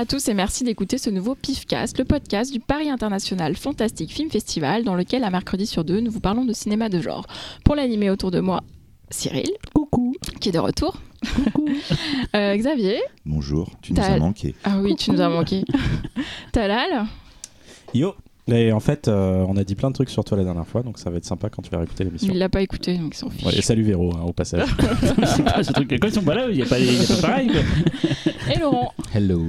Bonjour à tous et merci d'écouter ce nouveau PIFcast, le podcast du Paris International Fantastic Film Festival, dans lequel, un mercredi sur deux, nous vous parlons de cinéma de genre. Pour l'animer autour de moi, Cyril. Coucou. Qui est de retour. Euh, Xavier. Bonjour, tu nous as manqué. Ah oui, tu nous as manqué. Talal. Yo. Et en fait, euh, on a dit plein de trucs sur toi la dernière fois, donc ça va être sympa quand tu vas réécouter l'émission. Il l'a pas écouté, donc s'en fiche. Ouais, et salut Véro, hein, au passage. c'est pas ce truc. Quand ils sont pas là, il n'y a, pas- il y a pas pareil. quoi. Et Laurent. Hello.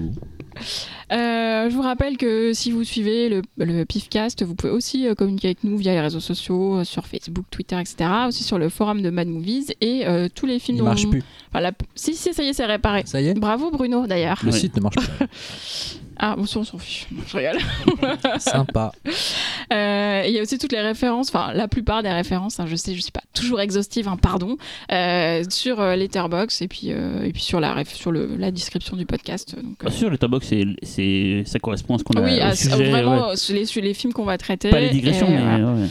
Euh, je vous rappelle que si vous suivez le, le PIFcast, vous pouvez aussi euh, communiquer avec nous via les réseaux sociaux, euh, sur Facebook, Twitter, etc. Aussi sur le forum de Mad Movies et tous les films Il dont- marche plus. Enfin, la- Si, si, ça y est, c'est réparé. Ça y est Bravo Bruno d'ailleurs. Le site ne marche pas. Ah, bon, ça, on s'en fiche. Je rigole. Sympa. Euh, Il y a aussi toutes les références, enfin la plupart des références, hein, je sais, je suis pas toujours exhaustive, hein, pardon, euh, sur euh, Letterboxd et puis, euh, et puis sur, la, ref- sur le, la description du podcast. Donc, euh, Bien sûr, le tabac, c'est, c'est, ça correspond à ce qu'on a oui, au à- sujet. vraiment ouais. sur les, sur les films qu'on va traiter. Pas les digressions, Et, mais. voilà. ouais.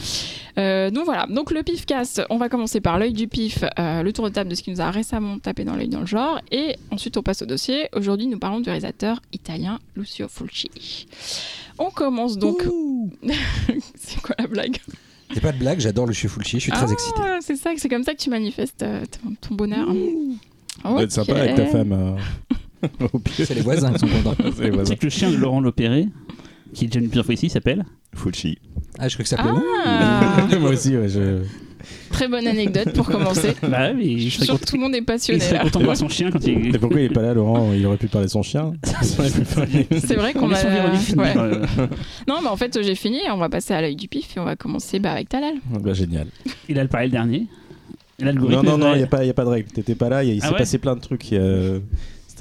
Euh, donc voilà, donc le pifcast, on va commencer par l'œil du pif, euh, le tour de table de ce qui nous a récemment tapé dans l'œil dans le genre, et ensuite on passe au dossier. Aujourd'hui, nous parlons du réalisateur italien Lucio Fulci. On commence donc. c'est quoi la blague? C'est pas de blague, j'adore le Fulci, je suis très Ah, excité. C'est ça, c'est comme ça que tu manifestes euh, ton, ton bonheur. Ça doit être sympa avec ta femme euh. C'est les voisins qui sont contents. C'est les Tu voisins. sais que le chien de Laurent Lopéré, qui est déjà venu plusieurs fois ici, s'appelle Fulci. Ah, je crois que ça s'appelait. Ah, Moi aussi, ouais, je... très bonne anecdote pour commencer. Bah oui, Je je suis sûre que tout le monde est Il passionné serait là. content de voir son chien quand il. Et pourquoi il est pas là, Laurent? Il aurait pu parler de son chien. C'est vrai qu'on a- ouais. Non, mais en fait, j'ai fini. On va passer à l'œil du pif et on va commencer bah, avec Talal. bah, génial. Il a le pareil le dernier. Non, non, non, il est n'y a, pas- y a pas de règle. T'étais pas là, il Ah s'est ouais passé plein de trucs. euh,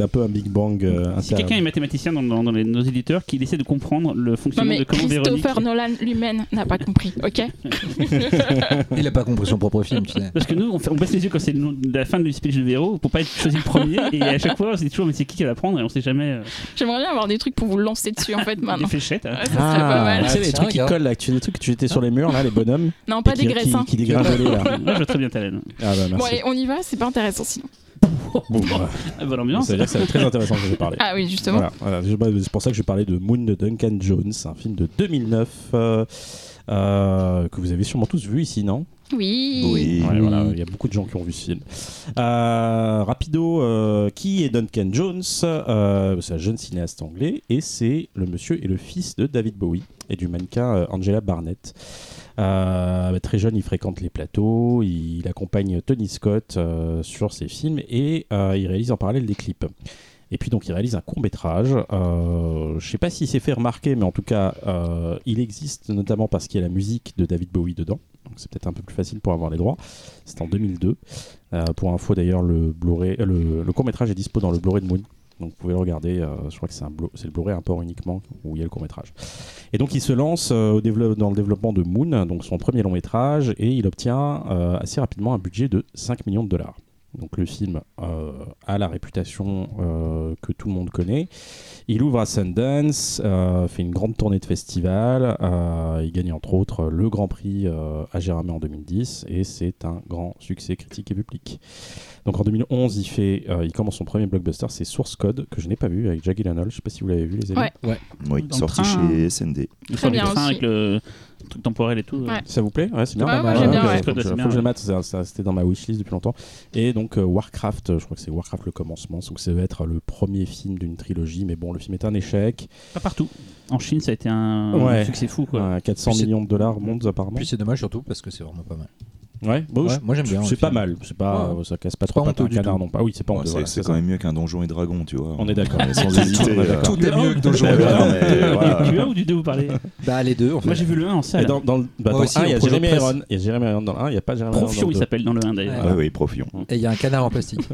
C'était un peu un Big Bang euh, Si quelqu'un est mathématicien dans, dans- dans les- nos éditeurs, qu'il essaie de comprendre le Non, fonctionnement mais de comment Véronique. Christopher Nolan lui-même n'a pas compris, ok Il a pas compris son propre film, tu sais. Parce que nous, on, fait- on baisse les yeux quand c'est la fin du speech de Véro pour pas être choisi le premier. et à chaque fois, on se dit toujours, mais c'est qui qui va prendre Et on sait jamais. Euh, J'aimerais bien avoir des trucs pour vous lancer dessus en fait des maintenant. fléchettes. hein. Ouais, ça serait pas mal. tu sais, les trucs qui collent là, tu, des trucs que tu étais sur les murs là, les bonhommes. Non, pas des qui, graissins. Qui, qui dégringolaient là. Moi, je vois très bien ta laine. Ah bah Bon, merci. allez, on y va, c'est pas intéressant sinon. Bon, bah, Ah, bonne ambiance. ça veut dire que ça va être très intéressant que je vais parler. Ah oui, justement. Voilà, voilà. Bah, C'est pour ça que je vais parler de Moon de Duncan Jones, un film de 2009 euh, euh, que vous avez sûrement tous vu ici, non? Oui. Oui. Ouais, voilà, Il y a beaucoup de gens qui ont vu ce film. Euh, rapido, euh, qui est Duncan Jones? Euh, C'est un jeune cinéaste anglais et c'est le monsieur et le fils de David Bowie et du mannequin euh, Angela Barnett. Euh, très jeune, il fréquente les plateaux, il accompagne Tony Scott euh, sur ses films et euh, il réalise en parallèle des clips. Et puis donc il réalise un court métrage. Je sais pas s'il s'est fait remarquer, mais en tout cas, il existe notamment parce qu'il y a la musique de David Bowie dedans. Donc c'est peut-être un peu plus facile pour avoir les droits. C'est en 2002. Euh, pour info d'ailleurs, le, le court métrage est dispo dans le Blu-ray de Moon. Donc vous pouvez le regarder. euh, je crois que c'est le Blu-ray import uniquement où il y a le court métrage. Et donc il se lance euh, dans le développement de Moon, donc son premier long métrage, et il obtient euh, assez rapidement un budget de 5 millions de dollars. Donc le film a la réputation que tout le monde connaît. Il ouvre à Sundance, euh, fait une grande tournée de festivals. euh, il gagne entre autres le Grand Prix euh, à Jérémie en 2010 et c'est un grand succès critique et public. Donc en 2011, il, fait, euh, il commence son premier blockbuster, c'est Source Code, que je n'ai pas vu avec Jackie Gyllenhaal. Je sais pas si vous l'avez vu, les amis. Ouais. Oui, Dans le sorti train. chez SND. Il sort bien train aussi. avec le truc temporel et tout. euh. Ouais. Ça vous plaît? Ouais, c'est bien. Ouais, moi, j'aime bien, ouais. faut que je- C'est faut bien, que je le ouais. mate, ça- ça- c'était dans ma wishlist depuis longtemps. Et donc euh, Warcraft, je crois que c'est Warcraft le commencement, donc ça va être le premier film d'une trilogie, mais bon, le film est un échec. Pas partout. En Chine, ça a été un Ouais. succès fou. Quoi. Euh, 400 Puis c'est- millions de dollars mondes apparemment. Puis c'est dommage surtout parce que c'est vraiment pas mal. Ouais, bon, Ouais, je- moi, j'aime bien, C'est pas mal, c'est pas, Ouais. ça casse pas trop pas pas un du canard tout. non pas. Oui, c'est pas Ouais, honteux, voilà, c'est quand même mieux qu'un donjon et dragon, tu vois. On est d'accord. Sans hésiter. On. Tout est mieux que Donjon Ouais, et Dragon. Du 1 ou du 2 vous parlez Bah, les deux. Moi j'ai vu le 1 en Et salle. dans, dans, le- bah, Moi dans le aussi, 1, il y a Jérémy. Iron. Il y a Jérémy Iron dans le 1, il n'y a pas Jérémy Iron Profion il 2. s'appelle dans le 1 d'ailleurs. Ouais, oui, Profion. Et il y a un canard en plastique.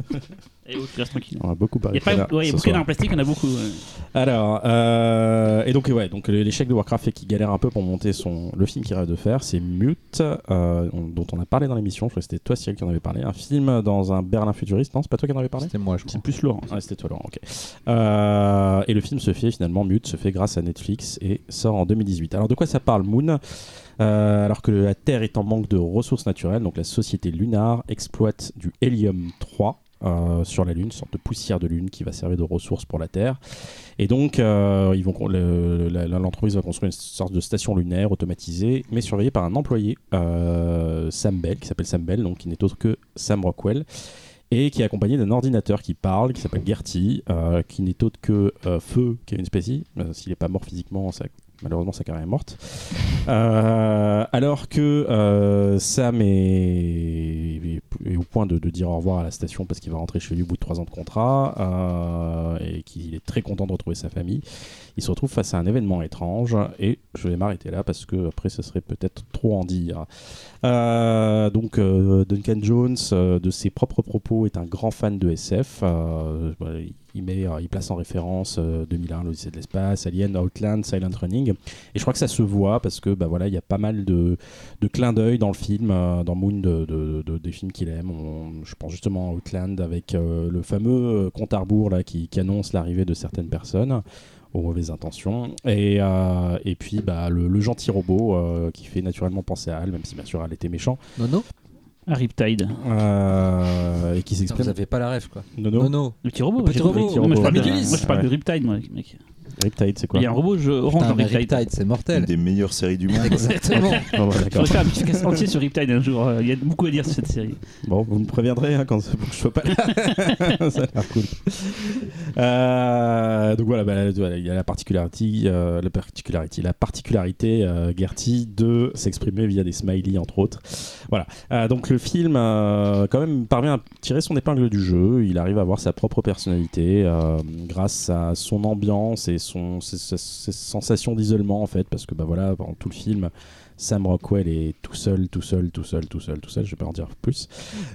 Et tu restes tranquille. On a beaucoup Il parlé y a pas, de ouais, il y a beaucoup soir. d'arts en plastique, il y en a beaucoup. ouais. Alors, euh, et donc ouais, donc l'échec de Warcraft fait qu'il galère un peu pour monter son le film qu'il rêve de faire, c'est Mute, euh, on- dont on a parlé dans l'émission. Je crois que c'était toi, Cyril, qui en avait parlé. Un film dans un Berlin futuriste. Non, c'est pas toi qui en avais parlé. C'était moi, je C'est crois. plus Laurent. Ouais, c'était toi, Laurent. Ok. Euh, et le film se fait finalement Mute, se fait grâce à Netflix et sort en 2018. Alors de quoi ça parle Moon? Euh, Alors que la Terre est en manque de ressources naturelles, donc la société Lunar exploite du hélium 3 euh, sur la Lune, une sorte de poussière de Lune qui va servir de ressource pour la Terre. Et donc, euh, l'entreprise va construire une sorte de station lunaire automatisée, mais surveillée par un employé, euh, Sam Bell, qui s'appelle Sam Bell, donc qui n'est autre que Sam Rockwell, et qui est accompagné d'un ordinateur qui parle, qui s'appelle Gertie, qui n'est autre que Feu Kevin Spacey. S'il n'est pas mort physiquement, ça- malheureusement sa carrière est morte. Euh, alors que euh, Sam est, au point de, de dire au revoir à la station parce qu'il va rentrer chez lui au bout de trois ans de contrat euh, et qu'il est très content de retrouver sa famille, il se retrouve face à un événement étrange et je vais m'arrêter là parce que après ce serait peut-être trop en dire. Euh, donc euh, Duncan Jones, euh, de ses propres propos, est un grand fan de SF. Il, met, il place en référence euh, 2001, l'Odyssée de l'espace, Alien, Outland, Silent Running. Et je crois que ça se voit parce que bah, voilà, il y a pas mal de, de clins d'œil dans le film, dans Moon, de, de- de- des films qu'il aime. Je pense justement à Outland avec le fameux compte à rebours là, qui annonce l'arrivée de certaines personnes aux mauvaises intentions. Et, euh, et puis bah, le, le gentil robot euh, qui fait naturellement penser à Al, même si bien sûr Al était méchant, Nono Un Riptide. euh, et qui s'exprime. Vous avez pas la ref quoi. Nono Nono. Le petit robot. Le petit robot. Moi, je parle de- Amidilis. moi, je parle de Ouais. Riptide, moi, mec. Riptide, c'est quoi Il y a un robot je- orange Putain, dans mais Riptide. Riptide, c'est Une mortel. des meilleures séries du monde. Exactement. Bon, bah, Je d'accord. vais faire un podcast entier sur Riptide un jour. euh, Il y a beaucoup à dire sur cette série. Bon, vous me préviendrez hein, quand pour que je sois pas là. Ça a l'air cool. Euh, donc voilà, bah, voilà, il y a la particularité, euh, la particularité, la particularité euh, Gertie de s'exprimer via des smileys entre autres. Voilà. Euh, donc le film euh, quand même parvient à tirer son épingle du jeu. Il arrive à avoir sa propre personnalité euh, grâce à son ambiance et son ses, ses- sensations d'isolement en fait, parce que bah voilà, pendant tout le film. Sam Rockwell est tout seul, tout seul, tout seul, tout seul, tout seul. Je vais pas en dire plus.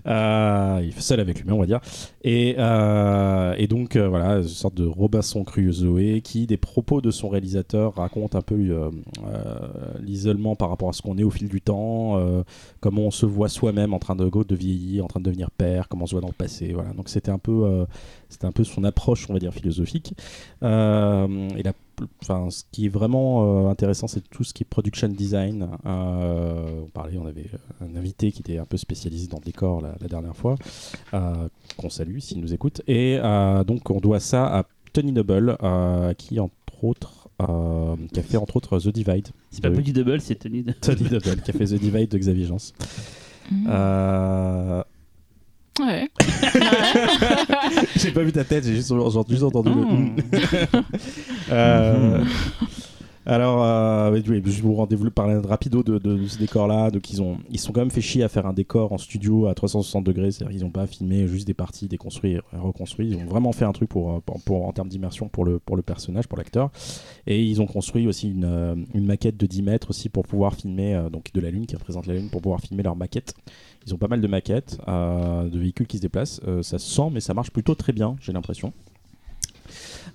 Euh, il est seul avec lui-même, on va dire. Et, euh, donc, euh, voilà, une sorte de Robinson Crusoe qui, des propos de son réalisateur, raconte un peu l'isolement par rapport à ce qu'on est au fil du temps, comment on se voit soi-même en train de, vieillir, en train de devenir père, comment on se voit dans le passé. Voilà. Donc, c'était un, peu, c'était un peu son approche, on va dire, philosophique. Et la Enfin, ce qui est vraiment euh, intéressant, c'est tout ce qui est production design. Euh, on parlait, on avait un invité qui était un peu spécialisé dans le décor la, la dernière fois, euh, qu'on salue s'il nous écoute. Et euh, donc, on doit ça à Tony Noble, euh, qui entre autres, euh, qui a fait entre autres The Divide. C'est pas Petit Double, c'est Tony. Tony Noble, qui a fait The Divide de Xavier. Mmh. Euh, Ouais. j'ai pas vu ta tête, j'ai juste, entendu le. Mm. Euh, alors, euh, je vous rendez-vous parler rapido de, de, de ce décor-là. Donc, ils ont, ils sont quand même fait chier à faire un décor en studio à 360 degrés. C'est-à-dire, ils n'ont pas filmé juste des parties déconstruites reconstruites. Ils ont vraiment fait un truc pour, pour, pour- en termes d'immersion pour le, pour le personnage, pour l'acteur. Et ils ont construit aussi une, euh, une maquette de 10 mètres aussi pour pouvoir filmer, euh, donc de la Lune qui représente la Lune, pour pouvoir filmer leur maquette. Ils ont pas mal de maquettes euh, de véhicules qui se déplacent. Euh, ça se sent, mais ça marche plutôt très bien, j'ai l'impression.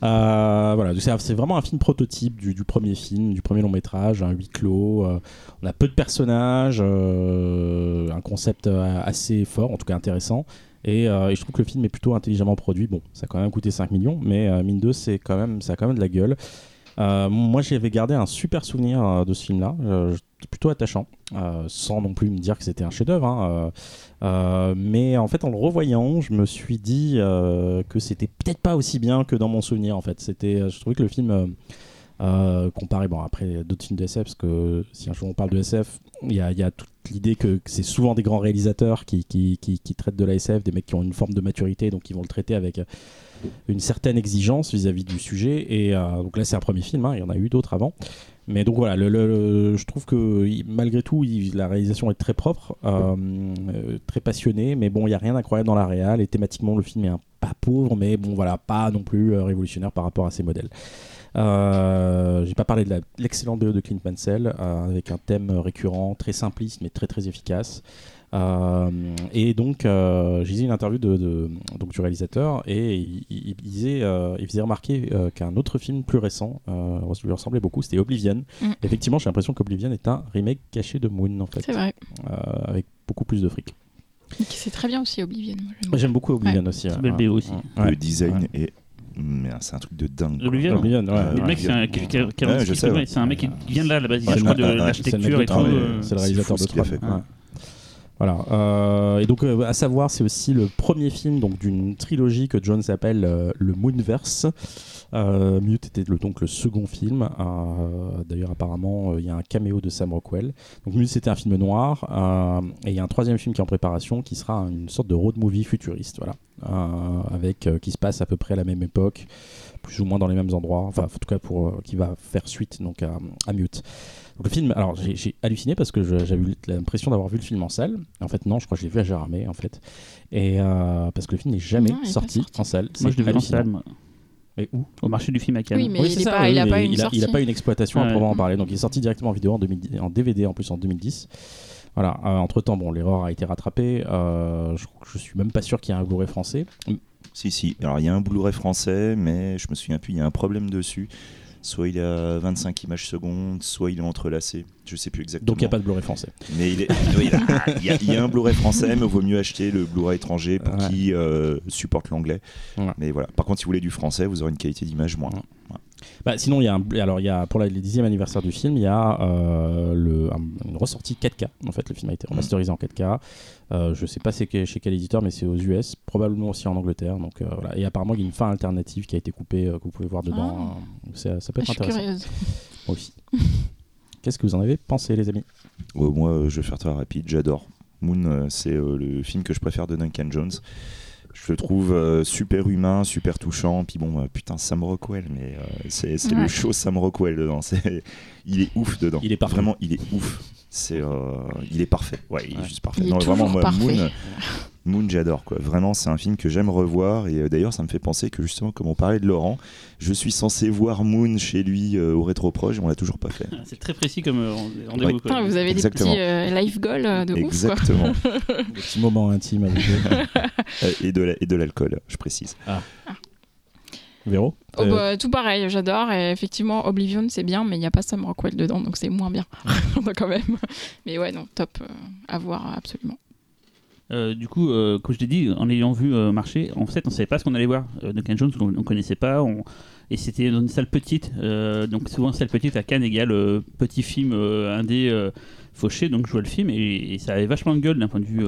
Euh, voilà, c'est vraiment un film prototype du, premier film, du premier long métrage, un huis clos. euh, on a peu de personnages, un concept assez fort, en tout cas intéressant. Et, je trouve que le film est plutôt intelligemment produit. Bon, ça a quand même coûté 5 millions, mais mine 2, c'est quand même, ça a quand même de la gueule. Moi, j'avais gardé un super souvenir de ce film-là, plutôt attachant, euh, sans non plus me dire que c'était un chef-d'œuvre. hein, euh, euh, mais en fait, en le revoyant, je me suis dit que c'était peut-être pas aussi bien que dans mon souvenir. En fait, c'était, je trouvais que le film comparé, bon après d'autres films de SF, parce que si un jour on parle de SF, il y a, toute l'idée que, c'est souvent des grands réalisateurs qui, traitent de la SF, des mecs qui ont une forme de maturité, donc ils vont le traiter avec une certaine exigence vis-à-vis du sujet. Et donc là, c'est un premier film, hein, il y en a eu d'autres avant. Mais donc voilà, je trouve que malgré tout, la réalisation est très propre, euh, euh, très passionnée, mais bon, il n'y a rien d'incroyable dans la réal. Thématiquement, le film est pas pauvre, mais bon, voilà, pas non plus euh, révolutionnaire par rapport à ses modèles. J'ai pas parlé de l'excellente BO de Clint Mansell, avec un thème récurrent, très simpliste, mais très très efficace. Euh, et donc, euh, j'ai lu une interview de, de- donc, du réalisateur et il, il- il disait, euh, il faisait remarquer euh, qu'un autre film plus récent euh, lui ressemblait beaucoup, c'était Oblivion. Mm. Effectivement, j'ai l'impression qu'Oblivion est un remake caché de Moon, en fait, C'est vrai. euh, avec beaucoup plus de fric. C'est très bien aussi Oblivion. j'aime beaucoup Oblivion aussi. Ouais. belle BO aussi. Ouais. Le design Ouais. est. C'est un truc de dingue. quoi. Oblivion. Oblivion, ouais. Le ouais. mec, c'est un, Ouais, ouais. c'est mec qui vient de là à la base. Il Ouais, je crois, de ouais, ouais, l'architecture et c'est tout. C'est le réalisateur de ce qu'il a Tron. Voilà. euh, et donc, euh, à savoir, c'est aussi le premier film donc d'une trilogie que Jones appelle euh, le Moonverse. Mute était donc le second film. D'ailleurs, apparemment, il y a un caméo de Sam Rockwell. Donc, Mute, c'était un film noir. et il y a un troisième film qui est en préparation, qui sera une sorte de road movie futuriste, voilà, avec qui se passe à peu près à la même époque, plus ou moins dans les mêmes endroits. Enfin, en tout cas, pour qui va faire suite donc à, à Mute. Donc le film, alors j'ai j'ai halluciné parce que j'avais eu l'impression d'avoir vu le film en salle. En fait, non, je crois que je l'ai vu à Gérardmer, en fait. Et euh, parce que le film n'est jamais Non, sorti, sorti. en salle. Moi, je l'ai vu en salle, moi, Mais où? Au marché du film à Cannes. Oui, mais Oui, il ça, pas- oui, pas une il a, il a sortie. pas une exploitation à Ouais. proprement parler. Donc il est sorti directement en vidéo, en, 2010 en DVD en plus en 2010. Voilà. entre temps, bon, l'erreur a été rattrapée. Euh, je, je suis même pas sûr qu'il y ait un Blu-ray français. Si, si. Alors, il y a un Blu-ray français, mais je me souviens plus, il y a un problème dessus. Soit il a 25 images secondes, soit il est entrelacé. Je sais plus exactement. Donc il n'y a pas de Blu-ray français. Mais il, est- y, a- il y a un Blu-ray français, mais il vaut mieux acheter le Blu-ray étranger pour Ouais. qui euh, supporte l'anglais. Ouais. Mais voilà. Par contre, si vous voulez du français, vous aurez une qualité d'image moindre. Bah, sinon, il y a un, alors il y a pour la- le dixième anniversaire du film, il y a euh, le, un- une ressortie 4K. En fait, le film a été remasterisé en 4K. Euh, je sais pas c'est chez quel éditeur, mais c'est aux US, probablement aussi en Angleterre. Donc euh, voilà. Et apparemment, il y a une fin alternative qui a été coupée euh, que vous pouvez voir dedans. Ah. Euh, ça, ça peut Je être suis intéressant. curieuse. Moi aussi. Qu'est-ce que vous en avez pensé, les amis? Moi, euh, je vais faire très rapide, j'adore. Moon, euh, c'est euh, le film que je préfère de Duncan Jones. Je le trouve euh, super humain, super touchant. Puis bon, euh, putain, Sam Rockwell, mais euh, c'est le show Sam Rockwell dedans. Il est ouf dedans. Il est parfait. Vraiment, il est ouf. C'est, euh, il est parfait. Ouais, il est juste parfait. Il est non, vraiment, toujours moi, parfait. Moon, Moon, j'adore quoi. Vraiment, c'est un film que j'aime revoir. Et euh, d'ailleurs, ça me fait penser que justement, comme on parlait de Laurent, je suis censé voir Moon chez lui euh, au rétroproche et on l'a toujours pas fait. Ah, C'est très précis comme euh, rendez-vous. Ouais. quoi. Putain, vous avez Exactement. des petits euh, life goals euh, de ouf, quoi. Exactement. Des petits moments intimes avec vous. Et de la- et de l'alcool, je précise. Véro Oh, Euh, bah, tout pareil, j'adore. Et effectivement, Oblivion, c'est bien, mais il n'y a pas Sam Rockwell dedans, donc c'est moins bien. quand même. Mais ouais, non, top. euh, à voir, absolument. Euh, du coup, euh, comme je l'ai dit, en ayant vu euh, marcher, en fait, on savait pas ce qu'on allait voir. Euh, Duncan Jones, on, on connaissait pas. on- Et c'était dans une salle petite. euh, donc, souvent, salle petite à Cannes égale euh, petit film euh, indé euh, fauché. Donc, je vois le film et, et ça avait vachement de gueule d'un point de vue.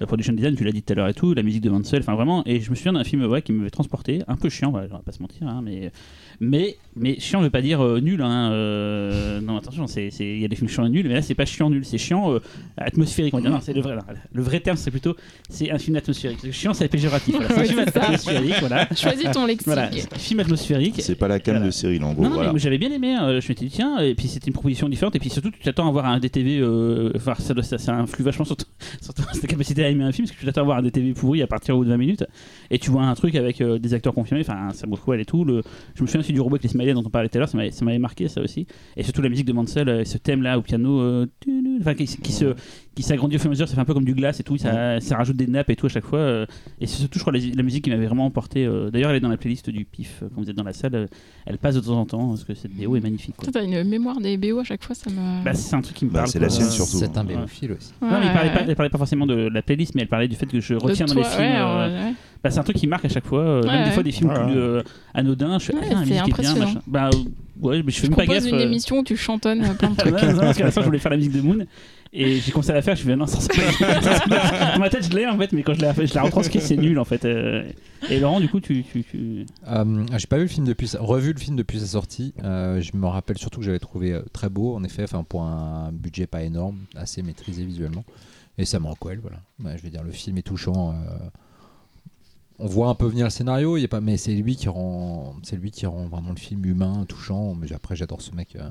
La production design, tu l'as dit tout à l'heure et tout, la musique de Mansell, enfin vraiment, et je me souviens d'un film ouais, qui m'avait transporté, un peu chiant, ouais, on va pas se mentir, hein, mais, mais, mais chiant, je veux pas dire euh, nul, hein, euh, non attention, il y a des films chiants et nuls, mais là c'est pas chiant nul, c'est chiant euh, atmosphérique, on dire, non, c'est le vrai, non, le vrai terme c'est plutôt, c'est un film atmosphérique, Parce que chiant c'est péjoratif, voilà, c'est un film atmosphérique, voilà, Choisis ton lexique. voilà, film atmosphérique, C'est pas la cam Voilà. de Cyril en gros. non, non, voilà. mais j'avais bien aimé. euh, je m'étais dit, tiens, et puis c'était une proposition différente. Et puis surtout, tu t'attends à voir un DTV. euh, Enfin, ça, doit- ça, ça influe vachement sur, sur ta capacité à aimer un film. Parce que tu t'attends à voir un DTV pourri à partir au bout de 20 minutes. Et tu vois un truc avec euh, des acteurs confirmés. Enfin, Sam Rockwell et tout. Le... Je me souviens aussi du robot avec les smileys dont on parlait tout à l'heure. Ça m'avait marqué, ça aussi. Et surtout la musique de Mansell, euh, ce thème-là au piano. euh, qui, qui se qui s'agrandit au fur et à mesure, ça fait un peu comme du glace et tout, ça, ça rajoute des nappes et tout à chaque fois. euh, et c'est surtout, je crois, la, la musique qui m'avait vraiment emporté. euh, D'ailleurs, elle est dans la playlist du PIF quand vous êtes dans la salle. elle passe de temps en temps parce que cette BO est magnifique. quoi. T'as une mémoire des BO à chaque fois, ça me. Bah, c'est un truc qui me Bah, parle. c'est la sienne surtout. C'est un Ouais. béophile aussi. Ouais, Non, mais il parlait, pas, ouais. elle parlait pas forcément de la playlist, mais elle parlait du fait que je De retiens dans les films. ouais, euh, ouais, ouais. Bah, c'est un truc qui marque à chaque fois. euh, Ouais, même des fois des films Ouais, plus euh, anodins. Je fais, Ouais, ah, la c'est musique est bien, machin. Bah, ouais, mais je fais Je même pas gaffe. une euh, émission où tu chantonnes plein de trucs. non, non, parce qu'à la fin, je voulais faire la musique de Moon. Et j'ai commencé à la faire, je me suis dit, non, ça pas. Dans ma tête, je l'ai en fait, mais quand je fait, je l'ai retranscrit, c'est nul en fait. Et Laurent, du coup, tu. tu, tu... Euh, j'ai pas vu le film depuis, sa- revu le film depuis sa sortie. Euh, je me rappelle surtout que j'avais trouvé très beau, en effet, enfin pour un budget pas énorme, assez maîtrisé visuellement. Et Sam Rockwell, voilà. Ouais, je veux dire, le film est touchant. euh, on voit un peu venir le scénario, il y a pas, mais c'est lui qui rend, c'est lui qui rend vraiment le film humain, touchant. Mais après, j'adore ce mec. euh,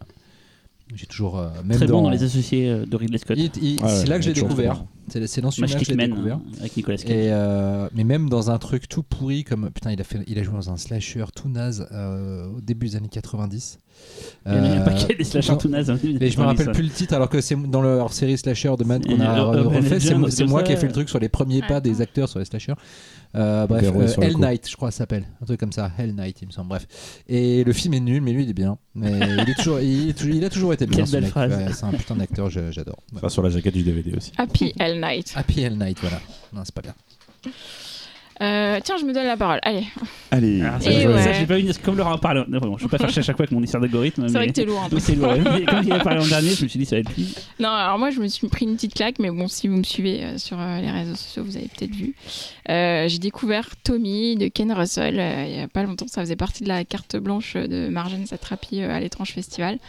j'ai toujours, euh, même Très dans, bon dans les associés euh, de Ridley Scott. il- il- Ouais, c'est là que j'ai découvert. C'est dans celui-là que Matchstick je l'ai Man découvert. euh, avec Nicolas Cage. Et euh, mais même dans un truc tout pourri comme putain il a fait il a joué dans un slasher tout naze euh, au début des années 90 Il y en a un paquet des slashers tout nazes. hein, mais je me rappelle plus le titre alors que c'est dans leur série slasher de Matt qu'on a refait c'est moi, qui ai fait le truc sur les premiers pas des acteurs sur les slashers Euh, bref euh, Hell coup. Night je crois ça s'appelle un truc comme ça Hell Night il me semble bref et le film est nul mais lui il est bien mais il est toujours il, est toujours- il a toujours bien Quelle belle mec. phrase. Ouais, c'est un putain d'acteur j'adore Ouais. Enfin, sur la jaquette du DVD aussi. Happy Hell Night. Happy Hell Night voilà non c'est pas bien Euh, tiens, je me donne la parole. Allez, Allez, Ah, ça, ouais. ça, j'ai pas comme Laurent parle. Non, vraiment, je peux pas chercher à chaque fois avec mon histoire d'algorithme. C'est mais- vrai que t'es lourd. peu. Oui, c'est lourd. Mais Quand il a parlé en dernier, je me suis dit ça va être lui. Non, alors moi, je me suis pris une petite claque, mais bon, si vous me suivez euh, sur euh, les réseaux sociaux, vous avez peut-être vu. Euh, J'ai découvert Tommy de Ken Russell euh, il y a pas longtemps. Ça faisait partie de la carte blanche de Marjane Satrapi euh, à l'étrange festival.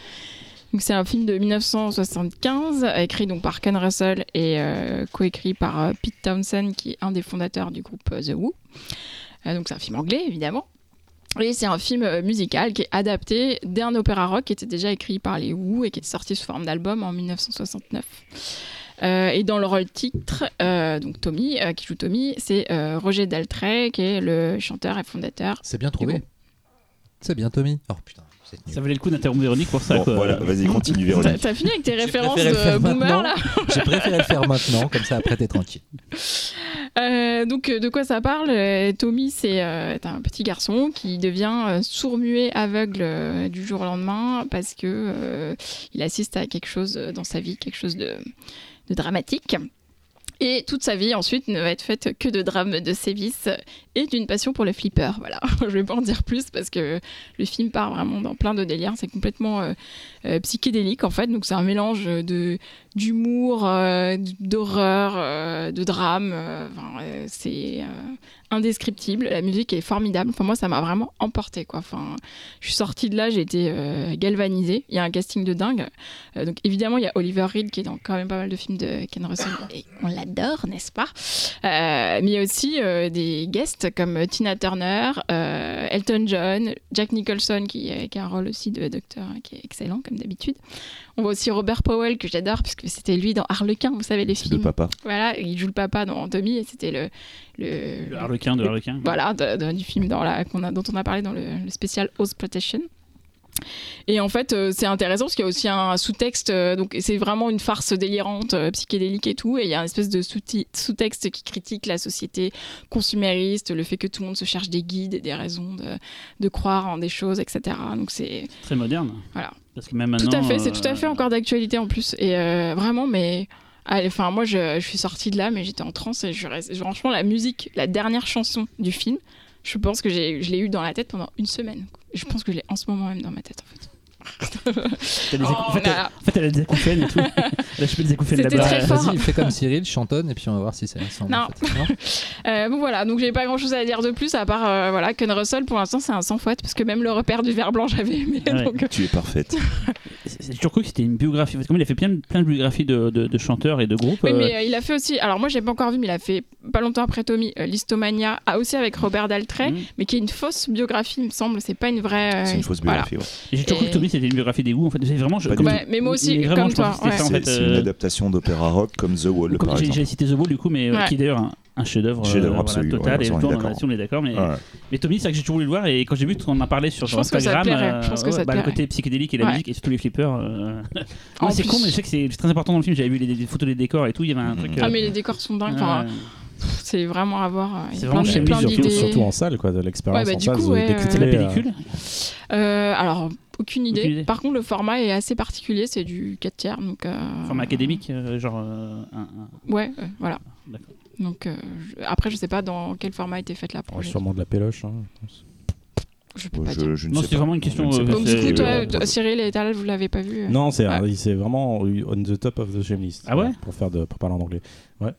Donc c'est un film de 1975, euh, écrit donc par Ken Russell et euh, coécrit par euh, Pete Townsend, qui est un des fondateurs du groupe euh, The Who. Euh, donc c'est un film anglais, évidemment. Et c'est un film musical qui est adapté d'un opéra rock qui était déjà écrit par les Who et qui est sorti sous forme d'album en 1969. Euh, et dans le rôle titre, euh, donc Tommy, euh, qui joue Tommy, c'est Roger Daltrey, qui est le chanteur et fondateur. C'est bien trouvé. C'est bien, Tommy. Oh putain. Ça valait le coup d'interrompre Véronique pour ça. Bon, quoi. voilà, vas-y, continue Véronique. t'as fini avec tes références de boomer là J'ai préféré le faire maintenant, comme ça après t'es tranquille. Euh, donc, euh, de quoi ça parle? Euh, Tommy, c'est euh, est un petit garçon qui devient euh, sourd-muet, aveugle euh, du jour au lendemain parce que euh, il assiste à quelque chose dans sa vie, quelque chose de, de dramatique. Et toute sa vie ensuite ne va être faite que de drames, de sévices et d'une passion pour le flipper. Voilà, je vais pas en dire plus parce que le film part vraiment dans plein de délires. C'est complètement euh, euh, psychédélique en fait. Donc c'est un mélange de d'humour, euh, d'horreur, euh, de drame. euh, enfin, c'est indescriptible. La musique est formidable. Enfin moi ça m'a vraiment emporté quoi. Enfin je suis sortie de là, j'ai été galvanisée. Il y a un casting de dingue. Donc évidemment il y a Oliver Reed qui est dans quand même pas mal de films de Ken Russell et on l'adore n'est-ce pas? Mais il y a aussi des guests comme Tina Turner, Elton John, Jack Nicholson qui, qui a un rôle aussi de docteur hein, qui est excellent comme d'habitude. On voit aussi Robert Powell que j'adore puisque c'était lui dans Harlequin, vous savez les films. papa. Voilà, il joue le papa dans Tommy et c'était le, le, Le harlequin de harlequin. voilà, de- de- du film dans la, qu'on a, dont on a parlé dans le, le spécial House Protection. Et en fait, euh, c'est intéressant parce qu'il y a aussi un sous-texte, euh, donc c'est vraiment une farce délirante, euh, psychédélique et tout, et il y a une espèce de sous- sous-texte qui critique la société consumériste, le fait que tout le monde se cherche des guides et des raisons de, de croire en des choses, etc. Donc c'est Très moderne. Voilà. Parce que même maintenant. tout à fait, c'est tout à fait encore d'actualité en plus, et vraiment, mais enfin moi je, je suis sortie de là, mais j'étais en transe et je franchement la musique, la dernière chanson du film, je pense que je l'ai eu dans la tête pendant une semaine. quoi. Je pense que je l'ai en ce moment même dans ma tête en fait. Des Oh, en, fait, a- en fait, elle a des acouphènes et tout. elle a chopé des acouphènes là-bas. Vas-y, fais comme Cyril, chantonne et puis on va voir si ça ressemble. Non. en fait. Non Euh, bon voilà, donc j'ai pas grand chose à dire de plus à part euh, voilà Ken Russell pour l'instant c'est un sans faute parce que même le repère du verre blanc j'avais aimé. Ouais. donc, euh, Tu es parfaite. J'ai toujours cru que c'était une biographie. Parce que comme il a fait plein de, plein de biographies de, de- de chanteurs et de groupes. Oui, euh, mais euh, il a fait aussi. Alors moi, j'ai pas encore vu, mais il a fait pas longtemps après Tommy, euh, Listomania, ah, aussi avec Robert Daltrey, mm. mais qui est une fausse biographie, il me semble. C'est pas une vraie. euh, C'est une fausse voilà. biographie. ouais. Et J'ai toujours cru que Tommy c'était une biographie des goûts. En fait, c'est vraiment. je- comme-. Ouais, mais moi aussi, mais vraiment, comme toi. ouais. ça, en C'est fait, c'est une euh, adaptation d'opéra rock comme The Wall, Comme par j'ai exemple. j'ai cité The Wall du coup, mais euh, Ouais. qui est d'ailleurs un, un chef-d'œuvre Chef-d'œuvre euh, absolu, total. ouais, et on est toi, on, en d'accord. a- on est d'accord, mais, Ouais. mais Tommy, c'est ça que j'ai toujours voulu le voir. Et quand j'ai vu qu'on en parlait sur, Je sur Instagram, euh, bah, le côté psychédélique et la musique et surtout les flippers. euh, c'est con, mais je sais que c'est très important dans le film. J'avais vu les, photos des décors et tout. Il y avait un Mhm. truc. Ah, euh, mais les décors sont dingues. Euh, c'est vraiment à voir. euh, a C'est plein vraiment plein lui, surtout, en salle, quoi, de l'expérience Ouais, bah, en du salle. coup, ouais, C'était la euh, pellicule Euh, alors, aucune idée. Aucune idée. Par contre, le format est assez particulier, c'est du 4 tiers. Donc, euh, Format académique, euh, genre. euh, un- un- Ouais, euh, voilà. Donc, euh, je- après, je sais pas dans quel format était faite la ouais, projet. sûrement de la péloche. hein. Je peux pas dire. Je, je ne Non, c'est pas. vraiment une question, euh, pas. Donc, c'est- du coup, toi, Euh, toi, Cyril et Talal, vous l'avez pas vu euh Non, c'est Ouais. c'est vraiment on the top of the checklist. Ah ouais Pour faire de pour parler en anglais. Ouais.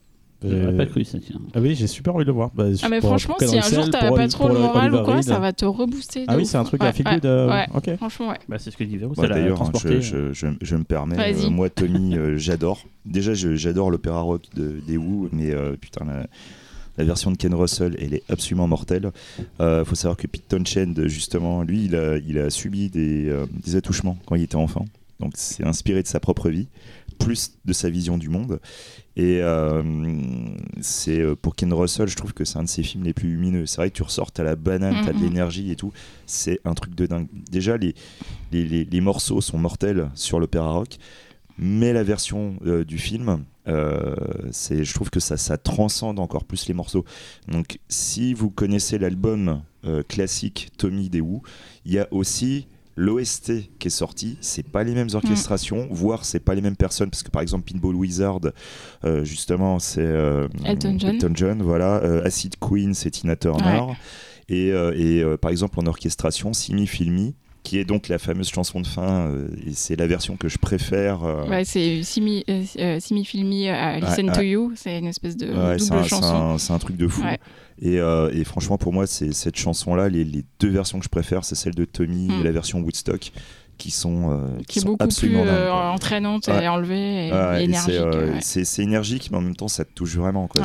J'aurais pas cru ça, tiens. Ah oui, j'ai super envie de le voir. Bah, Ah mais pour- franchement, pour si un Ken jour Russell, t'as pas trop le moral ou quoi, Reed. ça va te rebooster. Ah oui, c'est un truc Ouais, à feel ouais, good. euh, ouais. Ok. Franchement, ouais. Bah, c'est ce que dit Véro, D'ailleurs, hein, je, je- je- je me permets, Vas-y. euh, moi Tommy, euh, j'adore. Déjà, j'adore l'opéra rock de, des Who, mais euh, putain, la, la version de Ken Russell, elle est absolument mortelle. Il faut savoir que Pete Townshend, justement, lui, il a, il a subi des, euh, des attouchements quand il était enfant. Donc, c'est inspiré de sa propre vie, plus de sa vision du monde. Et euh, c'est euh, pour Ken Russell, je trouve que c'est un de ses films les plus lumineux. C'est vrai que tu ressors, t'as la banane, t'as de Mhm. l'énergie et tout. C'est un truc de dingue. Déjà, les, les, les- les morceaux sont mortels sur l'opéra rock, mais la version euh, du film, euh, c'est, je trouve que ça, ça transcende encore plus les morceaux. Donc, si vous connaissez l'album classique Tommy des Who, il y a aussi l'OST qui est sorti, c'est pas les mêmes orchestrations, voire c'est pas les mêmes personnes, parce que par exemple Pinball Wizard, euh, justement, c'est euh, Elton John. John, voilà, Euh, Acid Queen, c'est Tina Turner. Ouais. Et, euh, et, par exemple en orchestration, Simi Filmi, qui est donc la fameuse chanson de fin, euh, et c'est la version que je préfère. euh, Ouais, c'est Simi, euh, euh, Simi Filmi euh, Listen Ouais, to. You, c'est une espèce de Ouais, double un, chanson. c'est un truc de fou. Et, et franchement, pour moi, c'est cette chanson-là, les, les deux versions que je préfère, c'est celle de Tommy Mm. et la version Woodstock, qui sont, euh, Qui est sont beaucoup plus absolument dingues, euh, quoi. entraînante Ouais. et enlevée et, Ouais, et énergique. c'est, euh, ouais. c'est- c'est énergique, mais en même temps, ça te touche vraiment. Quoi.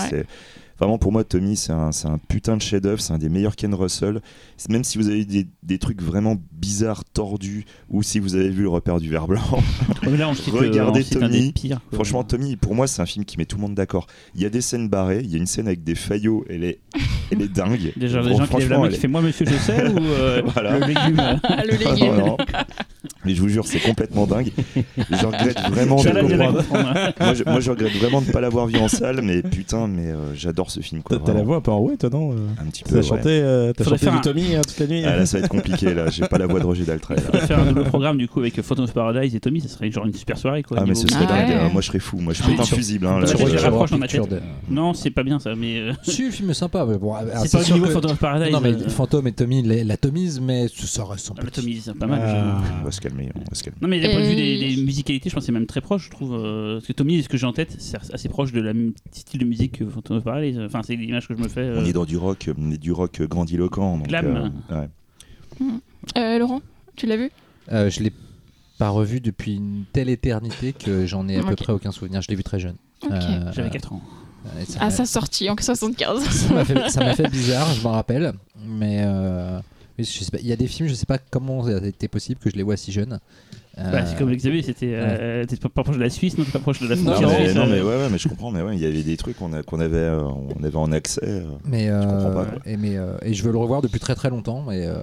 Vraiment, pour moi, Tommy, c'est un, c'est un putain de chef-d'œuvre. C'est un des meilleurs Ken Russell. Même si vous avez des, des trucs vraiment bizarres, tordus, ou si vous avez vu le repère du verre blanc, là, euh, Regardez Tommy. pires, franchement, Tommy, pour moi, c'est un film qui met tout le monde d'accord. Il y a des scènes barrées. Il y a une scène avec des faillots. Elle est, elle est dingue. Déjà, Bon, les gens qui lèvent la main qui fait moi, monsieur, je sais, ou euh, Voilà. le légume. euh, Ah, le Ah, légume. non, non. Mais je vous jure, c'est complètement dingue. Je regrette vraiment Je de hein. moi, je, moi, je regrette vraiment de ne pas l'avoir vu en salle, mais putain, mais euh, j'adore ce film. Quoi, T'as t'as la voix un peu enrouée, toi, non euh Un petit T'as peu. ouais. chanté, euh, t'as Faudrait chanté faire du un- Tommy hein, toute la nuit Ah, là, ça va être compliqué. Là, j'ai pas la voix de Roger Daltrey. Faire un double programme du coup avec Phantom of Paradise et Tommy, ça serait genre une super soirée quoi. Ah, mais ce serait Ah dingue. ouais. hein. Moi, je serais fou. Moi, je Ah, pète un sur- fusible. Hein, là, je je- dirais- je- rapproche dans ma Picture tête. de- Non, c'est pas bien ça, mais euh, Si, le film est sympa, mais bon. c'est pas au niveau Phantom of Paradise. Non, mais euh, Fantôme et Tommy la- l'atomisent, mais ça reste ah, le sympa. Tommy, c'est pas mal. Ah. je- On va se calmer. Non mais d'un point de vue des, musicalités, je pense que c'est même très proche, je trouve. euh, parce que Tommy, ce que j'ai en tête, c'est assez proche de la style de musique que Phantom of Paradise. Enfin, c'est l'image que je me fais. euh, On est dans du rock, est du rock grandiloquent. Donc, Glam. euh, ouais. Euh, Laurent, tu l'as vu? Euh, je l'ai pas revu depuis une telle éternité que j'en ai à peu près aucun souvenir. Je l'ai vu très jeune. Euh, J'avais 4 ans. et ça À sa sortie en 75. ça m'a fait, bizarre, je m'en rappelle. Mais euh, il y a des films, je sais pas comment ça a été possible que je les vois si jeunes. Euh, Bah, c'est comme Xavier, c'était euh, t'es pas, pas proche de la Suisse, non, t'es pas proche de la Non, Non, frontière mais, suisse, non, euh, mais ouais, ouais, mais je comprends. Mais ouais, il y avait des trucs qu'on avait, euh, on avait en accès. euh. mais, euh, comprends pas, quoi. et, mais, euh, et je veux le revoir depuis très très longtemps. Et, euh,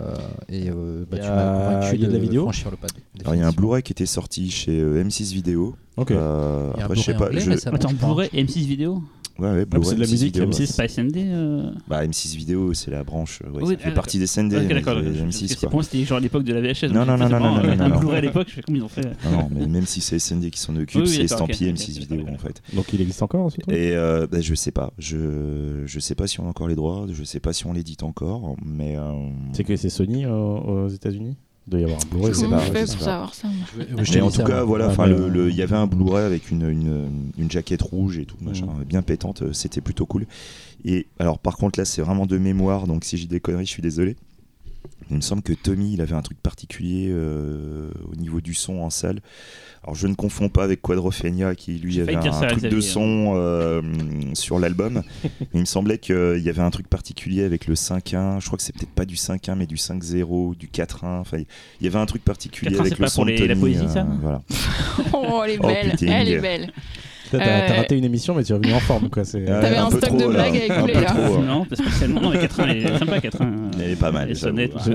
et euh, bah, tu m'as convaincu de la vidéo franchir le pas. Alors, il y a un Blu-ray qui était sorti chez euh, M6 Vidéo. Ok. Euh, après, je sais Blu-ray pas. anglais je- Attends, je. Blu-ray M6 vidéo? Ouais, ouais, Blu-ray, c'est de la musique, Vidéo, M6. ouais. C'est pas SND euh... Bah, M6 Vidéo, c'est la branche. Ouais, Oui, ça fait ah, partie des SND. Ok, d'accord. c'est d'accord. Parce que M6, c'est- quoi. Pour moi, c'était genre à l'époque de la VHS. Non, non, non, non, non, un- non. Blu-ray à l'époque, je sais comment ils ont fait. Non, non, mais même si c'est SND qui s'en occupe, c'est estampillé ok, M6 ok, Vidéo en fait. Donc il existe encore ce truc? Et euh, bah, je sais pas, je je sais pas si on a encore les droits, je sais pas si on l'édite encore, mais euh, C'est que c'est Sony euh, aux États-Unis? Doit y avoir un Blu-ray. Pas, pour pas. savoir ça mais en tout cas voilà, enfin il y avait un Blu-ray avec une, une, une jaquette rouge et tout machin, Mm. bien pétante, euh, c'était plutôt cool. Et alors par contre là c'est vraiment de mémoire, donc si j'ai des conneries, je suis désolé. Il me semble que Tommy, il avait un truc particulier euh, au niveau du son en salle. Alors je ne confonds pas avec Quadrophenia qui lui avait un ça, truc de son euh, sur l'album. Mais il me semblait qu'il y avait un truc particulier avec le 5.1. Je crois que c'est peut-être pas du 5.1 mais du 5.0, du 4.1. Enfin, il y avait un truc particulier 4.1, avec le pas son pour de les- la Tommy, poésie, ça voilà. Oh, elle est Oh, belle. putain. elle est belle. T'as Euh, raté une émission, mais tu es revenu en forme. quoi. C'est- T'avais un peu stock trop, de blagues à Un écouler, là. trop, hein. Non, pas spécialement. Non, mais 4 elle est sympa, 4 Elle est pas mal, Ouais.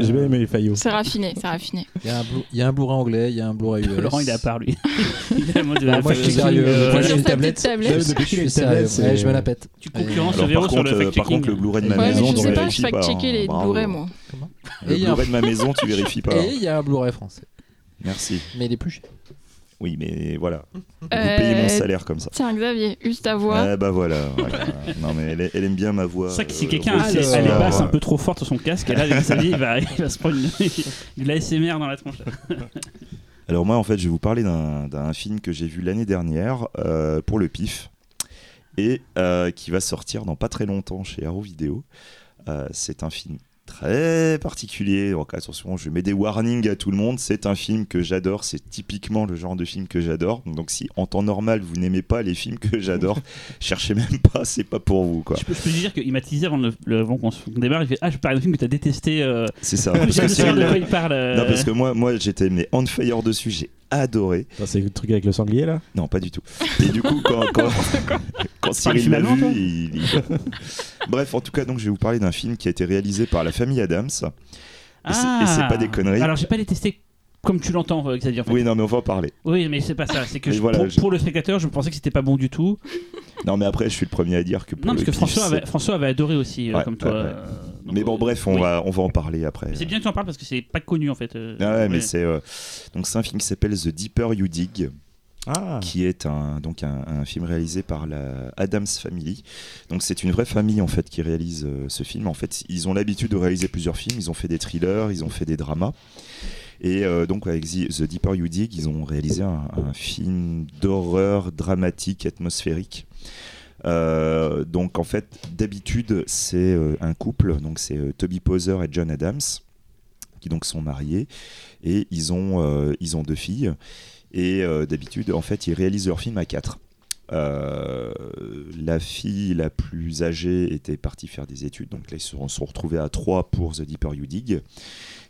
J'ai bien aimé les faillots. C'est raffiné, c'est raffiné. Il y a un un Blu-ray anglais, il y a un Blu-ray US. Laurent, il est à part, lui. il est à mode de Ah, la moi, je suis sérieux. euh, Moi, j'ai une tablette. Je me la pète. Tu concurrences Alors, Véro sur le contre, euh, par contre, le. Blu-ray de ma maison, je tu sais pas, je vérifies pas. fact-checker hein. les Bravo. Blu-ray, moi. Le Et il y a un- Blu-ray de ma maison, tu vérifies pas. Et il y a un Blu-ray français. Merci. Mais il est plus cher. Oui, mais voilà. Vous Euh, payez mon salaire comme ça. Tiens, Xavier, use ta voix. Ah bah voilà. voilà. non mais elle, elle aime bien ma voix. C'est ça que si euh, quelqu'un a rauque, ses- alors, elle est euh, basse un peu trop forte sur son casque, et là, Xavier, il va, il va se prendre une, de l'ASMR dans la tronche. Alors moi en fait je vais vous parler d'un d'un film que j'ai vu l'année dernière euh, pour le PIF et euh, qui va sortir dans pas très longtemps chez Arrow Video. Euh, c'est un film très particulier, donc attention je mets des warnings à tout le monde, c'est un film que j'adore, c'est typiquement le genre de film que j'adore, donc si en temps normal vous n'aimez pas les films que j'adore, cherchez même pas, c'est pas pour vous quoi. Je peux, je peux dire qu'il m'a teasé avant, le- le- avant qu'on démarre. Il fait Ah, je parle d'un film que t'as détesté. Euh... C'est ça. je Parce que de quoi il parle. euh. Non parce que moi, moi j'étais mais on fire dessus, j'ai adoré. C'est le truc avec le sanglier là? Non, pas du tout. Et du coup, quand, quand, quand Cyril film l'a vu, il, il- Bref, en tout cas, donc, je vais vous parler d'un film qui a été réalisé par la famille Adams. Et c'est- pas des conneries. Ah. Alors, j'ai pas détesté comme tu l'entends, euh, Xavier. En fait. Oui, non, mais on va en parler. Oui, mais c'est pas ça. C'est que Mais je- voilà, pour, je- pour le spectateur, je pensais que c'était pas bon du tout. Non, mais après, je suis le premier à dire que. pour Non, parce que pif, François avait, François avait adoré aussi, euh, Ouais, comme toi. ouais, ouais. euh, donc, Mais bon, euh, bref, on, oui. va, on va en parler après. C'est bien que tu en parles parce que c'est pas connu en fait. euh, Ah ouais, mais c'est. euh, Donc, c'est un film qui s'appelle The Deeper You Dig. Ah. qui est un, donc un, un, film réalisé par la Adams Family. Donc c'est une vraie famille en fait qui réalise euh, ce film. En fait, ils ont l'habitude de réaliser plusieurs films. Ils ont fait des thrillers, ils ont fait des dramas. Et euh, donc avec The Deeper You Dig, ils ont réalisé un, film d'horreur dramatique, atmosphérique. Euh, donc en fait, d'habitude, c'est euh, un couple. Donc c'est Toby Poser et John Adams qui donc sont mariés et ils ont ils ont deux filles. Et d'habitude, en fait, ils réalisent leur film à quatre. La fille la plus âgée était partie faire des études, donc là ils se sont, sont retrouvés à trois pour The Deeper You Dig,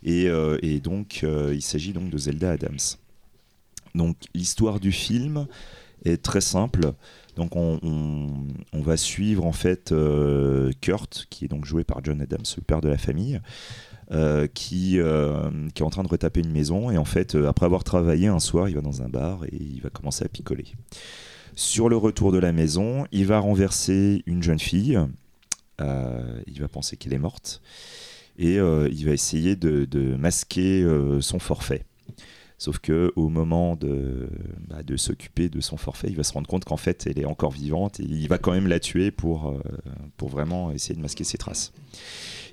et, euh, et donc euh, il s'agit donc de Zelda Adams. Donc l'histoire du film est très simple. Donc on, va suivre en fait euh, Kurt, qui est donc joué par John Adams, le père de la famille, qui, qui est en train de retaper une maison. Et en fait, après avoir travaillé un soir, il va dans un bar et il va commencer à picoler. Sur le retour de la maison, il va renverser une jeune fille. Il va penser qu'elle est morte. Et euh, il va essayer de, masquer euh, son forfait. Sauf que au moment de, bah, de s'occuper de son forfait, il va se rendre compte qu'en fait, elle est encore vivante et il va quand même la tuer pour, euh, pour vraiment essayer de masquer ses traces.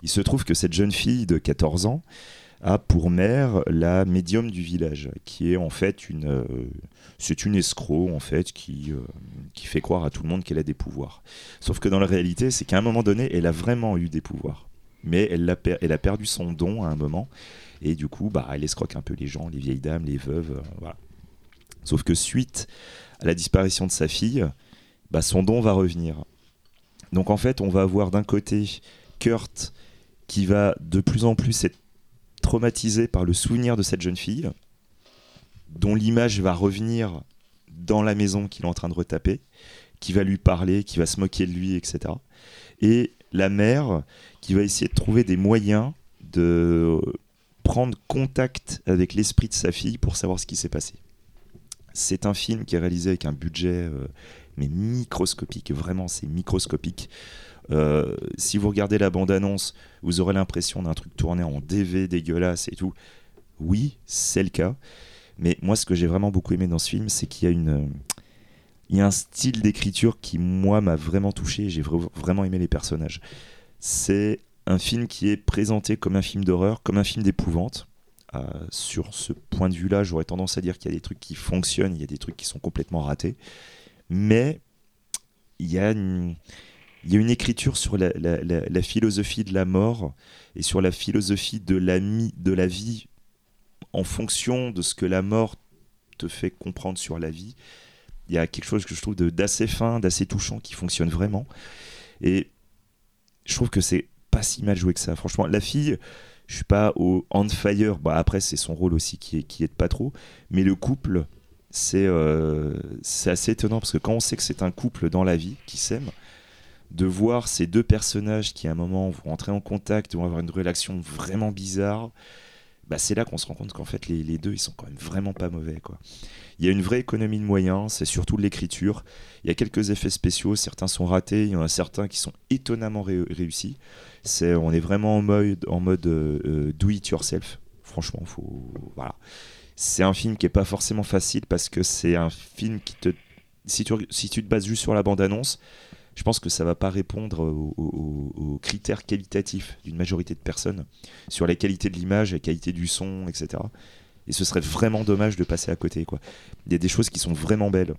Il se trouve que cette jeune fille de 14 ans a pour mère la médium du village, qui est en fait une, euh, une escroc en fait qui, qui fait croire à tout le monde qu'elle a des pouvoirs. Sauf que dans la réalité, c'est qu'à un moment donné, elle a vraiment eu des pouvoirs, mais elle, a perdu son don à un moment, et du coup, bah, elle escroque un peu les gens, les vieilles dames, les veuves, euh. Sauf que suite à la disparition de sa fille, bah, son don va revenir. Donc en fait, on va avoir d'un côté Kurt qui va de plus en plus être traumatisé par le souvenir de cette jeune fille, dont l'image va revenir dans la maison qu'il est en train de retaper, qui va lui parler, qui va se moquer de lui, etc. Et la mère qui va essayer de trouver des moyens de prendre contact avec l'esprit de sa fille pour savoir ce qui s'est passé. C'est un film qui est réalisé avec un budget euh, mais microscopique, vraiment c'est microscopique. Euh, si vous regardez la bande-annonce, vous aurez l'impression d'un truc tourné en DV dégueulasse et tout. Oui, c'est le cas. Mais moi, ce que j'ai vraiment beaucoup aimé dans ce film, c'est qu'il y a une, il y a un style d'écriture qui moi m'a vraiment touché. J'ai vra- vraiment aimé les personnages. C'est un film qui est présenté comme un film d'horreur, comme un film d'épouvante. Euh, sur ce point de vue-là, j'aurais tendance à dire qu'il y a des trucs qui fonctionnent, il y a des trucs qui sont complètement ratés. Mais il y a une, écriture sur la, philosophie de la mort et sur la philosophie de de la vie en fonction de ce que la mort te fait comprendre sur la vie. Il y a quelque chose que je trouve d'assez fin, d'assez touchant qui fonctionne vraiment. Et je trouve que c'est pas si mal joué que ça. Franchement, la fille, je suis pas au on fire. Bah, après, c'est son rôle aussi qui est, qui est pas trop. Mais le couple, c'est euh, c'est assez étonnant parce que quand on sait que c'est un couple dans la vie qui s'aime, de voir ces deux personnages qui à un moment vont entrer en contact, vont avoir une relation vraiment bizarre, bah c'est là qu'on se rend compte qu'en fait les, les deux ils sont quand même vraiment pas mauvais quoi. Il y a une vraie économie de moyens, c'est surtout de l'écriture. Il y a quelques effets spéciaux, certains sont ratés, il y en a certains qui sont étonnamment ré- réussis. C'est, on est vraiment en mode, en mode euh, euh, do it yourself. Franchement, faut voilà. C'est un film qui est pas forcément facile parce que c'est un film qui te si tu, si tu te bases juste sur la bande-annonce, je pense que ça va pas répondre aux, critères qualitatifs d'une majorité de personnes sur la qualité de l'image, la qualité du son, etc. Et ce serait vraiment dommage de passer à côté. Quoi. Il y a des choses qui sont vraiment belles.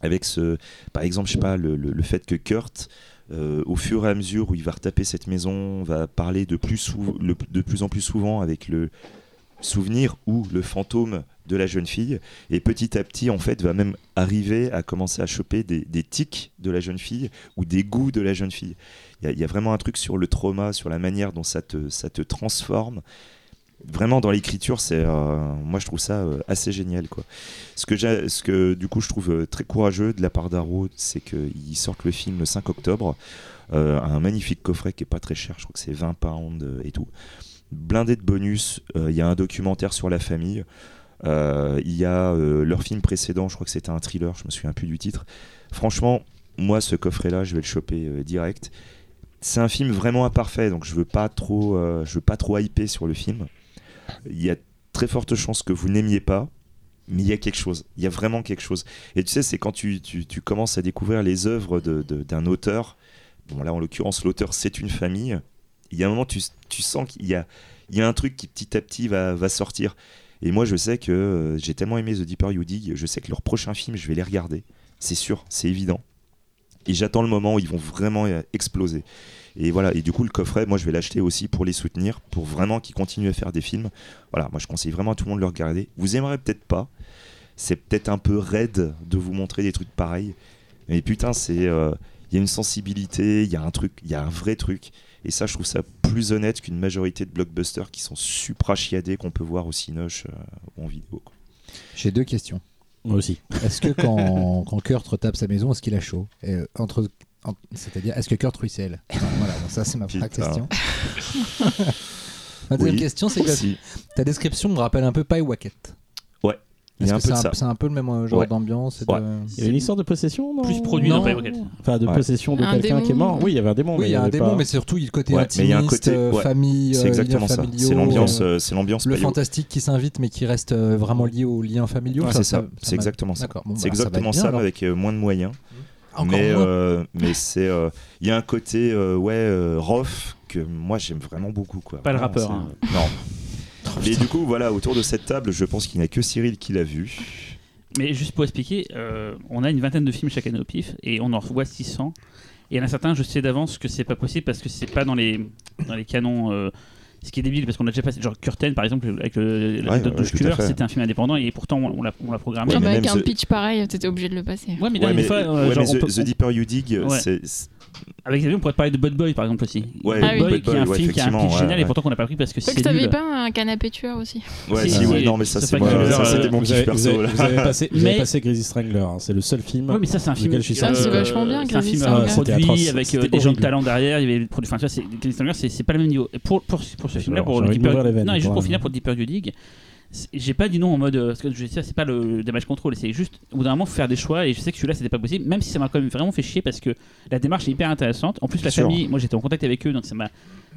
Avec ce, par exemple, je sais pas, le, le- fait que Kurt, euh, au fur et à mesure où il va retaper cette maison, va parler de plus, de plus en plus souvent avec le souvenir ou le fantôme de la jeune fille et petit à petit en fait va même arriver à commencer à choper des, tics de la jeune fille ou des goûts de la jeune fille. Il y, a- vraiment un truc sur le trauma sur la manière dont ça te, ça te transforme. Vraiment dans l'écriture c'est euh, moi je trouve ça euh, assez génial quoi. Ce que ce que du coup je trouve euh, très courageux de la part d'Arrow c'est qu'ils sortent le film le 5 octobre un magnifique coffret qui est pas très cher je crois que c'est 20 pounds et tout blindé de bonus euh, il y a un documentaire sur la famille euh, il y a euh, leur film précédent, je crois que c'était un thriller, je me souviens plus du titre. Franchement, moi, ce coffret-là, je vais le choper direct. C'est un film vraiment imparfait, donc je veux pas trop, je veux pas trop hyper sur le film. Il y a très forte chance que vous n'aimiez pas, mais il y a quelque chose. Il y a vraiment quelque chose. Et tu sais, c'est quand tu, tu- commences à découvrir les œuvres d'un auteur. Bon, là, en l'occurrence, l'auteur, c'est une famille. Il y a un moment, tu, sens qu'il y a, un truc qui petit à petit va, va sortir. Et moi, je sais que euh, j'ai tellement aimé The Deeper You Dig, je sais que leur prochain film, je vais les regarder. C'est sûr, c'est évident. Et j'attends le moment où ils vont vraiment euh, exploser. Et voilà, et du coup, le coffret, moi, je vais l'acheter aussi pour les soutenir, pour vraiment qu'ils continuent à faire des films. Voilà, moi, je conseille vraiment à tout le monde de le regarder. Vous aimerez peut-être pas. C'est peut-être un peu raide de vous montrer des trucs pareils. Mais putain, c'est. euh, Il y a une sensibilité, il y a un truc, il y a un vrai truc. Et ça, je trouve ça plus honnête qu'une majorité de blockbusters qui sont supra chiadés qu'on peut voir au Cinoche euh, ou en vidéo. J'ai deux questions. Moi aussi. Est-ce que quand, quand Kurt retape sa maison, est-ce qu'il a chaud Et, euh, entre, en- C'est-à-dire, est-ce que Kurt ruisselle Enfin, Voilà, donc ça c'est ma première question. ma deuxième Oui, question, c'est que ta description me rappelle un peu Pie Wacket. Il y a Est-ce un que peu c'est de un, ça. c'est un peu le même euh, genre Ouais. d'ambiance de- Ouais. Il y a une histoire de possession non Plus produit Non. dans Rocket. Enfin, de Ouais. possession de Un quelqu'un qui est mort. Oui, il y avait un démon. Oui, il y a un avait démon, pas- mais c'est surtout le côté Ouais, mais il y a un intimiste, côté- euh, ouais, famille, C'est euh, exactement ça. familiaux, C'est l'ambiance, euh, c'est l'ambiance. le paillot. fantastique qui s'invite mais qui reste euh, vraiment lié aux liens familiaux. C'est ça. ça- C'est exactement ça. C'est bah, exactement ça, mais avec moins de moyens. Encore mais c'est il y a un côté ouais rough que moi j'aime vraiment beaucoup quoi. Pas le rappeur, hein. Non. Mais du coup voilà autour de cette table je pense qu'il n'y a que Cyril qui l'a vu. Mais juste pour expliquer, euh, on a une vingtaine de films chaque année au pif et on en revoit 600. Et il y en a certains, je sais d'avance que c'est pas possible parce que c'est pas dans les, dans les canons. euh, ce qui est débile parce qu'on a déjà passé, genre Curtain par exemple, avec le, la Ouais, ouais, de fait. c'était un film indépendant et pourtant on, on l'a on l'a programmé. Ouais, Ah mais bah, avec un The- pitch pareil, t'étais obligé de le passer. Ouais, mais là, Ouais, mais, fois, euh, ouais, genre, mais on The, peut- The Deeper You Dig Ouais. c'est- avec les avions, on pourrait parler de Bud Boy par exemple aussi. Ouais, Bud Ah oui. Boy qui est un Boy, ouais, film qui a un pitch génial ouais, et pourtant qu'on n'a pas pris parce que c'est que t'avais pas un canapé tueur aussi. ouais Si, ouais non mais ça ça ça euh, c'était mon vous, kiff avez, vous, perso avez, vous avez passé, vous avez Mais- passé Crazy Strangler. hein. C'est le seul film. Ouais, mais ça, c'est un film Lequel je suis sorti. c'est Euh, vachement bien, C'est un film euh, produit avec euh, des gens de talent derrière. Il y avait produit. Enfin, tu vois, c'est Crazy Strangler, c'est c'est pas le même niveau. Pour pour pour ce film-là, pour non, et juste pour finir pour Deeper du Dig. J'ai pas dit non en mode euh, parce que je c'est pas le damage control c'est juste au bout d'un moment faut faire des choix et je sais que celui-là c'était pas possible même si ça m'a quand même vraiment fait chier parce que la démarche est hyper intéressante. En plus la sûr. famille moi j'étais en contact avec eux donc ça m'a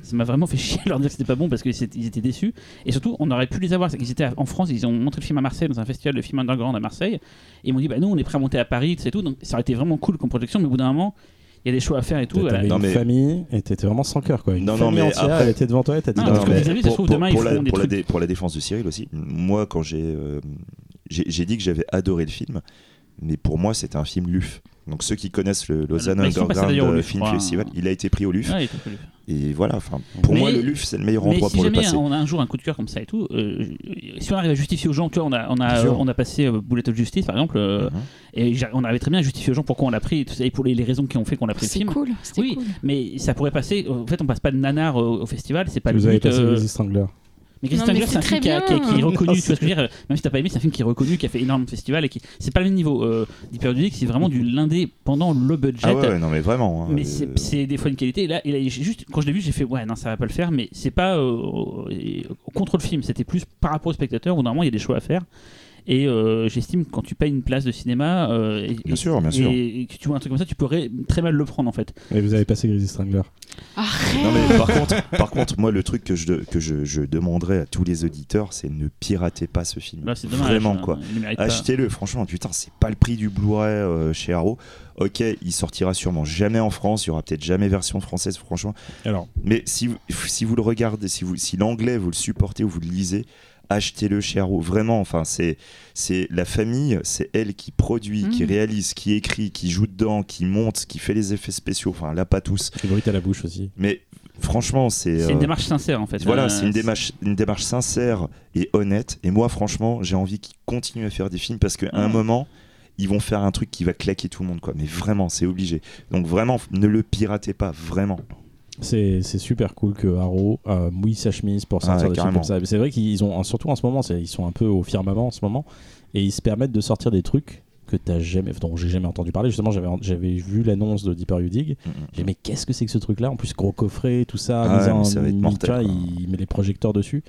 ça m'a vraiment fait chier de leur dire que c'était pas bon parce qu'ils étaient déçus. Et surtout on aurait pu les avoir. Ils étaient en France ils ont montré le film à Marseille dans un festival de film underground à Marseille. Et ils m'ont dit bah nous on est prêt à monter à Paris c'est tout. Donc ça aurait été vraiment cool comme projection mais au bout d'un moment il y a des choix à faire et tout T'avais voilà. Non, une mais- famille et t'étais vraiment sans cœur quoi. Une Non, mais entière, après- elle était devant toi et t'as dit Non, non, parce que mais- vis-à-vis, ça se pour, trouve, pour- demain, pour la, pour la trucs. dé- pour la défense de Cyril aussi, moi quand j'ai euh, j'ai j'ai dit que j'avais adoré le film, mais pour moi c'était un film LUF. Donc ceux qui connaissent le Lausanne Underground euh, LUF, Film. Festival, il a été pris au LUF. Et voilà, enfin, pour Mais- moi le LUF c'est le meilleur endroit si pour le jamais passer. on a un jour un coup de cœur comme ça et tout, euh, si on arrive à justifier aux gens, tu vois, on a, on a, on a passé euh, Bullet of Justice par exemple, euh, Mhm. et on avait très bien justifié aux gens pourquoi on l'a pris, et tout ça, et pour les, les raisons qui ont fait qu'on a pris le C'est film. cool. C'était Oui, cool. mais ça pourrait passer. En fait, on passe pas de nanar au, au festival, c'est pas Vous le avez but. passé euh, Crazy Strangler. Mais Chris Non, mais Strangler, c'est un film qui, a- très qui a- qui est reconnu, Non, tu vois ce que je veux dire Même si t'as pas aimé, c'est un film qui est reconnu, qui a fait énormément de festivals et qui. C'est pas le même niveau. Euh, Deeper Dudic, c'est vraiment du l'indé pendant le budget. Ah ouais, ouais, non mais vraiment. hein, Mais euh, c'est des fois une qualité. Et là, et là, juste quand je l'ai vu, j'ai fait ouais, non, ça va pas le faire. Mais c'est pas euh, euh, contre le film. C'était plus par rapport au spectateur où normalement il y a des choix à faire. Et euh, j'estime que quand tu payes une place de cinéma, euh, et, Bien et- sûr, bien sûr. et que tu vois un truc comme ça, tu pourrais très mal le prendre en fait. Et vous avez passé Crazy Strangler. Arrête. Non mais par contre, par contre, moi le truc que je que je, je demanderais à tous les auditeurs, c'est ne piratez pas ce film. Là, c'est dommage. Vraiment hein, quoi. il le mérite pas. Achetez-le, franchement, putain, c'est pas le prix du Blu-ray euh, chez Arrow. Ok, il sortira sûrement jamais en France, il y aura peut-être jamais version française, franchement. Alors, Mais si, vous- si vous le regardez, si, vous, si l'anglais vous le supportez ou vous le lisez, achetez-le chez Arrow. Vraiment, enfin, c'est, c'est la famille, c'est elle qui produit, qui Mhm. réalise, qui écrit, qui joue dedans, qui monte, qui fait les effets spéciaux. Enfin, là, pas tous. c'est bruit à la bouche aussi. Mais franchement, c'est. C'est une euh, démarche sincère en fait. voilà, Euh, c'est une démarche, une démarche sincère et honnête. Et moi, franchement, j'ai envie qu'ils continuent à faire des films parce qu'à un Ouais. moment, ils vont faire un truc qui va claquer tout le monde, quoi. Mais vraiment, c'est obligé. Donc vraiment, ne le piratez pas, vraiment. C'est c'est super cool que Arrow euh, mouille sa chemise pour Ah sortir ouais, des carrément. comme ça. C'est vrai qu'ils ont, surtout en ce moment, ils sont un peu au firmament en ce moment, et ils se permettent de sortir des trucs que t'as jamais, dont j'ai jamais entendu parler. Justement, j'avais j'avais vu l'annonce de Deeper You Dig. Mhm. J'ai dit, mais qu'est-ce que c'est que ce truc-là? En plus, gros coffret, tout ça, Ah ouais, en- ça va être mortel, il met les projecteurs dessus.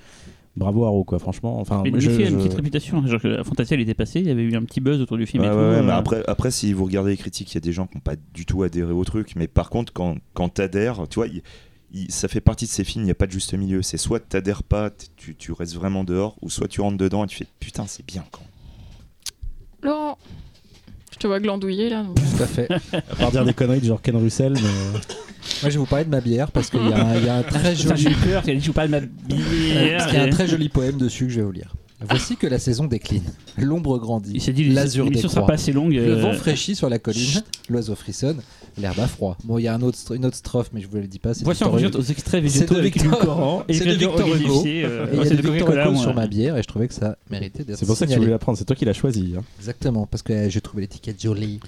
Bravo Arrow, quoi, franchement. Enfin, Mais le je- film a une petite réputation. Genre que Fantasia, il était passé, il y avait eu un petit buzz autour du film. Ouais, et ouais, tout, ouais, euh, mais après, après, si vous regardez les critiques, il y a des gens qui n'ont pas du tout adhéré au truc. Mais par contre, quand, quand t'adhères, tu vois, ça fait partie de ces films, il n'y a pas de juste milieu. C'est soit t'adhères pas, tu, tu restes vraiment dehors, ou soit tu rentres dedans et tu fais putain, c'est bien quand. Laurent, je te vois glandouiller là. donc- Tout à fait. À part dire des conneries du genre Ken Russell, mais. Moi, je vais vous parler de ma bière parce qu'il y, a un- il y a un très j'ai joli, eu peur qu'elle parle de ma bière. parce qu'il y a un très joli poème dessus que je vais vous lire. Voici que la saison décline, l'ombre grandit, Il s'est dit, l'azur l'émission sera décroît. pas assez longue. Le euh, vent fraîchit sur la colline, l'oiseau frissonne, l'herbe a froid. Bon, il y a un autre, une autre strophe, mais je vous le dis pas. c'est Voici revient Hugo. aux extraits C'est végétaux de avec Victor- du Coran et c'est de Victor Hugo. olivifiés, euh, Et il y a c'est de Victor Hugo sur ma bière et je trouvais que ça méritait d'être C'est pour ça que tu voulais la prendre, c'est toi qui l'as choisi. hein. Exactement, parce que euh, j'ai trouvé l'étiquette jolie.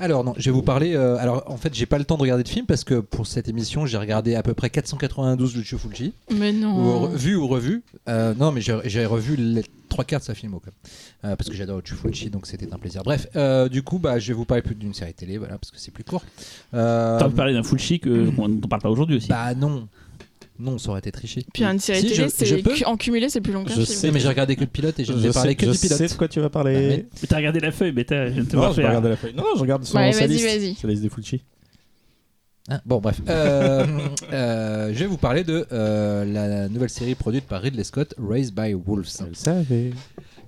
Alors non, je vais vous parler. euh, alors en fait, j'ai pas le temps de regarder de film parce que pour cette émission, j'ai regardé à peu près 492 Lucio Fulci, Mais ou non. re- vu ou revu. Euh, non, mais j'ai j'ai revu les trois quarts de sa Euh, parce que j'adore Lucio Fulci, donc c'était un plaisir. Bref, euh, du coup, bah, je vais vous parler plus d'une série télé, voilà, parce que c'est plus court. Euh, T'as parler d'un full chic euh, dont on parle pas aujourd'hui aussi. bah non, non, ça aurait été triché. Puis une série Si, télé, je- je c'est peux en cumulé, c'est plus long qu'un Je film. sais, mais j'ai regardé que le pilote et je ne Je vais parler sais, que je du pilote. sais de quoi tu vas Ah, parler. mais- Mais t'as regardé la feuille, mais t'as- je Non, je faire. regarder la feuille. Non, non, je regarde son Ouais, sa vas-y, liste. vas-y. C'est la liste des Fulci. Hein, bon, bref. Euh, euh, je vais vous parler de euh, la nouvelle série produite par Ridley Scott, Raised by Wolves, Je le savais.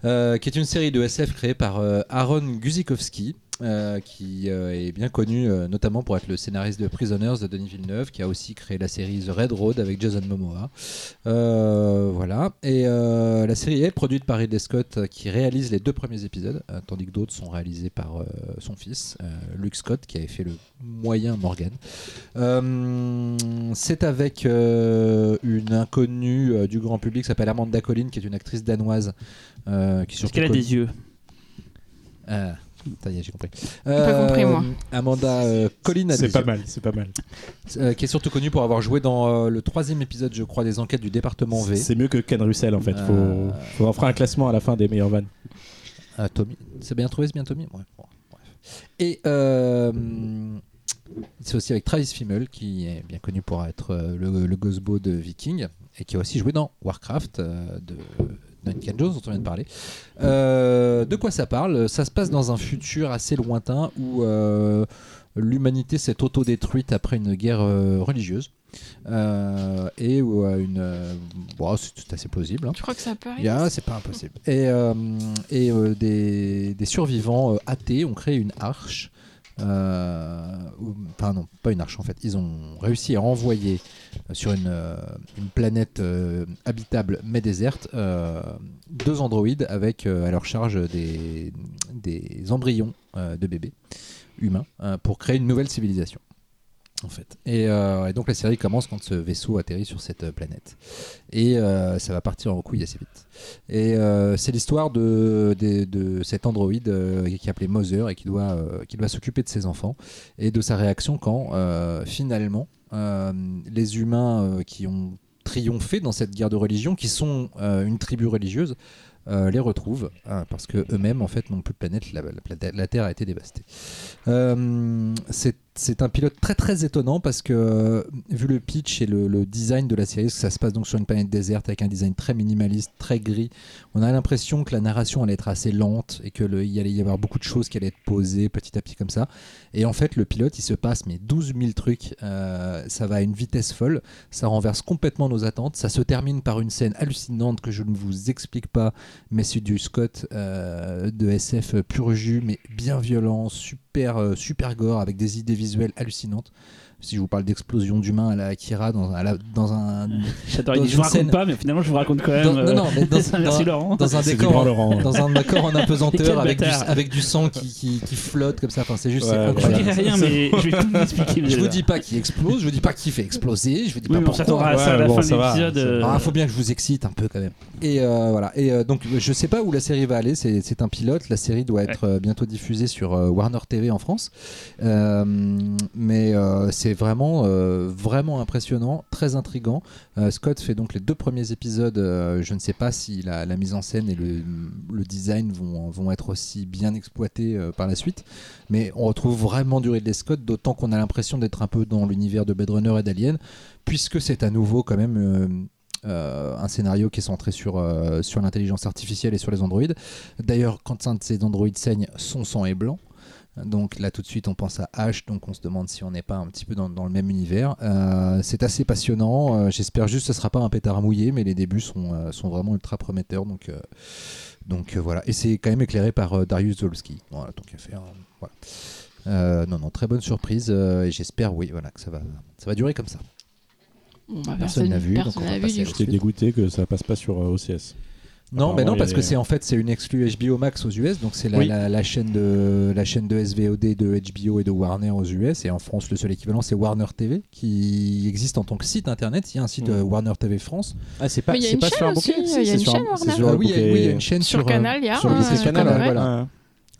euh, qui est une série de SF créée par euh, Aaron Guzikowski. Euh, qui euh, est bien connu euh, notamment pour être le scénariste de Prisoners de Denis Villeneuve, qui a aussi créé la série The Red Road avec Jason Momoa. Voilà. Et la série est produite par Ridley Scott, qui réalise les deux premiers épisodes, tandis que d'autres sont réalisés par son fils, Luke Scott, qui avait fait le moyen Morgan. C'est avec une inconnue du grand public qui s'appelle Amanda Collin, qui est une actrice danoise. qui Est-ce qu'elle a des yeux? Ça y est, j'ai compris. pas compris, moi. Amanda euh, Collin a C'est pas mal, c'est pas mal. Euh, qui est surtout connue pour avoir joué dans euh, le troisième épisode, je crois, des enquêtes du département V. C'est mieux que Ken Russell en fait. Faut, Euh. faut en faire un classement à la fin des meilleures vannes. Ah, Tommy. C'est bien trouvé, c'est bien Tommy? Ouais, bon, bref. Et euh, c'est aussi avec Travis Fimmel, qui est bien connu pour être euh, le, le Gosbo de Viking, et qui a aussi joué dans Warcraft euh, de Duncan Jones, dont on vient de parler. Euh, de quoi ça parle? Ça se passe dans un futur assez lointain où euh, l'humanité s'est autodétruite après une guerre euh, religieuse. Et où une. bon, c'est c'est assez plausible. hein. Tu crois que ça peut arriver? A- c'est pas impossible. Et, et des, des survivants athées ont créé une arche. Euh, non, pas une arche en fait. Ils ont réussi à envoyer euh, sur une, euh, planète euh, habitable mais déserte deux androïdes avec à leur charge des, embryons de bébés humains pour créer une nouvelle civilisation. En fait. Et, euh, et donc la série commence quand ce vaisseau atterrit sur cette euh, planète. Et euh, ça va partir en couille assez vite. Et c'est l'histoire de, de, cet androïde qui est appelé Mother et qui doit, qui doit s'occuper de ses enfants et de sa réaction quand finalement les humains qui ont triomphé dans cette guerre de religion, qui sont une tribu religieuse, les retrouvent parce que eux-mêmes en fait n'ont plus de planète, la, Terre a été dévastée. C'est c'est un pilote très très étonnant parce que euh, vu le pitch et le, design de la série, ça se passe donc sur une planète déserte avec un design très minimaliste, très gris. On a l'impression que la narration allait être assez lente et que le- il allait y avoir beaucoup de choses qui allaient être posées petit à petit comme ça. Et en fait, le pilote, il se passe mais 12 000 trucs. Euh, ça va à une vitesse folle. Ça renverse complètement nos attentes. Ça se termine par une scène hallucinante que je ne vous explique pas, mais c'est du Scott euh, de SF pur jus, mais bien violent, super super gore avec des idées visuelles hallucinantes. Si je vous parle d'explosion d'humains à la Akira dans un, à la- dans un J'adore, Dans il dit, je vous raconte scène- pas, mais finalement je vous raconte quand même. dans, non, euh, non, mais dans, Merci dans- Laurent. dans un C'est décor Laurent. dans un décor en apesanteur avec du, avec du sang qui, qui, qui flotte comme ça. Enfin, c'est juste Ouais, c'est. Je incroyable. dirai rien, mais je vais tout vous expliquer. Je vous dis pas qu'il explose, je vous dis pas qu'il fait exploser, je vous dis Oui, pas mais on s'attendra pourquoi. à ça à la bon, fin de va, l'épisode. euh, Ah, faut bien que je vous excite un peu quand même. Et euh, voilà. Et euh, donc, je sais pas où la série va aller. C'est c'est un pilote. La série doit être euh, bientôt diffusée sur euh, Warner TV en France. Euh, mais euh, c'est vraiment, euh, vraiment impressionnant, très intrigant. Euh, Scott fait donc les deux premiers épisodes. euh, je ne sais pas si la, mise en scène et le, design vont, être aussi bien exploités par la suite. Mais on retrouve vraiment du Ridley Scott, d'autant qu'on a l'impression d'être un peu dans l'univers de Blade Runner et d'Alien, puisque c'est à nouveau quand même. un scénario qui est centré sur, sur l'intelligence artificielle et sur les androïdes. D'ailleurs, quand un de ces androïdes saigne, son sang est blanc. Donc là, tout de suite, on pense à H, donc on se demande si on n'est pas un petit peu dans, dans le même univers. Euh, c'est assez passionnant. Euh, J'espère juste que ce sera pas un pétard mouillé, mais les débuts sont, euh, sont vraiment ultra prometteurs. Donc, euh, donc euh, voilà. Et c'est quand même éclairé par euh, Darius Zolski. Voilà, tant qu'à faire. euh, voilà. Euh, non, non, très bonne surprise. euh, et j'espère, oui, voilà, que ça va, ça va durer comme ça. Bon, bah, Personne n'a vu, donc on va n'a vu passer du à coup. la J'étais dégoûté que ça passe pas sur euh, OCS. Non, mais non, parce a que c'est en fait c'est une exclue HBO Max aux US, donc c'est la, Oui. la, la chaîne de la chaîne de SVOD de HBO et de Warner aux US, et en France le seul équivalent c'est Warner TV qui existe en tant que site internet. Il y a un site euh, Warner TV France. Ah, c'est pas, c'est pas sur un bouquet il y a une sur un- chaîne, Warner. sur Ah oui, il y a- une chaîne Sur sur, euh, Canal, il y a, sur le euh, bouquet sur Canal, Canal, voilà. Ouais.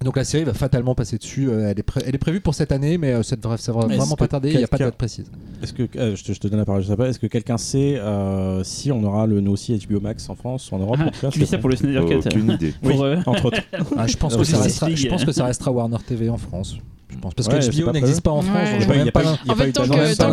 Donc la série va fatalement passer dessus. euh, elle, est pré- elle est prévue pour cette année, mais euh, ça devrait, ça devrait vraiment pas tarder. Il n'y a pas de date précise. Est-ce que euh, je, te, je te donne la parole, je sais pas. Est-ce que quelqu'un sait euh, si on aura le nous aussi HBO Max en France ou en Europe Ah, en cas, tu dis ça pour le Snyder Cut. Aucune idée. Pour, euh, entre autres. Ah, je pense que ça restera. Je pense que ça restera Warner TV en France. Je pense parce Ouais, que HBO n'existe pas en France. Ouais. donc Il y je a vois pas- même pas pas- En pas fait, tant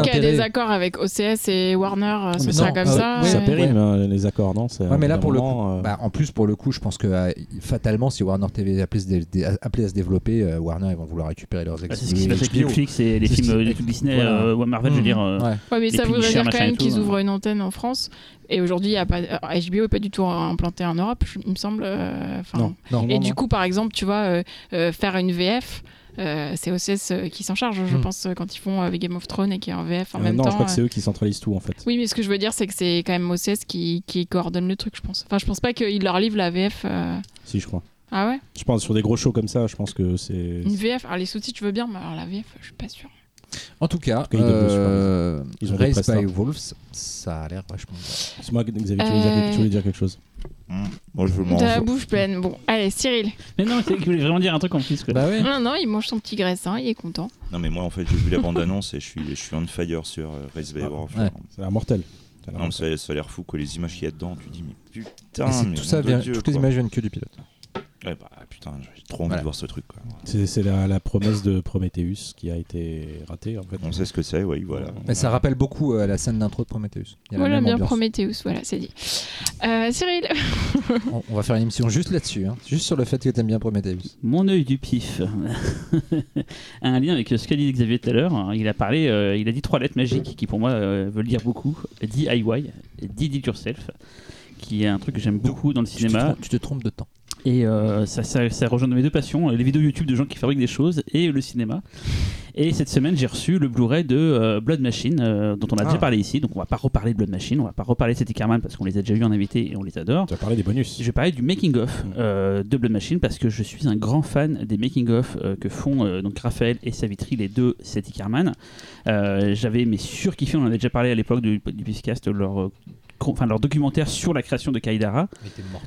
qu'il y a des accords avec OCS et Warner, euh, ce mais sera non, comme euh, ça. ouais. périmé hein, les accords, non Ouais, mais là, pour le euh, Bah, en plus, pour le coup, je pense que euh, fatalement, si Warner TV est appelé, à se dé- dé- appelé à se développer, euh, Warner ils vont vouloir récupérer leurs bah, c'est ce exclus qui se passe avec HBO. Netflix et les films euh, de Disney euh, ou Marvel, je veux Mhm. dire. euh, Ouais. Mais ça voudrait dire quand même qu'ils hein. ouvrent une antenne en France. Et aujourd'hui, euh, HBO n'est pas du tout implanté en Europe, il me semble. euh, Non. Non, Et non, du non. coup, par exemple, tu vois, euh, euh, faire une VF, euh, c'est OCS euh, qui s'en charge, je Hmm. pense, euh, quand ils font avec Game of Thrones et qui est en VF en Euh, même non, temps. je crois que euh. c'est eux qui centralisent tout en fait. Oui, mais ce que je veux dire, c'est que c'est quand même OCS qui, qui coordonne le truc, je pense. Enfin, je pense pas qu'ils leur livrent la VF. euh. Si, je crois. Ah ouais? Je pense sur des gros shows comme ça, je pense que c'est. Une VF Alors, les sous-titres, je veux bien, mais alors la VF, je suis pas sûr. En tout cas, tout cas, ils euh, ont Raised by Wolves, ça a l'air vachement bien. C'est moi, Xavier, tu voulais, dire, quelque- tu voulais dire quelque chose Hmm. Moi, je T'as la mange. bouche pleine. Bon, allez, Cyril. Mais non, c'est qu'il voulait vraiment dire un truc en plus. Quoi. Bah ouais. Non, non, il mange son petit graissin, il est content. Non, mais moi, en fait, j'ai vu la bande-annonce et je suis, je suis on fire sur euh, Race by Ah, Wolf. ouais. Ça a l'air mortel. Ça a l'air Non, mais mortel. ça, ça a l'air fou, quoi. Les images qu'il y a dedans, tu dis, mais putain, mais tout ça de vient, Dieu, toutes les images viennent que du pilote. Ouais, bah putain, j'ai trop envie Voilà. de voir ce truc, quoi. C'est c'est la, la promesse de Prometheus qui a été ratée en fait. On sait ce que c'est, oui, voilà. Mais ça rappelle beaucoup euh, la scène d'intro de Prometheus. Il y a la Voilà, même bien ambiance. Prometheus, voilà, c'est dit. Euh, Cyril, On, on va faire une émission juste là-dessus, hein. juste sur le fait que t'aimes bien Prometheus. Mon œil du pif a un lien avec ce qu'a dit Xavier tout à l'heure. Il a parlé, euh, il a dit trois lettres magiques qui pour moi euh, veulent dire beaucoup. DIY, Did It Yourself, qui est un truc que j'aime beaucoup dans le Tu te, cinéma. trompes, tu te trompes de temps. Et euh, ça, ça, ça rejoint mes deux passions, les vidéos YouTube de gens qui fabriquent des choses et le cinéma. Et cette semaine, j'ai reçu le Blu-ray de euh, Blood Machine, euh, dont on a Ah. déjà parlé ici. Donc on va pas reparler de Blood Machine, on va pas reparler de City Carman parce qu'on les a déjà eu en invité et on les adore. Tu as parlé des bonus. Je vais parler du making of euh, de Blood Machine parce que je suis un grand fan des making of euh, que font donc Raphaël et Savitri, les deux Seti Carman. J'avais mais surkiffé, on en avait déjà parlé à l'époque du, du leur, enfin, leur documentaire sur la création de Kaidara.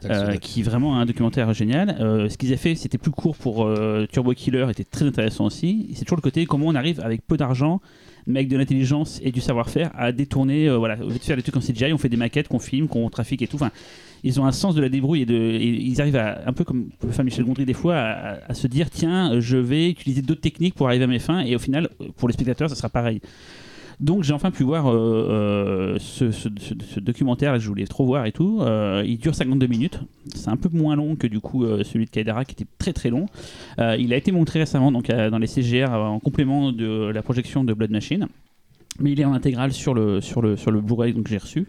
Euh, qui est vraiment un documentaire génial. Euh, ce qu'ils avaient fait, c'était plus court pour euh, Turbo Killer, était très intéressant aussi. C'est toujours le côté comment on arrive avec peu d'argent, mais avec de l'intelligence et du savoir-faire à détourner. voilà, au lieu de faire des trucs en CGI, on fait des maquettes qu'on filme, qu'on trafique et tout. Enfin, ils ont un sens de la débrouille et, de, et ils arrivent à, un peu comme peut le faire Michel Gondry des fois, à, à se dire tiens, je vais utiliser d'autres techniques pour arriver à mes fins. Et au final, pour les spectateurs, ça sera pareil. Donc j'ai enfin pu voir euh, euh, ce, documentaire, je voulais trop voir et tout. Euh, il dure 52 minutes, c'est un peu moins long que du coup celui de Kaidara qui était très très long. Il a été montré récemment donc, dans les CGR en complément de la projection de Blood Machine. Mais il est en intégrale sur le, sur le, sur le Blu-ray j'ai reçu.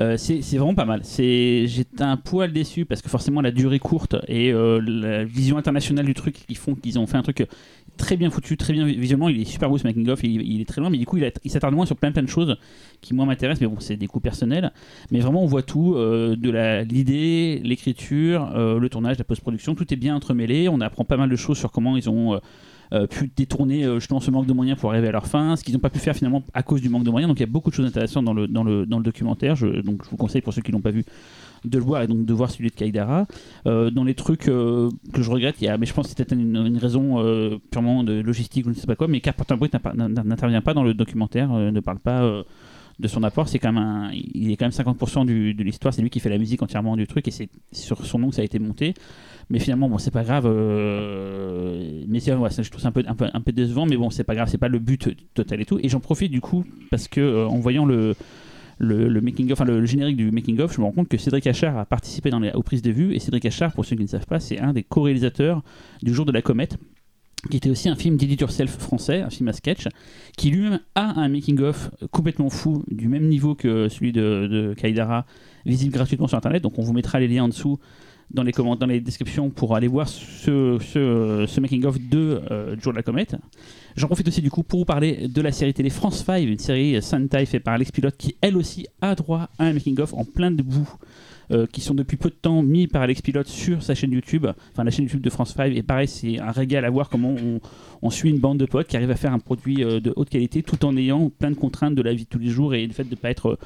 Euh, c'est vraiment pas mal. J'étais un poil déçu parce que forcément la durée courte et euh, la vision internationale du truc qui font qu'ils ont fait un truc très bien foutu, très bien visuellement. Il est super beau ce making of, il, est très loin, mais du coup il, s'attarde moins sur plein plein de choses qui moi m'intéressent, mais bon c'est des coups personnels. Mais vraiment on voit tout, euh, de l'idée, l'écriture, euh, le tournage, la post-production, tout est bien entremêlé. On apprend pas mal de choses sur comment ils ont euh, euh, pu détourner euh, justement ce manque de moyens pour arriver à leur fin, ce qu'ils n'ont pas pu faire finalement à cause du manque de moyens. Donc il y a beaucoup de choses intéressantes dans le, dans le, dans le documentaire. Je, donc je vous conseille pour ceux qui l'ont pas vu de le voir et donc de voir celui de Kaidara. Euh, dans les trucs euh, que je regrette, il y a, mais je pense que c'est peut-être une, une raison euh, purement de logistique ou je ne sais pas quoi, mais Carpenter Brut n'intervient pas dans le documentaire, euh, ne parle pas euh, de son apport. C'est quand même il est quand même 50% du- de l'histoire. C'est lui qui fait la musique entièrement du truc et c'est sur son nom que ça a été monté. Mais finalement, bon, c'est pas grave. euh, mais ouais, je trouve ça un peu, un peu, un peu décevant, mais bon, c'est pas grave, c'est pas le but total et tout. Et j'en profite du coup parce que euh, en voyant le le, le making of, enfin le, générique du making of, je me rends compte que Cédric Achard a participé dans les, aux prises de vue et Cédric Achard, pour ceux qui ne savent pas, c'est un des co-réalisateurs du jour de la comète. qui était aussi un film d'Edit Yourself français, un film à sketch, qui lui-même a un making-of complètement fou, du même niveau que celui de, de Kaidara, visible gratuitement sur Internet. Donc on vous mettra les liens en dessous dans les, dans les descriptions pour aller voir ce, ce, making-of de euh, Jour de la comète. J'en profite aussi du coup pour vous parler de la série télé France 5, une série Sentai faite par Alex Pilote qui elle aussi a droit à un making-of en plein de bout. euh, qui sont depuis peu de temps mis par Alex Pilote sur sa chaîne YouTube, enfin la chaîne YouTube de France 5. Et pareil, c'est un régal à voir comment on, on suit une bande de potes qui arrive à faire un produit euh, de haute qualité tout en ayant plein de contraintes de la vie de tous les jours et le fait de ne pas être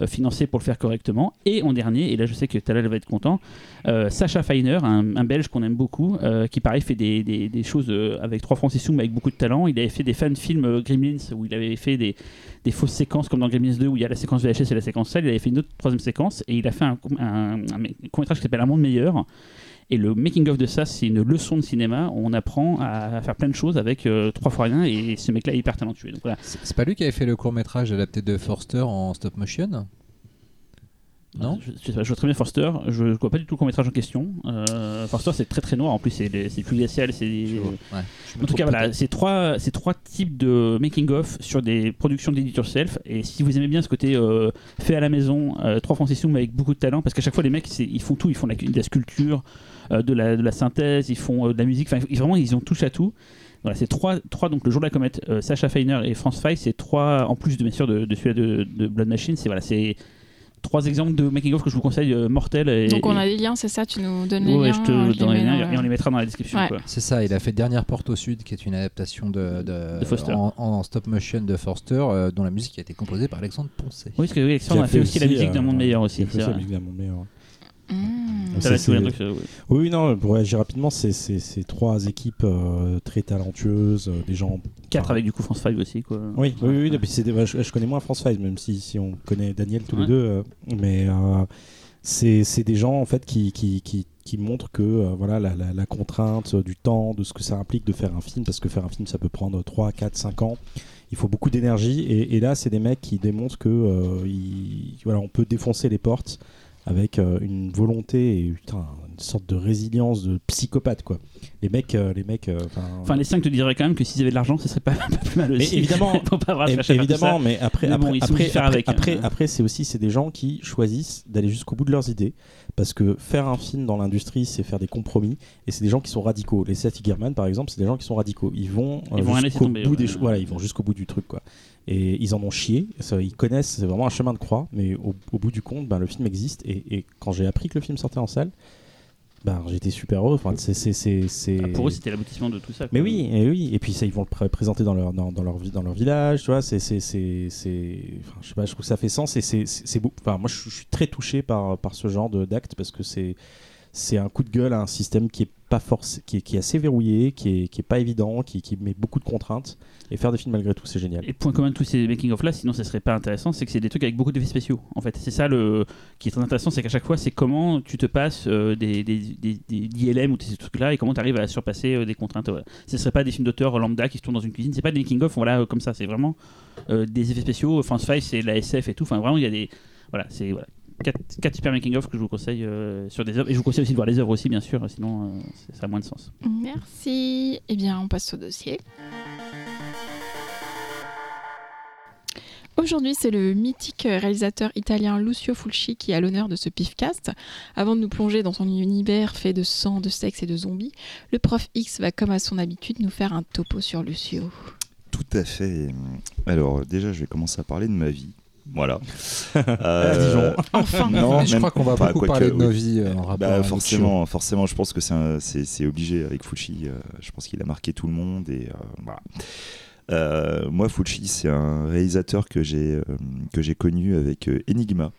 euh, financé pour le faire correctement. Et en dernier, et là je sais que Talal va être content, euh, Sacha Feiner, un, un Belge qu'on aime beaucoup, euh, qui pareil fait des, des- choses avec 3 francs 6 sous mais avec beaucoup de talent. Il avait fait des fan films Gremlins où il avait fait des, des fausses séquences comme dans Gremlins 2 où il y a la séquence VHS et la séquence salle. Il avait fait une autre troisième séquence et il a fait un, un, un court métrage qui s'appelle Un monde meilleur. Et le making of de ça, c'est une leçon de cinéma on apprend à faire plein de choses avec euh, trois fois rien et ce mec-là est hyper talentueux. Donc voilà. C'est pas lui qui avait fait le court métrage adapté de Forster en stop motion? Non? je, je pas, je vois très bien Forster. Je ne vois pas du tout le court métrage en question. Euh, Forster, c'est très très noir. En plus, c'est c'est plus glacial. C'est Ouais. En tout cas, voilà, c'est trois, c'est trois types de making-of sur des productions d'Edit Yourself. Et si vous aimez bien ce côté euh, fait à la maison, euh, trois francs six sous, mais avec beaucoup de talent, parce qu'à chaque fois, les mecs, ils font tout. Ils font de la, de la sculpture, euh, de, la, de la synthèse, ils font euh, de la musique. Enfin, vraiment, ils ont touché à tout. Voilà, c'est trois, trois, donc le jour de la comète, euh, Sacha Feiner et France Fay, c'est trois, en plus de bien sûr de, de celui-là de, de Blood Machine, c'est voilà, c'est trois exemples de making-of que je vous conseille euh, mortels. Et, Donc on a et- des liens, c'est ça? Tu nous donnes les Ouais, liens je te euh, je les les liens dans et on le- les mettra dans la description. Ouais. C'est ça, il a fait Dernière Porte au Sud, qui est une adaptation de, De Foster. En, en stop motion de Forster, euh, dont la musique a été composée par Alexandre Poncet. Oui, parce que oui, Alexandre a fait aussi la musique d'un monde meilleur aussi. Il a fait c'est aussi la vrai. musique d'un monde meilleur. Mmh. Ça, va euh, ouais. Oui, oui, non, pour réagir rapidement, c'est trois équipes euh, très talentueuses, euh, des gens. 4 enfin, avec du coup France 5 aussi. Quoi. Oui, oui, oui, oui, puis c'est des- bah, je, je connais moins France 5, même si, si on connaît Daniel tous Ouais. les deux. euh, mais euh, c'est c'est des gens en fait qui, qui, qui, qui montrent que euh, voilà la, la- la contrainte euh, du temps, de ce que ça implique de faire un film, parce que faire un film ça peut prendre 3, 4, 5 ans. Il faut beaucoup d'énergie et, et là c'est des mecs qui démontrent que euh, ils- voilà, on peut défoncer les portes avec euh, une volonté et putain, une sorte de résilience de psychopathe quoi. Les mecs, euh, les mecs. euh, Enfin, les 5 te diraient quand même que s'ils avaient de l'argent, ce serait pas, pas plus mal aussi. Mais évidemment, Faut pas tout évidemment, mais après, Mais bon, après, sont après, après, avec, après, hein. après, c'est aussi c'est des gens qui choisissent d'aller jusqu'au bout de leurs idées, parce que faire un film dans l'industrie, c'est faire des compromis, et c'est des gens qui sont radicaux. Les Seth German, par exemple, c'est des gens qui sont radicaux. Ils vont, euh, jusqu'au bout ouais. des cho- voilà, ils vont jusqu'au bout du truc, quoi. Et ils en ont chié. Ça, ils connaissent, c'est vraiment un chemin de croix, mais au, au bout du compte, ben, le film existe. Et, et quand j'ai appris que le film sortait en salle, ben, j'étais super heureux. Enfin, c'est, c'est, c'est, c'est- Ah, Pour eux, c'était l'aboutissement de tout ça. quoi. mais oui, et oui, et puis ça, ils vont le pré- présenter dans leur, dans, dans leur, dans leur village, tu vois, c'est, c'est, c'est, c'est- enfin, je sais pas, je trouve que ça fait sens et c'est, c'est, c'est beau. Enfin, moi, je, je suis très touché par, par ce genre d'acte parce que c'est, c'est un coup de gueule à un système qui est pas forcé, qui est, qui est assez verrouillé, qui est, qui est pas évident, qui, qui met beaucoup de contraintes. Et faire des films malgré tout, c'est génial. Et point commun de tous ces making-of là, sinon ça serait pas intéressant, c'est que c'est des trucs avec beaucoup d'effets spéciaux. En fait, c'est ça le qui est très intéressant, c'est qu'à chaque fois, c'est comment tu te passes euh, des, des, des, des ou ces trucs-là et comment tu arrives à surpasser euh, des contraintes. Voilà. Ce serait pas des films d'auteur lambda qui se tournent dans une cuisine, c'est pas des making-of voilà, euh, comme ça, c'est vraiment euh, des effets spéciaux. France 5, c'est la SF et tout. Enfin, vraiment, il y a des. Voilà, c'est. Voilà. 4, super making-of que je vous conseille euh, sur des œuvres. Et je vous conseille aussi de voir les œuvres aussi, bien sûr, sinon euh, ça a moins de sens. Merci. Eh bien, on passe au dossier. Aujourd'hui, c'est le mythique réalisateur italien Lucio Fulci qui a l'honneur de ce pifcast. Avant de nous plonger dans son univers fait de sang, de sexe et de zombies, le prof X va, comme à son habitude, nous faire un topo sur Lucio. Tout à fait. Alors, déjà, je vais commencer à parler de ma vie. Voilà. À Dijon. Enfin non, je crois qu'on va pas, beaucoup parler de oui. nos vies euh, en rapport Bah, avec forcément, forcément, je pense que c'est un- c'est c'est obligé avec Fulci. euh, je pense qu'il a marqué tout le monde et euh, voilà. Euh, moi, Fulci, c'est un réalisateur que j'ai euh, que j'ai connu avec euh, Enigma,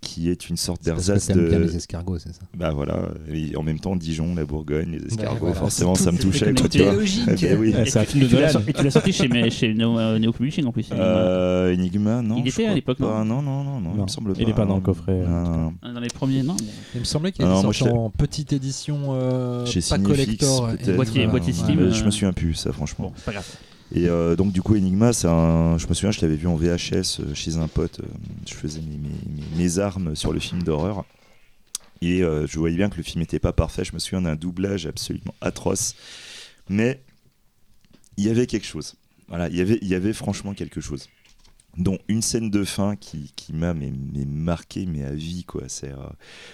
qui est une sorte d'ersatz t'aimes bien de. les escargots, c'est ça Bah voilà, et en même temps Dijon, la Bourgogne, les escargots, voilà, forcément ça me touchait. tout quoi, tu vois. logique. Eh ben oui. C'est un film de Et tu l'as Nolan. sorti- et tu l'as sorti chez, chez Neo, euh, Neo Publishing en plus. Euh, Enigma, non. Il était à l'époque, pas. Non, non, non, non, il Non, me semble pas. il est pas dans le non. coffret, Non, non, non. Dans les premiers, non. Il me semblait qu'il était non, sorti en petite édition, euh, Chez pas collector. et- Boîtier-. Steam, euh, Je me souviens plus, ça, franchement. Bon, c'est pas grave. Et euh, donc du coup Enigma, c'est un... je me souviens, je l'avais vu en VHS euh, chez un pote. euh, je faisais mes, mes- mes- mes armes sur le film d'horreur. Et je voyais bien que le film n'était pas parfait. Je me souviens d'un doublage absolument atroce. mais il y avait quelque chose. Voilà, il y il y avait franchement quelque chose. Dont une scène de fin qui, qui m'a mais, mais marqué mais à vie quoi. C'est, euh,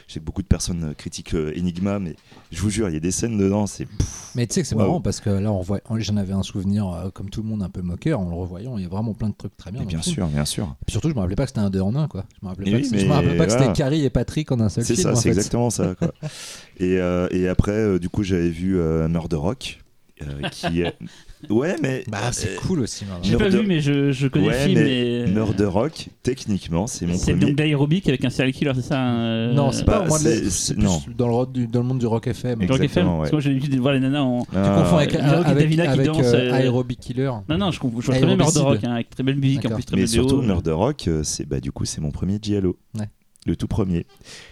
je sais que beaucoup de personnes euh, critiquent euh, Enigma, mais je vous jure, il y a des scènes dedans, c'est Mais tu sais que c'est Waouh. marrant parce que là, on revoit- j'en avais un souvenir, euh, comme tout le monde, un peu moqueur. En le revoyant, il y a vraiment plein de trucs très bien. Bien sûr, bien sûr. Et surtout, je me rappelais pas que c'était un 2 en 1, quoi. Je me rappelais Et pas, oui, que, je me rappelais pas que c'était voilà. Carrie et Patrick en un seul C'est film. ça, en c'est exactement ça. Quoi. et, euh, et après, euh, du coup, j'avais vu euh, Murder Rock, euh, qui est... Ouais, mais... Bah, c'est euh, cool aussi. Murder J'ai pas vu, mais je, je connais Ouais, le film. mais et- Murder Rock, techniquement, c'est mon C'est premier... donc d'aérobic avec un serial killer, c'est ça euh, Non, c'est bah, pas au moins de c'est- c'est- c'est non. dans le, rock du- dans le monde du rock FM. Rock FM Exactement, Parce ouais. que moi j'ai l'habitude de voir les nanas en. Tu Ah, confonds avec, avec, Davina qui avec, euh, euh, Aerobic Killer. Non, non, je, comprends- je vois très bien. Murder Rock, hein, avec très belle musique, en plus très Mais belle surtout, BO. Murder Rock, euh, c'est bah, du coup, c'est mon premier Giallo. Ouais. Le tout premier.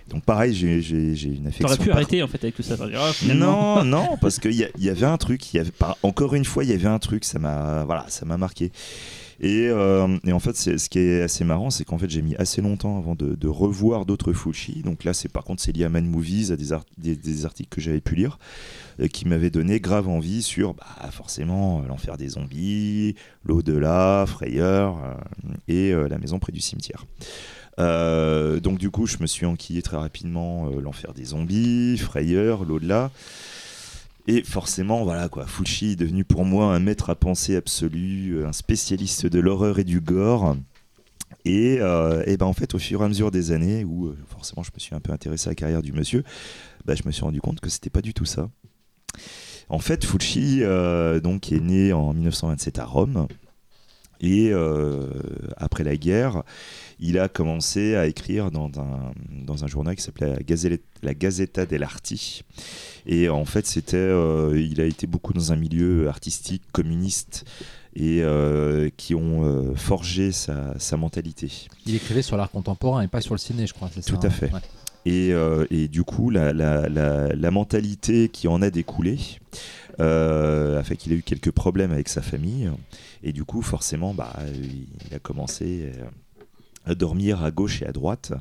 Donc pareil, j'ai une affection. T'aurais pu par- arrêter en fait avec tout ça. t'aurais dit, Ah, finalement. Non, non, parce qu'il y, y avait un truc. Y avait pas, encore une fois, il y avait un truc. Ça m'a, voilà, ça m'a marqué. Et, euh, et en fait, c'est- ce qui est assez marrant, c'est qu'en fait, j'ai mis assez longtemps avant de, de revoir d'autres Fulci. Donc là, c'est par contre, c'est lié à Man Movies, à des, art- des, des articles que j'avais pu lire, euh, qui m'avaient donné grave envie sur, bah, forcément, euh, l'enfer des zombies, l'au-delà, Frayeur euh, et la maison près du cimetière. Euh, donc du coup, je me suis enquillé très rapidement euh, l'enfer des zombies, Frayeur, l'au-delà. Et forcément, voilà quoi, Fulci est devenu pour moi un maître à penser absolu, euh, un spécialiste de l'horreur et du gore. Et, euh, ben en fait, au fur et à mesure des années, où forcément je me suis un peu intéressé à la carrière du monsieur, bah, je me suis rendu compte que c'était pas du tout ça. En fait, Fulci euh, donc est né en 1927 à Rome. Et euh, après la guerre, il a commencé à écrire dans un, dans un journal qui s'appelait la, Gazzetta dell'Arti. Et en fait, c'était, euh, il a été beaucoup dans un milieu artistique, communiste, et euh, qui ont euh, forgé sa, sa mentalité. Il écrivait sur l'art contemporain et pas sur le ciné, je crois. c'est Tout ça, à hein fait. Ouais. Et, euh, et du coup, la, la- la- la mentalité qui en a découlé a fait qu'il a eu quelques problèmes avec sa famille. Et du coup, forcément, bah, il a commencé euh, à dormir à gauche et à droite.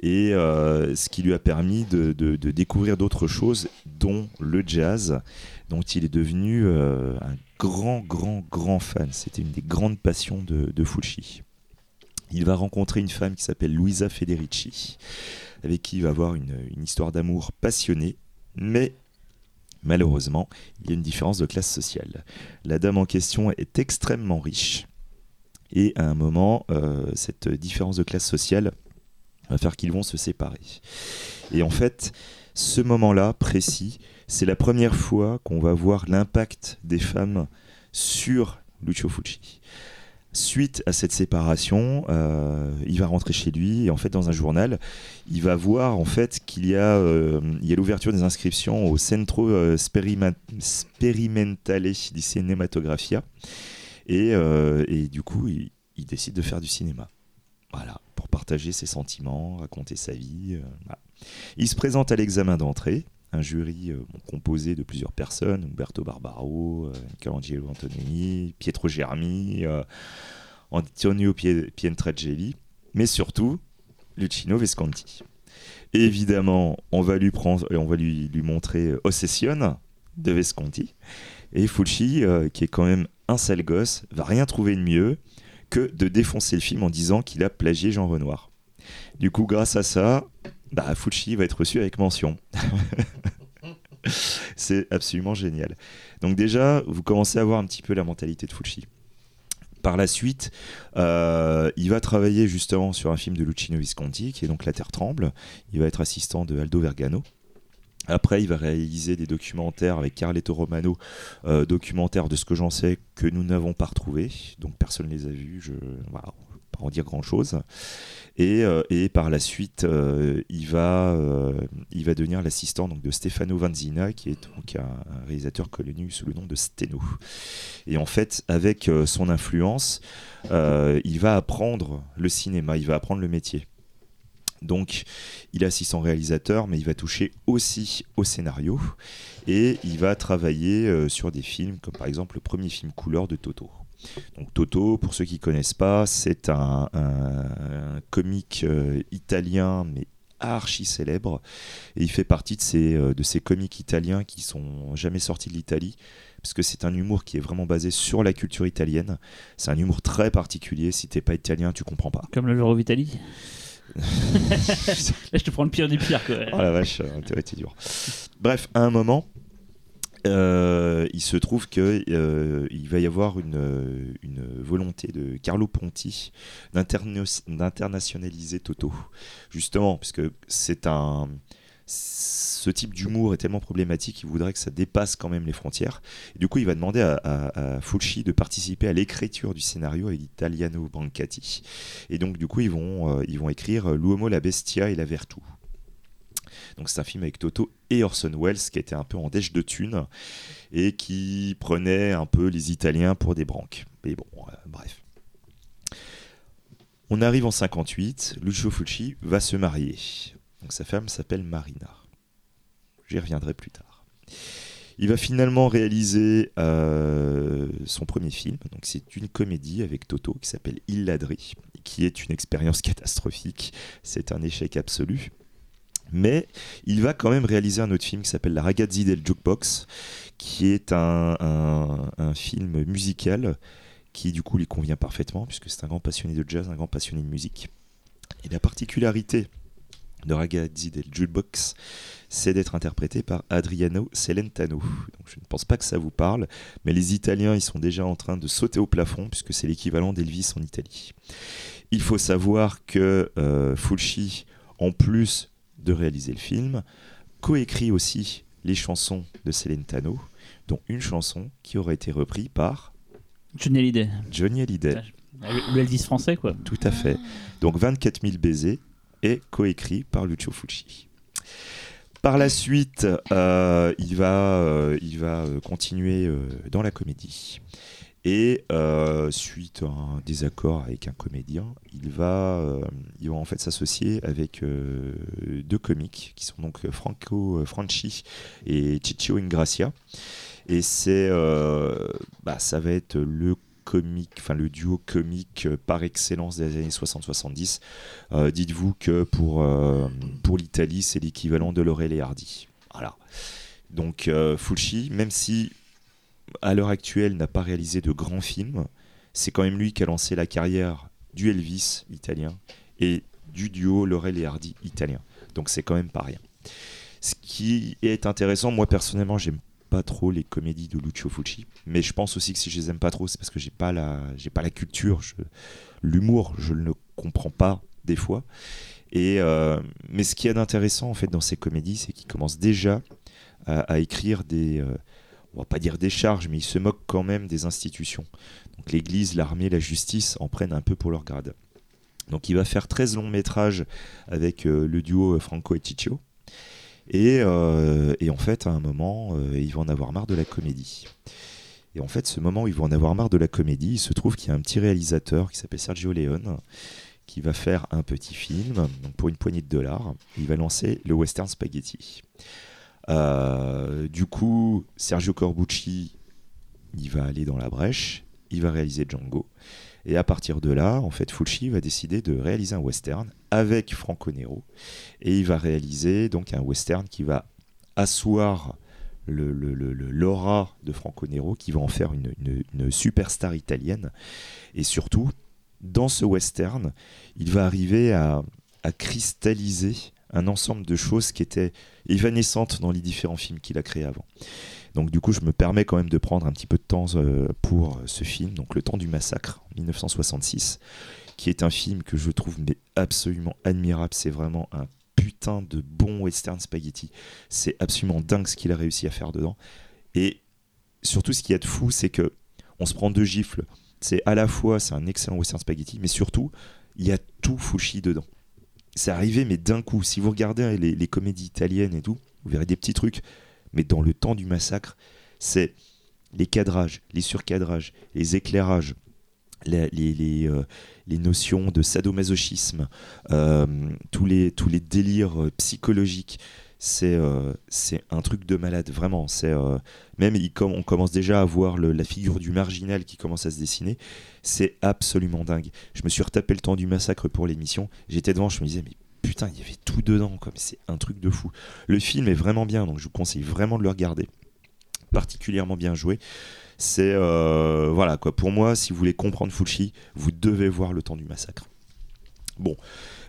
Et euh, ce qui lui a permis de, découvrir d'autres choses, dont le jazz, dont il est devenu euh, un grand, grand, grand fan. C'était une des grandes passions de, de. Il va rencontrer une femme qui s'appelle Luisa Federici avec qui il va avoir une, une histoire d'amour passionnée, mais malheureusement, il y a une différence de classe sociale. La dame en question est extrêmement riche, et à un moment, euh, cette différence de classe sociale va faire qu'ils vont se séparer. Et en fait, ce moment-là précis, c'est la première fois qu'on va voir l'impact des femmes sur Lucio Fulci. Suite à cette séparation, euh, il va rentrer chez lui et en fait dans un journal, il va voir en fait qu'il y a, euh, l'ouverture des inscriptions au Centro euh, Sperimentale di Cinematografia et, et du coup il, décide de faire du cinéma. Voilà, pour partager ses sentiments, raconter sa vie. Il se présente à l'examen d'entrée, un jury euh, composé de plusieurs personnes, Umberto Barbaro, euh, Michelangelo Antonioni, Pietro Germi, euh, Antonio Pie- Pietrangeli, mais surtout Lucino Visconti. Évidemment, on va lui, prendre, on va lui, lui montrer euh, Ossession de Visconti. Et Fulci, euh, qui est quand même un sale gosse, va rien trouver de mieux que de défoncer le film en disant qu'il a plagié Jean Renoir. Du coup, grâce à ça, bah, Fulci va être reçu avec mention. C'est absolument génial. Donc déjà, vous commencez à voir un petit peu la mentalité de Fulci. Par la suite, euh, il va travailler justement sur un film de Lucino Visconti, qui est donc La Terre tremble. Il va être assistant de Aldo Vergano. Après, il va réaliser des documentaires avec Carletto Romano, euh, documentaires de ce que j'en sais que nous n'avons pas retrouvés, donc personne ne les a vus, je voilà, pas en dire grand-chose. Et, euh, et par la suite, euh, il, va, euh, il va devenir l'assistant de Stefano Vanzina, qui est donc un, réalisateur connu sous le nom de Steno. Et en fait, avec son influence, il va apprendre le cinéma, il va apprendre le métier. Donc, il est assistant réalisateur, mais il va toucher aussi au scénario. Et il va travailler sur des films, comme par exemple le premier film couleur de Toto. Donc Toto, pour ceux qui ne connaissent pas, c'est un, un- un comique euh, italien, mais archi célèbre. Et il fait partie de ces, euh, de ces comiques italiens qui sont jamais sortis de l'Italie parce que c'est un humour qui est vraiment basé sur la culture italienne. C'est un humour très particulier. Si t'es pas italien, tu comprends pas. Comme le Loro Vitali. Là, je te prends le pire du pire. Quoi. Oh la vache, euh, été dur. Bref, à un moment, euh, il se trouve que euh, va y avoir une, euh, une volonté de Carlo Ponti d'internationaliser Toto, justement, parce que c'est un ce type d'humour est tellement problématique, il voudrait que ça dépasse quand même les frontières. Du coup, il va demander à, Fulci de participer à l'écriture du scénario avec Italiano Brancati. Et donc, du coup, ils vont, ils vont écrire L'uomo, la bestia et la vertu. Donc c'est un film avec Toto et Orson Welles qui était un peu en dèche de thunes et qui prenait un peu les Italiens pour des branques. Mais bon, euh, bref. On arrive en 58, Lucio Fulci va se marier. Donc sa femme s'appelle Marina. J'y reviendrai plus tard. Il va finalement réaliser euh, son premier film. Donc c'est une comédie avec Toto qui s'appelle Il Ladri, qui est une expérience catastrophique. C'est un échec absolu. Mais il va quand même réaliser un autre film qui s'appelle La Ragazzi del Jukebox, qui est un, film musical qui du coup lui convient parfaitement, puisque c'est un grand passionné de jazz, un grand passionné de musique. Et la particularité de Ragazzi del Jukebox, c'est d'être interprété par Adriano Celentano. Je ne pense pas que ça vous parle, mais les Italiens, ils sont déjà en train de sauter au plafond, puisque c'est l'équivalent d'Elvis en Italie. Il faut savoir que euh, Fulci, en plus de réaliser le film, coécrit aussi les chansons de Celentano, dont une chanson qui aurait été reprise par Johnny Hallyday. Johnny Hallyday. Le le Elvis français, quoi. Tout à fait. Donc 24 000 baisers est coécrit par Lucio Fulci. Par la suite, euh, il va, euh, il va euh, continuer euh, dans la comédie. Et euh, suite à un désaccord avec un comédien, il va, euh, en fait s'associer avec euh, deux comiques qui sont donc Franco Franchi et Ciccio Ingracia. Et c'est, bah, ça va être le comique, enfin le duo comique par excellence des années 60-70. Euh, Dites-vous que pour, pour l'Italie, c'est l'équivalent de Laurel et Hardy. Voilà. Donc Fulci, même si à l'heure actuelle n'a pas réalisé de grands films, c'est quand même lui qui a lancé la carrière du Elvis italien et du duo Laurel et Hardy italien. Donc c'est quand même pas rien. Ce qui est intéressant, moi personnellement, j'aime pas trop les comédies de Lucio Fulci, mais je pense aussi que si je les aime pas trop, c'est parce que j'ai pas la, j'ai pas la culture, l'humour, je ne le comprends pas des fois. Et euh, mais ce qu'il y a d'intéressant en fait dans ces comédies, c'est qu'il commence déjà à, à écrire des, euh, on va pas dire des charges, mais il se moque quand même des institutions. Donc l'Église, l'armée, la justice en prennent un peu pour leur grade. Donc il va faire 13 longs métrages avec euh, le duo Franco et Ciccio. Et, euh, et en fait, à un moment, euh, il va en avoir marre de la comédie. Et en fait, ce moment où il va en avoir marre de la comédie, il se trouve qu'il y a un petit réalisateur qui s'appelle Sergio Leone qui va faire un petit film pour une poignée de dollars. Il va lancer le western spaghetti. Euh, du coup, Sergio Corbucci, il va aller dans la brèche, il va réaliser Django. Et à partir de là, en fait, Fulci va décider de réaliser un western avec Franco Nero. Et il va réaliser donc un western qui va asseoir l'aura de Franco Nero, qui va en faire une, superstar italienne. Et surtout, dans ce western, il va arriver à cristalliser un ensemble de choses qui étaient évanescentes dans les différents films qu'il a créés avant. Donc du coup, je me permets quand même de prendre un petit peu de temps euh, pour ce film, donc Le Temps du Massacre, en 1966, qui est un film que je trouve mais absolument admirable. C'est vraiment un putain de bon western spaghetti. C'est absolument dingue ce qu'il a réussi à faire dedans. Et surtout, ce qui est de fou, c'est que on se prend deux gifles. C'est à la fois, c'est un excellent western spaghetti, mais surtout, il y a tout Fushi dedans. C'est arrivé, mais d'un coup. Si vous regardez les, les comédies italiennes et tout, vous verrez des petits trucs. Mais dans le temps du massacre, c'est les cadrages, les surcadrages, les éclairages, euh, les notions de sadomasochisme, euh, tous, les, tous les délires euh, psychologiques. C'est euh, c'est un truc de malade, vraiment. C'est euh, Même il com- on commence déjà à voir la figure du marginal qui commence à se dessiner. C'est absolument dingue. Je me suis retapé le temps du massacre pour l'émission. J'étais devant, je me disais, mais putain, il y avait tout dedans. comme C'est un truc de fou. Le film est vraiment bien, donc je vous conseille vraiment de le regarder. particulièrement bien joué. C'est euh, voilà quoi. Pour moi, si vous voulez comprendre Fulci, vous devez voir Le Temps du massacre. Bon,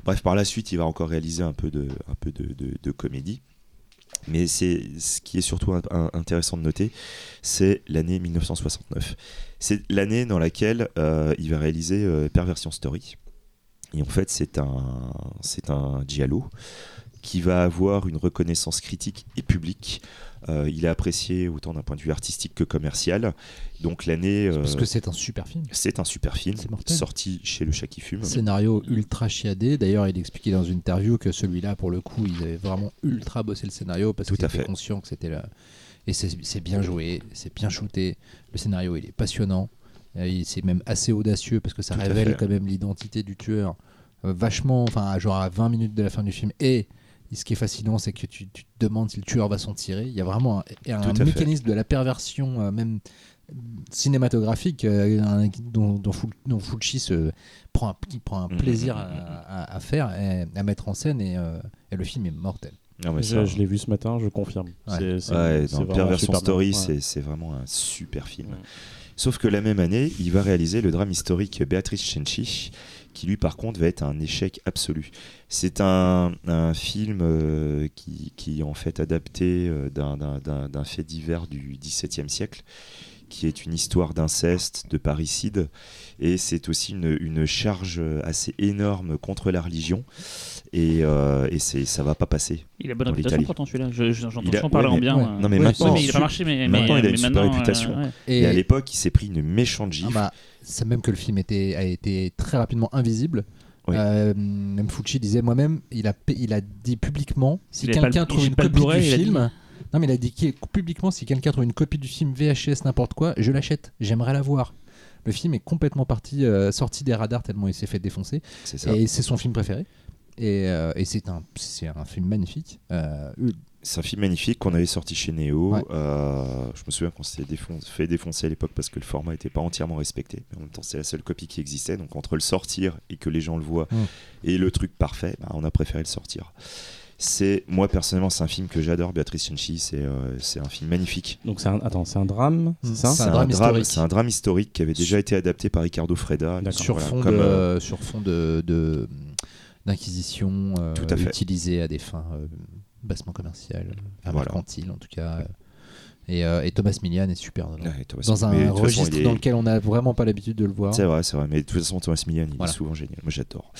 bref, par la suite, il va encore réaliser un peu de, comédie. Mais ce qui est surtout intéressant de noter, c'est l'année 1969. C'est l'année dans laquelle euh, il va réaliser euh, Perversion Story. Et en fait, c'est un, c'est un giallo qui va avoir une reconnaissance critique et publique. Euh, il est apprécié autant d'un point de vue artistique que commercial. Donc l'année, Parce euh, que c'est un super film. c'est un super film sorti chez Le Chat qui fume. Scénario ultra chiadé. D'ailleurs, il expliquait dans une interview que celui-là, pour le coup, ils avaient vraiment ultra bossé le scénario parce qu'ils étaient fait. conscients que c'était là. Et c'est bien joué, c'est bien shooté. Le scénario, il est passionnant. Euh, il- C'est même assez audacieux parce que ça Tout révèle quand même l'identité du tueur. euh, vachement, enfin, genre à 20 minutes de la fin du film. Et ce qui est fascinant, c'est que tu, tu te demandes si le tueur va s'en tirer. Il y a vraiment un, un fait. mécanisme de la perversion, euh, même cinématographique, euh, un- dont, dont, Ful- dont Fulci se prend un, qui prend un Mhm. plaisir à, à- à faire, et à mettre en scène, et, euh, et le film est mortel. Non, mais Je, ça- je l'ai vu ce matin, je confirme. Ouais. C'est- c'est- Ouais, c'est dans vraiment Perversion super Story. Ouais. c'est vraiment un super film. Ouais. Sauf que la même année, il va réaliser le drame historique Béatrice Cenci, qui lui par contre va être un échec absolu. C'est un, un film euh, qui, qui est en fait adapté euh, d'un- fait divers du XVIIe siècle, qui est une histoire d'inceste, de parricide, et c'est aussi une, une charge assez énorme contre la religion, et, euh, et ça va pas passer. Il a bonne réputation pourtant celui-là. Je- je- J'entends parler ouais, en bien. ouais. euh. Non mais Ouais, maintenant, Ouais, mais il a marché, mais, maintenant, mais- il a une super réputation. euh, ouais. et à l'époque, il s'est pris une méchante Ah gifle. bah, c'est même que le film était, a été très rapidement invisible. Oui. Euh, même Fucci disait moi-même, il a, il a dit publiquement si quelqu'un trouve une copie du film. Non, mais il a dit publiquement si quelqu'un trouve une copie du film VHS, n'importe quoi, je l'achète, j'aimerais la voir. Le film est complètement parti, euh, sorti des radars tellement il s'est fait défoncer. Et c'est son film préféré. Et, euh, et c'est un, c'est un film magnifique. C'est un film magnifique qu'on avait sorti chez Neo. Ouais. Euh, je me souviens qu'on s'était défon- fait défoncer à l'époque parce que le format n'était pas entièrement respecté. Mais en même temps, c'est la seule copie qui existait. Donc entre le sortir et que les gens le voient Mm. et le truc parfait, bah, on a préféré le sortir. C'est moi personnellement, c'est un film que j'adore. Béatrice Cenci, c'est euh, un film magnifique. Donc c'est un, attends, c'est un drame, c'est ça C'est un drame historique. C'est un drame historique qui avait déjà été adapté par Ricardo Freda. Sur, Voilà, fond comme, de, euh, sur fond de, de- d'inquisition euh, Tout à fait. utilisée à des fins euh, bassement commerciales, euh, Voilà. mercantiles en tout cas. Et, euh, et Thomas Millian est super dedans. ouais, Thomas- dans un façon, registre est- dans lequel on n'a vraiment pas l'habitude de le voir. C'est vrai, c'est vrai. Mais de toute façon, Thomas Millian, il Voilà. est souvent génial. Moi, j'adore.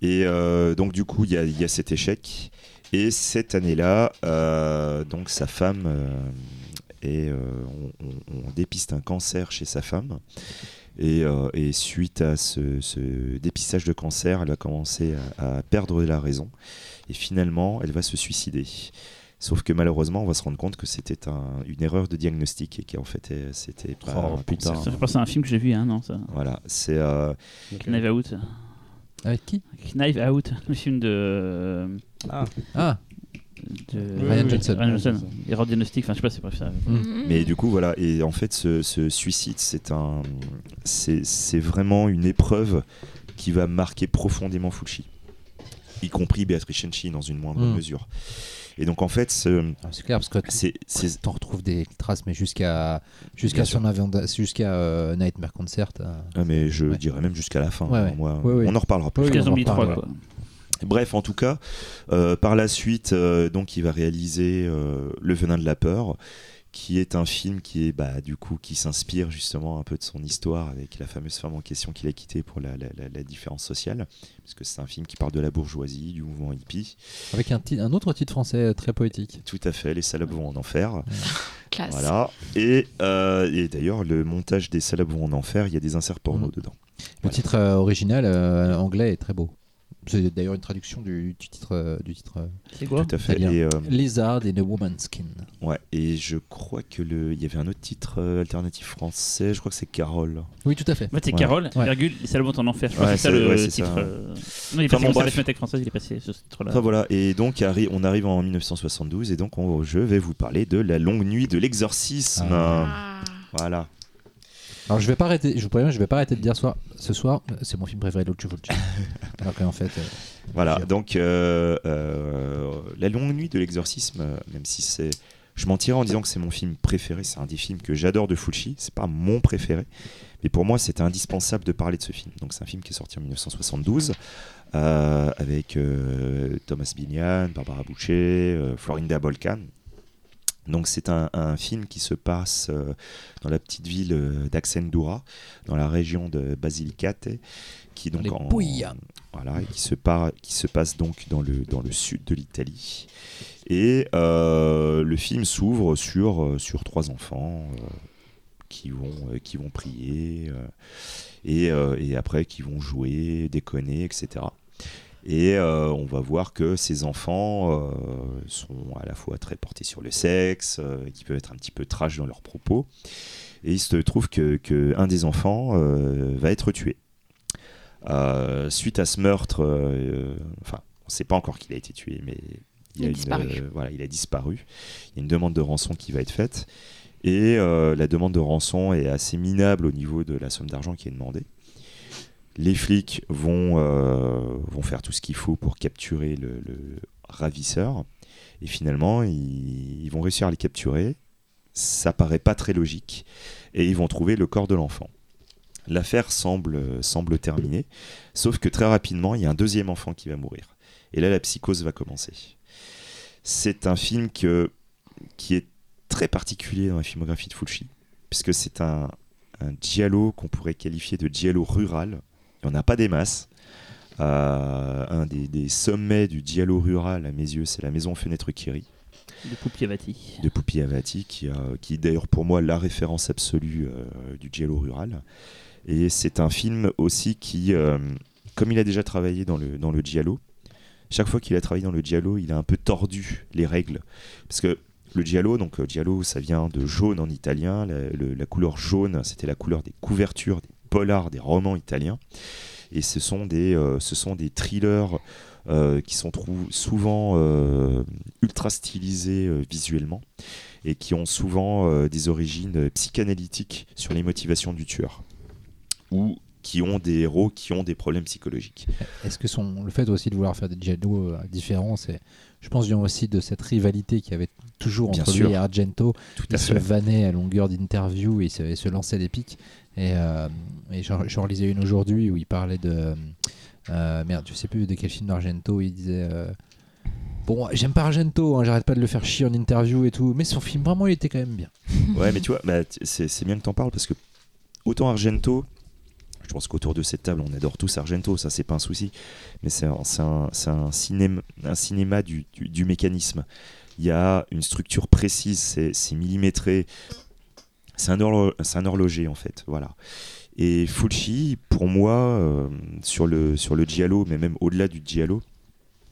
Et euh, donc, du coup, il y a, y a cet échec. Et cette année-là, euh, donc sa femme euh, et euh, on, on- on dépiste un cancer chez sa femme. Et, euh, et suite à ce, ce dépistage de cancer, elle va commencer à, à perdre la raison. Et finalement, elle va se suicider. Sauf que malheureusement, on va se rendre compte que c'était un- une erreur de diagnostic et qu'en fait, euh, c'était pas Oh, un putain. Ça fait à un film que j'ai vu, hein, non ça. Voilà, c'est euh, Knife Out. Avec qui? Knife Out, le film de. Ah, Ah, de Ryan oui, Johnson. Ryan Johnson. Erreur diagnostic, enfin je sais pas, c'est bref. ça. Mm. Mais du coup, voilà. Et en fait, ce, ce suicide, c'est un, c'est, c'est vraiment une épreuve qui va marquer profondément Fulci, y compris Béatrice Cenci dans une moindre Mm. mesure. Et donc, en fait, ce- Ah, c'est clair parce que c'est, c'est, t'en retrouves des traces, mais jusqu'à jusqu'à son avion- jusqu'à euh, Nightmare Concert. euh, ah, mais je Ouais. dirais même jusqu'à la fin. Ouais, hein, ouais. Moi, Ouais, ouais. on en reparlera plus. Jusqu'à on en Zombie 3, reparle, quoi. Bref, en tout cas, euh, par la suite, euh, donc, il va réaliser euh, Le Venin de la peur, qui est un film qui est, bah, du coup, qui s'inspire justement un peu de son histoire avec la fameuse femme en question qu'il a quittée pour la, la- la- la différence sociale, parce que c'est un film qui parle de la bourgeoisie, du mouvement hippie. Avec un, autre titre français euh, très poétique. Tout à fait, les salopes vont en enfer. Classe. Voilà. Et, euh, et d'ailleurs, le montage des salopes vont en enfer, il y a des inserts porno Mhm. dedans. Le Voilà. titre euh, original euh, anglais est très beau. C'est d'ailleurs une traduction du, du titre, euh, du titre euh, C'est quoi Tout à fait. Et, euh, Lizard in a Woman's Skin. ouais, et je crois que le, il y avait un autre titre euh, alternatif français, je crois que c'est Carole. Oui, tout à fait. En fait, c'est Ouais. Carole, Ouais. virgule, les vont en enfer. Je crois Ouais, que c'est ça le ouais, c'est titre. ça. euh. Non, il est Enfin, passé bon, comme ça la française, il est passé sur ce titre-là. Enfin voilà, et donc arri- on arrive en 1972 et donc on- je vais vous parler de la longue nuit de l'exorcisme. Ah. Voilà. Alors je vais pas arrêter, je vous préviens, je vais pas arrêter de dire soir, ce soir, c'est mon film préféré de Lucio Fulci. Alors qu'en fait, euh, Voilà, donc euh, euh, la longue nuit de l'exorcisme, même si c'est, Je mentirais en disant que c'est mon film préféré. C'est un des films que j'adore de Fulci. C'est pas mon préféré, mais pour moi, c'était indispensable de parler de ce film. Donc, c'est un film qui est sorti en 1972 euh, avec Thomas Binian, Barbara Boucher, Florinda Bolkan. Donc, c'est un, un film qui se passe euh, dans la petite ville euh, d'Axendura, dans la région de Basilicate, qui donc en, voilà, et qui se, par- qui se passe donc dans le, dans le sud de l'Italie. Et euh, le film s'ouvre sur, sur trois enfants qui, vont, qui vont prier et, et après qui vont jouer, déconner, etc. Et euh, on va voir que ces enfants euh, sont à la fois très portés sur le sexe, euh, qui peuvent être un petit peu trash dans leurs propos. Et il se trouve que, que un des enfants va être tué. Suite à ce meurtre, enfin, on ne sait pas encore qu'il a été tué, mais Il a disparu. voilà, il a disparu. Il y a une demande de rançon qui va être faite. Et la demande de rançon est assez minable au niveau de la somme d'argent qui est demandée. Les flics vont, euh, vont faire tout ce qu'il faut pour capturer le, ravisseur. Et finalement, ils, vont réussir à les capturer. Ça paraît pas très logique. Et ils vont trouver le corps de l'enfant. L'affaire semble, semble terminée. Sauf que très rapidement, il y a un deuxième enfant qui va mourir. Et là, la psychose va commencer. C'est un film qui est très particulier dans la filmographie de Fulci, puisque c'est un, un giallo qu'on pourrait qualifier de giallo rural. Il n'y en a pas des masses. Euh, un des, des sommets du giallo rural, à mes yeux, c'est la Maison Fenêtre Kiri De Poupiavati. de Pupi Avati, qui, a- qui est d'ailleurs pour moi la référence absolue euh, du giallo rural. Et c'est un film aussi qui, euh, comme il a déjà travaillé dans le, dans le giallo, chaque fois qu'il a travaillé dans le giallo, il a un peu tordu les règles. Parce que le giallo, donc giallo, ça vient de jaune en italien. La, le- la couleur jaune, c'était la couleur des couvertures, des polars, des romans italiens. Et ce sont des, euh, ce sont des thrillers euh, qui sont souvent euh, ultra stylisés visuellement et qui ont souvent des origines psychanalytiques sur les motivations du tueur ou qui ont des héros qui ont des problèmes psychologiques. Est-ce que son, le fait aussi de vouloir faire des giallo différents, c'est, je pense, vient aussi de cette rivalité qu'il y avait toujours Bien entre sûr. lui et Argento. Tout Il se vannait à longueur d'interview et se, se lançait des pics. Et, euh, et j'en, relisais une aujourd'hui où il parlait de. euh, merde, je sais plus de quel film d'Argento. Il disait. euh, Bon, j'aime pas Argento, hein, j'arrête pas de le faire chier en interview et tout, mais son film vraiment il était quand même bien. Ouais, mais tu vois, bah, c'est bien que t'en parles parce que autant Argento, je pense qu'autour de cette table, on adore tous Argento, ça c'est pas un souci, mais c'est un, cinéma, du, mécanisme. Il y a une structure précise, c'est millimétré, c'est un, horlo- c'est un horloger en fait, voilà. Et Fulci, pour moi, euh, sur, le, sur le giallo, mais même au-delà du giallo,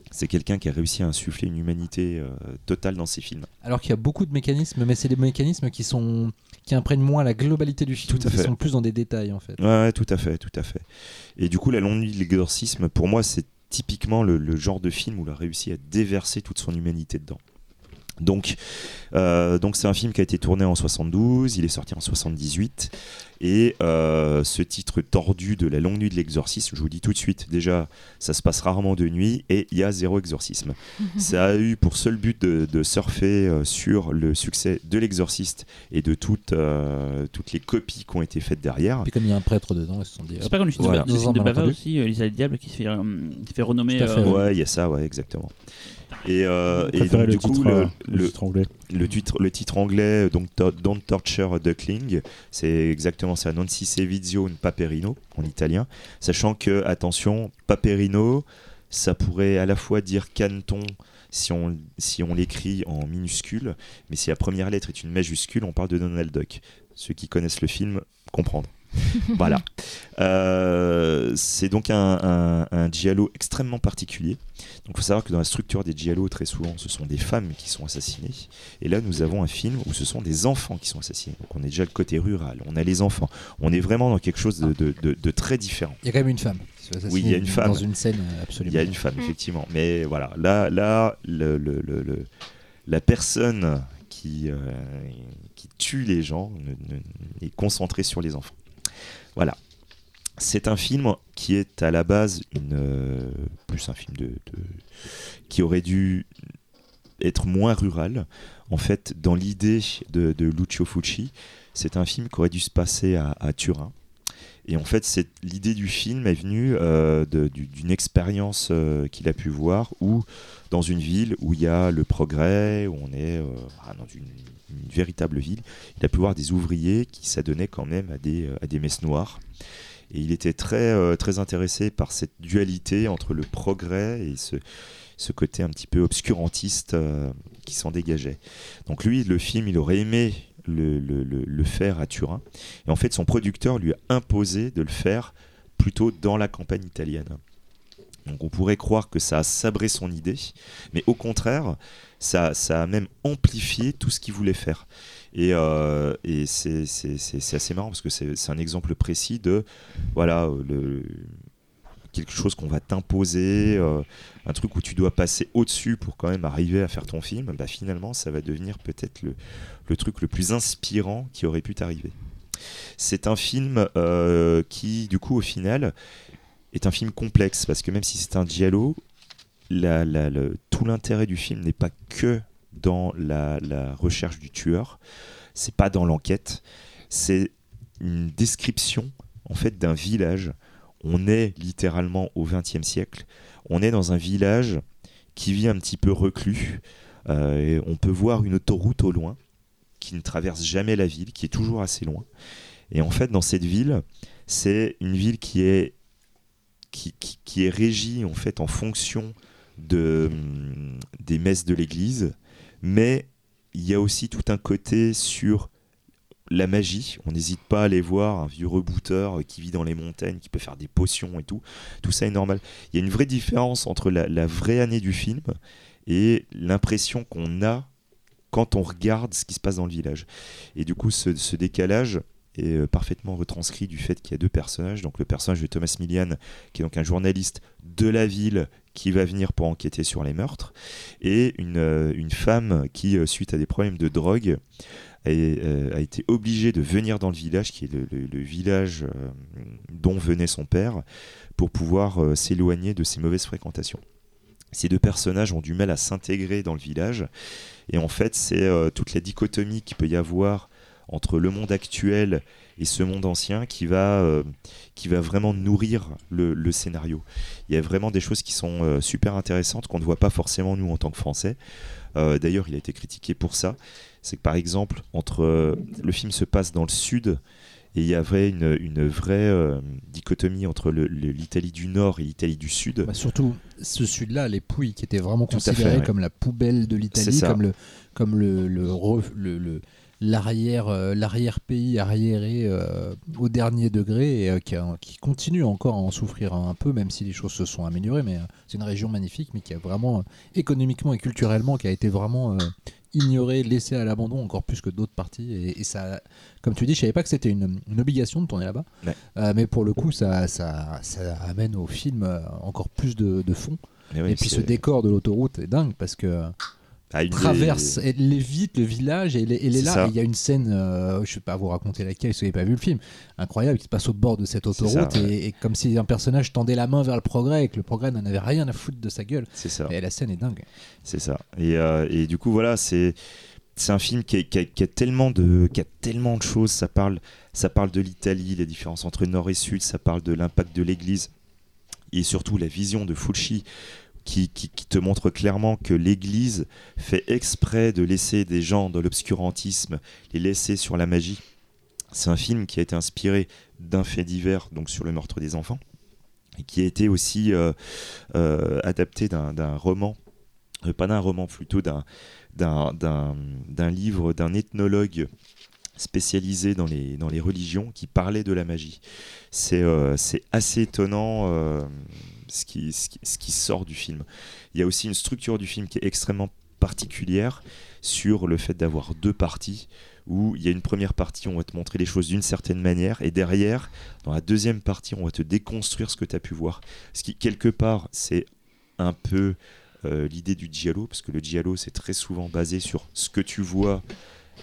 c'est quelqu'un qui a réussi à insuffler une humanité euh, totale dans ses films. Alors qu'il y a beaucoup de mécanismes, mais c'est des mécanismes qui sont qui imprègnent moins la globalité du film, Tout à qui fait. sont plus dans des détails en fait. Ouais, ouais, tout à fait, tout à fait. Et du coup, La Longue Nuit de l'exorcisme, pour moi, c'est typiquement le, le genre de film où il a réussi à déverser toute son humanité dedans. Donc, euh, donc c'est un film qui a été tourné en 72, il est sorti en 78, et euh, ce titre tordu de La Longue Nuit de l'exorcisme, je vous dis tout de suite, déjà, ça se passe rarement de nuit et il y a zéro exorcisme. ça a eu pour seul but de, de surfer euh, sur le succès de l'exorciste et de toutes, euh, toutes les copies qui ont été faites derrière. Puis comme il y a un prêtre dedans, ils se sont dit. C'est pas comme le film Voilà. de, Bava aussi, euh, Lisa le Diable, qui se fait, euh, qui se fait renommer. Euh, Ouais, il y a ça, ouais, exactement. Et, euh, et donc, le du coup, titre, le, euh, le le, titre anglais. le titre, le titre anglais, donc To- Don't Torture a Duckling, c'est exactement ça, Non si se vizio un paperino en italien, sachant que, attention, paperino, ça pourrait à la fois dire caneton si on, si on l'écrit en minuscule, mais si la première lettre est une majuscule, on parle de Donald Duck. Ceux qui connaissent le film comprendront. voilà. Euh, c'est donc un, un, un giallo extrêmement particulier. Donc il faut savoir que dans la structure des giallo, très souvent, ce sont des femmes qui sont assassinées. Et là, nous avons un film où ce sont des enfants qui sont assassinés. Donc on est déjà le côté rural, on a les enfants. On est vraiment dans quelque chose de, de- de- de très différent. Il y a quand même une femme. Oui, il y a une femme. Dans une scène euh, absolument. Il y a une femme, effectivement. Mais voilà, là, là le, le- le- le- la personne qui, euh, qui tue les gens ne- ne- est concentrée sur les enfants. Voilà. C'est un film qui est à la base euh, plus un film de, qui aurait dû être moins rural. En fait, dans l'idée de, Lucio Fulci, c'est un film qui aurait dû se passer à, Turin. Et en fait, l'idée du film est venue euh, d'une expérience euh, qu'il a pu voir où, dans une ville où il y a le progrès, où on est dans une, une véritable ville, il a pu voir des ouvriers qui s'adonnaient quand même à des, euh, à des messes noires. Et il était très, euh, très intéressé par cette dualité entre le progrès et ce, ce côté un petit peu obscurantiste euh, qui s'en dégageait. Donc lui, le film, il aurait aimé le, le- le- le faire à Turin. Et en fait, son producteur lui a imposé de le faire plutôt dans la campagne italienne. Donc on pourrait croire que ça a sabré son idée, mais au contraire, ça, ça a même amplifié tout ce qu'il voulait faire. Et, euh, c'est assez marrant parce que c'est un exemple précis de voilà quelque chose qu'on va t'imposer, euh, un truc où tu dois passer au-dessus pour quand même arriver à faire ton film. Bah, finalement, ça va devenir peut-être le, truc le plus inspirant qui aurait pu t'arriver. C'est un film euh, qui, du coup, au final, est un film complexe parce que même si c'est un giallo, tout l'intérêt du film n'est pas que dans la, recherche du tueur, c'est pas dans l'enquête, c'est une description en fait d'un village. On est littéralement au XXe siècle. On est dans un village qui vit un petit peu reclus. Euh, on peut voir une autoroute au loin qui ne traverse jamais la ville, qui est toujours assez loin. Et en fait, dans cette ville, c'est une ville qui est qui est régie en fait en fonction de, des messes de l'église, mais il y a aussi tout un côté sur la magie. On n'hésite pas à aller voir un vieux rebooteur qui vit dans les montagnes, qui peut faire des potions et tout. Tout ça est normal. Il y a une vraie différence entre la, vraie année du film et l'impression qu'on a quand on regarde ce qui se passe dans le village. Et du coup, ce décalage est euh, parfaitement retranscrit du fait qu'il y a deux personnages. Donc le personnage de Thomas Millian, qui est donc un journaliste de la ville qui va venir pour enquêter sur les meurtres, et une, euh, une femme qui, euh, suite à des problèmes de drogue, a, été obligée de venir dans le village, qui est le, village dont venait son père, pour pouvoir s'éloigner de ses mauvaises fréquentations. Ces deux personnages ont du mal à s'intégrer dans le village, et en fait, c'est toute la dichotomie qu'il peut y avoir entre le monde actuel et ce monde ancien qui va, euh, qui va vraiment nourrir le, le scénario. Il y a vraiment des choses qui sont euh, super intéressantes qu'on ne voit pas forcément nous en tant que Français. Euh, D'ailleurs, il a été critiqué pour ça. C'est que par exemple, entre le film se passe dans le sud et il y avait une, une vraie dichotomie entre l'Italie du Nord et l'Italie du Sud. Bah, surtout ce sud-là, les Pouilles, qui étaient vraiment Tout fait, ouais. comme la poubelle de l'Italie, comme le comme le le re- le- le- l'arrière euh, l'arrière pays arriéré euh, au dernier degré et euh, qui, a- qui continue encore à en souffrir un peu, même si les choses se sont améliorées. Mais c'est une région magnifique, mais qui a vraiment économiquement et culturellement qui a été vraiment ignorée, laissée à l'abandon encore plus que d'autres parties. Et, et ça, comme tu dis, je savais pas que c'était une, une obligation de tourner là-bas. Ouais. Mais pour le coup, ça, ça, ça amène au film encore plus de, de fond. Oui, et puis ce décor de l'autoroute est dingue parce que ah, traverse, elle évite le village et elle est, elle est là. il y a une scène, euh, je vais pas vous raconter laquelle si vous n'avez pas vu le film, incroyable qui se passe au bord de cette autoroute ça, ouais. et, et comme si un personnage tendait la main vers le progrès et que le progrès n'en avait rien à foutre de sa gueule. C'est ça. Et la scène est dingue. C'est ça. Et, euh, et du coup, voilà, c'est c'est un film qui a, qui a- qui a tellement de qui a tellement de choses. Ça parle ça parle de l'Italie, les différences entre Nord et Sud. Ça parle de l'impact de l'Église et surtout la vision de Fulci. Qui, te montre clairement que l'Église fait exprès de laisser des gens dans l'obscurantisme, les laisser sur la magie. C'est un film qui a été inspiré d'un fait divers, donc sur le meurtre des enfants, et qui a été aussi euh, euh, adapté d'un roman, euh, pas d'un roman, plutôt d'un livre d'un ethnologue spécialisé dans les, dans les religions qui parlait de la magie. C'est assez étonnant ce, qui, sort du film. Il y a aussi une structure du film qui est extrêmement particulière sur le fait d'avoir deux parties où il y a une première partie, on va te montrer les choses d'une certaine manière, et derrière, dans la deuxième partie, on va te déconstruire ce que tu as pu voir. Ce qui, quelque part, c'est un peu euh, l'idée du giallo, parce que le giallo, c'est très souvent basé sur ce que tu vois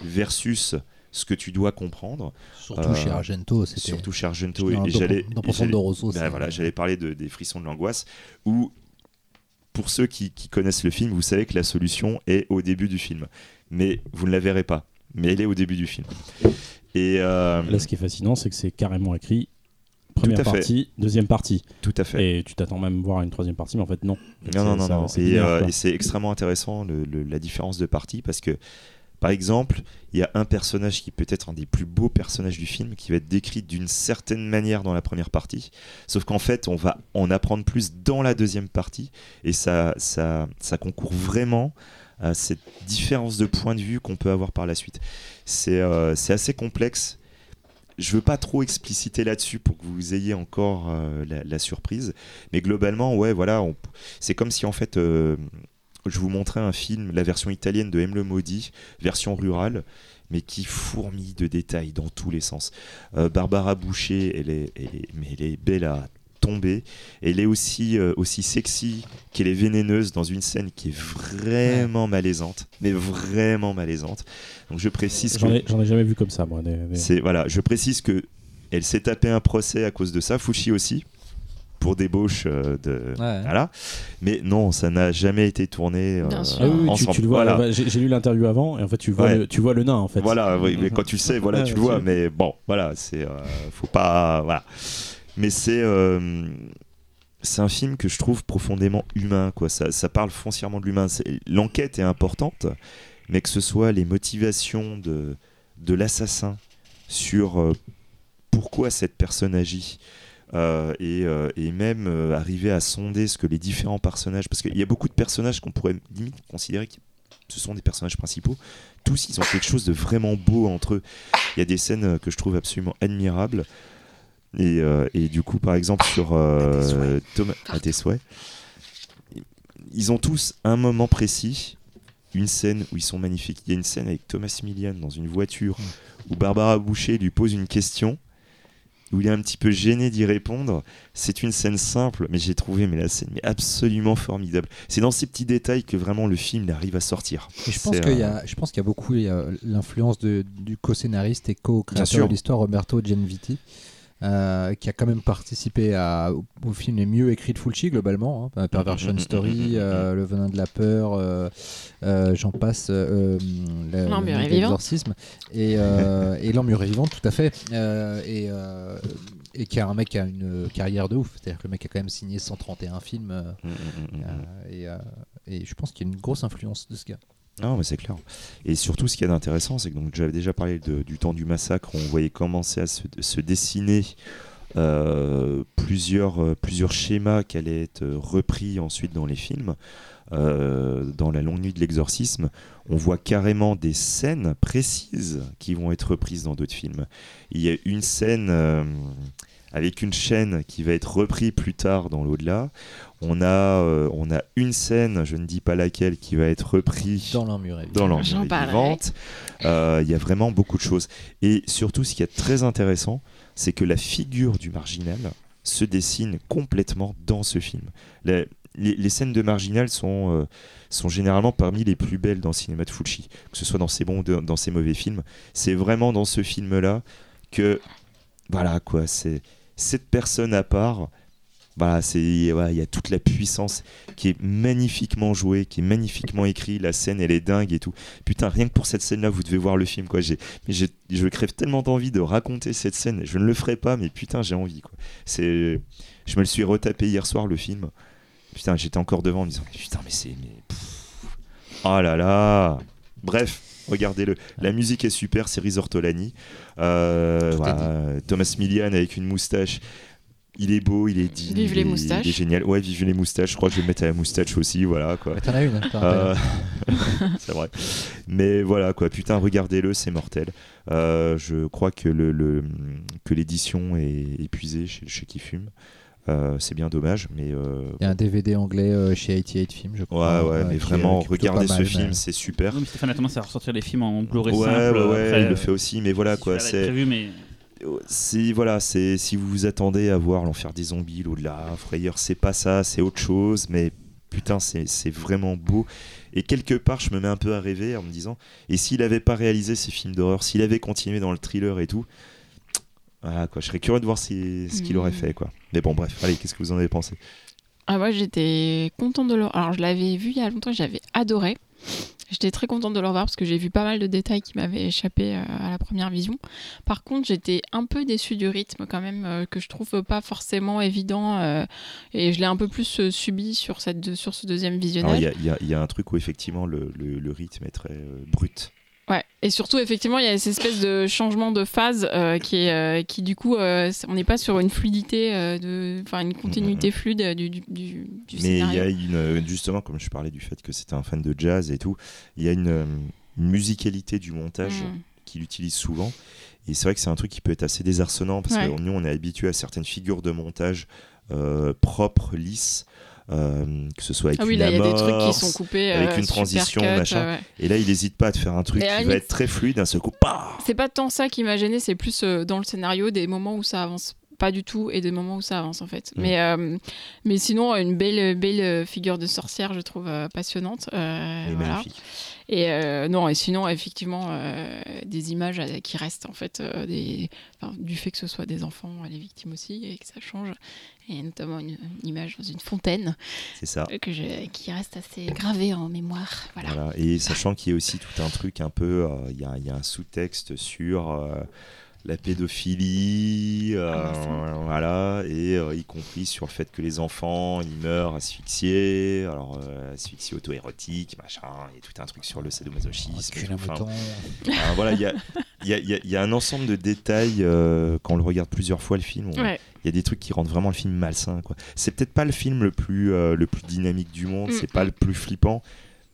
versus ce que tu dois comprendre. Surtout Euh, chez Argento, c'était. Surtout chez Argento. Et, et j'allais. ben voilà, j'allais parler de- des frissons de l'angoisse, où pour ceux qui, qui connaissent le film, vous savez que la solution est au début du film. Mais vous ne la verrez pas. Mais elle est au début du film. Et euh, Là, ce qui est fascinant, c'est que c'est carrément écrit première à fait. partie, deuxième partie. tout à fait. Et tu t'attends même voir une troisième partie, mais en fait, non. Non, non, non, C'est- non. Et, euh, et c'est extrêmement intéressant le- le- la différence de partie parce que, par exemple, il y a un personnage qui peut être un des plus beaux personnages du film qui va être décrit d'une certaine manière dans la première partie. Sauf qu'en fait, on va en apprendre plus dans la deuxième partie et ça, ça, ça concourt vraiment à cette différence de point de vue qu'on peut avoir par la suite. C'est euh, assez complexe. Je veux pas trop expliciter là-dessus pour que vous ayez encore euh, la, surprise, mais globalement, ouais, voilà, c'est comme si en fait, euh, je vous montrais un film, la version italienne de M le maudit, version rurale, mais qui fourmille de détails dans tous les sens. Euh, Barbara Boucher, elle est, elle est- mais elle est belle à tomber. Elle est aussi, euh, aussi sexy qu'elle est vénéneuse dans une scène qui est vraiment malaisante, mais vraiment malaisante. Donc je précise J'en que j'en ai jamais vu comme ça, moi. c'est voilà, je précise que elle s'est tapé un procès à cause de ça, Fushi aussi, pour débauche euh, de Ouais. voilà. Mais non, ça n'a jamais été tourné euh, Bien sûr. Ah oui, tu, le vois. Voilà. bah, J'ai lu l'interview avant, et en fait, tu vois, Ouais. le, tu vois le nain, en fait. Voilà, oui, mais quand tu sais, voilà, Ouais, tu le vois. Mais bon, voilà, c'est euh, faut pas, voilà. Mais c'est euh, c'est un film que je trouve profondément humain, quoi. Ça, ça parle foncièrement de l'humain. L'enquête est importante, mais que ce soit les motivations de de l'assassin sur euh, pourquoi cette personne agit. Euh, et, euh, et même euh, arriver à sonder ce que les différents personnages, parce qu'il y a beaucoup de personnages qu'on pourrait limite considérer que ce sont des personnages principaux, tous ils ont quelque chose de vraiment beau entre eux. Il y a des scènes que je trouve absolument admirables. Et, et du coup, par exemple, sur Thomas à tes souhaits, ils ont tous un moment précis, une scène où ils sont magnifiques. Il y a une scène avec Thomas Millian dans une voiture où Barbara Boucher lui pose une question où il est un petit peu gêné d'y répondre. C'est une scène simple, mais j'ai trouvé mais la scène mais absolument formidable. C'est dans ces petits détails que vraiment le film il arrive à sortir. Et je pense qu'il y euh, a, je pense qu'il y a beaucoup l'influence du co-scénariste et co-créateur de l'histoire Roberto Genviti. Euh, qui a quand même participé à, au, au film les mieux écrits de Fulci globalement, hein, Perversion Story, euh, Le Venin de la peur, euh, euh, j'en passe, l'exorcisme et, euh, et l'emmuré vivant, tout à fait, euh, et, euh, et qui a un mec qui a une carrière de ouf, c'est-à-dire que le mec a quand même signé 131 films, Mm, mm, mm, mm. et, euh, et je pense qu'il y a une grosse influence de ce gars. Non, mais c'est clair. Et surtout, ce qui est intéressant, c'est que j'avais déjà parlé du temps du massacre. On voyait commencer à se, dessiner euh, plusieurs, euh, plusieurs schémas qui allaient être euh, repris ensuite dans les films. Dans la longue nuit de l'exorcisme, on voit carrément des scènes précises qui vont être reprises dans d'autres films. Il y a une scène avec une chaîne qui va être reprise plus tard dans l'au-delà. On a, euh, on a une scène, je ne dis pas laquelle, qui va être reprise Dans l'emmuré. dans J'en l'enjeu parlerai. vivante. Euh, Il y a vraiment beaucoup de choses. Et surtout, ce qui est très intéressant, c'est que la figure du marginal se dessine complètement dans ce film. La- les, les scènes de marginal sont, euh, sont généralement parmi les plus belles dans le cinéma de Fulci, que ce soit dans ses bons ou de- dans ses mauvais films. C'est vraiment dans ce film-là que, voilà quoi, c'est cette personne à part. Voilà, c'est il y a toute la puissance qui est magnifiquement jouée, qui est magnifiquement écrite. La scène, elle est dingue et tout. Putain, rien que pour cette scène-là, vous devez voir le film, quoi. Mais je crève tellement d'envie de raconter cette scène. Je ne le ferai pas, mais putain, j'ai envie, quoi. C'est, je me le suis retapé hier soir le film. Putain, j'étais encore devant en me disant, putain, mais c'est, mais, oh là là. Bref. Regardez-le. La musique est super, c'est Risortolani. Euh, Thomas Millian avec une moustache. Il est beau, il est digne. Vive il les est- moustaches. Il est génial. Ouais, vive les moustaches. Je crois que je vais me mettre à la moustache aussi. Voilà, quoi. Mais T'en as une, hein, t'en as Euh, une. c'est vrai. Mais voilà quoi, putain, regardez-le, c'est mortel. Euh, je crois que le, le- que l'édition est épuisée chez, chez qui fume. Euh, c'est bien dommage, mais euh, Il y a un DVD anglais euh, chez 88 Films, je ouais, crois. ouais, euh, mais vraiment, est regardez ce mal, film, mais- c'est super. Mais Stéphane a tendance à ressortir les films en Blu-ray Ouais, simple. ouais, ouais, il le fait aussi, mais voilà quoi, c'est. prévu, mais si voilà, c'est si vous vous attendez à voir l'enfer des zombies, l'au-delà, frayeur, c'est pas ça, c'est autre chose, mais putain, c'est c'est vraiment beau. Et quelque part, je me mets un peu à rêver en me disant, et s'il avait pas réalisé ces films d'horreur, s'il avait continué dans le thriller et tout, voilà quoi, je serais curieux de voir si- ce qu'il aurait Mhm. fait quoi. Mais bon, bref, allez, qu'est-ce que vous en avez pensé? Ah, moi, j'étais contente de le Alors, je l'avais vu il y a longtemps, j'avais adoré. J'étais très contente de le revoir parce que j'ai vu pas mal de détails qui m'avaient échappé euh, à la première vision. Par contre, j'étais un peu déçue du rythme quand même, euh, que je trouve pas forcément évident. euh, et je l'ai un peu plus subi sur, cette, sur ce deuxième visionnage. Il y, y a- il y a un truc où effectivement le, le- le rythme est très brut. Et surtout, effectivement, il y a cette espèce de changement de phase euh, qui, est, euh, qui, du coup, euh, on n'est pas sur une fluidité, enfin, une continuité fluide euh, du, du, du, du Mais il y a une, justement, comme je parlais du fait que c'était un fan de jazz et tout, il y a une, une musicalité du montage Mm. qu'il utilise souvent. Et c'est vrai que c'est un truc qui peut être assez désarçonnant parce Ouais. que nous, on est habitué à certaines figures de montage euh, propres, lisses, euh, que ce soit avec Ah oui, une là, il y a des trucs qui amorce, sont coupés. avec euh, une super transition, cut, machin. ouais. Et là, il n'hésite pas à te faire un truc qui va limite- être très fluide, d'un seul coup, C'est pas tant ça qui m'a gêné, c'est plus euh, dans le scénario des moments où ça avance pas du tout et des moments où ça avance en fait. Mm. Mais, euh, mais sinon, une belle, belle figure de sorcière, je trouve passionnante. voilà. magnifique. Et non, et sinon, effectivement, des images qui restent en fait, des, enfin, du fait que ce soit des enfants, les victimes aussi, et que ça change. Et notamment une, une image dans une fontaine C'est ça. euh, que je- qui reste assez gravée en mémoire. Voilà. Voilà. Et sachant qu'il y a aussi tout un truc un peu, euh, il y, a, il y a un sous-texte sur euh, la pédophilie, euh, Ah, bah, voilà, et euh, y compris sur le fait que les enfants ils meurent asphyxiés, alors euh, asphyxie auto-érotique, machin, et tout un truc sur le sadomasochisme. Enfin, voilà, il y a, il y, a, il y a- il y a un ensemble de détails euh, quand on le regarde plusieurs fois le film. on- Ouais. Il y a des trucs qui rendent vraiment le film malsain. quoi. C'est peut-être pas le film le plus, euh, le plus dynamique du monde, Mm, c'est pas mm. le plus flippant,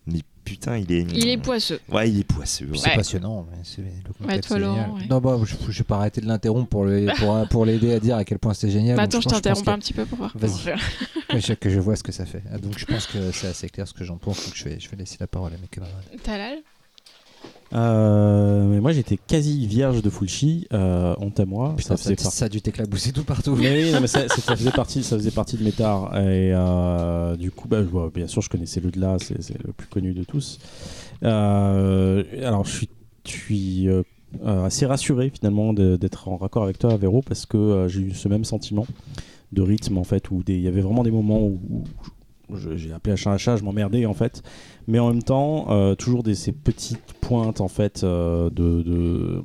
mais putain, il est. Il est poisseux. Ouais, il est poisseux. ouais. C'est passionnant, mais c'est le toi, Laurent, ouais. Non, bah, je, je vais pas arrêter de l'interrompre pour le- pour, pour l'aider à dire à quel point c'est génial. Bah, attends, je pense t'interromps que- un petit peu pour voir. Vas-y. que, je, que je vois ce que ça fait. Ah, donc je pense que c'est assez clair ce que j'en pense, donc je vais, je vais laisser la parole à mes camarades. Talal? Euh, mais moi, j'étais quasi vierge de Fulci. Euh, honte à moi. Putain, ça faisait ça, ça a dû t'éclabousser tout partout. Mais oui, non, mais ça, faisait partie, ça faisait partie de mes tares. Et euh, du coup, bah, je vois- bien sûr, je connaissais le de là, c'est le plus connu de tous. Alors, je suis, je suis assez rassuré finalement d'être en raccord avec toi, Véro, parce que j'ai eu ce même sentiment de rythme en fait, où il y avait vraiment des moments où, j'ai appelé un chat un chat, je m'emmerdais en fait, mais en même temps, euh, toujours des, ces petites pointes en fait euh, de, de,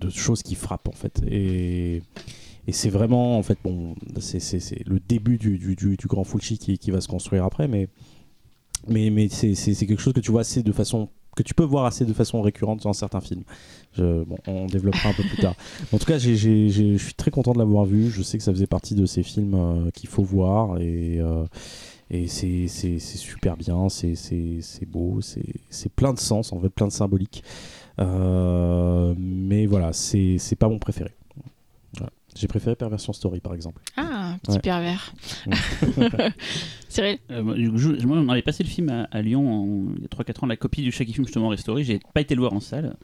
de choses qui frappent en fait. Et. Et c'est vraiment, en fait, bon, c'est, le début du, du, du- du grand Fulci qui, qui va se construire après, mais, mais, mais c'est, quelque chose que tu vois assez de façon, que tu peux voir assez de façon récurrente dans certains films. Je, bon, on développera un peu plus tard. En tout cas, je suis très content de l'avoir vu. Je sais que ça faisait partie de ces films euh, qu'il faut voir et, et c'est, super bien, c'est, beau, c'est, plein de sens, en fait, plein de symbolique. Euh, mais voilà, c'est, pas mon préféré. J'ai préféré Perversion Story, par exemple. Ah, petit Ouais. pervers. Cyril Euh, je- moi, on avait passé le film à, à Lyon en- il y a 3-4 ans, la copie du Shaggy Film justement restaurée. J'ai pas été le voir en salle.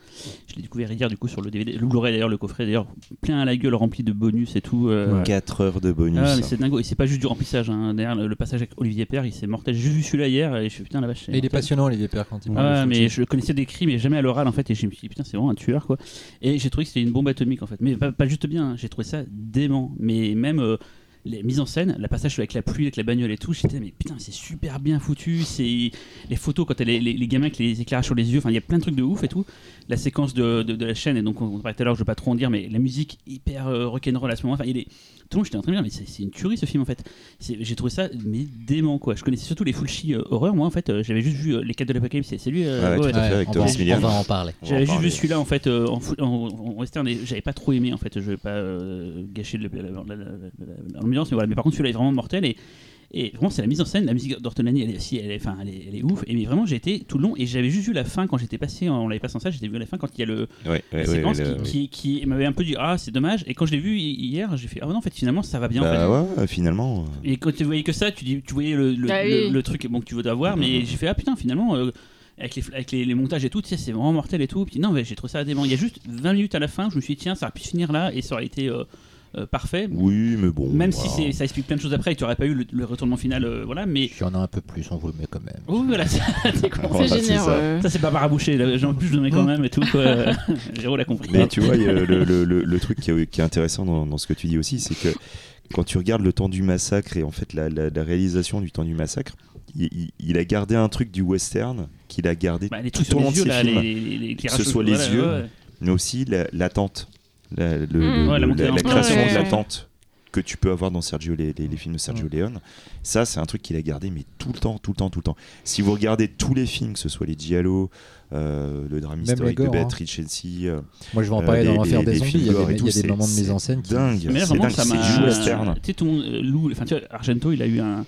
Je l'ai découvert hier du coup sur le DVD. Le Blu-ray d'ailleurs, le coffret d'ailleurs, plein à la gueule, rempli de bonus et tout. euh, Ouais. 4 heures de bonus. Ah, mais c'est dingo. Et c'est pas juste du remplissage. Hein. Derrière le, le passage avec Olivier Père, il s'est mortel. J'ai juste vu celui-là hier et je suis putain la vache. Et il est passionnant, Olivier Père, quand il Ah, mais je connaissais des cris, mais jamais à l'oral en fait. Et je me suis dit, putain, c'est vraiment un tueur quoi. Et j'ai trouvé que c'était une bombe atomique en fait. Mais pas, pas juste bien, hein. j'ai trouvé ça dément. Mais même euh, les mises en scène, la passage avec la pluie, avec la bagnole et tout, j'étais, mais putain, c'est super bien foutu. C'est les photos quand les, gamins avec les éclairages sur les yeux, enfin, il y a plein de trucs de ouf et tout. La séquence de, la chaîne, et donc on parlait tout à l'heure, je vais pas trop en dire, mais la musique hyper euh, rock'n'roll à ce moment. Enfin, il est. Tout le monde, j'étais en train de me dire, mais c'est une tuerie ce film en fait. J'ai trouvé ça mais dément quoi. Je connaissais surtout les Fulci euh, horreur, moi en fait. euh, J'avais juste vu euh, Les 4 de l'Apocalypse, c'est c'est lui. euh, Ouais, tout à fait, Ouais, avec on, Thomas va, on va en parler. J'avais juste vu celui-là en fait euh, en, fou- en- en western et j'avais pas trop aimé en fait. Je vais pas euh, gâcher l'ambiance, mais voilà. Mais par contre celui-là est vraiment mortel et, et vraiment c'est la mise en scène, la musique d'Ortolani, elle est, si, elle est, enfin, elle est, elle est ouf. Et mais vraiment j'ai été tout le long et j'avais juste vu la fin quand j'étais passé, on l'avait passé en salle, j'étais vu la fin quand il y a le Ouais, ouais, la ouais, séquence ouais, qui, qui, qui m'avait un peu dit ah c'est dommage et quand je l'ai vu hi- hier j'ai fait ah non en fait finalement ça va bien en fait. Bah ouais, ouais, finalement. euh, Et quand tu voyais que ça, tu, dis, tu voyais le, le, Ah oui. le truc bon, que tu veux avoir, mais Mhm. j'ai fait ah putain finalement euh, avec, les, avec les, les montages et tout, tu sais, c'est vraiment mortel et tout. Puis non, mais j'ai trouvé ça dément. Il y a juste 20 minutes à la fin, je me suis dit tiens, ça aurait pu finir là et ça aurait été euh, euh, parfait. Oui, mais bon. Même voilà. si c'est- ça explique plein de choses après et que tu n'aurais pas eu le, le retournement final, euh, voilà. Mais Il y en a un peu plus, on vous le met quand même. oh voilà, c'est. Voilà, généreux. Ça c'est pas barabouché, là. J'ai en plus je le mets quand même et tout. Géraud l'a compris. Mais tu vois, le, le- le- le truc qui est, qui est intéressant dans, dans ce que tu dis aussi, c'est que quand tu regardes le temps du massacre et en fait la, la- la réalisation du temps du massacre, il, il- il a gardé un truc du western qu'il a gardé Bah, les tout trucs au long de yeux, ses là, films, les, les, les éclairages ce soit les voilà, yeux, ouais. mais aussi la- l'attente, la, le- Mm. le- Ouais, la la, la création Ouais, de ouais. l'attente que tu peux avoir dans Sergio, les, les- les films de Sergio Leone. Ça, c'est un truc qu'il a gardé, mais tout le temps, tout le temps, tout le temps. Si vous regardez tous les films, que ce soit les Giallo, euh, le drame Même historique de gore, hein. Beatrice Chelsea, euh, Moi, je vais en Euh, parler dans l'enfer des zombies. films Il y a des, y a des moments de mise en scène qui. dingue. Mais là, vraiment, dingue, ça m'a. Tu sais, tout le monde. euh, Lou, enfin, tu vois, Argento, il a eu un.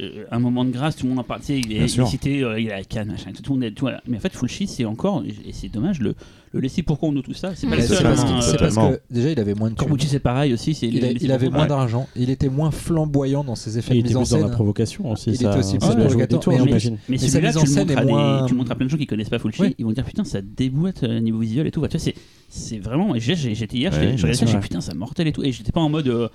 Euh, un moment de grâce, tout le monde en sais, il est, cité, euh, il a la canne, machin, tout le monde est, tu vois. Mais en fait, Fulci, c'est encore, et c'est dommage, le, le laisser pourquoi on nous tout ça, c'est pas le seul. parce, hein, que- euh, parce que déjà il avait moins de. Corbucci, c'est pareil aussi, c'est Il, a- laisser il avait moins d'argent, il était moins flamboyant dans ses effets Et il de était mise en plus dans la scène. provocation aussi. Il ça, était aussi ça plus provocateur, mais j'imagine. Mais Mais sa celui-là, mise en tu le scène montres à plein de gens qui connaissent pas Fulci, ils vont dire putain, ça déboîte euh, niveau visuel et tout. Tu vois, c'est, c'est vraiment. J'étais hier, je ça, dit, putain, c'est mortel et tout. Et j'étais pas en mode.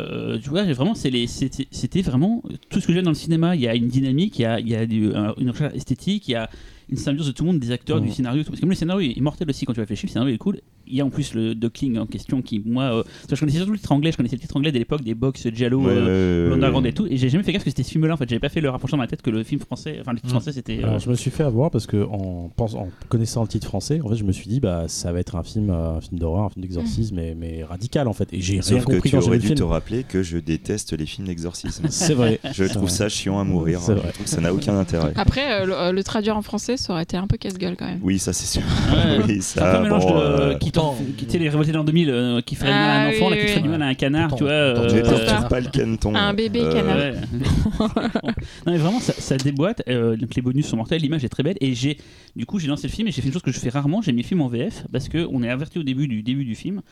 Euh, tu vois, vraiment, c'était, vraiment tout ce que j'aime dans le cinéma. Il y a une dynamique, il y a, il y a du- une recherche esthétique, il y a une symbiose de tout le monde, des acteurs, du scénario. et Tout. Parce que même le scénario est mortel aussi quand tu réfléchis. Le scénario est cool. Il y a en plus le duckling en question qui, moi, euh, parce que je connaissais surtout le titre anglais, je connaissais le titre anglais de l'époque des box Giallo. Ouais, euh, ouais, ouais, Underground ouais. et tout, et j'ai jamais fait gaffe que c'était ce film-là. En fait, j'avais pas fait le rapprochement dans ma tête que le film français, enfin le film Mm. français, c'était. euh, je me suis fait avoir parce que en, pense- en connaissant le titre français, en fait, je me suis dit bah ça va être un film, euh, un film d'horreur, un film d'exorcisme, mais, mais radical en fait. Et j'ai rien Sauf que compris tu quand j'ai vu aurais dû film. te rappeler que je déteste les films d'exorcisme. C'est vrai. Je trouve ça chiant à mourir. C'est Je vrai. trouve que ça n'a aucun intérêt. Après, euh, le, euh, le traduire en français, ça aurait été un peu casse-gueule quand même. Oui, ça c'est sûr. Ouais. oui, C'est un peu ça. un mélange bon, de. euh, qui, t'en- qui était les révoltés dans 2000, euh, qui ferait du mal à un Ah, enfant, oui, là, qui oui, ferait du oui. mal à un canard, Attends, tu vois. attends, euh, Euh, pas le caneton. Un bébé canard. Ouais. non mais vraiment ça, ça déboîte euh, donc les bonus sont mortels l'image est très belle et j'ai du coup j'ai lancé le film et j'ai fait une chose que je fais rarement j'ai mis le film en VF parce que on est averti au début du début du film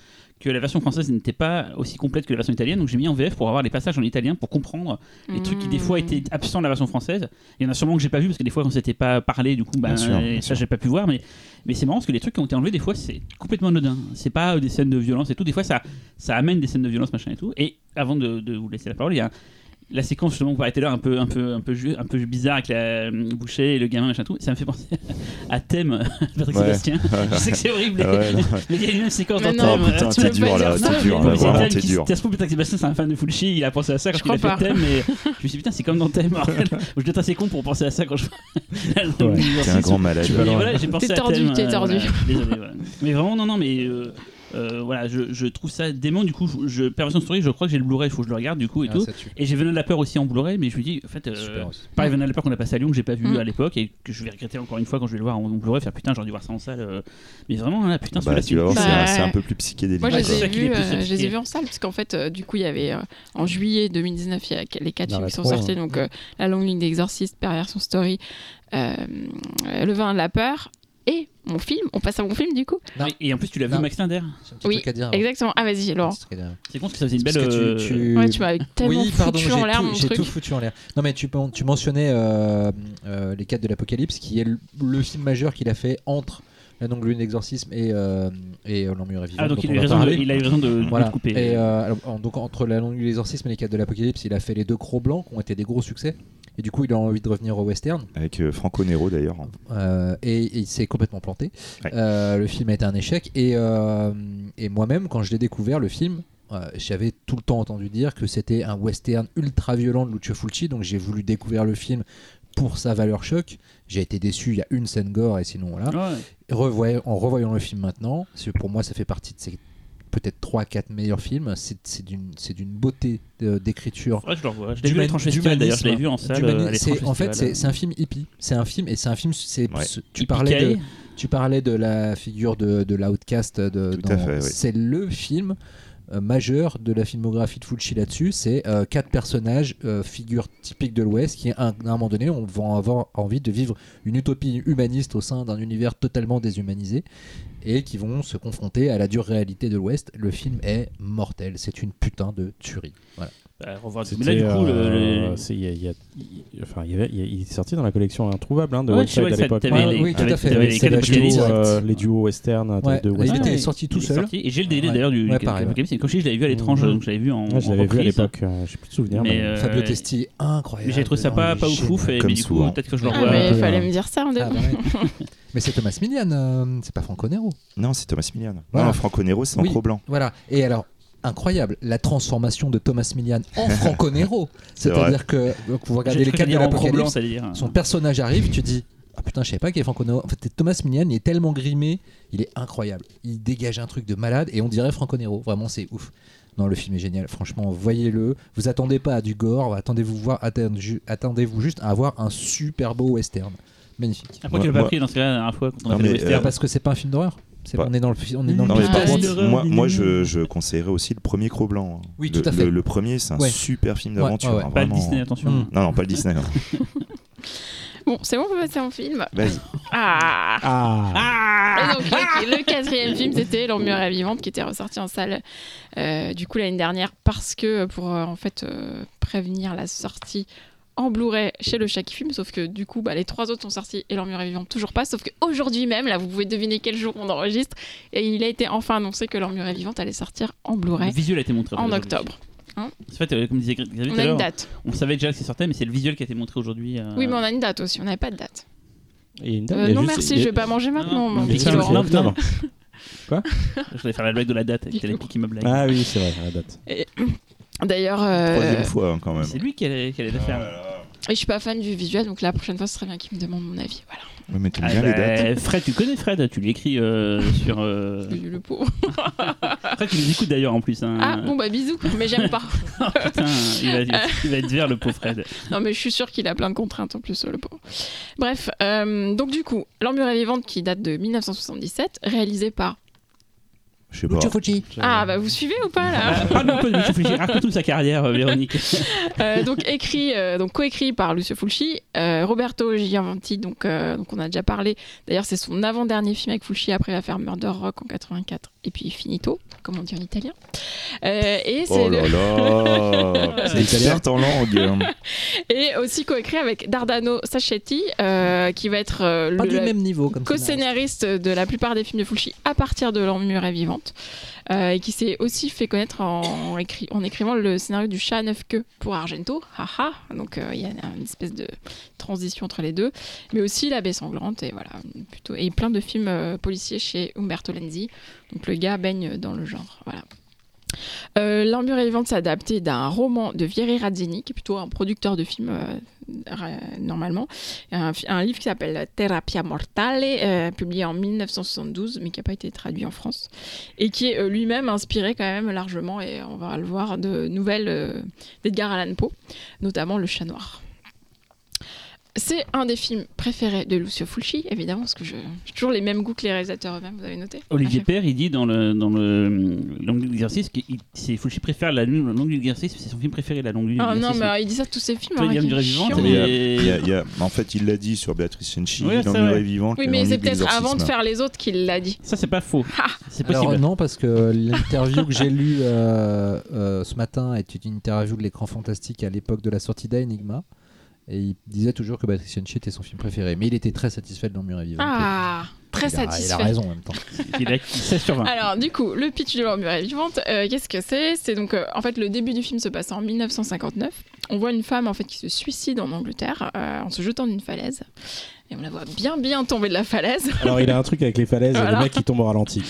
que la version française n'était pas aussi complète que la version italienne donc j'ai mis en VF pour avoir les passages en italien pour comprendre les trucs qui des fois Mmh. étaient absents de la version française il y en a sûrement que j'ai pas vu parce que des fois quand c'était pas parlé du coup bah, Bien sûr, et bien ça sûr. j'ai pas pu voir mais mais c'est marrant parce que les trucs qui ont été enlevés des fois c'est complètement anodin. C'est pas des scènes de violence et tout. Des fois ça ça amène des scènes de violence machin et tout. Et avant de, de vous laisser la parole il y a la séquence justement vous parlait là un peu un peu un peu un peu bizarre avec la euh, bouchée et le gamin machin tout ça me fait penser à Thème Patrick Ouais. Sébastien je sais que c'est horrible ouais, mais il y a une même séquence Mais dans non, Oh Thème putain, t'es dur là, t'es dur là, vraiment Thème t'es dur. Ça se trouve, Patrick Sébastien, c'est un fan de Fulci, il a pensé à ça quand Je il a crois fait pas. Thème, mais je me suis dit, putain, c'est comme dans Thème. je dois être assez con pour penser à ça quand je Ouais. T'es un grand malade. T'es à tordu, Thème, t'es euh, tordu. Désolé. Mais vraiment, non, non, mais euh, voilà, je, je trouve ça dément. Du coup, je, je, Perversion Story, je crois que j'ai le Blu-ray, il faut que je le regarde du coup et Ah, tout. Et j'ai Venin de la peur aussi en Blu-ray, mais je me dis, en fait, euh, pareil, Venin de la peur qu'on a passé à Lyon, que j'ai pas vu Mm. à l'époque et que je vais regretter encore une fois quand je vais le voir en Blu-ray, faire putain, j'aurais dû voir ça en salle. euh. Mais vraiment, là, putain, Bah, Bah, c'est un- peu plus psychédélique. Moi, je les ai vus, euh, je les ai sophistiqué. vus en salle, parce qu'en fait, euh, du coup, il y avait euh, en juillet 2019, il y a les quatre La films qui sont sortis, donc euh, La longue ligne d'exorciste, Perversion Story, euh, Le vin de la peur, et mon film. On passe à mon film, du coup Non. Et- en plus, tu l'as vu. Max Linder Oui, truc à dire. Exactement. Ah, vas-y, Laurent. C'est con parce que ça faisait une belle. Que euh, tu, tu- Ouais, tu m'as tellement oui, pardon, foutu j'ai en l'air, mon j'ai tout foutu en l'air. Non, mais tu, tu mentionnais euh, euh, Les 4 de l'Apocalypse, qui est le, le film majeur qu'il a fait entre La longue lune d'exorcisme et, euh, et euh, vivant. Ah, donc il a, raison de, il a eu raison de, Voilà. couper. Et euh, alors, en- donc entre la longue lune d'exorcisme et les 4 de l'Apocalypse, il a fait les deux crocs blancs qui ont été des gros succès. Et du coup, il a envie de revenir au western. Avec euh, Franco Nero d'ailleurs. Euh, et, et il s'est complètement planté. Ouais. Euh, le film a été un échec. Et, euh, et moi-même, quand je l'ai découvert, le film, euh, j'avais tout le temps entendu dire que c'était un western ultra violent de Lucio Fulci. Donc j'ai voulu découvrir le film pour sa valeur choc. J'ai été déçu, il y a une scène gore et sinon voilà. Ouais. Revoy- en revoyant le film maintenant, pour moi ça fait partie de ces peut-être 3-4 meilleurs films. C'est d'une beauté d'écriture. Ouais, je le revois. Je l'ai vu à D'humani- l'étrange festival d'ailleurs, je l'ai vu en salle. L'étrange en fait, c'est un film hippie. C'est un film et c'est un film. c'est Ouais. ce- tu parlais de tu parlais de la figure de, de l'outcast. Oui. C'est le film euh, majeur de la filmographie de Fulci là-dessus. C'est euh, quatre personnages, euh, figures typiques de l'Ouest, qui à un, moment donné on va avoir envie de vivre une utopie humaniste au sein d'un univers totalement déshumanisé et qui vont se confronter à la dure réalité de l'Ouest. Le film est mortel. C'est une putain de tuerie. Bah, revoir- Mais C'était, là, du coup, le- euh, le- c'est- il y a- il y a- il- enfin, il y il il est sorti dans la collection Introuvable hein, de Ouais, Whiteside chez à l'époque. Ouais, les- oui, tout à fait. les euh, les duos western de- Ouais, de il western. était Ouais, sorti tout il est seul. sorti. Et j'ai le DVD Ouais. d'ailleurs du Ouais, du pareil, Apocalypse. Comme je dis, je l'avais vu à l'étrange, Mhm. donc je l'avais vu en. Ouais, je en l'avais vu à l'époque, euh, j'ai plus de souvenirs. Euh, Fabio Testi, incroyable. Mais j'ai trouvé ça pas, il est ouf ouf, mais du coup, peut-être que je le Ah, il fallait me dire ça en Ah, début. bah. Mais c'est Thomas Millian, c'est pas Franco Nero. Non, c'est Thomas Millian. Non, Franco Nero, c'est. Encre Blanc. Voilà. Et alors, incroyable. La transformation de Thomas Millian en Franco Nero. C'est C'est-à-dire que donc, vous regardez les quatre de l'Apocalypse, son personnage arrive, tu dis ah putain, je savais pas qu'il y avait Franco Nero. En fait, Thomas Millian, il est tellement grimé, il est incroyable. Il dégage un truc de malade et on dirait Franco Nero. Vraiment, c'est ouf. Non, le film est génial. Franchement, voyez-le. Vous attendez pas à du gore. Attendez-vous voir, attendez- attendez-vous juste à avoir un super beau western. Magnifique. Après, tu l'as pas pris dans ce cas-là la dernière fois quand on a Non, fait le mais, western. euh, parce que c'est pas un film d'horreur. C'est- Pas- On est dans le, on est dans Non, le mais Ah, par oui. contre, moi, moi je, je conseillerais aussi le premier Cro-Blanc. hein. Oui, Le- tout à fait. Le, le premier, c'est un Ouais. super film d'aventure. ouais, ouais. hein, Pas le. Disney, attention. Mm. Non, non, pas le Disney. hein. Bon, c'est bon, on peut passer en film. Vas-y. Ah Ah, donc, le, le quatrième film, c'était L'Emmurée vivante qui était ressorti en salle euh, du coup l'année dernière parce que pour euh, en fait euh, prévenir la sortie en Blu-ray chez le Chaque Film, sauf que du coup bah, les trois autres sont sortis et L'Emmurée vivante toujours pas, sauf qu'aujourd'hui même, là vous pouvez deviner quel jour on enregistre, et il a été enfin annoncé que L'Emmurée vivante allait sortir en Le Blu-ray visuel a été montré en octobre. En fait, euh, comme disait Xavier On a une date. on savait déjà que ça sortait, mais c'est le visuel qui a été montré aujourd'hui. euh, Oui, mais on a une date aussi, on n'avait pas de date. une Euh, non juste- merci, a- je vais pas manger maintenant, Non, c'est octobre. Je voulais faire la blague de la date avec Télépi qui me blague. Ah oui, c'est vrai, la date. D'ailleurs, euh, Troisième fois, hein, quand même. C'est lui qui allait, qui allait la faire. et je suis pas fan du visuel, donc la prochaine fois, ce serait bien qu'il me demande mon avis. Voilà. Ouais, mais t'aimes Ah bien les bah, dates. Fred, tu connais Fred, tu l'écris euh, sur. euh, Le pauvre. Fred, tu nous écoutes d'ailleurs en plus. hein. Ah bon bah bisous, mais j'aime pas. Putain, il va, il va- être vert le pauvre Fred. Non mais je suis sûre qu'il a plein de contraintes en plus le pauvre. Bref, euh, donc du coup, L'Emmurée vivante qui date de 1977, réalisé par... Je sais pas. Lucio Fulci. Ah bah vous suivez ou pas là Ah, Parle-nous un peu de Michel Fugger, raconte-nous sa carrière, euh, Véronique. Euh, Donc écrit, euh, donc coécrit par Lucio Fulci, euh, Roberto Giovanti, donc, euh, donc on a déjà parlé. D'ailleurs c'est son avant-dernier film avec Fulci, après il va faire Murder Rock en 84 et puis Finito, comme on dit en italien. Euh, et c'est Oh le- là là C'est experte en langue. et aussi coécrit avec Dardano Sacchetti, euh, qui va être euh, Pas le, du même niveau comme co-scénariste de la plupart des films de Fulci à partir de L'Emmurée vivante, euh, et qui s'est aussi fait connaître en, écri- en écrivant le scénario du chat à neuf queues pour Argento, haha, donc euh, il y a une espèce de transition entre les deux, mais aussi La baie sanglante, et voilà, plutôt, et plein de films euh, policiers chez Umberto Lenzi, donc le gars baigne dans le genre, voilà. Euh, vivante s'est adapté d'un roman de Vieri Razzini, qui est plutôt un producteur de films normalement, un, un livre qui s'appelle Terapia Mortale, euh, publié en 1972, mais qui n'a pas été traduit en France, et qui est euh, lui-même inspiré quand même largement, et on va le voir, de nouvelles euh, d'Edgar Allan Poe, notamment Le Chat Noir. C'est un des films préférés de Lucio Fulci, évidemment, parce que j'ai toujours les mêmes goûts que les réalisateurs eux-mêmes, vous avez noté Olivier Père, il dit dans le dans le longue nuit d'exercice que Fulci préfère la longue d'exercice, c'est son film préféré, la longue nuit Ah non, d'exercice. mais euh, il dit ça de tous ses films. Hein, est euh, En fait, il l'a dit sur Béatrice c'est l'ennui vrai. vivante. Oui, mais c'est peut-être avant de faire les autres qu'il l'a dit. Ça, c'est pas faux. Ha C'est Alors possible. non, parce que l'interview que j'ai lue euh, euh, ce matin était une interview de l'écran fantastique à l'époque de la sortie d'Enigma. Et il disait toujours que Patrick Hinchy était son film préféré. Mais il était très satisfait de L'Emmurée vivante. Ah, très il a, il satisfait. a raison en même temps. Il a 16 sur 20. Alors, du coup, le pitch de l'emmurée vivante, euh, qu'est-ce que c'est? C'est donc, euh, en fait, le début du film se passe en 1959. On voit une femme, en fait, qui se suicide en Angleterre euh, en se jetant d'une falaise. Et on la voit bien, bien tomber de la falaise. Alors, il a un truc avec les falaises et Voilà. le mec qui tombe au ralenti.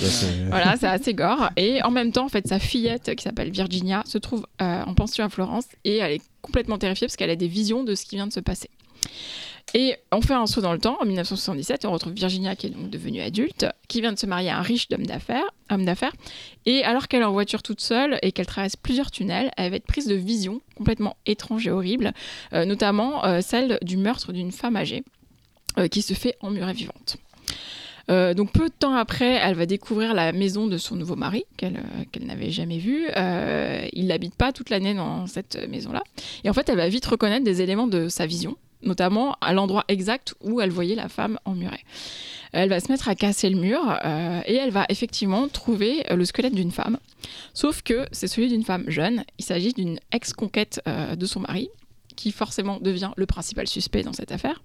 voilà, c'est assez gore. Et en même temps, en fait, sa fillette, qui s'appelle Virginia, se trouve euh, en pension à Florence et elle est complètement terrifiée parce qu'elle a des visions de ce qui vient de se passer. Et on fait un saut dans le temps, en 1977, et on retrouve Virginia qui est donc devenue adulte, qui vient de se marier à un riche homme d'affaires, homme d'affaires, et alors qu'elle est en voiture toute seule et qu'elle traverse plusieurs tunnels, elle va être prise de visions complètement étranges et horribles, euh, notamment euh, celle du meurtre d'une femme âgée qui se fait emmurer vivante. Euh, donc peu de temps après, elle va découvrir la maison de son nouveau mari qu'elle euh, n'avait jamais vu. Euh, il n'habite pas toute l'année dans cette maison-là. Et en fait, elle va vite reconnaître des éléments de sa vision, notamment à l'endroit exact où elle voyait la femme emmurée. Elle va se mettre à casser le mur euh, et elle va effectivement trouver euh, le squelette d'une femme. Sauf que c'est celui d'une femme jeune. Il s'agit d'une ex-conquête euh, de son mari, qui forcément devient le principal suspect dans cette affaire.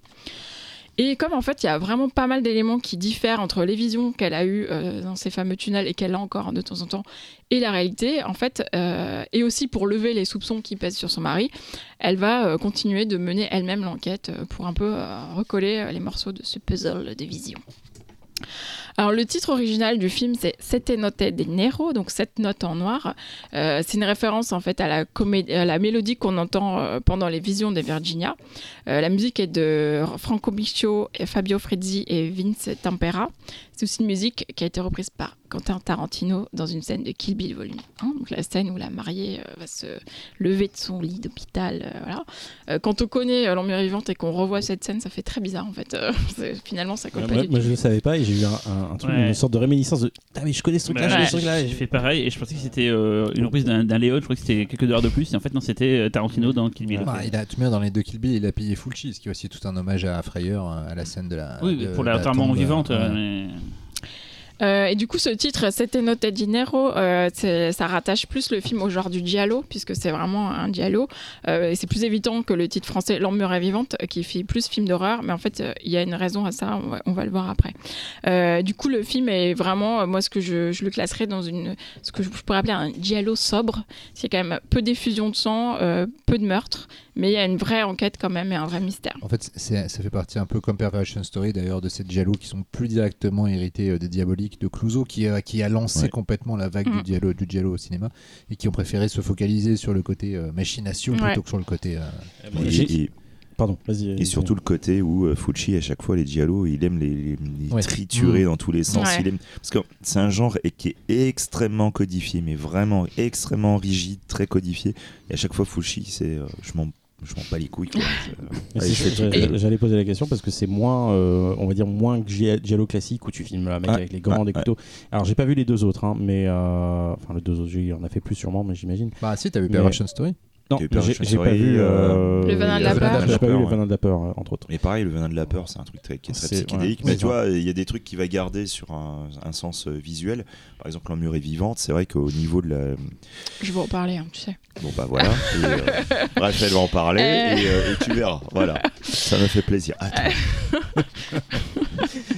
Et comme en fait, il y a vraiment pas mal d'éléments qui diffèrent entre les visions qu'elle a eues euh, dans ces fameux tunnels et qu'elle a encore de temps en temps et la réalité, en fait, euh, et aussi pour lever les soupçons qui pèsent sur son mari, elle va euh, continuer de mener elle-même l'enquête pour un peu recoller les morceaux de ce puzzle des visions. Alors le titre original du film c'est Sette note de Nero, donc sept notes en noir. Euh, c'est une référence en fait à la, comédie, à la mélodie qu'on entend euh, pendant les visions de Virginia. Euh, la musique est de Franco Miccio, Fabio Frizzi et Vince Tempera. C'est aussi une musique qui a été reprise par Quentin Tarantino dans une scène de Kill Bill volume 1, donc la scène où la mariée euh, va se lever de son lit d'hôpital. euh, voilà. Euh, quand on connaît L'Emmure vivante et qu'on revoit cette scène, ça fait très bizarre en fait. Finalement, ça colle Ouais, pas moi, du moi, tout. je ne savais pas et j'ai eu un, un- un truc, Ouais. une sorte de réminiscence de Ah, mais je connais ce truc-là, Bah, je connais ouais, ce truc-là. J'ai fait pareil et je pensais que c'était euh, une reprise d'un d'un Léon, je crois que c'était quelques heures de plus et en fait non c'était euh, Tarantino dans Kill Bill. Bah, il a tout bien dans les deux Kill Bill, il a payé Fulci, ce qui est aussi tout un hommage à Frayeur euh, à la scène de la. oui, de- pour de la enterrement tombe, vivante. ouais. mais- Euh, et du coup, ce titre, C'était Note Dinero, euh, ça rattache plus le film au genre du giallo, puisque c'est vraiment un giallo. Euh, et c'est plus évident que le titre français L'Emmure est vivante, euh, qui fait plus film d'horreur. Mais en fait, euh, il y a une raison à ça, on va, le voir après. Du coup, le film est vraiment, moi, ce que je, le classerais dans une, ce que je pourrais appeler un giallo sobre. C'est quand même peu d'effusion de sang, peu de meurtre, mais il y a une vraie enquête quand même et un vrai mystère. En fait, ça fait partie un peu comme Perversion Story d'ailleurs de ces Giallo qui sont plus directement hérités euh, des Diaboliques de Clouseau qui, a- qui a lancé Ouais. complètement la vague Mm. du, giallo, du Giallo au cinéma et qui ont préféré se focaliser sur le côté euh, machination Ouais. plutôt que sur le côté. euh, Et, et- Pardon, vas-y. et surtout le côté où euh, Fucci, à chaque fois, les Giallo, il aime les, les- les Ouais. triturer Mmh. dans tous les sens. Ouais. Il aime... Parce que c'est un genre qui est extrêmement codifié, mais vraiment extrêmement rigide, très codifié. Et à chaque fois, Fucci, c'est euh, je m'en je m'en bats les couilles. J'allais poser la question parce que c'est moins, euh, on va dire moins que Gia- Giallo classique où tu filmes le mec Ouais, avec les gants, ouais, des couteaux. Alors j'ai pas vu les deux autres, hein, mais euh, enfin les deux autres, il y en a fait plus sûrement, mais j'imagine. Bah si, t'as vu Mais- Perversion Story Non, j'ai pas vu euh, Le Venin de la peur. J'ai pas vu le venin de la peur euh, entre autres. Mais pareil, le venin de la peur, c'est un truc très, qui est très psychédélique. ouais, mais tu vois, il y a des trucs qui va garder sur un, un sens euh, visuel. Par exemple, l'emmure est vivante. C'est vrai qu'au niveau de la. Je vais en parler, hein, tu sais. Bon, bah voilà. Et, euh, elle va en parler Euh. et, euh, et tu verras. Voilà. Ça me fait plaisir. Attends.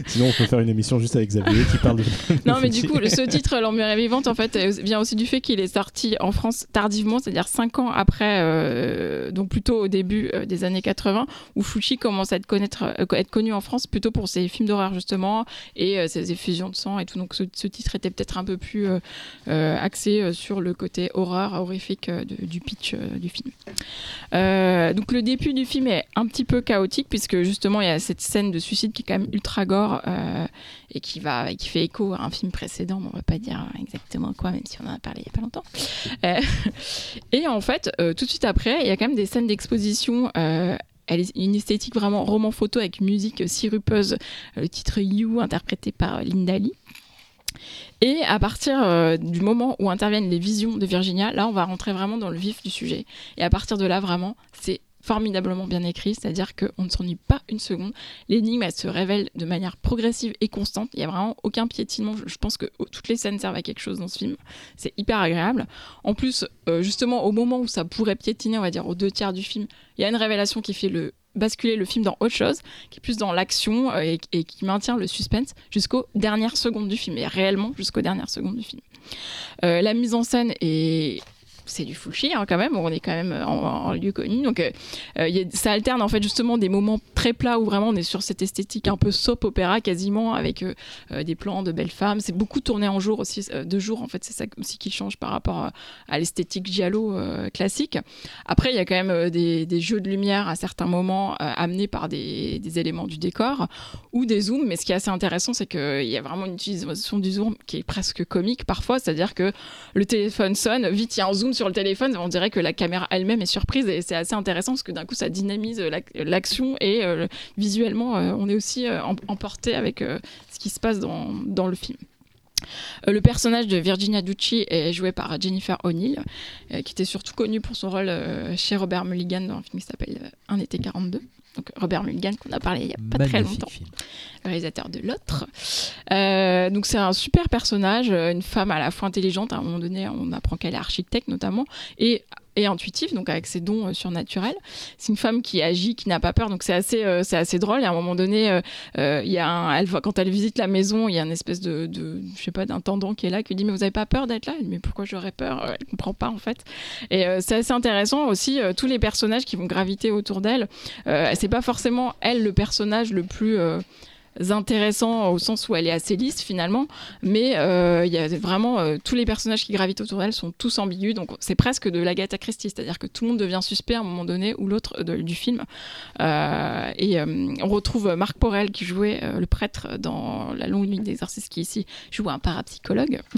Sinon on peut faire une émission juste avec Xavier qui parle de. Non, mais du coup, ce titre, L'Emmure vivante, en fait, vient aussi du fait qu'il est sorti en France tardivement, c'est-à-dire 5 ans après, euh, donc plutôt au début euh, des années 80, où Fucci commence à euh, être connu en France plutôt pour ses films d'horreur, justement, et ses effusions de sang et tout. Donc ce, titre était peut-être un peu plus axé sur le côté horreur, horrifique du pitch du film. Donc le début du film est un petit peu chaotique, puisque justement, il y a cette scène de suicide qui est quand même ultra gore. Euh, et qui va qui fait écho à un film précédent, mais on va pas dire exactement quoi, même si on en a parlé il y a pas longtemps. Euh, et en fait, euh, tout de suite après, il y a quand même des scènes d'exposition. une esthétique vraiment roman photo avec musique sirupeuse, le titre You interprété par Linda Lee. Et à partir du moment où interviennent les visions de Virginia, là on va rentrer vraiment dans le vif du sujet. Et à partir de là, vraiment, c'est formidablement bien écrit, c'est-à-dire qu'on ne s'ennuie pas une seconde. L'énigme, elle se révèle de manière progressive et constante. Il n'y a vraiment aucun piétinement. Je, pense que oh, toutes les scènes servent à quelque chose dans ce film. C'est hyper agréable. En plus, euh, justement, au moment où ça pourrait piétiner, on va dire aux deux tiers du film, il y a une révélation qui fait le basculer le film dans autre chose, qui est plus dans l'action euh, et, et qui maintient le suspense jusqu'aux dernières secondes du film, et réellement jusqu'aux dernières secondes du film. Euh, la mise en scène est c'est du Fulci hein, quand même, on est quand même en, en lieu connu. Donc euh, euh, ça alterne en fait justement des moments très plats où vraiment on est sur cette esthétique un peu soap opéra quasiment avec euh, euh, des plans de belles femmes. C'est beaucoup tourné en jour aussi, euh, de jour en fait, c'est ça aussi qui change par rapport à, l'esthétique giallo euh, classique. Après, il y a quand même euh, des, jeux de lumière à certains moments euh, amenés par des, des éléments du décor ou des zooms. Mais ce qui est assez intéressant, c'est qu'il y a vraiment une utilisation du zoom qui est presque comique parfois, c'est-à-dire que le téléphone sonne, vite il y a un zoom sur le téléphone, on dirait que la caméra elle-même est surprise et c'est assez intéressant parce que d'un coup ça dynamise euh, l'ac- l'action et euh, visuellement euh, on est aussi euh, em- emporté avec euh, ce qui se passe dans, dans le film. Euh, le personnage de Virginia Ducci est joué par Jennifer O'Neill, euh, qui était surtout connue pour son rôle euh, chez Robert Mulligan dans un film qui s'appelle euh, Un été 42. Donc Robert Mulligan qu'on a parlé il y a pas très longtemps film. Réalisateur de l'autre. Euh, donc c'est un super personnage, euh, une femme à la fois intelligente, à un moment donné on apprend qu'elle est architecte notamment, et, et intuitive, donc avec ses dons euh, surnaturels. C'est une femme qui agit, qui n'a pas peur, donc c'est assez, assez drôle. Et à un moment donné, y a un, elle, quand elle visite la maison, il y a une espèce de, je sais pas, d'intendant qui est là, qui lui dit mais vous avez pas peur d'être là? Elle dit, Mais pourquoi j'aurais peur? Elle comprend pas en fait. Et c'est assez intéressant aussi tous les personnages qui vont graviter autour d'elle. C'est pas forcément elle le personnage le plus intéressant au sens où elle est assez lisse finalement, mais euh, il y a vraiment euh, tous les personnages qui gravitent autour d'elle sont tous ambigus, donc c'est presque de l'Agatha Christie, c'est-à-dire que tout le monde devient suspect à un moment donné ou l'autre de- du film. Euh, et euh, on retrouve Marc Porel qui jouait euh, le prêtre dans La longue nuit d'exercice, qui ici joue un parapsychologue.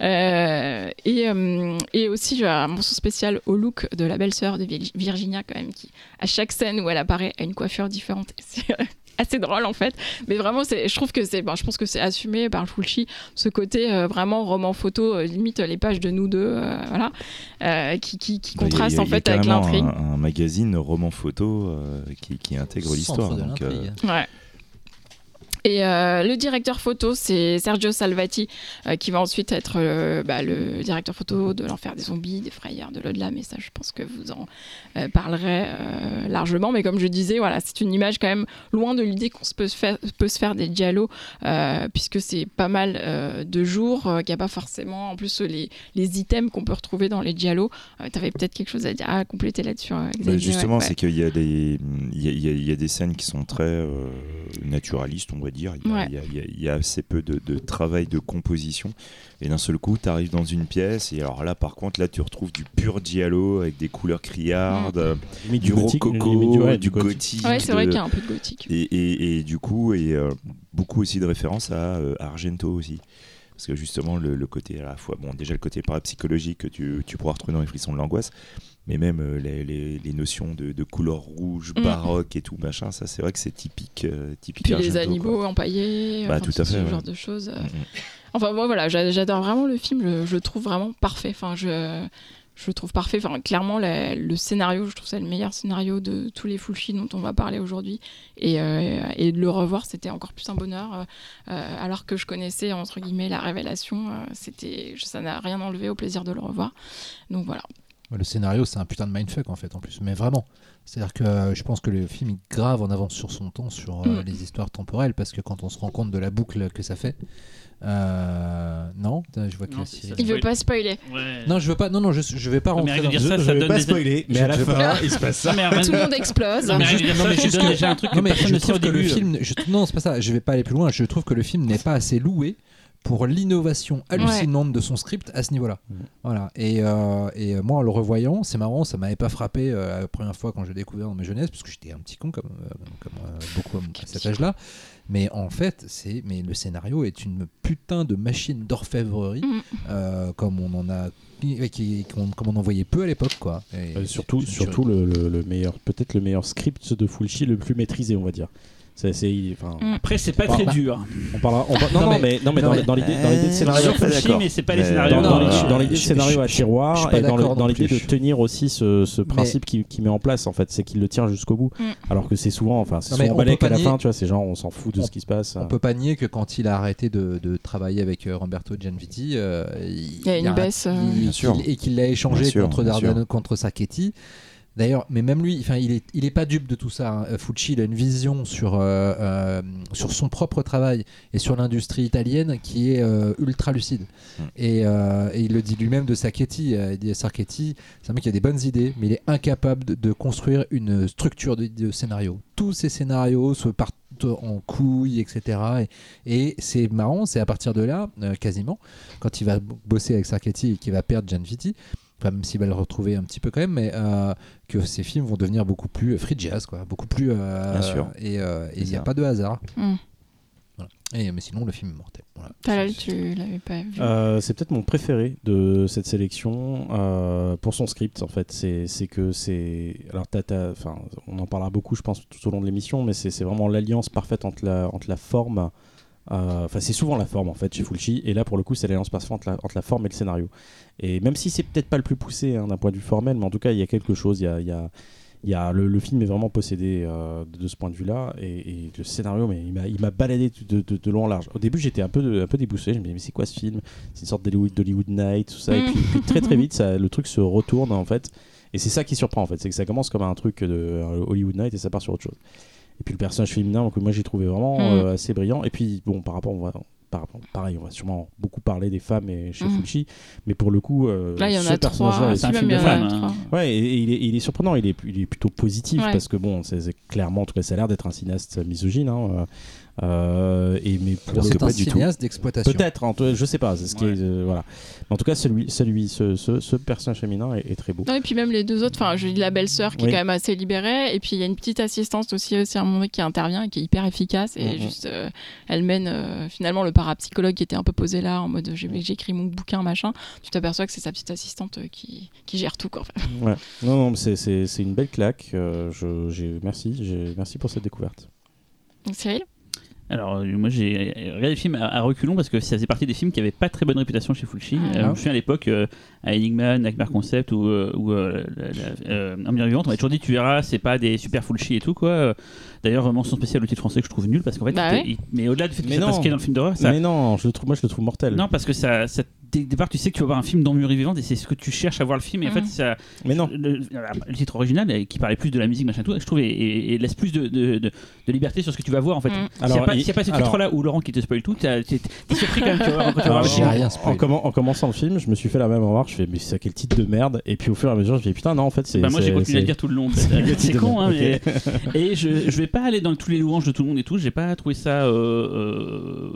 Euh, et, euh, et aussi un mention spécial au look de la belle-sœur de Vir- Virginia quand même, qui à chaque scène où elle apparaît a une coiffure différente. Assez drôle en fait, mais vraiment c'est, je trouve que c'est, bon, je pense que c'est assumé par Fulci ce côté euh, vraiment roman photo, euh, limite les pages de nous deux, euh, voilà, euh, qui, qui, qui contraste a- en fait avec l'intrigue. Un, un magazine roman photo euh, qui, qui intègre l'histoire. euh. Ouais. Et euh, le directeur photo, c'est Sergio Salvati, euh, qui va ensuite être euh, bah, le directeur photo de l'Enfer des zombies, des frayeurs de l'au-delà. Mais ça, je pense que vous en parlerez largement. Mais comme je disais, voilà, c'est une image quand même loin de l'idée qu'on peut se faire, peut se faire des euh, puisque c'est pas mal de jours, qu'il n'y a pas forcément. En plus, les, les items qu'on peut retrouver dans les euh, tu avais peut-être quelque chose à dire, à compléter là-dessus. euh, Bah, justement, ouais, c'est qu'il y, a des- il y, y y a des scènes qui sont très naturalistes, on va dire. Il y a, Ouais. il y a- il y a- il y a assez peu de, de travail de composition. Et d'un seul coup, tu arrives dans une pièce. Et alors là, par contre, là, tu retrouves du pur giallo avec des couleurs criardes, euh, Limite du gothique, rococo, ouais, du gothique. gothique. Ouais, c'est vrai de- qu'il y a un peu de gothique. et, et- et du coup, et euh, beaucoup aussi de références à euh, Argento aussi. Parce que justement, le, le côté à la fois, bon, déjà le côté parapsychologique que tu, tu pourras retrouver dans les frissons de l'angoisse, mais même euh, les, les- les notions de, de couleur rouge, Mm. baroque et tout, machin, ça c'est vrai que c'est typique, euh, typique Puis les animaux quoi. empaillés, Bah, enfin, tout à ce fait, ouais. genre de choses. Mm, mm. Enfin bon voilà, j'a- j'adore vraiment le film, je, je le trouve vraiment parfait. Enfin, je, je le trouve parfait. Enfin, clairement, la- le scénario, je trouve ça le meilleur scénario de tous les Fulci dont on va parler aujourd'hui. Et, euh, et de le revoir, c'était encore plus un bonheur. euh, euh, alors que je connaissais entre guillemets la révélation, euh, c'était, ça n'a rien enlevé au plaisir de le revoir. Donc voilà. Le scénario, c'est un putain de mindfuck en fait, en plus, mais vraiment. C'est-à-dire que je pense que le film est grave en avance sur son temps, sur Mm. les histoires temporelles, parce que quand on se rend compte de la boucle que ça fait. Euh, non, je vois que Non, Cyril-. Il veut pas spoiler. Ouais. Non, je veux pas. Non, non, je, je vais pas Mais rentrer arrête dans dire Je, ça, je ça vais donne pas des- spoiler, mais à la fin, il se passe ça. Non, mais Tout le monde explose. Non, mais Non, mais juste que- déjà un truc Non, mais je trouve que le euh. film. je- non, c'est pas ça. Je vais pas aller plus loin. Je trouve que le film n'est pas assez loué pour l'innovation hallucinante de son script à ce niveau-là. Mhm. Voilà. Et, euh, et moi, en le revoyant, c'est marrant, ça m'avait pas frappé euh, la première fois quand je l'ai découvert dans ma jeunesse, parce que j'étais un petit con comme, euh, comme euh, beaucoup à cet âge-là. Mais en fait, c'est mais le scénario est une putain de machine d'orfèvrerie, Mhm. euh, comme on en a, qui- qui- qu'on- comme on en voyait peu à l'époque, quoi. Et Euh, surtout, surtout le, le- le meilleur, peut-être le meilleur script de Fulci, le plus maîtrisé, on va dire. Il- enfin, Mm. Après, c'est pas très dur. on parlera. on non, Non, non, mais- non, mais non, dans, dans l'idée, dans l'idée de Euh, scénario, mais c'est pas les scénarios. dans, l'idée- de scénario à tiroir et dans, l'idée de tenir aussi ce, ce principe qu'il qui met en place en fait c'est qu'il le tient jusqu'au bout Mm. alors que c'est souvent enfin c'est souvent on balèque à la fin tu vois c'est genre on s'en fout de on- ce qui se passe On peut pas nier que quand il a arrêté de, de travailler avec euh, Roberto Gianvitti, euh, il, y a une baisse, euh, il- et qu'il l'a échangé contre Sacchetti. D'ailleurs, mais même lui, enfin, il est, il est pas dupe de tout ça. hein. Euh, Fucci, il a une vision sur euh, euh, sur son propre travail et sur l'industrie italienne qui est euh, ultra lucide. Mm. Et, et il le dit lui-même de Sacchetti. il dit Sacchetti, c'est un mec qui a des bonnes idées, mais il est incapable de, de construire une structure de, de scénario. Tous ses scénarios se partent en couilles, etc. Et, et c'est marrant, c'est à partir de là, quasiment, quand il va bosser avec Sacchetti et qu'il va perdre Gianvitti, enfin, même s'il va le retrouver un petit peu quand même, mais euh, que ses films vont devenir beaucoup plus free jazz, quoi, beaucoup plus. euh, Bien sûr. Et euh, il n'y a pas de hasard. Mm. Voilà. Et, mais sinon, le film est mortel. Voilà. Tu l'avais pas vu. Euh, c'est peut-être mon préféré de cette sélection euh, pour son script en fait c'est c'est que c'est alors t'as- t'as- enfin on en parlera beaucoup je pense tout au long de l'émission mais c'est c'est vraiment l'alliance parfaite entre la entre la forme euh, enfin c'est souvent la forme en fait chez Fulci et là pour le coup c'est l'alliance parfaite entre la, entre la forme et le scénario et même si c'est peut-être pas le plus poussé hein, d'un point de vue formel mais en tout cas il y a quelque chose il y a, il y a il y a, le, le film est vraiment possédé euh, de, de ce point de vue-là et, et le scénario, mais il m'a, baladé de, de, de long en large. Au début, j'étais un peu, un peu déboussolé. Je me disais, mais c'est quoi ce film? C'est une sorte d'Hollywood, Night, tout ça. Et Mm. puis, puis très très vite, ça, le truc se retourne en fait. Et c'est ça qui surprend en fait, c'est que ça commence comme un truc de un Hollywood Night et ça part sur autre chose. Et puis le personnage féminin, donc moi j'ai trouvé vraiment Mm. euh, assez brillant. Et puis bon, par rapport, on va par- pareil, on va sûrement beaucoup parler des femmes et chez. Fulci, mais pour le coup, euh, Là, il y en ce a personnage-là est c'est un film de il y en a femmes, hein. Ouais, et, et il, est, il est surprenant, il est, il est plutôt positif Ouais. parce que bon, c'est c'est clairement, en tout cas, ça a l'air d'être un cinéaste misogyne. hein, euh, et mais pour C'est un pas cinéaste d'exploitation. peut-être, en tout- je sais pas, c'est ce qui Ouais. est, euh, voilà. Mais en tout cas, celui, celui, ce, ce, ce personnage féminin est, est très beau. Non, et puis même les deux autres, enfin, je dis la belle-sœur qui Oui. est quand même assez libérée, et puis il y a une petite assistante aussi, aussi à un moment donné qui intervient et qui est hyper efficace, et Mhm. juste, euh, elle mène euh, finalement le parapsychologue qui était un peu posé là, en mode j'ai- j'écris mon bouquin, machin. Tu t'aperçois que c'est sa petite assistante euh, qui, qui gère tout, quoi. Ouais. Non, non, mais c'est- c'est c'est une belle claque. euh, je, j'ai- merci, j'ai- merci pour cette découverte. Donc Cyril? Alors, euh, moi j'ai regardé le film à, à reculons parce que ça faisait partie des films qui avaient pas très bonne réputation chez Fulci. Ah. Euh, je me souviens à l'époque, euh, à Enigma, Nightmare Concept ou, euh, ou euh, euh, Vivante, on m'a toujours dit tu verras, c'est pas des super Fulci et tout quoi. D'ailleurs, mention spéciale au titre français que je trouve nul parce qu'en fait, Bah il- il- mais au-delà du fait que Mais ça passe non. qu'il y a dans le film d'horreur, ça. Mais non, je le trouve, moi je le trouve mortel. Non, parce que ça, ça- dès le départ, tu sais que tu vas voir un film d'Emmure Vivante et c'est ce que tu cherches à voir le film. Et en Mhm. fait, ça, Mais non. le, le titre original euh, qui parlait plus de la musique machin tout je trouve et, et- et laisse plus de, de, de- de liberté sur ce que tu vas voir en fait Mm. s'il n'y a pas, il- s'il y a pas ce alors- titre là où Laurent qui te spoil tout t'es surpris quand même tu vois, quand tu rien en, en commençant le film, je me suis fait la même remarque. Je fais, mais c'est quel titre de merde? Et puis au fur et à mesure, je me dis, putain, non, en fait, c'est. Bah, moi j'ai continué à le dire tout le long c'est con hein, mais et je, je vais pas aller dans tous les louanges de tout le monde et tout j'ai pas trouvé ça euh, euh,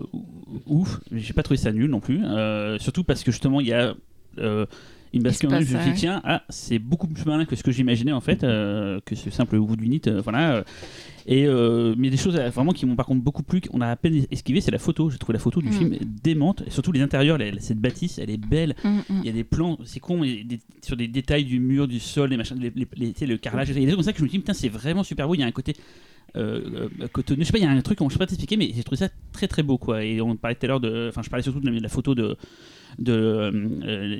ouf j'ai pas trouvé ça nul non plus Euh, surtout parce que justement il y a euh, une bascule passe je me tiens ah, c'est beaucoup plus malin que ce que j'imaginais en fait euh, que ce simple bout du nid euh, voilà et euh, mais des choses vraiment qui m'ont par contre beaucoup plu qu'on a à peine esquivé c'est la photo j'ai trouvé la photo du Mm. film démente et surtout les intérieurs cette bâtisse elle est belle Mm, mm. il y a des plans, c'est con, mais des- sur des détails du mur, du sol, les machins, les, les- le carrelage. Il y a des trucs comme ça que je me dis, putain, c'est vraiment super beau. Il y a un côté euh, euh. Je sais pas, il y a un truc, je sais pas t'expliquer, mais j'ai trouvé ça très très beau, quoi. Et on parlait tout à l'heure de. Enfin, je parlais surtout de la photo de. De euh, euh,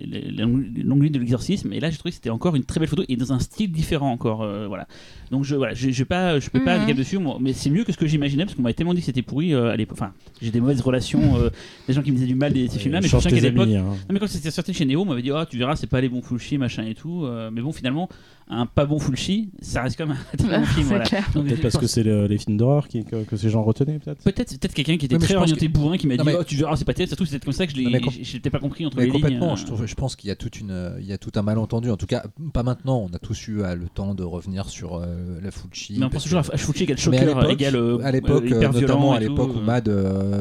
l'onglet de l'exorcisme et là j'ai trouvé que c'était encore une très belle photo et dans un style différent encore euh, voilà donc je voilà je, je, pas je peux pas aller dessus moi, mais c'est mieux que ce que j'imaginais parce qu'on m'avait tellement dit que c'était pourri euh, à l'époque enfin j'ai des mauvaises relations euh, des gens qui me disaient du mal de ces films là mais je qu'à l'époque hein. mais quand c'était sorti chez Neo, on m'avait dit oh, tu verras, c'est pas les bons Fulci, machin et tout. euh, mais bon, finalement, un pas bon Fulci, ça reste quand même un très bon film. Voilà. clair. Donc, Peut-être parce que c'est le- les films d'horreur qui- que, que ces gens retenaient, peut-être. Peut-être peut-être quelqu'un qui était très orienté bourrin qui m'a dit mais- oh, tu verras, c'est pas terrible. Surtout, c'est peut-être comme ça que je l'ai pas compris entre Mais les complètement, euh. je, trouve, je pense qu'il y a toute une, il y a tout un malentendu. En tout cas, pas maintenant. On a tous eu euh, le temps de revenir sur euh, la Fulci. Mais on pense toujours à Fulci égale choqueur, l'époque- égale à l'époque, hyper notamment à l'époque où. Mad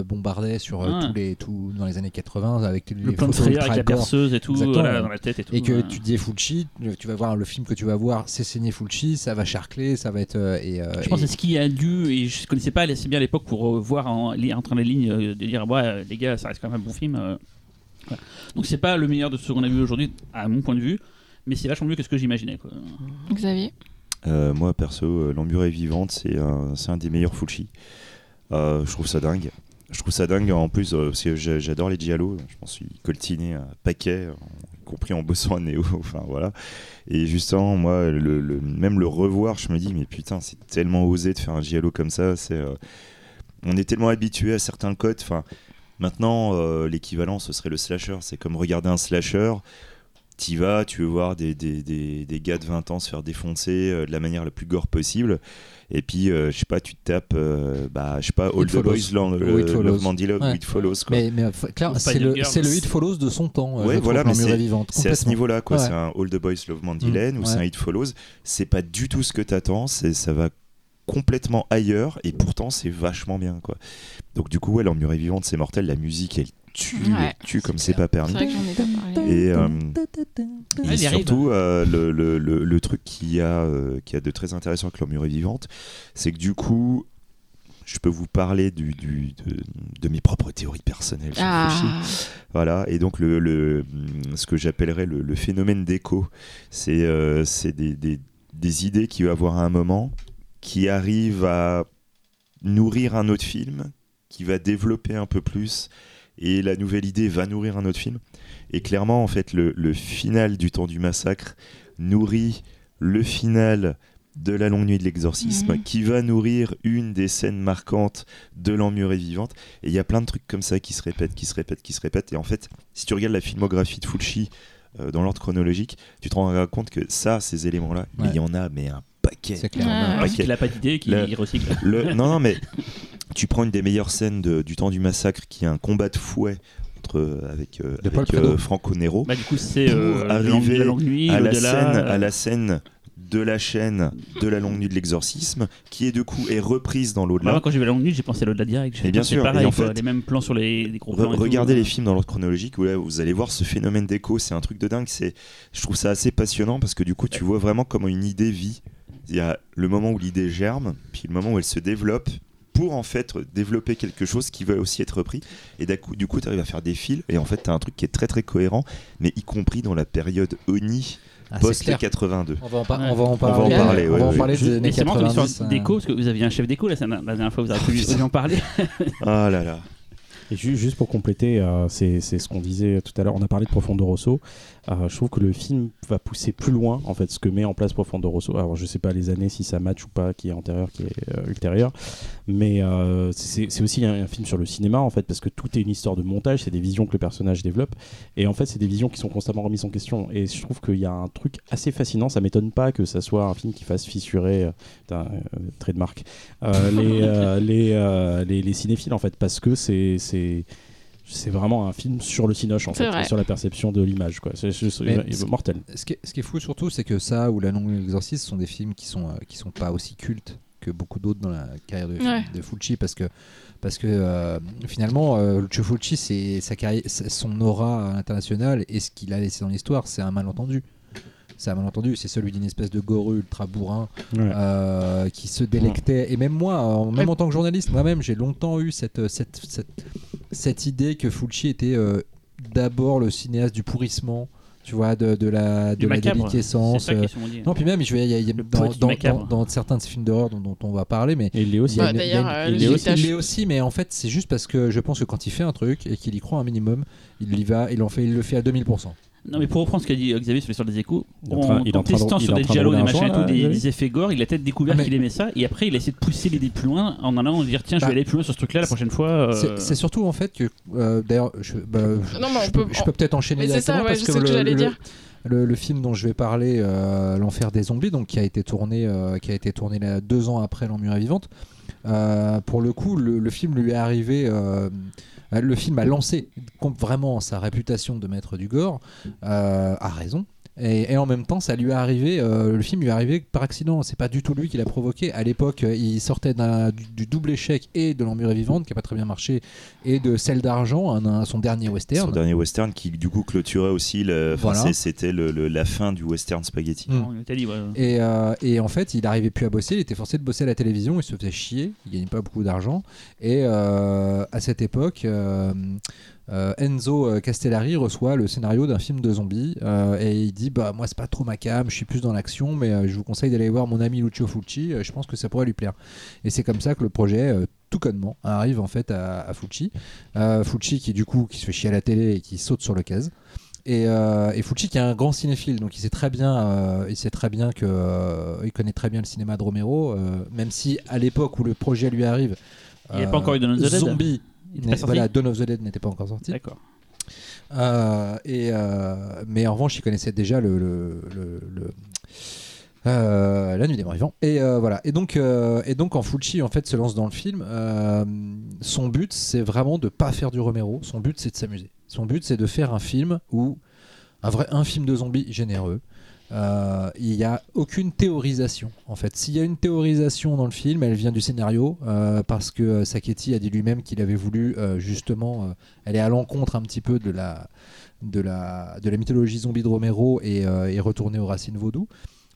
bombardait sur Ah. tous les, tout, dans les années 80 avec les le plan de avec la perceuse et tout voilà, dans la tête et tout. Et que tu dis Fulci, tu vas voir le film que tu vas voir, c'est signé Fulci, ça va charcler, ça va être. et, Je pense que ce qui a dû, et je connaissais pas assez bien à l'époque pour voir en, li- entre les lignes, de dire, ouais, les gars, ça reste quand même un bon film. Voilà. Donc c'est pas le meilleur de ce qu'on a vu aujourd'hui, à mon point de vue, mais c'est vachement mieux que ce que j'imaginais. quoi. Xavier? Euh, moi, perso, euh, L'Embure vivante, c'est un, c'est un des meilleurs Fulci. Euh, je trouve ça dingue. Je trouve ça dingue en plus, euh, parce que j'a- j'adore les Giallo. Je m'en suis coltiné un paquet, y compris en bossant à Néo. enfin, voilà. Et justement, moi, le, le- même le revoir, je me dis, mais putain, c'est tellement osé de faire un Giallo comme ça. C'est, euh, on est tellement habitué à certains codes. Enfin, maintenant, euh, l'équivalent, ce serait le slasher. C'est comme regarder un slasher. T'y vas, tu veux voir des, des, des, des gars de 20 ans se faire défoncer euh, de la manière la plus gore possible. Et puis, euh, je sais pas, tu te tapes, euh, bah, je sais pas, All It the. Boys Love, It Follows. Love It Follows. Quoi. Mais, mais c'est le, le Hit Follows de son temps. Ouais, voilà, mais c'est- à ce niveau-là, quoi. Ouais. C'est un All the Boys Love Mandela Mm, ou c'est un. It Follows. C'est pas du tout ce que t'attends. c'est- Ça va complètement ailleurs et pourtant c'est vachement bien, quoi. Donc, du coup, ouais, L'Emmure est vivante, c'est mortel. La musique, elle tue, Ouais. elle tue comme C'est pas permis. vrai que j'en ai pas parlé. Et, euh, surtout, euh, le, le, le, le truc qui a, euh, qui a de très intéressant avec l'Emmure est vivante, c'est que du coup, je peux vous parler du, du, de, de mes propres théories personnelles. Ah, Voilà, et donc le, le- ce que j'appellerais le, le phénomène d'écho, c'est euh, c'est des, des, des idées qu'il va avoir à un moment qui arrivent à nourrir un autre film, qui va développer un peu plus, et la nouvelle idée va nourrir un autre film. Et clairement, en fait, le, le final du temps du massacre nourrit le final de la longue nuit de l'exorcisme, Mhm. qui va nourrir une des scènes marquantes de l'emmurée vivante. Et il y a plein de trucs comme ça qui se répètent, qui se répètent, qui se répètent. Et en fait, si tu regardes la filmographie de Fulci euh, dans l'ordre chronologique, tu te rends compte que ça, ces éléments-là, Ouais. il y en a, mais un paquet. C'est clair. Ouais. on a- Un Ok. mec qui n'a pas d'idée, qui Le- recycle. Le- non, non, mais Tu prends une des meilleures scènes de- du temps du massacre, qui est un combat de fouet entre, avec, euh, De Paul avec, Fredo. Franco Nero, Bah, du coup, c'est euh, la, longue, arriver la longue nuit, à la scène, euh, à la scène de la chaîne de la longue nuit de l'exorcisme, qui est du coup est reprise dans Bah, l'au-delà. moi, quand j'ai vu la longue nuit, j'ai pensé à l'au-delà direct. Et bien sûr, pareil, et en quoi, fait- les mêmes plans sur les, les gros Re- plans. et tout. regardez les films dans l'ordre chronologique, où là, vous allez voir ce phénomène d'écho, c'est un truc de dingue. C'est, je trouve ça assez passionnant parce que du coup, tu vois vraiment comment une idée vit. Il y a le moment où l'idée germe, puis le moment où elle se développe pour en fait développer quelque chose qui va aussi être repris. Et d'un coup- du coup, tu arrives à faire des fils et en fait, tu as un truc qui est très très cohérent, mais y compris dans la période Oni Ah, post les clair. 82. On va en, par- Ouais. on va en On va parler. en parler, on ouais, va en ouais. parler des années ton histoire 90. d'écho, parce que vous aviez un chef d'écho la, la dernière fois, vous avez pu aussi en parler. Ah là là. Et ju- juste pour compléter, euh, c'est c'est ce qu'on disait tout à l'heure. On a parlé de Profondo Rosso. Euh, je trouve que le film va pousser plus loin en fait ce que met en place Profondo Rosso. Alors je sais pas les années si ça match ou pas, qui est antérieur, qui est euh, ultérieur, mais euh, c'est aussi un, un film sur le cinéma en fait parce que tout est une histoire de montage, c'est des visions que le personnage développe et en fait c'est des visions qui sont constamment remises en question. Et je trouve qu'il y a un truc assez fascinant. Ça m'étonne pas que ça soit un film qui fasse fissurer, euh, trait de marque, les les cinéphiles en fait parce que c'est c'est vraiment un film sur le cinoche en fait, vrai. et sur la perception de l'image quoi. C'est mortel. Ce qui, est, ce qui est fou surtout, c'est que ça ou La Longue l'Exorciste sont des films qui sont, euh, qui sont pas aussi cultes que beaucoup d'autres dans la carrière de, Ouais. de Fulci parce que, parce que euh, finalement, euh, Lucio Fulci, c'est sa carrière, son aura internationale et ce qu'il a laissé dans l'histoire, c'est un malentendu. C'est un malentendu, c'est celui d'une espèce de gorille ultra bourrin Ouais. euh, qui se délectait. Et même moi, en- même en tant que journaliste, moi-même, j'ai longtemps eu cette, cette, cette, cette idée que Fulci était euh, d'abord le cinéaste du pourrissement, tu vois, de, de la, de la déliquescence. euh, non, puis même, je vais, il y a- y dans, certains de ces films d'horreur dont, dont on va parler, mais Et il est aussi. Bah, une- il une- euh, il l'est l'est aussi, mais en fait, c'est juste parce que je pense que quand il fait un truc et qu'il y croit un minimum, il y va, il en fait, il le fait à 2000%. Non, mais pour reprendre ce qu'a dit Xavier sur l'histoire des échos, en train- testant sur des dialogues, des machins et tout, des, effets gore, il a peut-être découvert Ah, qu'il aimait ça, et après il a essayé de pousser l'idée plus loin en allant dire tiens, je Bah, vais aller plus loin sur ce truc-là la prochaine fois. euh, C'est- surtout en fait que, euh, d'ailleurs, je, bah, je- Non, mais on je peut- peux, je peux peut-être enchaîner Mais c'est ça, ouais, parce je que sais ce que le, j'allais dire. le- le film dont je vais parler, euh, l'enfer des zombies, donc qui a été tourné, euh, qui a été tourné là, deux ans après l'Emmurée vivante. euh, pour le coup, le, le film lui est arrivé. Euh, le film a lancé vraiment sa réputation de maître du gore, euh, à raison. Et, et en même temps, ça lui est arrivé, euh, le film lui est arrivé par accident. C'est pas du tout lui qui l'a provoqué. À l'époque, euh, il sortait du, du double échec et de l'Emmurée vivante, qui a pas très bien marché, et de Celle d'argent, son dernier western. Son dernier western qui du coup clôturait aussi, le- enfin, Voilà. c'était le- le- la fin du western spaghetti. Mm. en Italie, ouais. Et, euh, et en fait, il n'arrivait plus à bosser, il était forcé de bosser à la télévision, il se faisait chier, il gagnait pas beaucoup d'argent. Et euh, à cette époque, euh, Enzo euh, Castellari reçoit le scénario d'un film de zombies euh, et il dit bah moi c'est pas trop ma cam, je suis plus dans l'action, mais euh, je vous conseille d'aller voir mon ami Lucio Fulci, je pense que ça pourrait lui plaire. Et c'est comme ça que le projet tout connement arrive en fait à, à Fulci. Fulci qui du coup qui se fait chier à la télé et qui saute sur le case. Et, euh, et Fulci qui est un grand cinéphile, donc il sait très bien, euh, il sait très bien que euh, il connaît très bien le cinéma de Romero, même si à l'époque où le projet lui arrive, Il n'y a pas encore eu the Dead Zombie, Il était n'est- pas sorti voilà, Dawn of the Dead n'était pas encore sorti. D'accord. Euh, et, euh, mais en revanche, il connaissait déjà le, le- le- le- euh, la nuit des morts vivants. Et voilà. Et donc, et donc, en Fulci en fait se lance dans le film. son but, c'est vraiment de pas faire du Romero. Son but, c'est de s'amuser. Son but, c'est de faire un film où un vrai un film de zombies généreux. Euh, il n'y a aucune théorisation en fait. S'il y a une théorisation dans le film, elle vient du scénario euh, parce que euh, Sacchetti a dit lui-même qu'il avait voulu euh, justement aller à l'encontre un petit peu de la, de la, de la mythologie zombie de Romero et, et retourner aux racines vaudou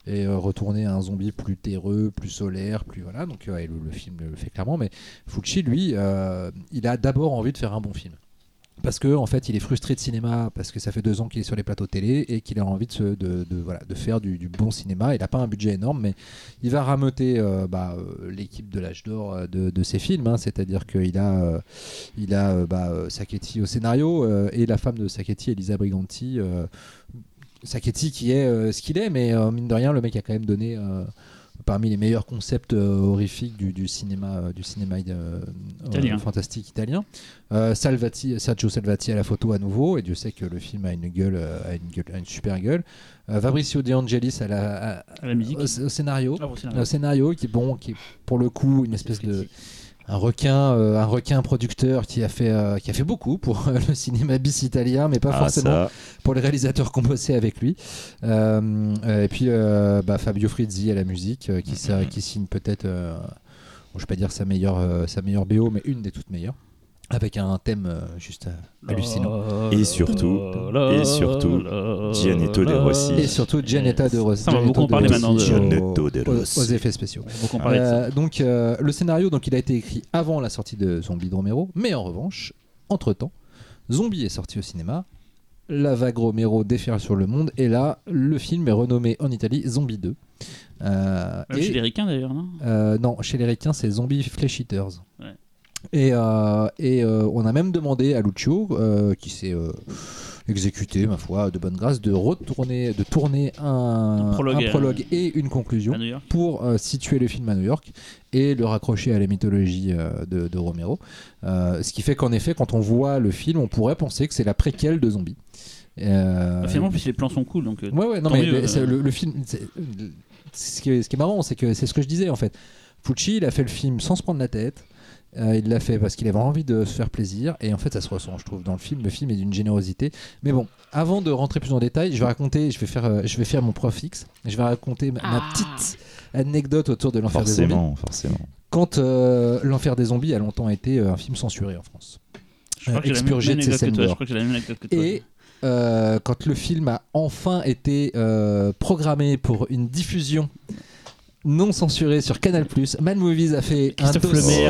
et retourner à un zombie plus terreux, plus solaire, plus voilà. Donc le, le film le fait clairement, mais Fulci lui, il a d'abord envie de faire un bon film. Parce que en fait, il est frustré de cinéma parce que ça fait deux ans qu'il est sur les plateaux télé et qu'il a envie de, faire du, bon cinéma. Il n'a pas un budget énorme, mais il va rameuter euh, bah, euh, l'équipe de l'âge d'or euh, de, ses films. hein. C'est-à-dire qu'il a, euh, il a euh, bah, au scénario et la femme de Sacchetti, Elisa Briganti. Sacchetti qui est ce qu'il est, mais mine de rien, le mec a quand même donné parmi les meilleurs concepts euh, horrifiques du, du cinéma, du cinéma euh, Italien. euh, fantastique italien. Salvati, Sergio Salvati à la photo à nouveau, et Dieu sait que le film a une gueule, a une, gueule- a une super gueule. Fabrizio De Angelis à la, à- À la musique. au, au scénario. Ah, c'est Un scénario qui, bon, qui est pour le coup une espèce de, un requin, euh, un requin producteur qui a fait, euh, qui a fait beaucoup pour euh, le cinéma bis italien, mais pas Ah, forcément ça, pour les réalisateurs qui ont bossé avec lui. Et puis bah, Fabio Frizzi à la musique, euh, qui, sa- qui signe peut-être, bon, je vais pas dire sa meilleure, sa meilleure BO, mais une des toutes meilleures, avec un thème euh, juste euh, hallucinant. Et surtout- et surtout, Gianetto De Rossi. Et surtout Gianetta de Rossi. Ça, on va beaucoup en parler maintenant aux- Rossi. aux effets spéciaux. Euh, donc euh, le scénario donc il a été écrit avant la sortie de Zombie de Romero, mais en revanche, entre temps, Zombie est sorti au cinéma, la vague Romero déferle sur le monde et là le film est renommé en Italie Zombie 2. Euh, et- chez les ricains d'ailleurs, non? Euh, non, chez les ricains, c'est Zombie Flesh Eaters. Ouais. Et, euh, et euh, on a même demandé à Lucio, euh, qui s'est exécuté, ma foi, de bonne grâce, de retourner, de tourner un, Un prologue, un prologue et une conclusion pour situer le film à New York et le raccrocher à la mythologie de, de Romero. Ce qui fait qu'en effet, quand on voit le film, on pourrait penser que c'est la préquelle de Zombie. Bah, Finalement, en plus, les plans sont cool. Donc, Ouais, ouais, non, mais mieux, le, c'est- le, le film. Ce qui, est, ce qui est marrant, c'est que c'est ce que je disais en fait. Pucci, il a fait le film sans se prendre la tête. Euh, il l'a fait parce qu'il avait envie de se faire plaisir. Et en fait, ça se ressent, je trouve, dans le film. Le film est d'une générosité. Mais bon, avant de rentrer plus en détail, je vais raconter, je vais faire, euh, je vais faire mon prof X. Je vais raconter ma, ma Ah. petite anecdote autour de l'enfer des zombies. Forcément, forcément. Quand euh, l'enfer des zombies a longtemps été euh, un film censuré en France. je crois euh, que j'ai la même- expurgé de ses anecdote que scènes toi, Je gore. crois que j'ai la même anecdote que toi. Et euh, quand le film a enfin été euh, programmé pour une diffusion non censurée sur Canal+, Mad Movies a fait Christophe un dossier,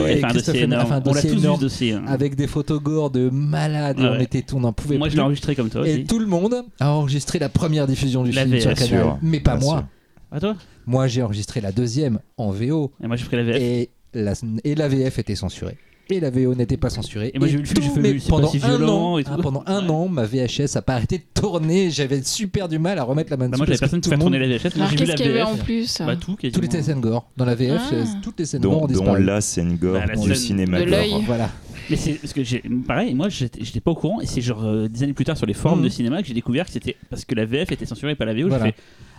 Lemaire, un On l'a vu hein. avec des photos gore de malades et on était tout, on n'en pouvait Moi, je l'ai enregistré comme toi et aussi. tout le monde a enregistré la première diffusion du La film sur Canal, sûr. mais pas Bien moi. sûr. À toi Moi, j'ai enregistré la deuxième en VO Et moi, j'ai pris la VF. et la, et la VF était censurée. Et la VO n'était pas censurée. Et moi, j'ai vu le film, j'ai fait, mais pendant si un violent an, et tout. hein, pendant un Ouais. an, ma VHS a pas arrêté de tourner. J'avais super du mal à remettre la main Bah, dessus moi, j'avais personne tout qui le fait tourner la VHS. Moi, j'ai vu qu'est-ce la qu'il y avait en VF. plus Bah, tout. Toutes les scènes gore. Dans la VF, Ah. toutes les scènes gore Dont, ont dont disparu. la scène gore Bah, la du scène cinéma de gore. l'œil. Voilà. Mais c'est parce que j'ai pareil, moi j'étais pas au courant et c'est genre euh, des années plus tard sur les forums Mhm. de cinéma que j'ai découvert que c'était parce que la VF était censurée et pas la VO. Voilà.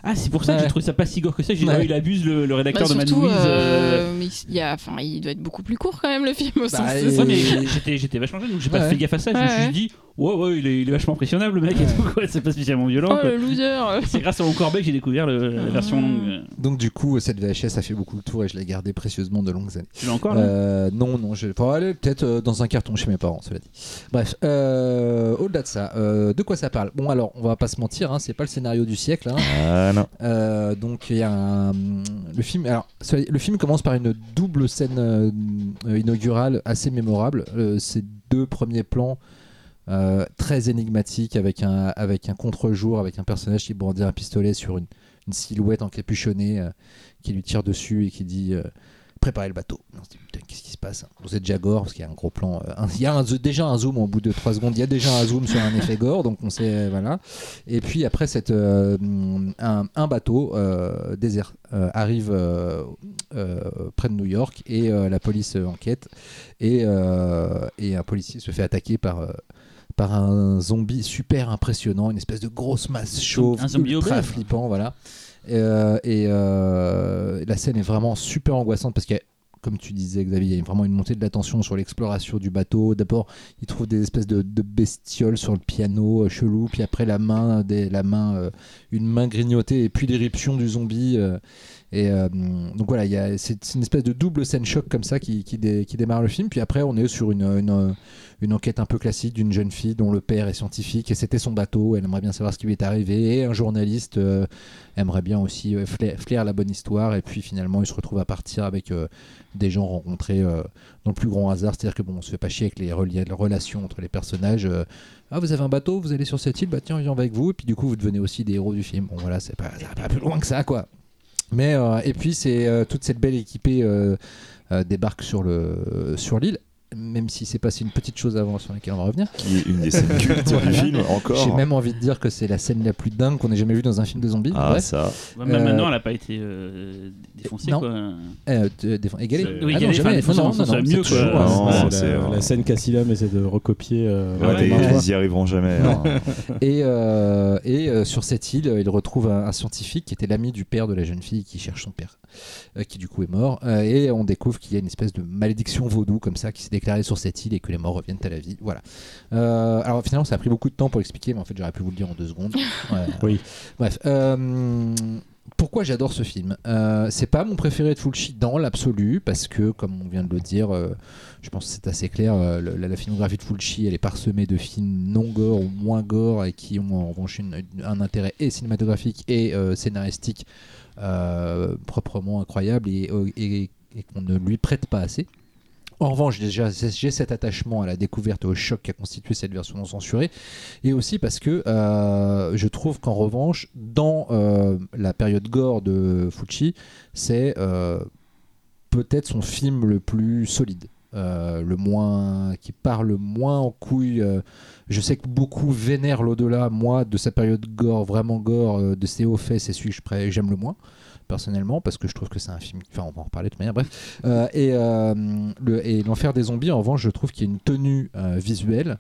Ah c'est pour ça que j'ai trouvé ça pas si gore que ça. J'ai dit Ouais. il abuse le, le rédacteur Bah, de Mad euh, euh, il y a, enfin, il doit être beaucoup plus court quand même le film au sens. Bah, c'est- Ouais, mais j'étais j'étais vachement jeune donc j'ai pas Ouais. fait gaffe à ça. Je me suis ouais. dit ouais ouais il est, il est vachement impressionnable le mec et tout quoi. C'est pas spécialement violent. Oh quoi. le loser C'est grâce à mon Corbeil que j'ai découvert le- la Ah. version longue. Donc du coup, cette VHS a fait beaucoup le tour et je l'ai gardée précieusement de longues années. Tu l'as encore là Euh, non, non, je vais pas aller peut-être euh, dans un carton chez mes parents, cela dit. Bref, euh, au-delà de ça, euh, de quoi ça parle? Bon, alors, on va pas se mentir, hein, c'est pas le scénario du siècle. hein. Ah non. Euh, donc, il y a un, le film. Alors, cela dit, le film commence par une double scène euh, euh, inaugurale assez mémorable. Euh, ces deux premiers plans. Euh, très énigmatiques avec un, avec un contre-jour, avec un personnage qui brandit un pistolet sur une, silhouette encapuchonnée euh, qui lui tire dessus et qui dit euh, préparez le bateau. On se dit, putain, qu'est-ce qui se passe? Vous êtes déjà gore parce qu'il y a un gros plan. euh, il y a déjà un zoom au bout de 3 secondes. Il y a déjà un zoom sur un effet gore, donc on sait voilà. Et puis après cette un, bateau désert arrive près de New York et la police enquête et, et un policier se fait attaquer par par un zombie super impressionnant, une espèce de grosse masse chauve, Un zombie ultra flippant, voilà. Euh, et euh, la scène est vraiment super angoissante parce que, comme tu disais, Xavier, il y a vraiment une montée de la tension sur l'exploration du bateau. D'abord, il trouve des espèces de, de bestioles sur le piano, euh, chelou, puis après la main, des, la main, euh, une main grignotée, et puis l'éruption du zombie. euh, et euh, donc voilà, c'est une espèce de double scène choc comme ça qui, qui, dé- qui démarre le film. Puis après, on est sur une, une, enquête un peu classique d'une jeune fille dont le père est scientifique et c'était son bateau. Elle aimerait bien savoir ce qui lui est arrivé. Et un journaliste euh, aimerait bien aussi euh, flair, flair la bonne histoire. Et puis finalement, il se retrouve à partir avec euh, des gens rencontrés dans le plus grand hasard. C'est-à-dire que bon, on se fait pas chier avec les, relations entre les personnages. ah, vous avez un bateau, vous allez sur cette île, bah tiens, viens avec vous. Et puis du coup, vous devenez aussi des héros du film. Bon, voilà, c'est pas plus loin que ça, quoi. Mais euh, et puis c'est euh, toute cette belle équipée euh, euh, débarque sur le sur l'île même si c'est passé une petite chose avant sur laquelle on va revenir. Qui est une des scènes cultes du film, encore. J'ai même envie de dire que c'est la scène la plus dingue qu'on ait jamais vue dans un film de zombies. Ah, Bref, ça. Ouais, Même Euh, maintenant, elle n'a pas été euh, défoncée. non. Quoi. euh, égalé. Oui, Ah non, jamais. Non, non, mieux, c'est quoi. toujours, Non, c'est c'est, la, euh, la scène qu'Asylum essaie de recopier. euh, Ouais, mais ils y arriveront jamais. Hein. Et, euh, et euh, sur cette île, il retrouve un, un scientifique qui était l'ami du père de la jeune fille qui cherche son père, euh, qui du coup est mort. Euh, et on découvre qu'il y a une espèce de malédiction vaudou comme ça qui s'est déclarée sur cette île et que les morts reviennent à la vie. Voilà. Euh, alors finalement, ça a pris beaucoup de temps pour expliquer, mais en fait, j'aurais pu vous le dire en deux secondes. Ouais. Oui. Bref. Pourquoi j'adore ce film? Euh, C'est pas mon préféré de Fulci dans l'absolu, parce que, comme on vient de le dire, euh, je pense que c'est assez clair, euh, la, filmographie de Fulci, elle est parsemée de films non gore ou moins gore et qui ont en revanche un intérêt et cinématographique et scénaristique proprement incroyable et qu'on ne lui prête pas assez. En revanche, déjà, j'ai cet attachement à la découverte et au choc qu'a constitué cette version non censurée, et aussi parce que euh, je trouve qu'en revanche, dans euh, la période gore de Fucci, c'est euh, peut-être son film le plus solide. le moins qui part le moins en couille je sais que beaucoup vénèrent l'au-delà moi de sa période gore vraiment gore de ses hauts faits c'est celui que j'aime le moins personnellement parce que je trouve que c'est un film enfin on va en reparler de toute manière bref. Euh, et euh, et l'enfer des zombies en revanche je trouve qu'il y a une tenue euh, visuelle.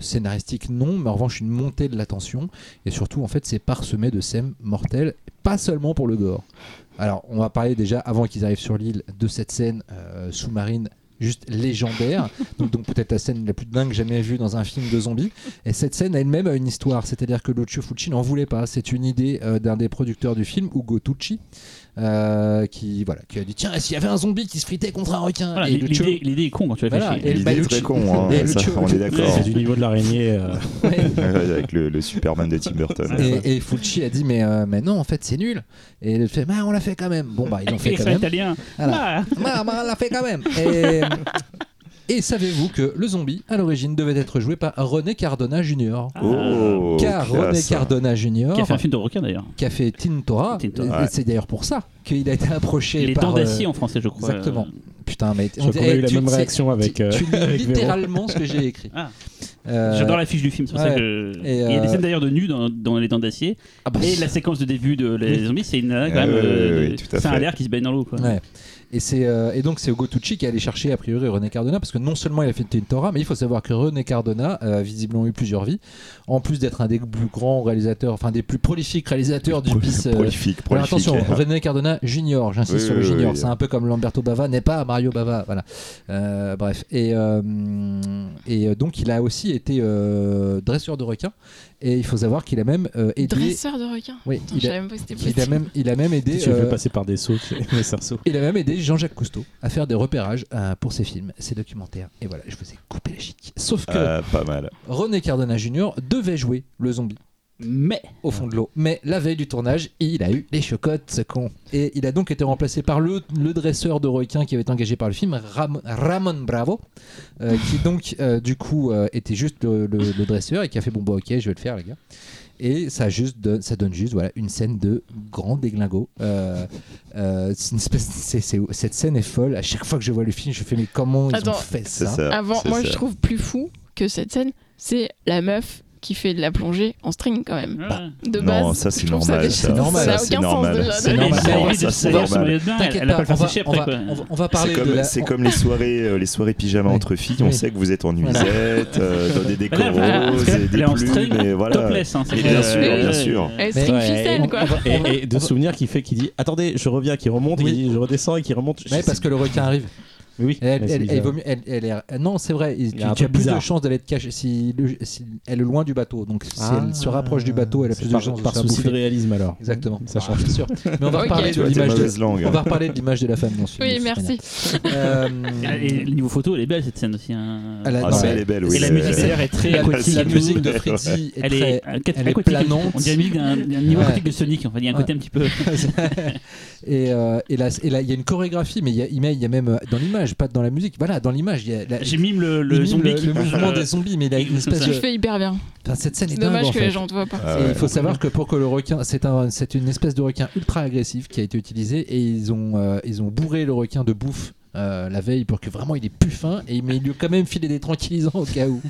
Scénaristique non mais en revanche une montée de la tension et surtout en fait c'est parsemé de scènes mortelles pas seulement pour le gore. Alors on va parler déjà avant qu'ils arrivent sur l'île de cette scène sous-marine juste légendaire. Donc, donc peut-être la scène la plus dingue jamais vue dans un film de zombies. Et cette scène elle-même a une histoire. C'est-à-dire que Lucio Fulci n'en voulait pas. C'est une idée euh, d'un des producteurs du film Ugo Tucci euh, qui voilà qui a dit tiens s'il y avait un zombie qui se fritait contre un requin Voilà, et Lucio L'idée est con quand tu Voilà, réfléchis. et le L'idée est très con, hein, et ça, on est d'accord. C'est du niveau de l'araignée. euh, Avec le, le Superman de Tim Burton. Et, et Fulci a dit mais, euh, mais non en fait c'est nul et il fait mais on l'a fait quand même bon bah ils l'ont fait Et quand même italien. Voilà. Ah. bah, bah, on l'a fait quand même et, et savez-vous que le zombie à l'origine devait être joué par René Cardona Jr Oh, car René. Cardona Jr Qui a fait un film de requin d'ailleurs. qui a fait Tintora, Tintora, ouais. c'est d'ailleurs pour ça qu'il a été approché Les par dents d'acier euh, en français, je crois. exactement. putain mais Je crois qu'on a eu la même réaction avec, tu, euh, tu avec littéralement ce que j'ai écrit Ah. Euh, J'adore la fiche du film, c'est pour ça que. Et, Il y a des euh, scènes d'ailleurs de nu dans, dans Les Dents d'Acier. ah bah, Et la séquence de début de Les. Zombies, c'est une quand Ah même. oui, euh, oui, c'est un l'air qui se baigne dans l'eau. quoi. Ouais. Et, c'est, euh, et donc c'est Ugo Tucci qui est allé chercher a priori René Cardona parce que non seulement il a fait Tintora mais il faut savoir que René Cardona a visiblement eu plusieurs vies en plus d'être un des plus grands réalisateurs enfin des plus prolifiques réalisateurs du bis euh, Prolifique, alors prolifique. attention, René Cardona Junior, j'insiste Oui, sur le oui, Junior, oui. c'est un peu comme Lamberto Bava n'est pas Mario Bava, voilà. Euh, bref, et, euh, et donc il a aussi été dresseur de requins, et il faut savoir qu'il a même euh, aidé. Dresseur de requin. Oui, il a, même pas il a même, il a même aidé. Tu le euh, passer par des sauts, les cerceaux. il a même aidé Jean-Jacques Cousteau à faire des repérages euh, pour ses films, ses documentaires. Et voilà, je vous ai coupé la chic. Sauf que Ah, pas mal. René Cardona Jr. devait jouer le zombie Mais. au fond de l'eau. Mais la veille du tournage, il a eu les chocottes, ce con. Et il a donc été remplacé par le, le dresseur de requins qui avait été engagé par le film, Ram- Ramon Bravo, euh, qui donc, euh, du coup, euh, était juste le, le- le dresseur et qui a fait bon, bah ok, je vais le faire, les gars. Et ça, juste donne, ça donne juste voilà, une scène de grand déglingo. Euh, euh, c'est une espèce, c'est- c'est- cette scène est folle. À chaque fois que je vois le film, je fais mais comment ils ont fait ça, ça. Avant, moi ça. je trouve plus fou que cette scène, c'est la meuf qui fait de la plongée en string quand même. Ouais. De Non, base, ça, c'est normal, ça. C'est normal, Ça n'a c'est aucun sens normal. Elle est- normal. c'est normal. elle pas on va- parler C'est de comme, la- c'est comme les soirées, euh, les soirées pyjama entre filles. On sait que vous êtes en nuisette, euh, dans des décors roses et des plumes, string, et voilà. Topless, hein, Et bien sûr, bien sûr. string Ouais, ficelle quoi. Et, et de souvenirs qui fait qu'il dit Attendez, je reviens, qui remonte, Oui. il dit Je redescends et qui remonte. Ouais, parce que le requin arrive. Mais oui, Elle, mais c'est elle- elle bizarre. vaut mieux- elle- elle est- non, c'est vrai. il- Tu, as plus de chances d'aller te cacher si, le- si elle est loin du bateau. Donc si Ah, elle se rapproche du bateau, elle a plus de chances de par se faire souci de réalisme alors. Exactement. Ça Ah, change. bien sûr. Mais on va Ok. reparler de l'image de. On va reparler de l'image de la femme. Oui, merci. Euh, Et le niveau photo, elle est belle cette scène aussi. hein. Elle a- Ah, elle est belle, Et oui. la musique est très la, aquatique. la c'est musique de. Freddy est Elle très. est, elle est planante. On dirait d'un niveau Ouais. aquatique de Sonic. En fait, il y a un côté un petit peu. et, euh, et là, et là, il y a une chorégraphie, mais il y a, il y a- il y a même euh, dans l'image, pas dans la musique. Voilà, dans l'image, il y a la- J'ai le, il mime zombie le, qui le mouvement des zombies, mais il a une espèce Tu de. le fais hyper bien. Enfin, cette scène est C'est dingue, dommage en que fait. les gens ne te voient pas. Ah Et ouais. il faut savoir que pour que le requin, c'est un, c'est une espèce de requin ultra agressif qui a été utilisé et ils ont, euh, ils ont bourré le requin de bouffe euh, la veille pour que vraiment il ait plus faim, et, mais il lui a quand même filé des tranquillisants au cas où.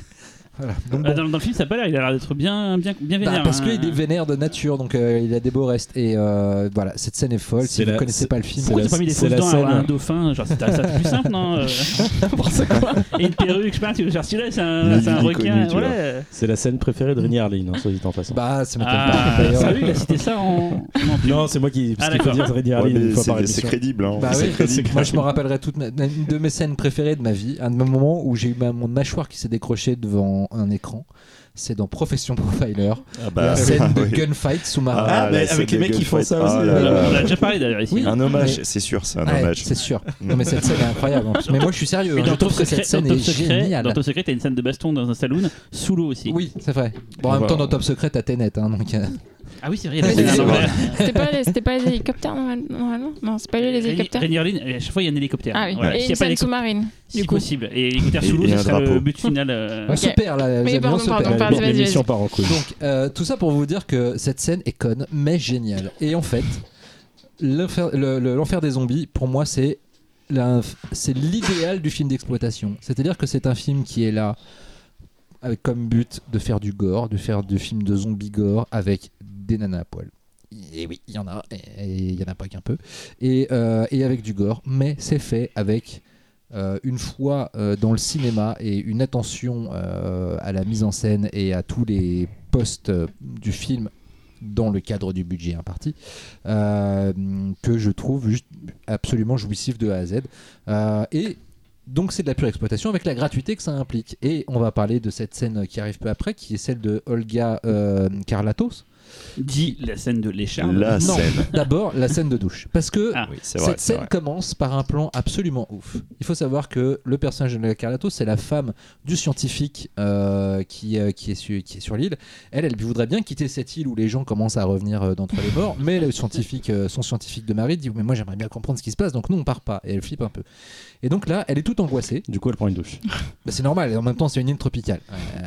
Voilà. Donc, Ah, bon. dans, dans le film, ça a pas l'air. Il a l'air d'être bien, bien, bien Bah, vénère. parce hein. qu'il est vénère de nature, donc euh, il a des beaux restes. Et euh, voilà, cette scène est folle. Si C'est vous ne connaissez c'est- pas le film, c'est Pourquoi la- t'as pas mis des c'est fausses dents à scène- un dauphin Genre, c'est c'est plus simple, non euh, Et une perruque, je sais pas, tu veux faire celui-là, c'est un, c'est requin. C'est la scène préférée de Rémi Harlin, hein, soit dit en passant. bah m'étonne Ah, pas. D'ailleurs, sérieux, il a cité ça en. non, c'est moi qui. Ah, Parce qu'il faut dire mais une fois par c'est- c'est émission. hein. Bah C'est crédible. moi je me rappellerai toute de mes scènes préférées de ma vie, un de mes moments où j'ai eu ma, mon mâchoire qui s'est décroché devant un écran. C'est dans Profession Profiler, Ah bah, la scène de oui. gunfight sous-marin. Ah, la avec les mecs qui font ça aussi, Ah là. là là. On a déjà parlé d'ailleurs ici. Oui. Un hommage, mais- c'est sûr, c'est un hommage. c'est sûr. Non mais cette scène est incroyable. Mais moi je suis sérieux. Hein, dans je Top trouve que Secret, cette scène dans Top est Secret, géniale. dans Top Secret, t'as une scène de baston dans un saloon sous l'eau aussi. Oui, c'est vrai. Bon, en même temps, dans Top Secret, t'as Tenet. Hein, donc, euh, Ah oui, c'est vrai, il y a Oui, la scène à c'est l'envers. C'était pas, les- pas les hélicoptères normal- normalement? Non, c'est pas lui les Rainy- hélicoptères. Rainy Harlin, à chaque fois il y a un hélicoptère. Ah oui, Voilà. et une a pas scène sous-marine. si Du coup. possible. Et l'hélicoptère Et- sous l'eau, ce un sera le but final. euh, on Ok. se perd là. les amis, pardon, pardon, pardon. L'émission part en couille. Donc, euh, tout ça pour vous dire que cette scène est conne, mais géniale. Et en fait, l'enfer le- le- l'enfer des zombies, pour moi, c'est l'idéal du film d'exploitation. C'est-à-dire que c'est un film qui est là avec comme but de faire du gore, de faire du film de zombie gore avec des nanas à poil. Et oui, il y en a, et il y en a pas qu'un peu. Et, euh, avec du gore, mais c'est fait avec euh, une foi euh, dans le cinéma et une attention à la mise en scène et à tous les postes du film dans le cadre du budget imparti, que je trouve juste absolument jouissif de A à Z. Et donc c'est de la pure exploitation avec la gratuité que ça implique. Et on va parler de cette scène qui arrive peu après, qui est celle de Olga Karlatos. Dit la scène de l'écharpe. La non, d'abord la scène de douche. Parce que Ah. Oui, c'est vrai. cette scène vrai. commence par un plan absolument ouf. Il faut savoir que le personnage de Carlato, c'est la femme du scientifique euh, qui, euh, qui, est sur, qui est sur l'île. Elle, elle voudrait bien quitter cette île où les gens commencent à revenir euh, d'entre les morts, mais le scientifique, son scientifique de mari dit Mais moi j'aimerais bien comprendre ce qui se passe, donc nous on part pas. Et elle flippe un peu. Et donc là, elle est toute angoissée. Du coup, elle prend une douche. Bah, c'est normal, et en même temps c'est une île tropicale.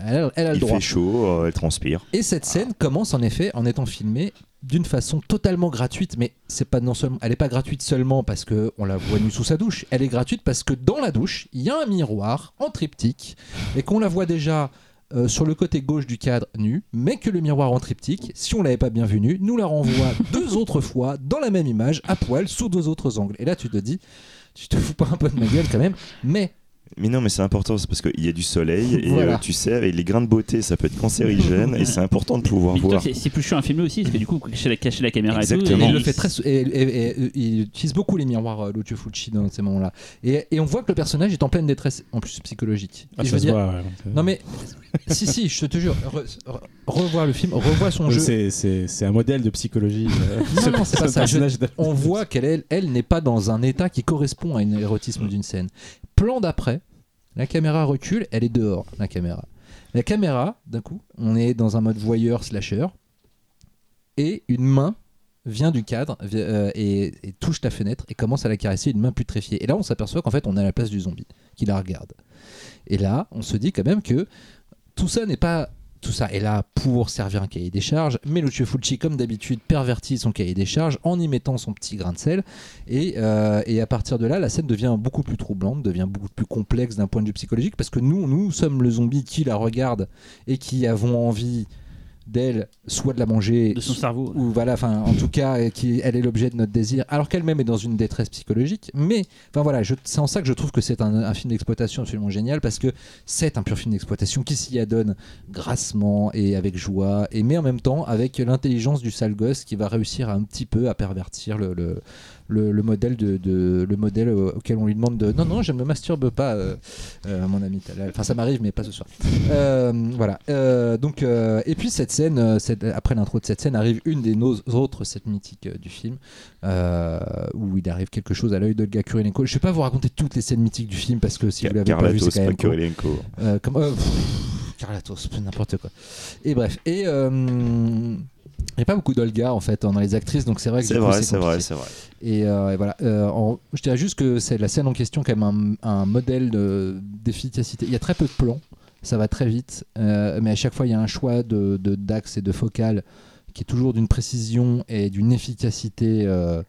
Elle, elle a le Il droit. fait chaud, euh, elle transpire. Et cette scène commence en effet en étant filmée d'une façon totalement gratuite, mais c'est pas non seulement, elle est pas gratuite seulement parce que on la voit nue sous sa douche. Elle est gratuite parce que dans la douche, il y a un miroir en triptyque et qu'on la voit déjà euh, sur le côté gauche du cadre nu, mais que le miroir en triptyque, si on l'avait pas bien vu nu, nous la renvoie deux autres fois dans la même image, à poil, sous deux autres angles. Et là, tu te dis, tu te fous pas un peu de ma gueule quand même, mais Mais non, mais c'est important, c'est parce qu'il y a du soleil et Voilà. euh, tu sais, avec les grains de beauté, ça peut être cancérigène et c'est important de pouvoir Mais voir. c'est plus chiant à filmer aussi, parce que du coup, cacher la, cacher la caméra et tout. Exactement. il et le fait très sou- et, et- et- et il utilise beaucoup les miroirs euh, Lucio Fulci dans ces moments-là et, et on voit que le personnage est en pleine détresse en plus psychologique Ah, je veux se dire- voit, ouais. non mais si si je te jure re- re- revois le film revois son jeu C'est- C'est c'est un modèle de psychologie. euh, Non, c'est pas ça. Je- on voit qu'elle elle, elle n'est pas dans un état qui correspond à un érotisme d'une scène plan d'après la caméra recule elle est dehors la caméra la caméra d'un coup on est dans un mode voyeur slasher et une main vient du cadre euh, et, et touche la fenêtre et commence à la caresser une main putréfiée. Et là, on s'aperçoit qu'en fait, on est à la place du zombie qui la regarde. Et là, on se dit quand même que tout ça n'est pas. Tout ça est là pour servir un cahier des charges, mais Lucio Fulci, comme d'habitude, pervertit son cahier des charges en y mettant son petit grain de sel. Et, euh, et à partir de là, la scène devient beaucoup plus troublante, devient beaucoup plus complexe d'un point de vue psychologique, parce que nous, nous sommes le zombie qui la regarde et qui avons envie d'elle, soit de la manger, de son cerveau. ou voilà, enfin, en tout cas, qui, elle est l'objet de notre désir, alors qu'elle-même est dans une détresse psychologique. Mais, enfin voilà, c'est en ça que je trouve que c'est un, un film d'exploitation absolument génial, parce que c'est un pur film d'exploitation qui s'y adonne grassement et avec joie, et mais en même temps avec l'intelligence du sale gosse qui va réussir un petit peu à pervertir le, le, le- le modèle de, de- le modèle euh, auquel on lui demande de non non je ne me masturbe pas euh, euh, mon ami Talal. enfin ça m'arrive mais pas ce soir. Euh, voilà. Donc et puis cette scène cette- après l'intro de cette scène arrive une des nos autres scènes mythiques du film où il arrive quelque chose à l'œil d'Olga Kurylenko je vais pas vous raconter toutes les scènes mythiques du film parce que si vous l'avez pas vu c'est Carlatos, quand même comme, n'importe quoi. Et bref, et il n'y a pas beaucoup d'Olga en fait dans les actrices, donc c'est vrai que C'est vrai, c'est vrai, c'est vrai. Et, euh, et voilà, euh, en- je dirais juste que c'est la scène en question quand même un, un modèle de- d'efficacité. Il y a très peu de plans, ça va très vite, euh, mais à chaque fois il y a un choix de d'axe et de focale qui est toujours d'une précision et d'une efficacité. euh,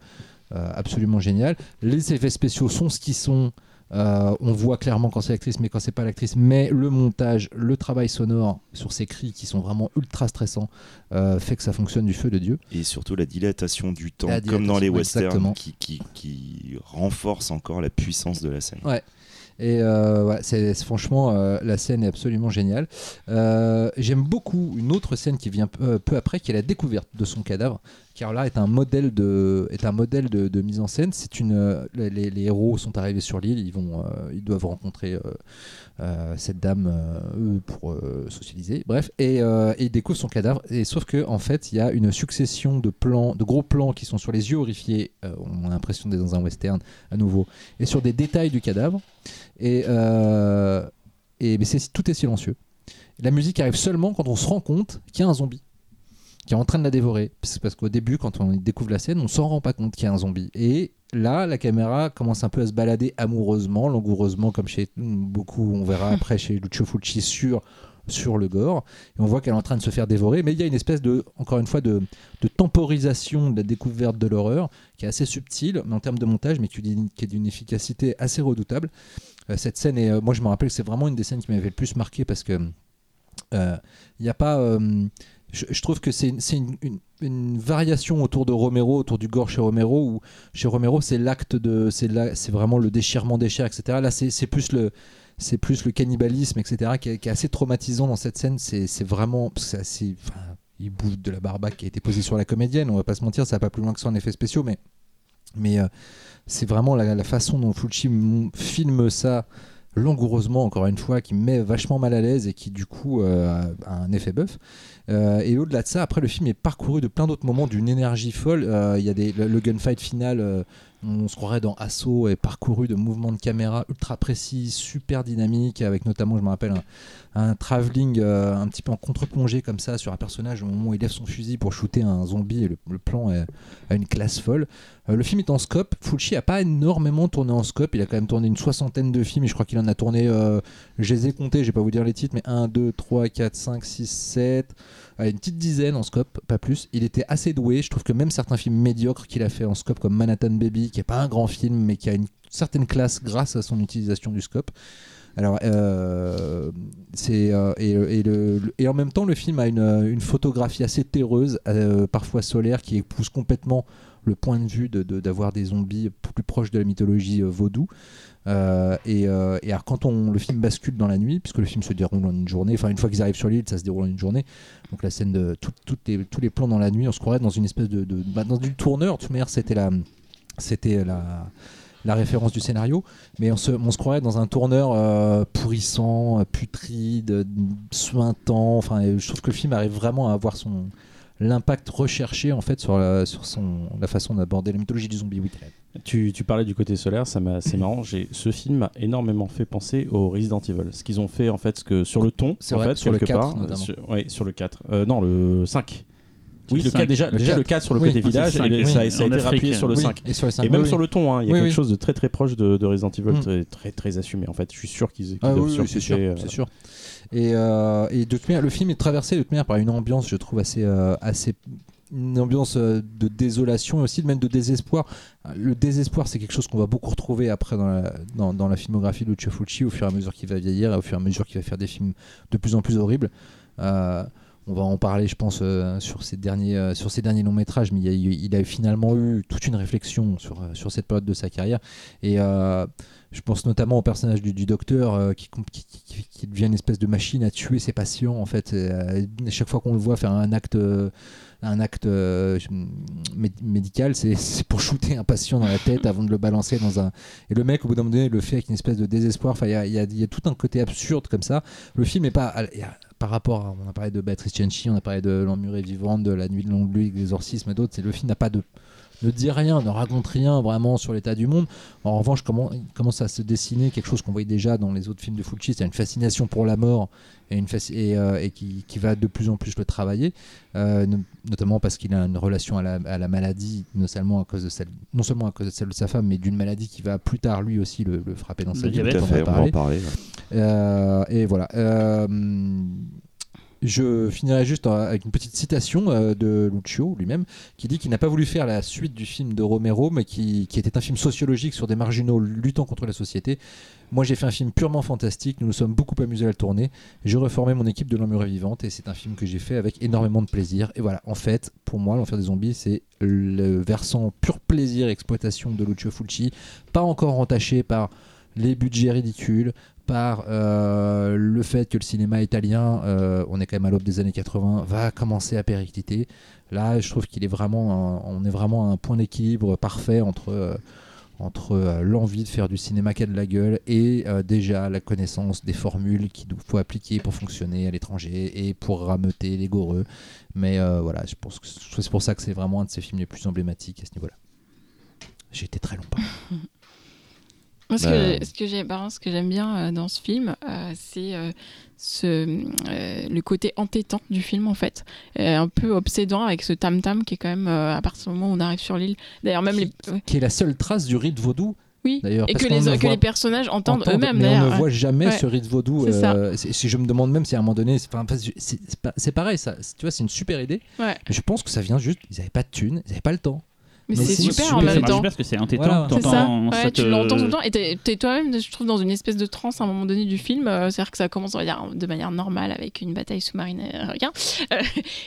absolument génial. Les effets spéciaux sont ce qu'ils sont. Euh, on voit clairement quand c'est l'actrice, mais quand c'est pas l'actrice. Mais le montage, le travail sonore sur ces cris qui sont vraiment ultra stressants euh, fait que ça fonctionne du feu de Dieu. Et surtout la dilatation du temps, comme dans les westerns, qui, qui, qui renforce encore la puissance de la scène. Ouais. Et euh, c'est- franchement, euh, la scène est absolument géniale. Euh, J'aime beaucoup une autre scène qui vient peu, après, qui est la découverte de son cadavre, car là est un modèle de, mise en scène. Les, héros sont arrivés sur l'île, ils doivent rencontrer cette dame euh, pour euh, socialiser. Bref, et, euh, et ils découvrent son cadavre. Et sauf que en fait, il y a une succession de plans, de gros plans qui sont sur les yeux horrifiés. Euh, on a l'impression d'être dans un western à nouveau, et sur des détails du cadavre. Et, euh, et mais tout est silencieux. La musique arrive seulement quand on se rend compte qu'il y a un zombie qui est en train de la dévorer. Parce, parce qu'au début, quand on découvre la scène, on s'en rend pas compte qu'il y a un zombie. Et là, la caméra commence un peu à se balader amoureusement, langoureusement, comme chez beaucoup, on verra après chez Lucio Fulci sur sur le gore et on voit qu'elle est en train de se faire dévorer mais il y a une espèce de encore une fois de, de temporisation de la découverte de l'horreur qui est assez subtile mais en termes de montage mais qui est d'une- qui est d'une efficacité assez redoutable euh, cette scène est, euh, moi je me rappelle que c'est vraiment une des scènes qui m'avait le plus marqué parce que euh, il n'y a pas je, trouve que c'est une, variation autour de Romero autour du gore chez Romero où chez Romero c'est l'acte de c'est vraiment le déchirement des chairs etc là c'est plus le c'est plus le cannibalisme etc qui est, assez traumatisant dans cette scène. C'est vraiment assez enfin, il bouffe de la barbaque qui a été posée sur la comédienne on va pas se mentir ça va pas plus loin que ça en effets spéciaux mais mais euh, c'est vraiment la, façon dont Fulci filme ça langoureusement encore une fois qui me met vachement mal à l'aise et qui du coup euh, a un effet bœuf Euh, et au-delà de ça après le film est parcouru de plein d'autres moments d'une énergie folle Euh, il y a des, le, gunfight final euh, on se croirait dans Assaut est parcouru de mouvements de caméra ultra précis super dynamiques avec notamment je me rappelle un, un travelling un petit peu en contre-plongée comme ça sur un personnage au moment où il lève son fusil pour shooter un zombie et le, plan est- a une classe folle le film est en scope. Fulci a pas énormément tourné en scope. Il a quand même tourné une soixantaine de films. Et je crois qu'il en a tourné, je les ai comptés, je vais pas vous dire les titres, mais 1, 2, 3, 4, 5, 6, 7. Une petite dizaine en scope, pas plus. Il était assez doué. Je trouve que même certains films médiocres qu'il a fait en scope, comme Manhattan Baby, qui est pas un grand film, mais qui a une certaine classe grâce à son utilisation du scope. Alors, euh, euh, et, en même temps, le film a une, une photographie assez terreuse, euh, parfois solaire, qui épouse complètement le point de vue d'avoir des zombies plus proches de la mythologie euh, vaudou. Euh, et, euh, et alors quand on, le film bascule dans la nuit, puisque le film se déroule en une journée, enfin une fois qu'ils arrivent sur l'île, ça se déroule en une journée. Donc la scène de tout- tous les plans dans la nuit, on se croirait dans une espèce de, bah, dans du tourneur. De toute manière, c'était la, c'était la, référence du scénario, mais on se, on se croirait dans un tourneur euh, pourrissant, euh, putride, suintant. Enfin, je trouve que le film arrive vraiment à avoir son l'impact recherché en fait sur la, sur son, la façon d'aborder la mythologie du zombie. Oui, Tu, tu parlais du côté solaire, ça m'a- c'est marrant. J'ai, ce film m'a énormément fait penser au Resident Evil. Ce qu'ils ont fait en fait, ce que sur le ton, C'est en vrai, fait, sur le quelque 4 part, notamment. sur, ouais, sur le 4. Euh, non, le 5. Sur Oui, le le 4 cinq. déjà, Le déjà 4. le 4 sur le Oui. côté Ah, village, cinq, et oui. ça, ça a été rappuyé sur le Oui, 5. Et sur même oui, sur le ton, hein, il y a Oui, quelque oui. chose de très très proche de, de Resident Evil, Mm. très, très très assumé. En fait, je suis sûr qu'ils qu'ils Ah doivent oui, oui, c'est sûr, euh, c'est sûr. Et, euh, et de toute manière, le film est traversé de toute manière par une ambiance, je trouve assez, euh, assez une ambiance euh, de désolation et aussi même de désespoir. Le désespoir, c'est quelque chose qu'on va beaucoup retrouver après dans la, dans, la filmographie de Lucio Fulci au fur et à mesure qu'il va vieillir et au fur et à mesure qu'il va faire des films de plus en plus horribles. Euh, on va en parler, je pense, euh, sur, ces derniers, euh, derniers longs métrages, mais il, a finalement eu toute une réflexion sur, euh, sur cette période de sa carrière. Et euh, je pense notamment au personnage du, docteur euh, qui, devient une espèce de machine à tuer ses patients. En fait, Euh, à chaque fois qu'on le voit faire un acte, euh, un acte euh, mé- médical, c'est pour shooter un patient dans la tête avant de le balancer dans un. Et le mec, au bout d'un moment donné, le fait avec une espèce de désespoir. Enfin, il y a, tout un côté absurde comme ça. Le film est pas. par rapport à, on a parlé de Béatrice Cianci, on a parlé de L'Emmurée vivante, de La Nuit de longue nuit, l'exorcisme et d'autres. Le film n'a pas de ne dit rien, ne raconte rien vraiment sur l'état du monde. En revanche, comment, commence à se dessiner quelque chose qu'on voyait déjà dans les autres films de Fulci, c'est une fascination pour la mort et, une fasci- et, euh, et qui, qui va de plus en plus le travailler, euh, no- notamment parce qu'il a une relation à la, à la maladie, non seulement à cause de celle, non seulement à cause de celle de sa femme, mais d'une maladie qui va plus tard lui aussi le, le frapper dans sa Tout vie. diabète, à fait, on va en parler. Euh, et voilà. Je finirai juste avec une petite citation euh, de Lucio lui-même, qui dit qu'il n'a pas voulu faire la suite du film de Romero, mais qui, était un film sociologique sur des marginaux luttant contre la société. Moi, j'ai fait un film purement fantastique. Nous nous sommes beaucoup amusés à le tourner. J'ai reformé mon équipe de l'Emmurée vivante et c'est un film que j'ai fait avec énormément de plaisir. Et voilà, en fait, pour moi, L'Enfer des zombies, c'est le versant pur plaisir exploitation de Lucio Fulci, pas encore entaché par les budgets ridicules, par euh, le fait que le cinéma italien, euh, on est quand même à l'aube des années 80, va commencer à péricliter. Là, je trouve qu'il est vraiment, un- on est vraiment à un point d'équilibre parfait entre euh, entre l'envie de faire du cinéma qui a de la gueule et déjà la connaissance des formules qu'il faut appliquer pour fonctionner à l'étranger et pour rameuter les goreux. Mais voilà, je pense que c'est pour ça que c'est vraiment un de ses films les plus emblématiques à ce niveau-là. J'ai été très long. Moi, ce, Bah, que, ce que j'aime bien euh, dans ce film, euh, c'est euh, ce, le côté entêtant du film, en fait. Un peu obsédant avec ce tam-tam qui est quand même, à partir du moment où on arrive sur l'île. D'ailleurs, même les. ouais. Qui est la seule trace du rite vaudou Oui, d'ailleurs. et que les, que les personnages entendent eux-mêmes, mais on ne voit jamais Ouais. ce rite vaudou. Euh, si je me demande même si à un moment donné, c'est pareil, ça. c'est- Tu vois, c'est une super idée. Ouais. Mais je pense que ça vient juste. Ils n'avaient pas de thunes, ils n'avaient pas le temps. Mais, Mais c'est c'est super, super, en même temps. super parce que c'est entêtant. Voilà. C'est ça, ouais, ça tu te- l'entends tout le temps et t'es toi-même, je trouve, dans une espèce de transe à un moment donné du film. euh, C'est-à-dire que ça commence, on va dire, de manière normale avec une bataille sous-marine euh, requin. Euh,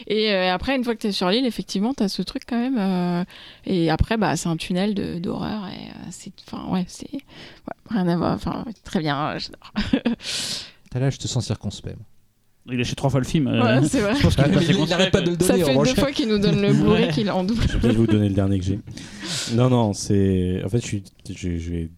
et euh, après, une fois que t'es sur l'île, effectivement, t'as ce truc quand même. euh, et après, bah, c'est un tunnel de- d'horreur et euh, c'est, enfin, ouais, c'est ouais, rien à voir. Enfin, très bien, euh, j'adore. T'as là, je te sens circonspect. Il a fait trois fois le film. euh, Ouais, c'est vrai. je pense qu'il il n'arrête pas de le Ça donner. en fait deux fois qu'il nous donne le Blu-ray qu'il en double. Je vais vous donner le dernier que j'ai. Non, non, c'est. En fait, je, suis... je, je vais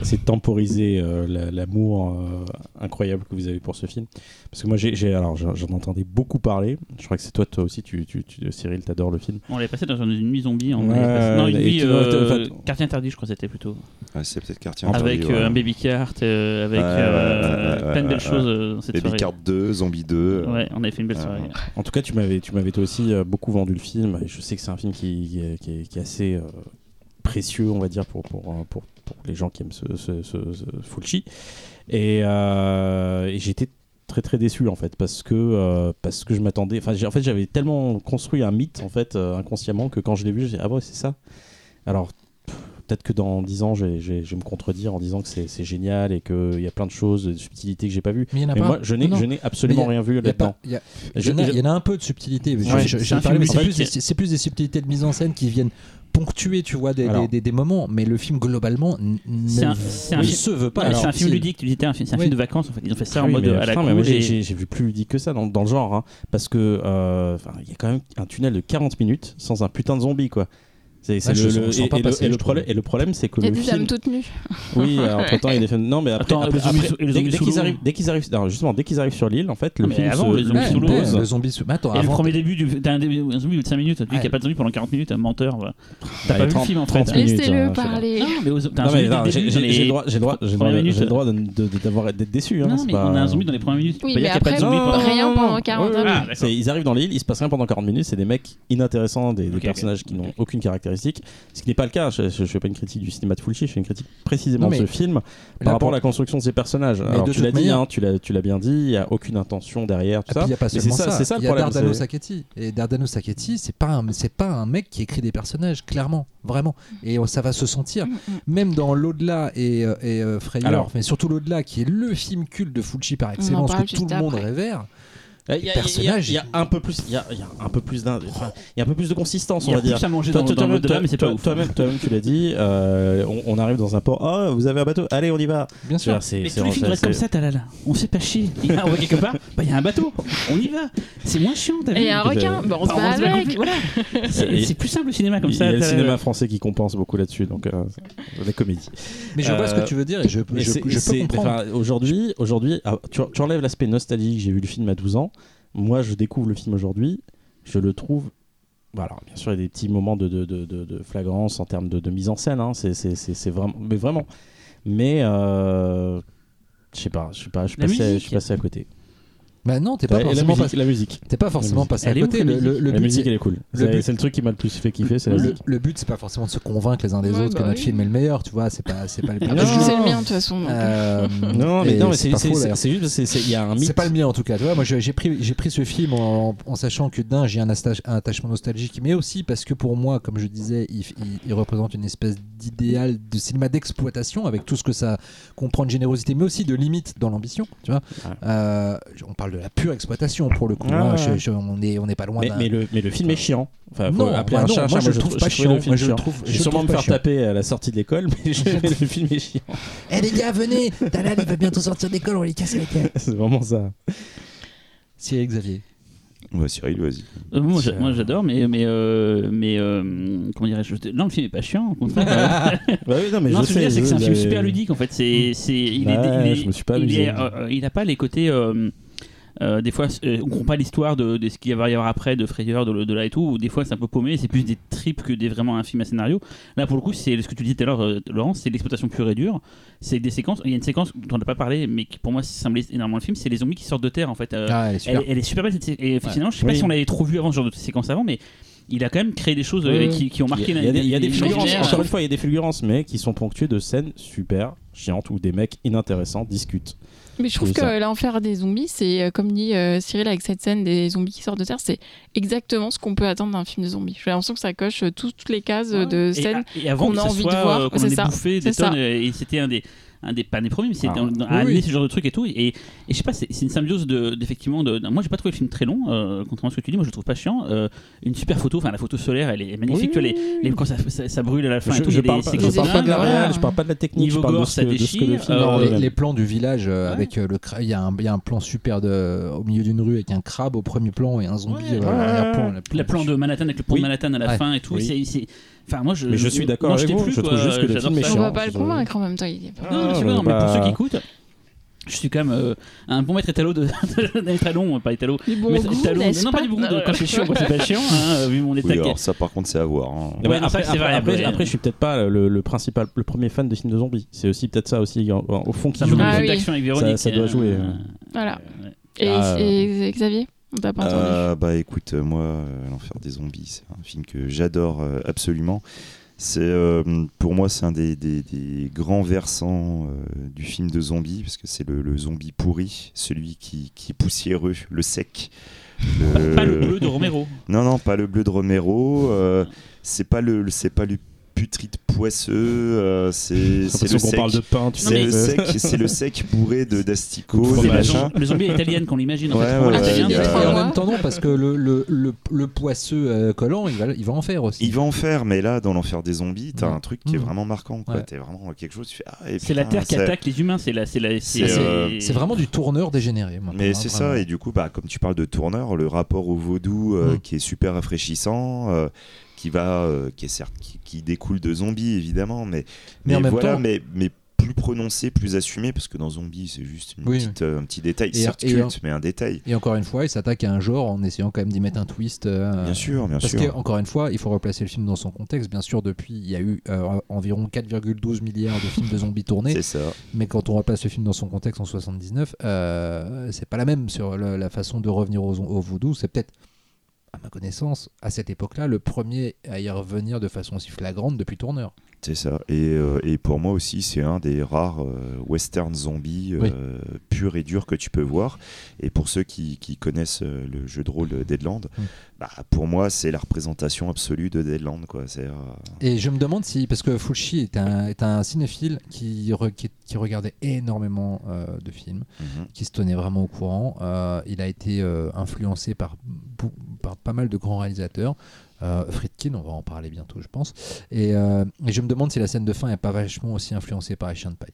de temporiser euh, la- l'amour euh, incroyable que vous avez pour ce film. Parce que moi, j'ai, j'ai- alors, j'en entendais beaucoup parler. Je crois que c'est toi, toi aussi, tu, tu, tu- Cyril, t'adores le film. On l'avait passé dans une nuit zombie. Ouais, Non, une nuit euh, en quartier interdit, je crois que c'était plutôt. Ouais, c'est peut-être quartier Avec interdit, ouais. un baby cart, euh, avec euh, plein de belles choses dans cette Baby soirée. Card 2, Zombie 2. Ouais, on avait fait une belle soirée. En tout cas, tu m'avais, tu m'avais toi aussi beaucoup vendu le film. Et je sais que c'est un film qui, qui est, qui est- qui est assez euh, précieux, on va dire, pour, pour, pour, pour les gens qui aiment ce, ce, ce- ce Fulci. Et, euh, et j'étais très très déçu en fait parce que euh, parce que je m'attendais enfin en fait j'avais tellement construit un mythe en fait euh, inconsciemment que quand je l'ai vu j'ai dit ah ouais c'est ça alors peut-être que dans 10 ans je vais, me contredire en disant que c'est génial et qu'il y a plein de choses de subtilités que j'ai pas vues Mais il y en a mais pas. moi je n'ai absolument rien vu Il y a là-dedans pas- il y en a, je- il y en a un peu de subtilité. Ouais, plus, c'est plus des subtilités de mise en scène qui viennent ponctuer, tu vois, des, Alors. des, des- des moments. Mais le film globalement n- C'est un- ne un se veut pas. Ouais, c'est un film ludique, tu disais, un film- c'est un Oui. film de vacances en fait. Ils ont fait ça Ah en oui, mode à la moi, j'ai- et- j'ai j'ai vu plus ludique que ça dans, dans le genre hein, parce que euh, enfin, il y a quand même un tunnel de 40 minutes sans un putain de zombie quoi c'est Ouais, le, le- et, le, et problème, trouve. et le problème c'est que Il y a des film dames toutes nues. oui entre temps il y a des films non mais après, Attends, après- après- dès, qu'ils arrivent dès qu'ils arrivent non, justement dès qu'ils arrivent sur l'île en fait le Mais film avant, se, les zombies sous l'eau, pose. le zombie sous- attends, Et le premier début, du- t'as un début- un zombie de 5 minutes, tu dis qu'il n'y a pas de zombie pendant 40 minutes, un menteur. T'as pas vu 30 le film en 30 fait. minutes, Laissez-le hein, parler. Non, mais t'as un zombie j'ai dans le droit, d'avoir d'être déçu. Hein, Non, mais on a un zombie dans les premières minutes. Oui, mais après, zombie non, pendant- rien pendant 40 Ouais, ouais, minutes. ouais. Ah, ils arrivent dans l'île, il se passe rien pendant 40 minutes, c'est des mecs inintéressants, des, personnages qui n'ont aucune caractéristique. Ce qui n'est pas le cas, je ne fais pas une critique du cinéma de Fulci, je fais une critique précisément de ce film là, par rapport pour- à la construction de ces personnages. Alors de tu l'as dit, hein, tu l'as bien dit, il n'y a aucune intention derrière, tout Et ça. puis il n'y a pas seulement c'est ça, ça. c'est ça le y a problème. Dardano c'est- Sacchetti. Et Dardano Sacchetti, c'est pas un, pas un mec qui écrit des personnages, clairement, vraiment. Et euh, ça va se sentir. Mm, mm. Même dans l'au-delà et, euh, et euh, Frayeur, Alors. mais surtout l'au-delà, qui est le film culte de Fulci par en excellence que tout le monde après. révère. Il y a- il y a- personnage, il y a un peu plus, il y a, il y a un peu plus d'un, enfin, il y a un peu plus de consistance, on va dire. plus à manger Toi, dans toi, dans toi-même, mais c'est toi- toi-même, toi-même, tu l'as dit. euh, on, on arrive dans un port. Ah, vous avez un bateau Allez, on y va. Bien sûr. C'est- Mais tous les films restent comme ça, Talal. On se fait pas chier. Il y a un quelque part, bah il y a un bateau. On y va. C'est moins chiant, t'as vu Et un requin, bah, on se Enfin, bat on se bat avec. Voilà. C'est plus simple le cinéma comme Il y ça. a le cinéma français qui compense beaucoup là-dessus, donc euh, la comédie. Mais je vois ce Euh, que tu veux dire et je, je peux comprendre. Aujourd'hui, aujourd'hui, ah, tu, tu enlèves l'aspect nostalgique. J'ai vu le film à 12 ans. Moi, je découvre le film aujourd'hui. Je le trouve. Voilà, bien sûr, il y a des petits moments de, de, de, flagrance en termes de, mise en scène. hein. C'est, vraiment, mais vraiment. Mais euh, je sais pas, je suis passé à côté. Bah non, t'es pas Et la forcément musique, passé, la musique. t'es pas forcément passé à côté. la Le, le- musique. la elle est cool. C'est le truc qui m'a le plus fait kiffer, le, but, c'est pas forcément de se convaincre les uns des Ouais, autres que bah notre oui. film est le meilleur, tu vois. C'est pas, c'est pas le du jeu. C'est le mien de toute façon. Euh, Non, mais non, mais c'est juste, il y a un mythe. C'est pas le mien en tout cas. Tu vois, moi j'ai pris, j'ai pris ce film en, en sachant que d'un, j'ai un, atta- un attachement nostalgique, mais aussi parce que pour moi, comme je disais, il, représente une espèce d'idéal de cinéma d'exploitation avec tout ce que ça comprend de générosité, mais aussi de limite dans l'ambition. Tu vois. Euh, on parle de la pure exploitation pour le coup. Ouais, ouais. Je- je- on est, on n'est pas loin Mais, d'un. mais le, mais le film est chiant. Enfin, Non, appeler bah un non, chat moi, je trouve pas chiant. le film Moi, je trouve- Je vais sûrement trouve me faire taper à la sortie de l'école, mais je- le film est chiant. Eh les gars, venez Dalal, il va bientôt sortir d'école, on va les casser la tête. C'est vraiment ça. Cyril Xavier. Ouais, Cyril, vas-y. Euh, moi, j'a- C'est- moi, j'adore, mais mais euh, mais euh, comment dirais-je je- Non, le film est pas chiant. Au contraire. Bah oui, non, mais non, je ce que je veux dire, sais. c'est que c'est un film super ludique en fait. C'est c'est il est Ouais, il est je me suis pas il amusé. est, euh, il a pas les côtés. Euh, des fois, euh, on comprend pas l'histoire de, de ce qu'il va y avoir après, de frayeur, de, de là et tout. Ou des fois, c'est un peu paumé. C'est plus des tripes que des, vraiment un film à scénario. Là, pour le coup, c'est ce que tu disais tout à l'heure, euh, Laurent, c'est l'exploitation pure et dure. C'est des séquences. Il y a une séquence dont on n'a pas parlé, mais qui pour moi symbolise énormément le film. C'est les zombies qui sortent de terre en fait. Euh, Ah, elle est super. elle, elle est super belle cette Et finalement, je sais pas Oui. si on l'avait trop vu avant ce genre de séquence avant, mais il a quand même créé des choses euh, qui, qui ont marqué Il y a, il y a des, y a des fulgurances. Encore une fois, il y a des fulgurances, mais qui sont ponctuées de scènes super chiantes où des mecs inintéressants discutent. Mais je trouve que ça. l'enfer des zombies, c'est euh, comme dit euh, Cyril avec cette scène des zombies qui sortent de terre, c'est exactement ce qu'on peut attendre d'un film de zombies. J'ai l'impression que ça coche euh, tout- toutes les cases de scènes. Et, avant qu'on a envie de voir, euh, qu'on c'est ça, bouffé des c'est ça. tonnes, et c'était un des un des pas des premiers mais c'était Ah. Oui, à amener oui. ce genre de truc et tout et, et je sais pas c'est c'est une symbiose de d'effectivement de, moi j'ai pas trouvé le film très long euh, contrairement à ce que tu dis moi je le trouve pas chiant Euh, une super photo enfin la photo solaire elle est magnifique tu vois, les, les- quand ça, ça, ça brûle à la fin et Je, tout il y je a parle pas, je parle pas de la voilà. je parle pas de la technique, Niveau je parle de gore, ce ça que, de ce que le film euh, les, plans du village euh, Ouais. avec le il y, a un- il y a un plan super de, au milieu d'une rue avec un crabe au premier plan et un zombie Ouais. euh, à l'arrière-plan. la plan de Manhattan avec le pont Oui. de Manhattan à la fin et tout Oui. c'est c'est- enfin moi je Mais je suis d'accord moi, avec vous, plu, je quoi, trouve juste que le film est. On va pas le convaincre en même temps. Il est pas- Non, mais c'est Ah, non, mais bah- pour ceux qui écoutent, je suis quand même euh, un bon maître étalon de d'un étalon, pas étalon. Bon Maître goût, étalon- non, pas du bon goût, quand c'est chiant, c'est pas chiant, hein, vu mon état. Oui, de- alors ça, par contre, c'est à voir. hein. Ouais, Ouais, non, après, ça, après, vrai, après, après, je suis peut-être pas le, le principal, le premier fan de films de zombies. C'est aussi peut-être ça aussi au fond qui Ça joue. Ah oui. d'action avec Véronique. Ça- ça doit euh, jouer, euh. Voilà. ouais. Et, Ah, et Xavier? On t'a pas entendu. Euh, bah écoute, euh, moi, euh, L'Enfer des zombies, c'est un film que j'adore euh, absolument. C'est euh, pour moi, c'est un des, des- des grands versants euh, du film de zombies, parce que c'est le, le zombie pourri, celui qui, qui est poussiéreux, le sec. Le- Pas le bleu de Romero. Non, non, pas le bleu de Romero. euh, c'est pas le, le- c'est pas le putride poisseux. euh, c'est le sec. parle de pain, tu C'est sais. le sec, c'est le sec bourré de d'asticots, C'est le zombie à l'italienne qu'on l'imagine. En fait, ouais, même temps non parce que le, le, le, le poisseux euh, collant il va, il va en faire aussi. Il va en faire, mais là, dans l'enfer des zombies, t'as Ouais. un truc qui est Mmh. vraiment marquant. T'es vraiment quelque chose, ah, C'est la Terre qui attaque les humains. C'est euh, C'est vraiment du tourneur dégénéré. Mais moi, c'est ça, et du coup, bah, comme tu parles de tourneur, le rapport au vaudou euh, Mm. qui est super rafraîchissant, euh, qui va, euh, qui est certes, qui, qui découle de zombies évidemment, mais, Mais voilà, temps- mais, mais plus prononcé, plus assumé, parce que dans zombie, c'est juste une Oui. petite, euh, un petit détail, Et- certes et culte, mais un détail. Et encore une fois, il s'attaque à un genre en essayant quand même d'y mettre un twist. euh, Bien sûr, bien Parce sûr. que, encore une fois, il faut replacer le film dans son contexte. Bien sûr, depuis, il y a eu euh, environ 4,12 milliards de films de zombies tournés. C'est ça. Mais quand on replace le film dans son contexte en 79, euh, c'est pas la même sur le- la façon de revenir au, au voodoo. C'est peut-être, à ma connaissance, à cette époque-là, le premier à y revenir de façon aussi flagrante depuis Tourneur. C'est ça. Et, euh, et pour moi aussi, c'est un des rares euh, western zombies Oui. euh, purs et durs que tu peux voir. Et pour ceux qui, qui connaissent euh, le jeu de rôle Deadland, bah, pour moi, c'est la représentation absolue de Deadland. Quoi. Et je me demande si, parce que Fulci est un, est un cinéphile qui, re- qui, qui regardait énormément de films, mhm. qui se tenait vraiment au courant. Il a été influencé par pas mal de grands réalisateurs. Euh, Friedkin, on va en parler bientôt, je pense. Et, euh, et je me demande si la scène de fin n'est pas vachement aussi influencée par les chiens de paille.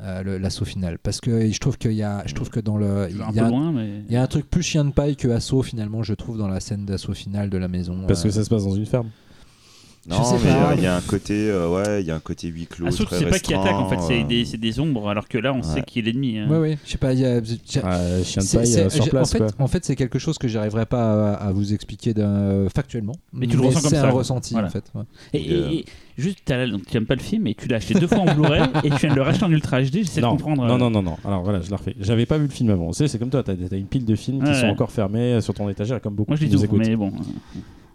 Euh, le- l'assaut final. Parce que je trouve, qu'il y a, je trouve que dans le. Je vais un Il y, peu a, loin, mais. il y a un truc plus chien de paille que assaut finalement, je trouve, dans la scène d'assaut final de la maison. Parce que Euh, ça se passe dans une ferme. Je Non, sais mais pas. euh, il y a un côté, euh, ouais, il y a un côté huis clos. Ah, sauf que c'est pas qui attaque en fait, c'est euh, des, c'est des ombres, alors que là on sait qui est l'ennemi. hein. Ouais, ouais, je sais pas. il y a- j'ai- Ah, chien de C'est- paille c'est- euh, sur j'ai- place, en fait, quoi. en fait, c'est quelque chose que j'arriverai pas à, à vous expliquer d'un- factuellement. Mais tu le ressens comme c'est ça, un quoi. ressenti Voilà. en fait. ouais. Et, Et, euh, et- Juste, t'as la- donc, tu aimes pas le film et tu l'as acheté deux fois en Blu-ray et tu viens de le racheter en Ultra HD. J'essaie de non, comprendre. non, euh, non, non, non. Alors voilà, je la refais. J'avais pas vu le film avant. Tu sais, c'est comme toi, t'as as une pile de films qui Ouais, sont ouais. encore fermés sur ton étagère, comme beaucoup Moi, je qui nous écoutent. mais bon.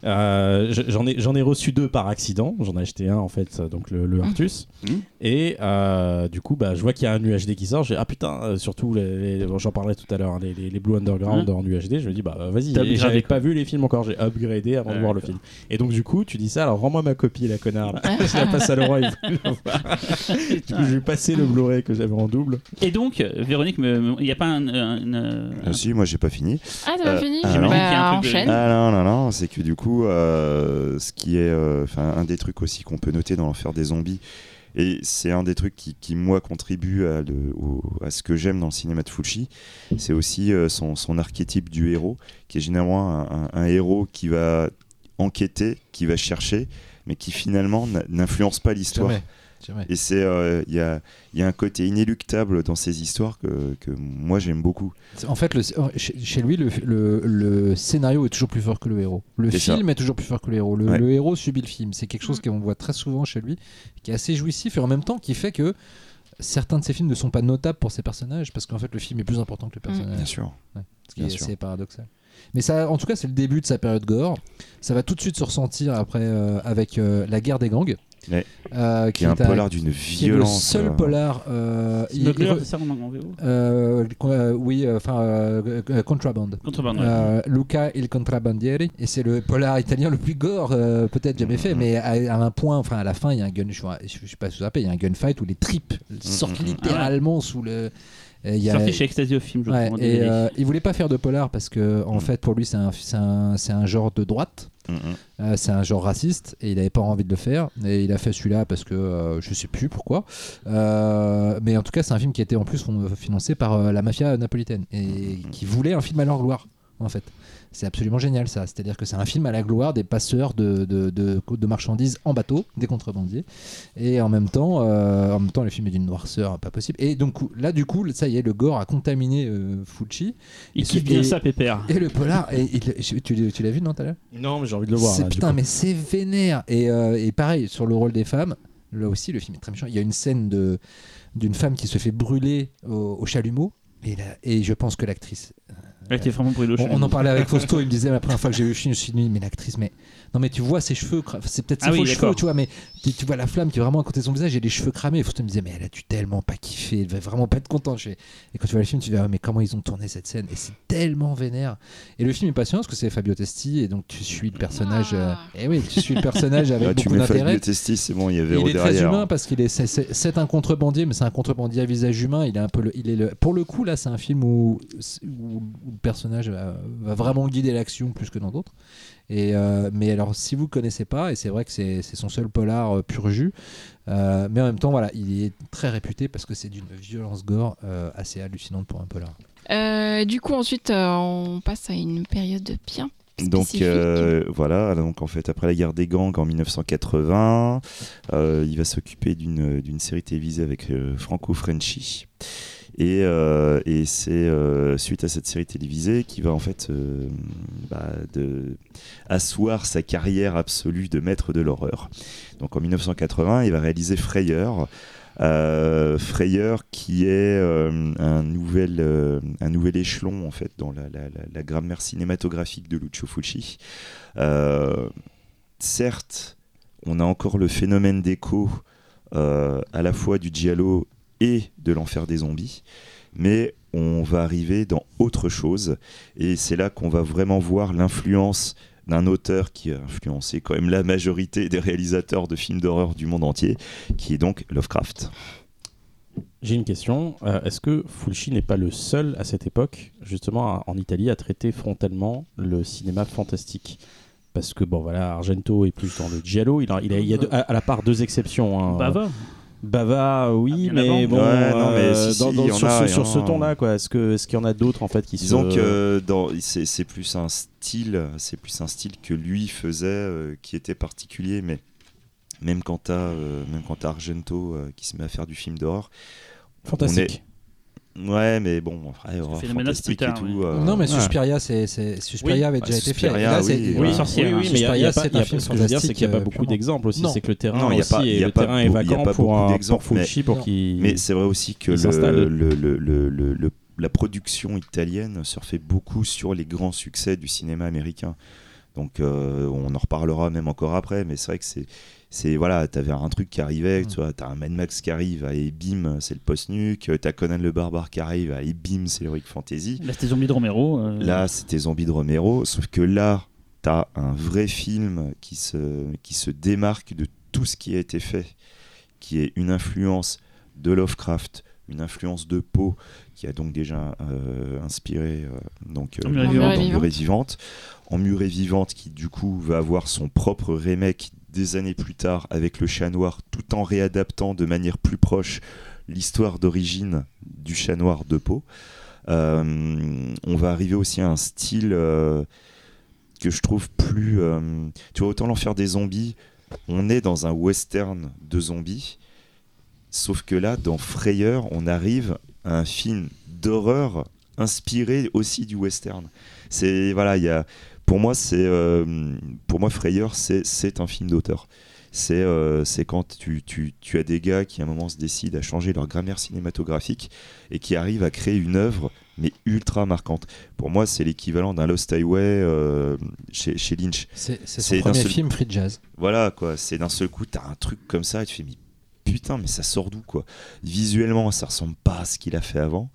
Euh, je- j'en ai j'en ai reçu deux par accident. J'en ai acheté un en fait, donc le, le Artus. Mhm. Et euh, du coup, bah, je vois qu'il y a un UHD qui sort. J'ai ah putain, euh, surtout les, les- bon, j'en parlais tout à l'heure, hein, les, les- les Blue Underground Mhm. en UHD. Je me dis bah vas-y. J'avais pas vu les films encore. J'ai upgradé avant de voir le film. Et donc du coup, tu dis ça. Alors rends-moi ma copie, la connard. je la passe à voir. du coup, je lui ai passé le Blu-ray que j'avais en double. Et donc, Véronique, il n'y a pas un. un- un- Ah, si, moi j'ai pas fini. Ah, t'as pas Euh, fini ah, non. Bah, un truc de- enchaîne. Ah non, non, non, c'est que du coup, euh, ce qui est euh, un des trucs aussi qu'on peut noter dans l'enfer des zombies, et c'est un des trucs qui, moi, contribue à, ce que j'aime dans le cinéma de Fulci, c'est aussi euh, son, archétype du héros, qui est généralement un, héros qui va enquêter, qui va chercher, mais qui finalement n'a- n'influence pas l'histoire. Et c'est, euh, il y, a, il y a un côté inéluctable dans ces histoires que, que moi j'aime beaucoup. En fait, le- chez, lui, le, le- le scénario est toujours plus fort que le héros. Le ça. film est toujours plus fort que le héros. Le, Ouais. le héros subit le film. C'est quelque chose qu'on voit très souvent chez lui, qui est assez jouissif et en même temps qui fait que certains de ses films ne sont pas notables pour ses personnages parce qu'en fait le film est plus important que le personnage. Bien sûr. Ce qui Bien est sûr. assez paradoxal. Mais ça, en tout cas, c'est le début de sa période gore. Ça va tout de suite se ressentir après euh, avec euh, la guerre des gangs, Ouais. euh, Qui est un polar d'une est le violence. seul euh, polar. euh, Smuggler, c'est ça en en VO euh, euh, oui, euh, enfin, euh, euh, Contraband. Contrebande. ouais. Euh, Luca il Contrabandieri et c'est le polar italien le plus gore euh, peut-être jamais fait mais à, à un point enfin à la fin il y a un gun je, vois- je, je sais pas si vous vous rappelez il y a un gunfight où les tripes sortent mm, mm. littéralement sous le euh, il y a- Sorti chez Ecstasy of Film, je Ouais, crois. et euh, il voulait pas faire de polar parce que en Mm. fait pour lui c'est un, genre de droite. Euh, c'est un genre raciste et il avait pas envie de le faire. Et il a fait celui-là parce que euh, je sais plus pourquoi. Euh, mais en tout cas c'est un film qui était en plus financé par euh, la mafia napolitaine et qui voulait un film à leur gloire en fait c'est absolument génial ça c'est à dire que c'est un film à la gloire des passeurs de, de, de- de marchandises en bateau des contrebandiers et en même temps euh, en même temps le film est d'une noirceur pas possible et donc là du coup ça y est le gore a contaminé euh, Fucci Il kiffe bien et- ça, Pépère. et le polar et, et le- tu, tu l'as vu non tout à l'heure Non, mais j'ai envie de le voir. c'est- là, putain, mais c'est vénère. Et, euh, et pareil, sur le rôle des femmes, là aussi, le film est très méchant. Il y a une scène de d'une femme qui se fait brûler au, au chalumeau. Et, là, et je pense que l'actrice. Elle était vraiment brûlée On, on en parlait avec Fausto, il me disait la première fois que j'ai vu le film, je me suis dit, mais l'actrice, mais. Non, mais tu vois ses cheveux, c'est peut-être ses Ah oui, faux cheveux, tu vois, mais tu, tu vois la flamme qui est vraiment à côté de son visage et les cheveux cramés. Et Fausto me disait, mais elle a dû tellement pas kiffer, elle va vraiment pas être contente. Et quand tu vois le film, tu te dis, ah, mais comment ils ont tourné cette scène? Et c'est tellement vénère. Et le film est passionnant parce que c'est Fabio Testi et donc tu suis le personnage. euh, Ah. Et oui, tu suis le personnage avec Ah, tu beaucoup mets d'intérêt. Fabio Testi, c'est bon, il y a Et Véro il est très derrière. humain parce qu'il est c'est- un contrebandier mais c'est un contrebandier à visage humain il est un peu le, il est le, pour le coup là c'est un film où, où, où le personnage va, va vraiment guider l'action plus que dans d'autres et euh, mais alors si vous connaissez pas et c'est vrai que c'est son seul polar euh, pur jus euh, mais en même temps voilà il est très réputé parce que c'est d'une violence gore euh, assez hallucinante pour un polar Euh, du coup, ensuite, euh, on passe à une période bien Donc spécifique. euh, voilà, donc en fait après la guerre des gangs en 1980, euh, il va s'occuper d'une d'une série télévisée avec euh, Franco Frenchy. Et, euh, et c'est euh, suite à cette série télévisée qu'il va en fait euh, bah, asseoir sa carrière absolue de maître de l'horreur. Donc en 1980, il va réaliser Frayeur. Euh, Frayeur qui est un, nouvel, un nouvel échelon en fait dans la, la- la- grammaire cinématographique de Lucio Fulci. Certes, on a encore le phénomène d'écho à la fois du giallo et de l'enfer des zombies, mais on va arriver dans autre chose et c'est là qu'on va vraiment voir l'influence d'un auteur qui a influencé quand même la majorité des réalisateurs de films d'horreur du monde entier, qui est donc Lovecraft. J'ai une question. Euh, Est-ce que Fulci n'est pas le seul à cette époque, justement à- en Italie, à traiter frontalement le cinéma fantastique? Parce que bon, voilà, Argento est plus dans le giallo. Il, a, il, a, il y a deux- à, à la part deux exceptions. hein. Bava. Bava, oui, Ah, mais bon, euh, sur, ce, ton-là, quoi. Est-ce que est-ce qu'il y en a d'autres en fait qui Disons se... que dans- c'est c'est plus un style, c'est plus un style que lui faisait, euh, qui était particulier, mais même quand t'as euh, même quand t'as Argento euh, qui se met à faire du film d'horreur, fantastique. Ouais, mais bon, après, fantastique plus et tout. ouais. euh, Non, mais ouais. Suspiria, c'est, c'est... Suspiria avait déjà été fait. Là, c'est- oui, Oui, voilà. sorcière, oui, hein. oui, mais Suspiria, c'est il y a- un film ce que je veux dire, c'est qu'il n'y a pas beaucoup euh, d'exemples aussi. Non. C'est que le terrain Non, il y a aussi y a le pas terrain est vacant pas pour Fulci pour qu'il. Mais c'est vrai aussi que il s'installe. le, le- le- le- le- le- la production italienne surfait beaucoup sur les grands succès du cinéma américain. Donc euh, on en reparlera même encore après, mais c'est vrai que c'est c'est voilà, t'avais un truc qui arrivait, Mm. tu vois, t'as un Mad Max qui arrive, et bim, c'est le post-nuke, t'as Conan le barbare qui arrive, et bim, c'est l'heroic fantasy. Là, c'était Zombie de Romero. euh, Là, c'était Zombie de Romero, sauf que là, t'as un vrai film qui se, qui se démarque de tout ce qui a été fait, qui est une influence de Lovecraft, une influence de Poe, qui a donc déjà euh, inspiré euh, donc, En murée dans vivante. Murée vivante. En Murée vivante, qui du coup va avoir son propre remake des années plus tard avec le chat noir, tout en réadaptant de manière plus proche l'histoire d'origine du chat noir de Poe. Euh, on va arriver aussi à un style euh, que je trouve plus. euh, tu vois, autant l'enfer des zombies, on est dans un western de zombies, sauf que là, dans Frayeur, on arrive à un film d'horreur inspiré aussi du western. C'est voilà, il y a, pour moi, c'est euh, pour moi Frayeur, c'est c'est un film d'auteur. C'est euh, c'est quand tu, tu, tu as des gars qui à un moment se décident à changer leur grammaire cinématographique et qui arrivent à créer une œuvre mais ultra marquante. Pour moi, c'est l'équivalent d'un Lost Highway euh, chez, chez Lynch. C'est, son premier seul- film, Free Jazz. Voilà, quoi. C'est d'un seul coup, t'as un truc comme ça et tu fais, mais putain, mais ça sort d'où, quoi? Visuellement, ça ressemble pas à ce qu'il a fait avant.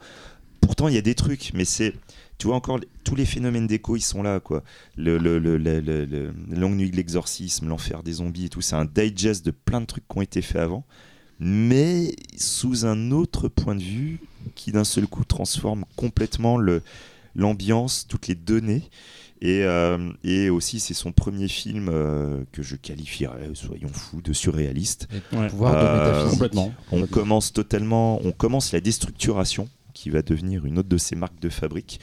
Pourtant, il y a des trucs, mais c'est. Tu vois encore, tous les phénomènes d'écho, ils sont là, quoi. Le, le, le, le- le- le- Longue Nuit de l'Exorcisme, L'Enfer des Zombies et tout, c'est un digest de plein de trucs qui ont été faits avant, mais sous un autre point de vue qui, d'un seul coup, transforme complètement le- l'ambiance, toutes les données. Et, euh, et aussi, c'est son premier film euh, que je qualifierais, soyons fous, de surréaliste. Ouais. Pouvoir de Euh, métaphysique. Complètement. On commence totalement, on commence la déstructuration qui va devenir une autre de ses marques de fabrique.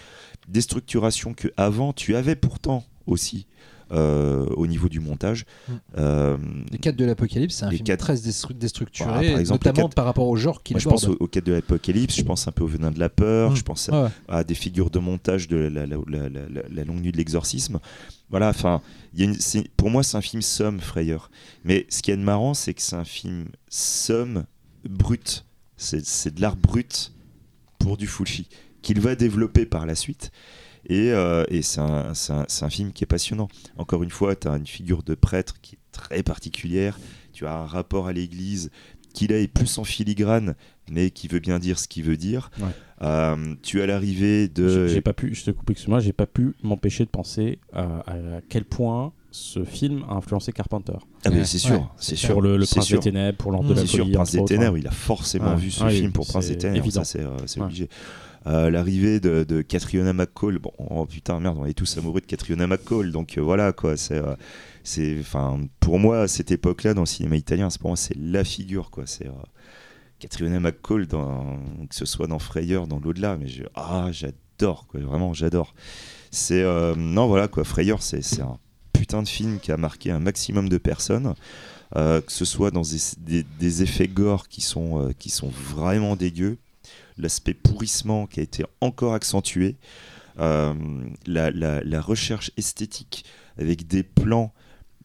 Déstructuration que avant tu avais pourtant aussi euh, au niveau du montage. Mm. Euh, Les 4 de l'Apocalypse, c'est un Les film quatre- très destru- déstructuré, Voilà, par exemple, notamment par rapport au genre qu'il moi, je aborde. pense au, au quête de l'apocalypse, je pense un peu au venin de la peur, Mm. je pense à, Ouais. à des figures de montage de la, la- la- la- la- la longue nuit de l'exorcisme. Voilà, enfin, pour moi, c'est un film somme, Frayeur. Mais ce qui est de marrant, c'est que c'est un film somme brut. C'est c'est de l'art brut pour du Fulci, qu'il va développer par la suite. Et, euh, et c'est un, c'est un- film qui est passionnant. Encore une fois, tu as une figure de prêtre qui est très particulière. Tu as un rapport à l'église qui là est plus en filigrane, mais qui veut bien dire ce qu'il veut dire. Ouais. Euh, tu as l'arrivée de. J'ai pas pu, je te coupe, excuse-moi, j'ai pas pu m'empêcher de penser à, à quel point ce film a influencé Carpenter. Ah, Ouais. c'est sûr, Ouais, c'est sûr. Sur le, Prince sûr. des Ténèbres, pour l'Ordre de la C'est sûr, Folie. Prince des autres. Ténèbres, il a forcément Ouais. vu ce Ah film pour Prince des Ténèbres, évident. ça c'est euh, obligé. L'arrivée de, de Catriona McCall, bon, oh, putain, merde, on est tous amoureux de Catriona McCall, donc euh, voilà quoi, c'est. euh, c'est pour moi à cette époque-là dans le cinéma italien c'est pour moi c'est la figure quoi c'est euh, Catriona McCall dans que ce soit dans Frayeur dans l'au-delà mais je, ah j'adore quoi vraiment j'adore c'est euh, non voilà quoi Frayeur c'est un putain de film qui a marqué un maximum de personnes que ce soit dans des, des- des effets gore qui sont qui sont vraiment dégueux l'aspect pourrissement qui a été encore accentué euh, la, la- la recherche esthétique avec des plans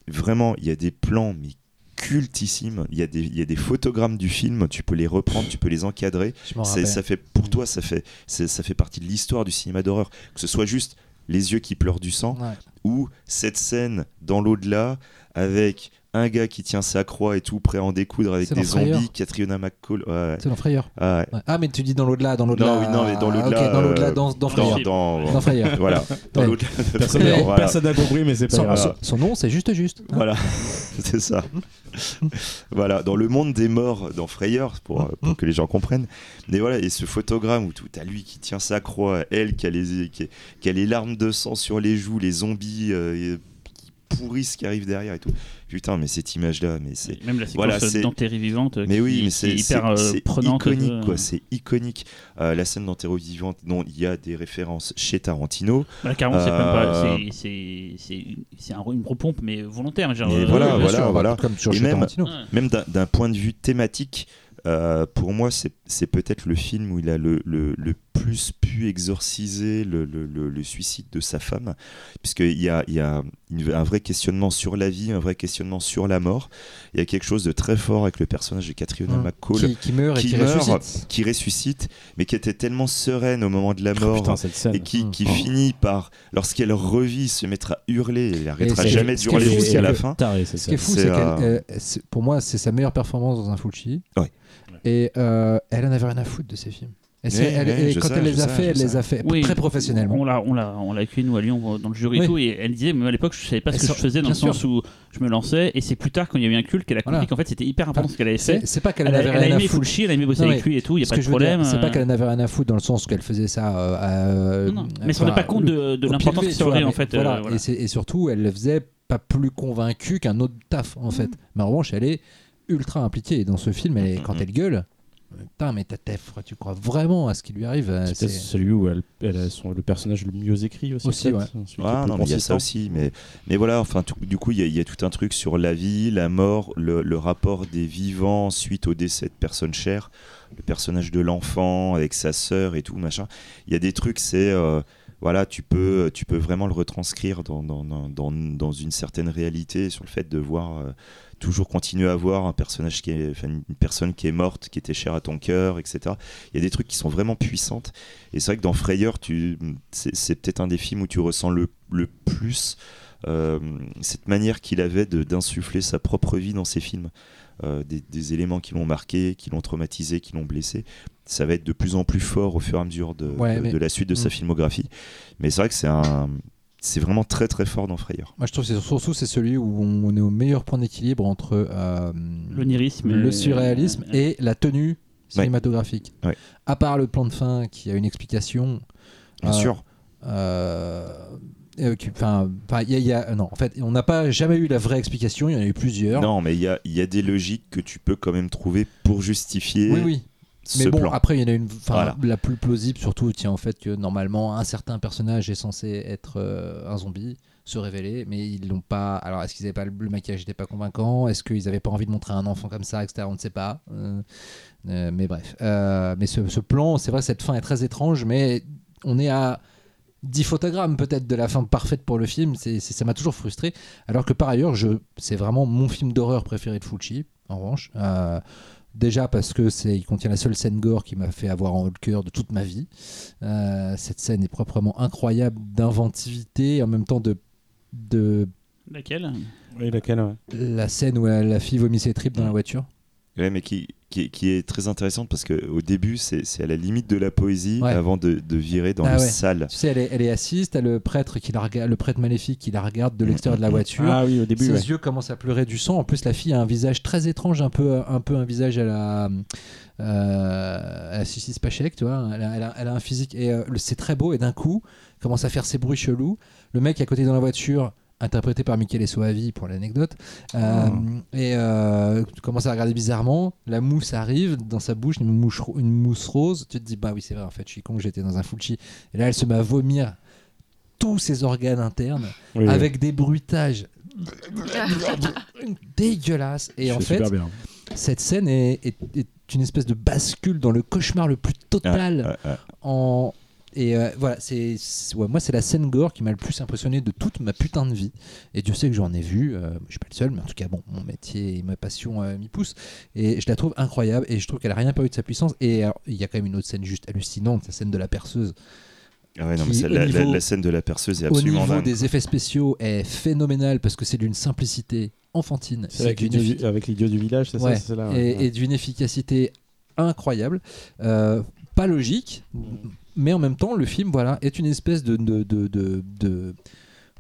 vraiment il y a des plans mais cultissimes. Il y a des il y a des photogrammes du film tu peux les reprendre tu peux les encadrer. Ça fait pour toi ça fait ça fait partie de l'histoire du cinéma d'horreur. Que ce soit juste les yeux qui pleurent du sang Ouais. ou cette scène dans l'au-delà avec un gars qui tient sa croix et tout prêt à en découdre avec des dans zombies Catriona McCall ouais. C'est dans Frayeur. Ah, ouais. Ah, mais tu dis dans l'au-delà, dans l'au-delà. Non, oui, non, mais dans l'au-delà, Ok, dans l'au-delà, dans, dans dans, Frayeur. dans, Dans Frayeur. voilà dans Ouais. l'au-delà de Personne n'a voilà. compris, mais c'est pas Son, grave. son- son nom, c'est juste juste. hein. Voilà, c'est ça. voilà, dans le monde des morts, dans Frayeur, pour, euh, pour que les gens comprennent. Mais voilà, et ce photogramme où tout à lui qui tient sa croix, elle qui a les, qui, qui a les larmes de sang sur les joues, les zombies euh, et- qui pourrissent qui arrivent derrière et tout. Putain, mais cette image-là, mais c'est. Même la séquence Voilà, c'est- d'enterrée vivante. Mais qui, oui, mais c'est est c'est- hyper euh, c'est prenante. iconique, euh, quoi. C'est iconique. Euh, la scène d'enterro vivante, non, il y a des références chez Tarantino. Bah, carrément, c'est. Euh, c'est- un- une repompe, mais volontaire. Genre, Mais euh, voilà, voilà, sûr, voilà. Comme sur Et chez même- Tarantino. ouais. même d'un d'un point de vue thématique, euh, pour moi, c'est c'est peut-être le film où il a le, le, le plus pu exorciser le, le, le- le suicide de sa femme, puisqu'il y a, il y a une- un vrai questionnement sur la vie, un vrai questionnement sur la mort. Il y a quelque chose de très fort avec le personnage de Catriona Hum. McCall qui, qui meurt et qui qui meurt, ressuscite. qui ressuscite, mais qui était tellement sereine au moment de la Oh, mort. putain, et qui, Mm. qui Oh. finit par, lorsqu'elle revit, se mettre à hurler. Elle n'arrêtera jamais d'hurler jusqu'à la fin. Taré, Ce qui est fou, C'est, euh, qu'elle, euh, pour moi, c'est sa meilleure performance dans un Fulci. Ouais. Et euh, elle en avait rien à foutre de ses films. Et, elle- quand sais, elle les a sais, fait, elle les a fait Oui, très professionnellement. On l'a, on l'a, on l'a accueilli nous à Lyon euh, dans le jury Oui. et tout, et elle disait, même à l'époque, je savais pas ce que je faisais dans le sens sûr. où je me lançais, et c'est plus tard quand il y a eu un culte qu'elle a compris Voilà. qu'en fait c'était hyper important ce qu'elle avait fait. C'est pas qu'elle Elle a, n'avait elle a rien à aimé foutre. Fulci, elle a aimé bosser Non, avec mais lui et tout, il y a pas que de problème. c'est pas euh, qu'elle n'avait rien à foutre dans le sens qu'elle faisait ça. euh, à- Non, non. Mais elle se rendait enfin, pas compte de, l'importance que ça aurait en mais fait. Et, surtout, elle le faisait pas plus convaincue qu'un autre taf en fait. Mais en revanche, elle est ultra impliquée. Et dans ce film, elle est- quand elle gueule, putain, mais ta tef, tu crois vraiment à ce qui lui arrive euh, C'est celui où elle, elle a son, le personnage le mieux écrit aussi. Est Ah non, mais il y a ça aussi. Mais, mais voilà, enfin, tout- du coup, il y, a- il y a tout un truc sur la vie, la mort, le, le rapport des vivants suite au décès de personnes chères, le personnage de l'enfant avec sa sœur et tout, machin. Il y a des trucs, c'est. euh, voilà, tu peux, tu peux vraiment le retranscrire dans, dans, dans, dans- dans une certaine réalité sur le fait de voir euh, toujours continuer à voir un personnage qui est, une personne qui est morte, qui était chère à ton cœur, etc. Il y a des trucs qui sont vraiment puissantes. Et c'est vrai que dans Frayeur, tu, c'est, peut-être un des films où tu ressens le, le plus euh, cette manière qu'il avait de, d'insuffler sa propre vie dans ses films. Euh, des, des éléments qui l'ont marqué, qui l'ont traumatisé, qui l'ont blessé. Ça va être de plus en plus fort au fur et à mesure de, Ouais, de- mais- de la suite de sa Mm. filmographie. Mais c'est vrai que c'est un, c'est vraiment très très fort dans Frayeur. Moi, je trouve que c'est surtout c'est celui où on est au meilleur point d'équilibre entre euh, L'onirisme. le et- surréalisme euh, et la tenue cinématographique. Ouais. À part le plan de fin qui a une explication. Bien euh, sûr. euh, euh, Enfin, il y a- il y a- non, en fait, on n'a pas jamais eu la vraie explication. Il y en a eu plusieurs. Non, mais il y a, il y a des logiques que tu peux quand même trouver pour justifier oui, oui. Ce Mais bon, plan. après, il y en a une. Voilà. la plus plausible, surtout, tient au fait que normalement, un certain personnage est censé être euh, un zombie, se révéler, mais ils l'ont pas. Alors, est-ce qu'ils avaient pas le, le maquillage n'était pas convaincant? Est-ce qu'ils avaient pas envie de montrer un enfant comme ça, etc. On ne sait pas. Euh, euh, mais bref. Mais ce, ce plan, c'est vrai, cette fin est très étrange, mais on est à 10 photogrammes peut-être de la fin parfaite pour le film. C'est, ça m'a toujours frustré. Alors que par ailleurs, je, c'est vraiment mon film d'horreur préféré de Fulci, en revanche. Euh, Déjà parce que c'est, il contient la seule scène gore qui m'a fait avoir en haut le cœur de toute ma vie. Euh, cette scène est proprement incroyable d'inventivité, en même temps de, de Laquelle? Oui, laquelle ouais. la scène où la fille vomit ses tripes dans la voiture. Ouais, mais qui, qui, qui est très intéressante parce qu'au début, c'est à la limite de la poésie Ouais. avant de, de virer dans Ah le ouais. sale. Tu sais, elle est, elle est assise, t'as le prêtre qui la regarde, le prêtre maléfique qui la regarde de l'extérieur de la voiture. Ah oui, au début. Ses ouais. yeux commencent à pleurer du sang. En plus, la fille a un visage très étrange, un peu, un peu un visage à la, euh, à la Sissi Spacek, tu vois. Elle a, elle a- elle a un physique et euh, c'est très beau. Et d'un coup, commence à faire ses bruits chelous. Le mec à côté dans la voiture, interprété par Michele Soavi pour l'anecdote, euh, et euh, commence à regarder bizarrement. La mousse arrive dans sa bouche, une mouche, ro- une mousse rose. Tu te dis bah oui c'est vrai en fait, je suis con, j'étais dans un Fulci. Et là, elle se met à vomir tous ses organes internes Oui, oui. avec des bruitages dégueulasses. Et en fait, bien. cette scène est, est- est une espèce de bascule dans le cauchemar le plus total. Ouais, ouais. En... Et euh, voilà, c'est ouais, moi c'est la scène gore qui m'a le plus impressionné de toute ma putain de vie. Et Dieu sait que j'en ai vu, euh, je suis pas le seul, mais en tout cas bon, mon métier et ma passion euh, m'y poussent. Et je la trouve incroyable et je trouve qu'elle a rien perdu de sa puissance. Et il y a quand même une autre scène juste hallucinante, la scène de la perceuse. Ah ouais, non, mais Qui, au la, niveau- scène de la perceuse est Au absolument niveau dingue. des effets spéciaux est phénoménale parce que c'est d'une simplicité enfantine. C'est avec l'idiot effi- du- village, c'est Ouais, ça et, ouais. et d'une efficacité incroyable. Euh, pas logique, mais en même temps, le film voilà, est une espèce de. de, de, de- de-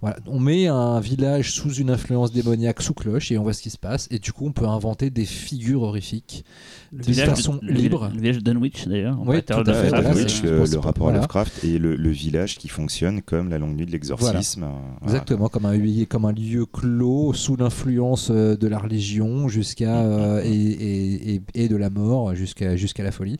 voilà. On met un village sous une influence démoniaque sous cloche et on voit ce qui se passe. Et du coup, on peut inventer des figures horrifiques Le de village façon libre. Le village de Dunwich d'ailleurs. Oui, fait, tout à de- fait, Ouais, voilà, Dunwich, c'est- le, rapport voilà. à Lovecraft et le, le village qui fonctionne comme la longue nuit de l'exorcisme. voilà. Exactement, comme un, comme un lieu clos sous l'influence euh, de la religion jusqu'à euh, et, et, et- et de la mort jusqu'à jusqu'à la folie.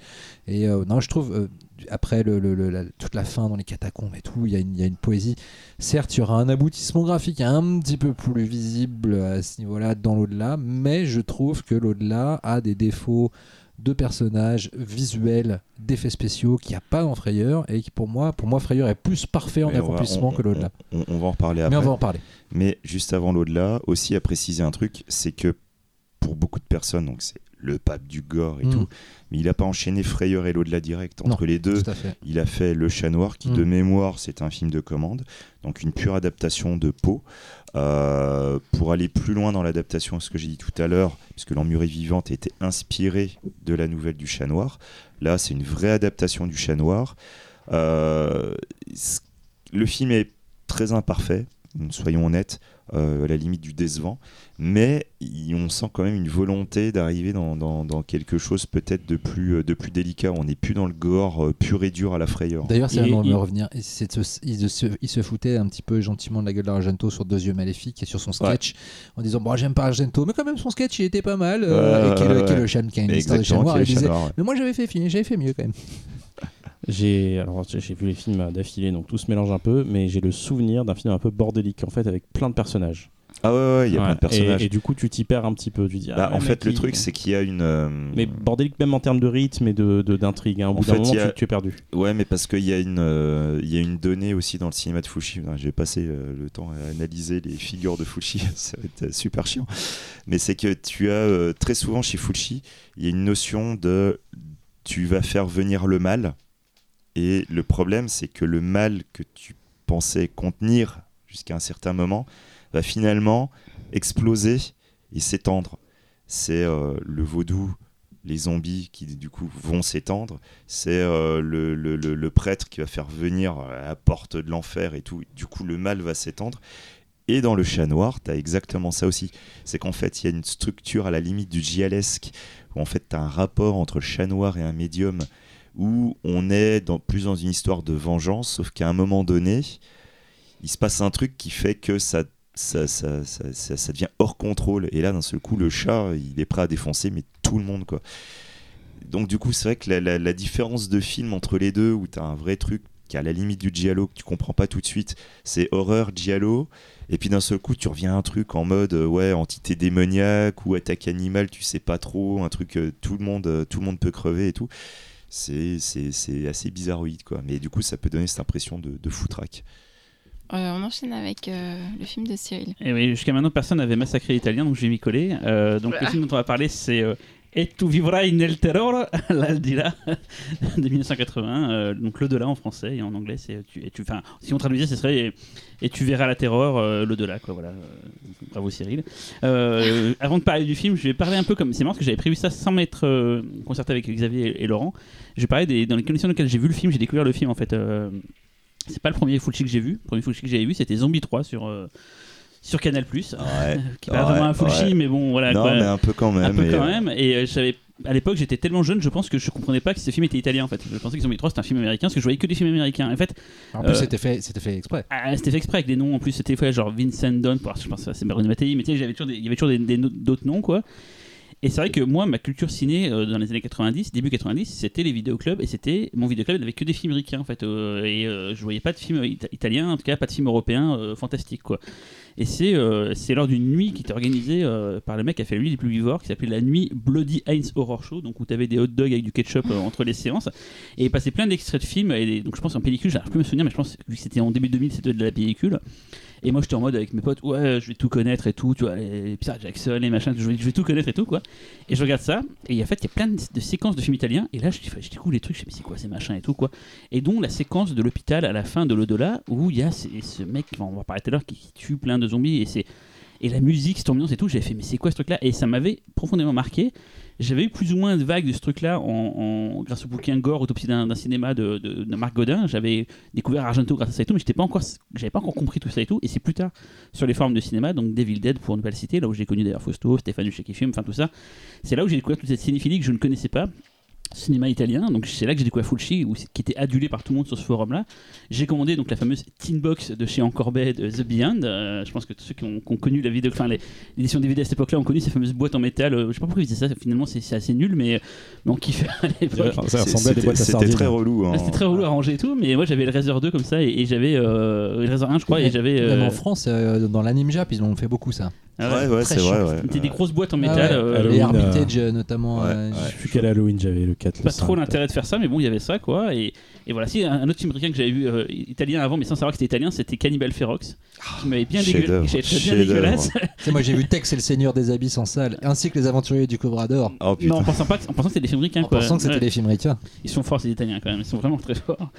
Et euh, non, je trouve euh, après le, le- le- la- toute la fin dans les catacombes et tout, il y, a une- il y a une poésie. Certes, il y aura un aboutissement graphique un petit peu plus visible à ce niveau-là dans l'au-delà, mais je trouve que l'au-delà a des défauts de personnages, visuels, d'effets spéciaux qu'il n'y a pas dans Frayeur et qui pour moi, pour moi Frayeur est plus parfait en Mais accomplissement que l'au-delà. On, on va en reparler Mais après. on va en parler. Mais juste avant l'au-delà, aussi à préciser un truc, c'est que pour beaucoup de personnes, donc c'est le pape du gore et Mm. tout, mais il n'a pas enchaîné Frayeur et l'au-delà direct. Entre Non, les deux, il a fait Le Chat Noir, qui Mm. de mémoire, c'est un film de commande, donc une pure adaptation de Poe. Euh, pour aller plus loin dans l'adaptation, ce que j'ai dit tout à l'heure, puisque L'Emmurée vivante était inspirée de la nouvelle du Chat Noir, là c'est une vraie adaptation du Chat Noir. Euh, le film est très imparfait, soyons honnêtes, euh, à la limite du décevant, mais il- on sent quand même une volonté d'arriver dans, dans- dans quelque chose peut-être de plus, euh, de plus délicat. On n'est plus dans le gore euh, pur et dur à la frayeur. D'ailleurs, c'est Et- vraiment de et- me revenir. et c'est de se- il, de se, il se foutait un petit peu gentiment de la gueule d'Argento sur Deux yeux maléfiques et sur son sketch en disant Bon, j'aime pas Argento, mais quand même son sketch il était pas mal. euh, Ouais, et qui est le, ouais, le ouais. chat- qui a une histoire de noir. il le disait. Mais moi j'avais fait, j'avais fait mieux quand même. J'ai alors j'ai j'ai vu les films d'affilée, donc tout se mélange un peu, mais j'ai le souvenir d'un film un peu bordélique en fait, avec plein de personnages. Ah ouais, ouais, il y a Ouais, plein de personnages. Et, et du coup, tu t'y perds un petit peu. Tu dis, Bah, ah, en fait, le truc, c'est qu'il y a une. euh, Mais bordélique même en termes de rythme et de de- d'intrigue. hein. Au En bout d'un moment, a- tu, tu es perdu. Ouais, mais parce qu'il y, a une, euh, y a une donnée aussi dans le cinéma de. Enfin, J'ai passé euh, le temps à analyser les figures de Fulci, ça va être super chiant. Mais c'est que tu as euh, très souvent chez Fulci, il y a une notion de tu vas faire venir le mal. Et le problème, c'est que le mal que tu pensais contenir jusqu'à un certain moment va finalement exploser et s'étendre. C'est euh, le vaudou, les zombies qui du coup vont s'étendre c'est euh, le, prêtre qui va faire venir à la porte de l'enfer et tout. Du coup, le mal va s'étendre. Et dans le chat noir, tu as exactement ça aussi. C'est qu'en fait, il y a une structure à la limite du gialesque, où en fait, tu as un rapport entre chat noir et un médium, où on est dans, plus dans une histoire de vengeance, sauf qu'à un moment donné, il se passe un truc qui fait que ça, ça, ça, ça- ça devient hors contrôle. Et là, d'un seul coup, le chat, il est prêt à défoncer, mais tout le monde, quoi. Donc du coup, c'est vrai que la, la- différence de film entre les deux, où tu as un vrai truc qui est à la limite du giallo, que tu comprends pas tout de suite, c'est horreur giallo, et puis d'un seul coup, tu reviens à un truc en mode, euh, ouais, entité démoniaque ou attaque animale, tu sais pas trop, un truc, euh, tout, le monde, euh, tout le monde peut crever et tout. C'est assez bizarroïde, quoi. Mais du coup, ça peut donner cette impression de, de foutraque. Euh, on enchaîne avec euh, le film de Cyril. Et oui, jusqu'à maintenant, personne n'avait massacré l'italien, donc je vais m'y coller. Euh, donc le film dont on va parler, c'est Et tu vivrai nel terror, l'Aldila, de 1980. euh, donc l'au-delà en français et en anglais, c'est tu, et tu, enfin, si on traduisait, ce serait et, et tu verras la terreur, l'au-delà, quoi. Voilà. Euh, bravo Cyril. Avant de parler du film, je vais parler un peu comme c'est marrant parce que j'avais prévu ça sans m'être concerté avec Xavier et, et Laurent. Je vais parler des, dans les conditions dans lesquelles j'ai vu le film, j'ai découvert le film en fait. C'est pas le premier Fulci que j'ai vu. Le premier Fulci que j'avais vu, c'était Zombie 3 sur, euh, sur Canal+. Ouais. qui est pas Ouais, vraiment un Fulci, ouais. mais bon, voilà. non, quoi. mais un peu quand même. un peu mais, quand euh, même. Et euh, j'avais à l'époque, j'étais tellement jeune, je pense que je comprenais pas que ce film était italien en fait. Je pensais que Zombie 3 c'était un film américain parce que je voyais que des films américains. En fait, En plus, Euh, c'était fait, c'était fait exprès. ah, c'était fait exprès avec des noms en plus. C'était fait genre Vincent Dunn, pour- je pense que c'est Bruno Mattei, mais tu sais, j'avais toujours des- il y avait toujours des- d'autres noms quoi. Et c'est vrai que moi, ma culture ciné euh, dans les années 90, début 90, c'était les vidéoclubs et c'était mon vidéoclub n'avait que des films ricains en fait. euh, et euh, je voyais pas de films ita- italiens, en tout cas pas de films européens euh, fantastiques quoi. Et c'est c'est lors d'une nuit qui était organisée par le mec qui a fait la nuit des plus vivants, qui s'appelait la nuit Bloody Heinz Horror Show, donc où tu avais des hot dogs avec du ketchup entre les séances. Et il passait plein d'extraits de films, et donc je pense en pellicule, j'arrive plus à me souvenir, mais je pense vu que c'était en début 2000, c'était de la pellicule. Et moi j'étais en mode avec mes potes, ouais, je vais tout connaître et tout, tu vois, les Peter Jackson, les machins, je vais, tout connaître et tout quoi. Et je regarde ça, et en fait il y a plein de, séquences de films italiens, et là je, je découvre les trucs, je dis, mais c'est quoi ces machins et tout quoi. Et dont la séquence de l'hôpital à la fin de l'au-delà, où il y a ce mec, on va en parler tout à l'heure, qui, tue plein de zombies, et c'est et la musique, cette ambiance et tout, j'avais fait, mais c'est quoi ce truc-là? Et ça m'avait profondément marqué. J'avais eu plus ou moins de vagues de ce truc-là en, grâce au bouquin Gore, Autopsie d'un cinéma de, de- de Marc Godin. J'avais découvert Argento grâce à ça et tout, mais j'étais pas encore, j'avais pas encore compris tout ça et tout. Et c'est plus tard sur les formes de cinéma, donc Devil Dead pour ne pas le citer, là où j'ai connu d'ailleurs Fausto, Stéphane Duché qui filme, enfin tout ça. C'est là où j'ai découvert toute cette cinéphilie que je ne connaissais pas cinéma italien donc c'est là que j'ai découvert Fulci qui était adulé par tout le monde sur ce forum là j'ai commandé donc la fameuse Teen Box de chez Encorbet de The Beyond Euh, je pense que tous ceux qui ont, qui ont connu la vidéo enfin les- l'édition DVD à cette époque là ont connu ces fameuses boîtes en métal Euh, je sais pas pourquoi ils faisaient ça finalement c'est assez nul mais, mais on kiffait à l'époque Ça ressemblait à des C'était boîtes à c'était très relou. hein. Ah, c'était très relou à ranger et tout mais moi j'avais le Razer 2 comme ça et, et j'avais euh, le Razer 1 je crois et j'avais Même euh, en France, euh, dans l'anime Jap, ils ont fait beaucoup ça. Ah Ouais, ouais, c'est vrai. ouais. C'était des grosses boîtes en Ah métal. ouais. euh, Et euh, Armitage euh, notamment. Ouais, euh, ouais. Je sais plus quel Halloween j'avais, le 4, le pas 5. trop l'intérêt de faire ça, mais bon, il y avait ça, quoi. Et, et voilà, si un un autre film américain que j'avais vu euh, italien avant, mais sans savoir que c'était italien, c'était Cannibal Ferox, qui m'avait bien, dégueu- bien dégueulasse. Tu sais, moi j'ai vu Tex et le Seigneur des Abysses en salle, ainsi que les Aventuriers du Cobra d'Or. Oh non, en pensant, pas que, en pensant que c'était des films américains, En quoi. pensant que c'était Ouais. des films ricains. Ils sont forts, ces Italiens, quand même. Ils sont vraiment très forts.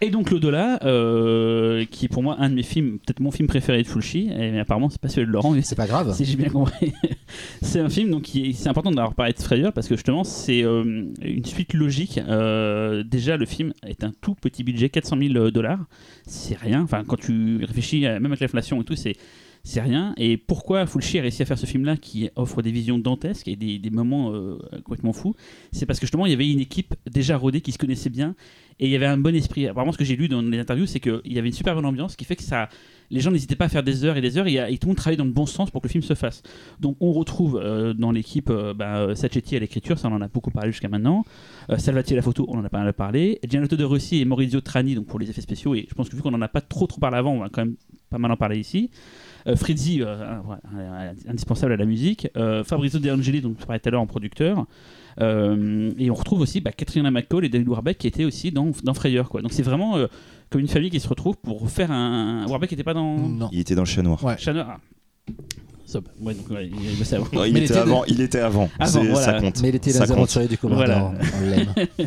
Et donc, l'au-delà, euh, qui est pour moi un de mes films, peut-être mon film préféré de Fulci, et, mais apparemment, c'est pas celui de Laurent, mais C'est pas grave. si j'ai bien compris. c'est un film donc qui est- c'est important d'avoir parlé de Frayeur parce que justement c'est euh, une suite logique. Euh, déjà le film est un tout petit budget, 400 000 dollars, c'est rien. Enfin quand tu réfléchis, à- même avec l'inflation et tout, c'est c'est rien. Et pourquoi Fulci a réussi à faire ce film-là qui offre des visions dantesques et des, moments euh, complètement fous C'est parce que justement il y avait une équipe déjà rodée qui se connaissait bien et il y avait un bon esprit. Apparemment ce que j'ai lu dans les interviews c'est qu'il y avait une super bonne ambiance ce qui fait que ça les gens n'hésitaient pas à faire des heures et des heures et, et tout le monde travaillait dans le bon sens pour que le film se fasse. Donc on retrouve euh, dans l'équipe euh, bah, Sacchetti à l'écriture, ça on en a beaucoup parlé jusqu'à maintenant. Salvati à la photo, on en a pas mal parlé. Gianotto de Rossi et Maurizio Trani donc pour les effets spéciaux et je pense que vu qu'on en a pas trop trop parlé avant, on va quand même pas mal en parler ici. Euh, Frizzi, euh, indispensable à la musique. Euh, Fabrizio De Angeli, donc je parlais tout à l'heure en producteur. Euh, et on retrouve aussi bah, Katrina McCall et David Warbeck qui étaient aussi dans, dans Frayeur. Quoi. Donc c'est vraiment euh, comme une famille qui se retrouve pour faire un. Warbeck n'était pas dans. Non. Il était dans le chat noir. Ouais. Chandler. Ah. Sob. Ouais, donc ouais, il bossait avant. Non, il, Mais il était était avant, il était avant. Avant, C'est- voilà. Ça compte. Mais il était compte. Aventuriers du Cobra Voilà.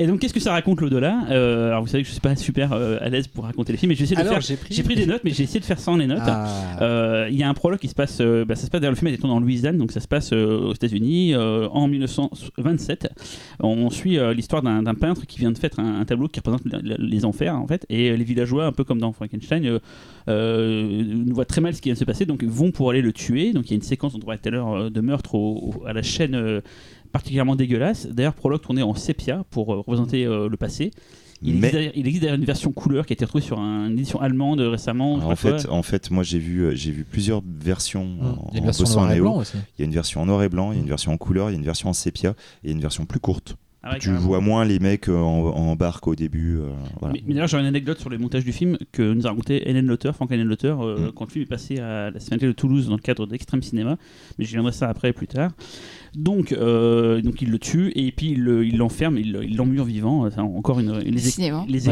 Et donc qu'est-ce que ça raconte l'au-delà? Euh, Alors vous savez que je suis pas super euh, à l'aise pour raconter les films, mais je vais essayer de Alors faire. j'ai pris. J'ai pris des notes, mais j'ai essayé de faire ça en les notes. Ah. Euh, Il y a un prologue qui se passe, bah, ça se passe derrière le film est tourné en Louisiane, donc ça se passe aux États-Unis en 1927. On suit l'histoire d'un peintre qui vient de faire un, un tableau qui représente le- le- les enfers en fait, et les villageois, un peu comme dans Frankenstein, ne voient très mal ce qui vient de se passer, donc ils vont pour aller le tuer. Donc il y a une séquence on parlait tout à l'heure de meurtre au- au- à la chaîne particulièrement dégueulasse. D'ailleurs, prologue tourné en sépia pour euh, représenter euh, le passé. Il, Mais- existe d'ailleurs- il existe d'ailleurs une version couleur qui a été retrouvée sur un- une édition allemande récemment. sais En quoi. fait, en fait, moi j'ai vu, euh, j'ai vu plusieurs versions en, Il y a une en version bossant noir en et néo. blanc aussi. Il y a une version en noir et blanc, il y a une version en couleur, il y a une version en sépia et une version plus courte. Ah ouais, tu carrément. vois moins les mecs en, en barque au début. euh, voilà. Mais, mais d'ailleurs, j'aurais une anecdote sur le montage du film que nous a raconté Hélène Lauter, Franck Hélène Lauter, euh, Mm. quand le film est passé à la Cinémathèque de Toulouse dans le cadre d'Extrême Cinéma. Mais je viendrai ça après, plus tard. Donc, euh, donc il le tue et puis il le- il l'enferme, il le- il l'emmure vivant. Euh, c'est encore une, les,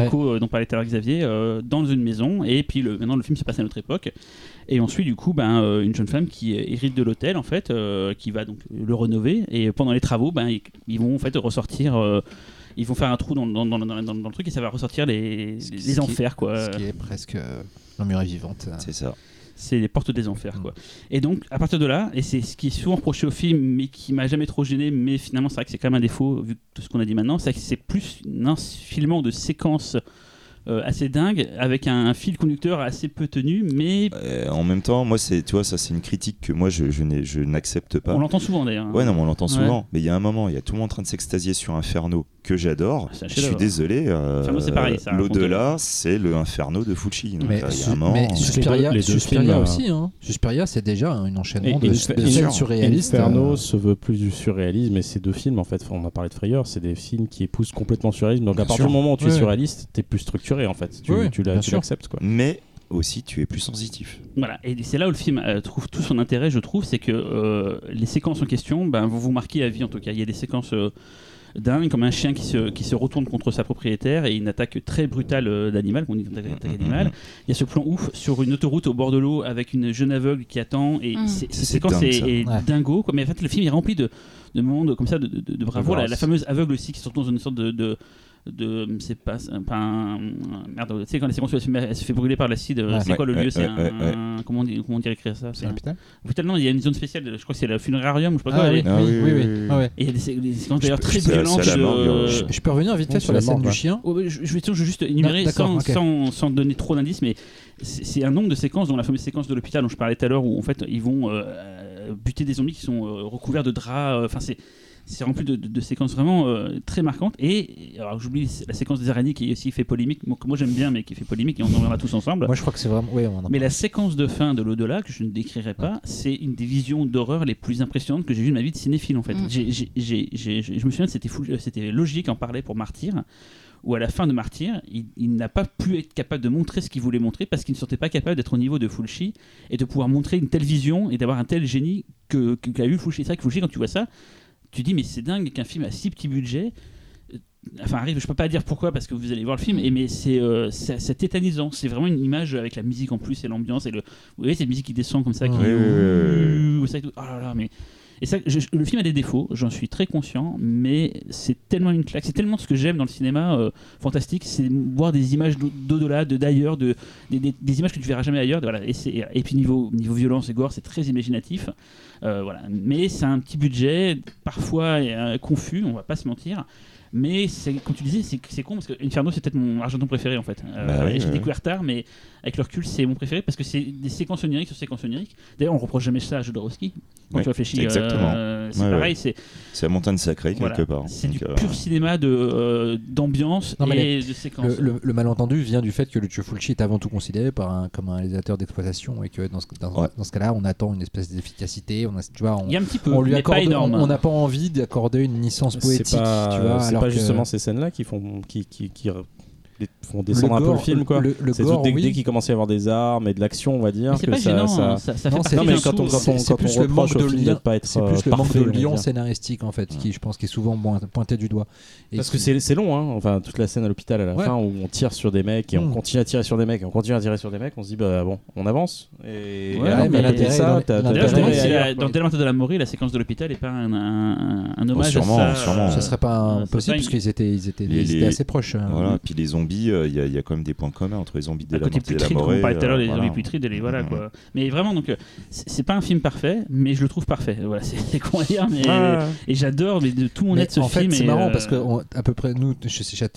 échos euh, dont parlait tout à l'heure Xavier, euh, dans une maison. Et puis le, maintenant, le film se passe à notre époque. Et on suit du coup ben, une jeune femme qui hérite de l'hôtel, en fait, euh, qui va donc le rénover. Et pendant les travaux, ben, ils, ils vont en fait ressortir. euh, ils vont faire un trou dans, dans, dans, dans- dans- dans le truc et ça va ressortir les, les, enfers, quoi. Ce qui est presque euh, l'emmurée vivante. C'est ça. C'est les portes des enfers, quoi. Et donc, à partir de là, et c'est ce qui est souvent reproché au film, mais qui m'a jamais trop gêné, mais finalement, c'est vrai que c'est quand même un défaut, vu tout ce qu'on a dit maintenant, c'est que c'est plus un filement de séquences assez dingue, avec un, fil conducteur assez peu tenu, mais Euh, en même temps, moi, c'est, tu vois, ça, c'est une critique que moi, je, je, n'accepte pas. on l'entend souvent d'ailleurs. Ouais, non, mais on l'entend Ouais. souvent. Mais il y a un moment, il y a tout le monde en train de s'extasier sur Inferno, que j'adore. Un Je suis désolé. euh, Inferno, c'est pareil, ça raconte- L'au-delà, c'est le Inferno de. Donc, Mais, euh, il y a Su- mais euh, Suspiria, les deux Suspiria films, euh, aussi. Hein. Suspiria, c'est déjà un enchaînement Et- de, et- de scènes surréalistes. Inferno euh, se veut plus du surréalisme et ces deux films en fait on a parlé de Frayeur c'est des films qui épousent complètement le surréalisme donc à partir sûr. du moment où tu es Ouais. surréaliste t'es plus structuré en fait tu, Ouais, tu l'acceptes quoi Mais aussi, tu es plus sensitif. Voilà, et c'est là où le film euh, trouve tout son intérêt, je trouve, c'est que euh, les séquences en question ben, vont vous marquer à vie en tout cas. Il y a des séquences euh, dingues, comme un chien qui se, qui se retourne contre sa propriétaire et une attaque très brutale euh, d'animal, qu'on dit une attaque attaque d'animal. Il y a ce plan ouf sur une autoroute au bord de l'eau avec une jeune aveugle qui attend, et Mm. c'est- cette séquence dingue, est, est Ouais. dingo. Quoi. Mais en fait, le film est rempli de, de moments de, comme ça, de, de, de bravoure. La, grâce. la fameuse aveugle aussi qui se retrouve dans une sorte de. De c'est pas, pas un, merde tu sais quand la séquence elle se, met- elle se fait brûler par l'acide Ouais. c'est quoi le Ouais, lieu ouais, c'est ouais, un, comment on dit comment on dirait écrire ça C'est un hôpital Hôpital, non, il y a une zone spéciale, je crois que c'est le funérarium, je sais pas quoi. Ah oui, Ah oui, oui, oui, oui. Ah. Et il y a des, sé- des séquences d'ailleurs très violentes. euh, Je, je peux revenir vite fait sur la scène du chien. Ouais, je, vais juste énumérer sans, donner trop d'indices, mais c'est un nombre de séquences, dont la fameuse séquence de l'hôpital dont je parlais tout à l'heure, où en fait ils vont euh, euh, buter des zombies qui sont euh, recouverts de draps. euh, Enfin, c'est. C'est rempli de, de- de séquences vraiment euh, très marquantes. Et alors j'oublie la séquence des araignées qui aussi fait polémique, moi, que moi j'aime bien, mais qui fait polémique, et on en verra tous ensemble. Moi, je crois que c'est vraiment. Oui, on en Mais la séquence de fin de l'au-delà, que je ne décrirai pas, c'est une des visions d'horreur les plus impressionnantes que j'ai vues de ma vie de cinéphile en fait. Mm. Je me souviens, c'était fou- euh, c'était logique en parler pour Martyr, où à la fin de Martyr, il, il n'a pas pu être capable de montrer ce qu'il voulait montrer parce qu'il ne se sentait pas capable d'être au niveau de Fulci et de pouvoir montrer une telle vision et d'avoir un tel génie que que- qu'a eu Fulci. C'est vrai que Fulci, quand tu vois ça, tu dis mais c'est dingue qu'un film à si petit budget euh, enfin arrive je peux pas dire pourquoi parce que vous allez voir le film et mais c'est euh, c'est tétanisant. C'est vraiment une image avec la musique en plus et l'ambiance et le vous voyez cette musique qui descend comme ça qui Oui, oui, oh là là mais et ça, je- je- le film a des défauts, j'en suis très conscient, mais c'est tellement une claque, c'est tellement ce que j'aime dans le cinéma euh, fantastique, c'est voir des images d'au- d'au-delà, de d'ailleurs, de, des, des- des images que tu verras jamais ailleurs. de- voilà, et, puis niveau, niveau violence et gore, c'est très imaginatif. Euh, voilà. Mais c'est un petit budget, parfois euh, confus, on va pas se mentir. Mais comme tu disais, c'est con parce que Inferno c'est peut-être mon Argenton préféré en fait. Bah oui, j'ai découvert tard, mais avec le recul c'est mon préféré parce que c'est des séquences oniriques sur séquences oniriques. D'ailleurs on reproche jamais ça à Jodorowsky. Quand Ouais, tu réfléchis, exactement. euh, c'est Ouais, pareil, ouais. c'est C'est la montagne sacrée quelque voilà. part. c'est du euh, pur cinéma de euh, d'ambiance et de séquences. Le, le- le malentendu vient du fait que Lucio Fulci est avant tout considéré par un, comme un réalisateur d'exploitation et que dans ce, dans, Ouais. dans ce cas-là, on attend une espèce d'efficacité. On a, tu vois, on, Il y a un petit peu, on lui mais accorde, pas énorme. on n'a pas envie d'accorder une licence C'est poétique, pas, tu vois. c'est alors pas que justement ces scènes-là qui font, qui, qui, les- font descendre un peu le film, quoi. Le, le C'est dès, oui. dès qu'il commence à y avoir des armes et de l'action, on va dire. Que pas ça, gênant, ça- hein, ça, ça Non, fait mais quand on, quand on, c'est quand on plus le reproche manque au de film lien- de pas être C'est plus euh, le manque de on va liant dire. scénaristique en fait, qui je pense qui est souvent poin- pointé du doigt. Et Parce que c'est c'est long, hein. enfin toute la scène à l'hôpital à la Ouais. fin où on tire sur des mecs et on Mm. continue à tirer sur des mecs et on continue à tirer sur des mecs, on se dit bah bon, on avance. Et, mais l'intérêt ça, dans-. Delmante de la Mori, la séquence de l'hôpital n'est pas un, un, un hommage sûrement, à ça. sûrement. ça serait pas euh, serait parce qu'ils étaient, ils étaient, assez proches. hein. Voilà, puis les zombies, euh, il y, a- il y a quand même des points communs entre les zombies de la côté Morte et de la on Morée, parlait tout à l'heure, les voilà. zombies putrides, et les voilà quoi. Mais vraiment, donc, euh, c'est pas un film parfait, mais je le trouve parfait. Voilà, c'est con à dire, mais et j'adore, mais de tout mon Mais être ce en film. fait, c'est marrant euh, parce que on- à peu près nous,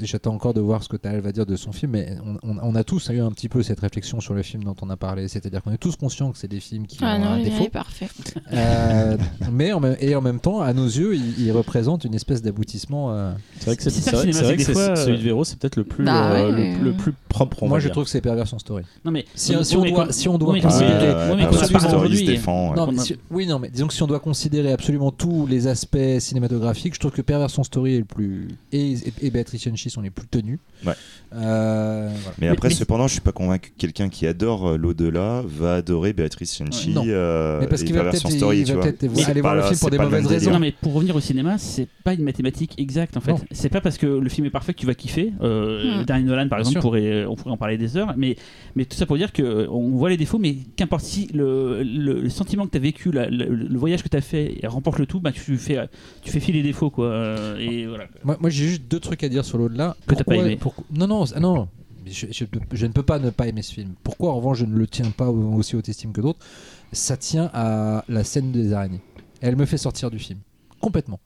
j'attends encore de voir ce que Tal va dire de son film, mais on, on- on a tous eu un petit peu cette réflexion sur le film dont on a parlé, c'est-à-dire qu'on est tous conscients que c'est des films qui Ah ont non, un il défaut, est parfait. Euh, mais en même, et en même temps, à nos yeux, il, il représente une espèce d'aboutissement. euh, C'est vrai que c'est des celui de Véro, c'est peut-être le plus Bah euh, ouais. le, le plus propre. on Moi, va je dire. trouve que c'est Perversion Story. Non mais Si, on- si doit, si on doit oui, considérer- ouais, ouais, ouais. Non, mais si- oui, non, mais disons que si on doit considérer absolument tous les aspects cinématographiques, je trouve que Perversion Story est le plus et, et, et Béatrice Henchi sont les plus tenus. Ouais. Euh, voilà. Mais Mais- après, mais- cependant, je suis pas convaincu que quelqu'un qui adore euh, l'au-delà va adorer Béatrice Cenci Non. euh, Mais parce et qu'il va Perversion peut-être aller voir le film pour des mauvaises raisons. Non mais pour revenir au cinéma, c'est pas une mathématique exacte en fait. C'est pas parce que le film est parfait que tu vas kiffer. Darren Nolan par Bien exemple sûr. pourrait, on pourrait en parler des heures, mais mais tout ça pour dire que euh, voit les défauts, mais qu'importe si le, le, le sentiment que tu as vécu, la- le, le voyage que tu as fait remporte le tout, bah tu fais tu fais fi les défauts quoi. Euh, et voilà. Moi, moi, j'ai juste deux trucs à dire sur l'au-delà. Que t'as pas aimé. pourquoi- Non, non, ah non. Je, je- je ne peux pas ne pas aimer ce film. Pourquoi, en revanche, je ne le tiens pas au- aussi haute estime que d'autres? Ça tient à la scène des araignées. Elle me fait sortir du film. Complètement.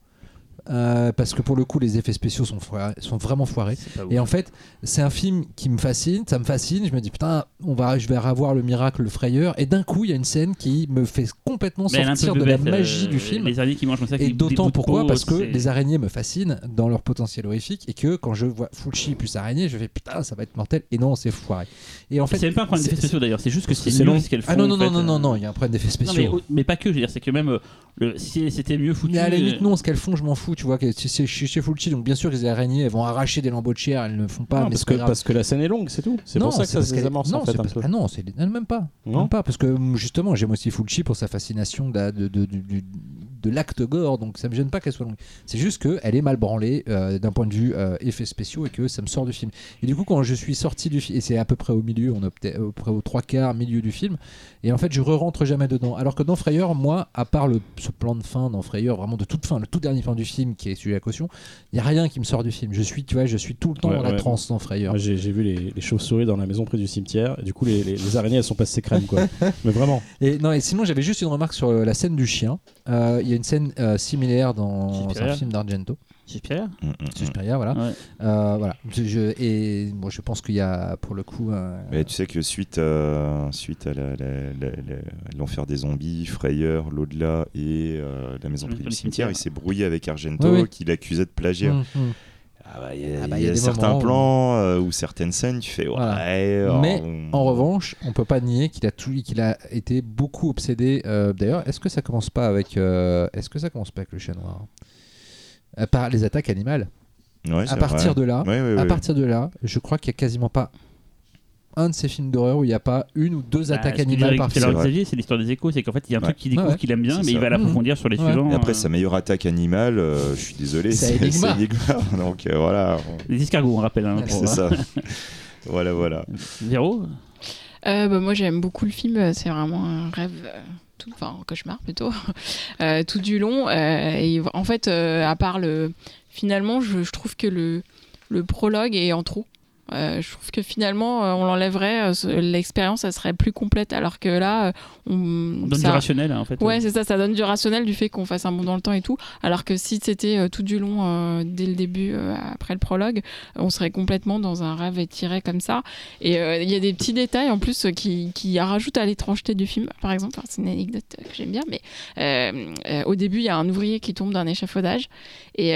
Euh, parce que pour le coup, les effets spéciaux sont, foirés- sont vraiment foirés. Et en fait, c'est un film qui me fascine, ça me fascine. Je me dis putain, on va, je vais revoir le miracle, le frayeur. Et d'un coup, il y a une scène qui me fait complètement Mais sortir de la magie euh, du film. Les araignées qui mangent comme ça. Et d'autant pourquoi peau, Parce que les araignées me fascinent dans leur potentiel horrifique et que quand je vois Fulci plus araignée, je fais putain, ça va être mortel. Et non, c'est foiré. Et en fait, c'est même pas un problème d'effets spéciaux d'ailleurs, c'est juste que c'est long. ce qu'elles font. Ah non, non, non, fait, non, non, euh. non, il y a un problème d'effets Non, spéciaux. mais, mais pas que, je veux dire, c'est que même euh, le, si c'était mieux foutu. Mais à la limite, non, ce qu'elles font, je m'en fous. Tu vois, que c'est chez, Fulci, donc bien sûr que les araignées, elles vont arracher des lambeaux de chair, elles ne font pas, Non, mais parce que, pas grave. parce que la scène est longue, c'est tout. C'est Non, pour ça que ça se désamorce non, en fait c'est un pas- peu. Ah non, c'est même pas. Non Même pas, parce que justement, j'aime aussi Fulci pour sa fascination de, de, de, de- du- de l'acte gore, donc ça me gêne pas qu'elle soit longue. C'est juste qu'elle est mal branlée euh, d'un point de vue euh, effets spéciaux et que ça me sort du film. Et du coup, quand je suis sorti du film, et c'est à peu près au milieu, on est peut-être à peu près aux trois quarts, milieu du film, et en fait, je re-rentre jamais dedans. Alors que dans Frayeur, moi, à part le, ce plan de fin dans Frayeur, vraiment de toute fin, le tout dernier plan du film qui est celui à caution, il y a rien qui me sort du film. Je suis, tu vois, je suis tout le temps Ouais, dans la transe dans Frayeur. J'ai vu les, les chauves-souris dans la maison près du cimetière. Et du coup, les, les- les araignées, elles sont passées crème, quoi. Mais vraiment. Et non, et sinon j'avais juste une remarque sur euh, la scène du chien. Euh, y a une scène euh, similaire dans Suspiria. un film d'Argento, Suspiria Mm, mm, mm. Suspiria, voilà. Ouais. Euh, voilà. Je, et bon, je pense qu'il y a pour le coup. un- Mais tu sais que suite, euh, suite à l'enfer des zombies, Frayeur, l'au-delà et euh, la maison Le près du cimetière. cimetière, il s'est brouillé avec Argento Oui, oui. qui l'accusait de plagiat. Hum. Ah bah, Il y a, Ah bah, y y a certains moments plans euh, ou certaines scènes, tu fais ouais. Voilà. Mais on- En revanche, on peut pas nier qu'il a tout, qu'il a été beaucoup obsédé. euh, D'ailleurs, est-ce que ça commence pas avec, euh, est-ce que ça commence pas avec le chat noir Euh, Par les attaques animales. Ouais, à partir vrai. de là, Ouais, à partir de là, je crois qu'il y a quasiment pas un de ces films d'horreur où il n'y a pas une ou deux Bah, attaques animales par film. c'est l'histoire des échos. C'est qu'en fait, il y a un Ouais. truc qu'il découvre Ouais. qu'il aime bien, mais il va l'approfondir sur les Ouais. suivants. Et après, euh, sa meilleure attaque animale, euh, je suis désolé, C'est Enigma. Donc euh, voilà, Les escargots, on rappelle. hein, c'est ça. voilà, voilà. Véro Euh, bah, moi j'aime beaucoup le film, c'est vraiment un rêve, tout, enfin un cauchemar plutôt, euh, tout du long. euh, et en fait, euh, à part le. Finalement, je, je trouve que le, le prologue est en trop. Euh, je trouve que finalement, euh, on l'enlèverait, euh, ce- l'expérience, elle serait plus complète, alors que là, on, On donne ça- du rationnel, hein, en fait. Ouais, c'est ça, ça donne du rationnel du fait qu'on fasse un bond dans le temps et tout. Alors que si c'était tout du long, dès le début, après le prologue, on serait complètement dans un rêve étiré comme ça. Et il y a des petits détails en plus qui, qui rajoutent à l'étrangeté du film. Par exemple, enfin, c'est une anecdote que j'aime bien, mais au début, il y a un ouvrier qui tombe d'un échafaudage. Et,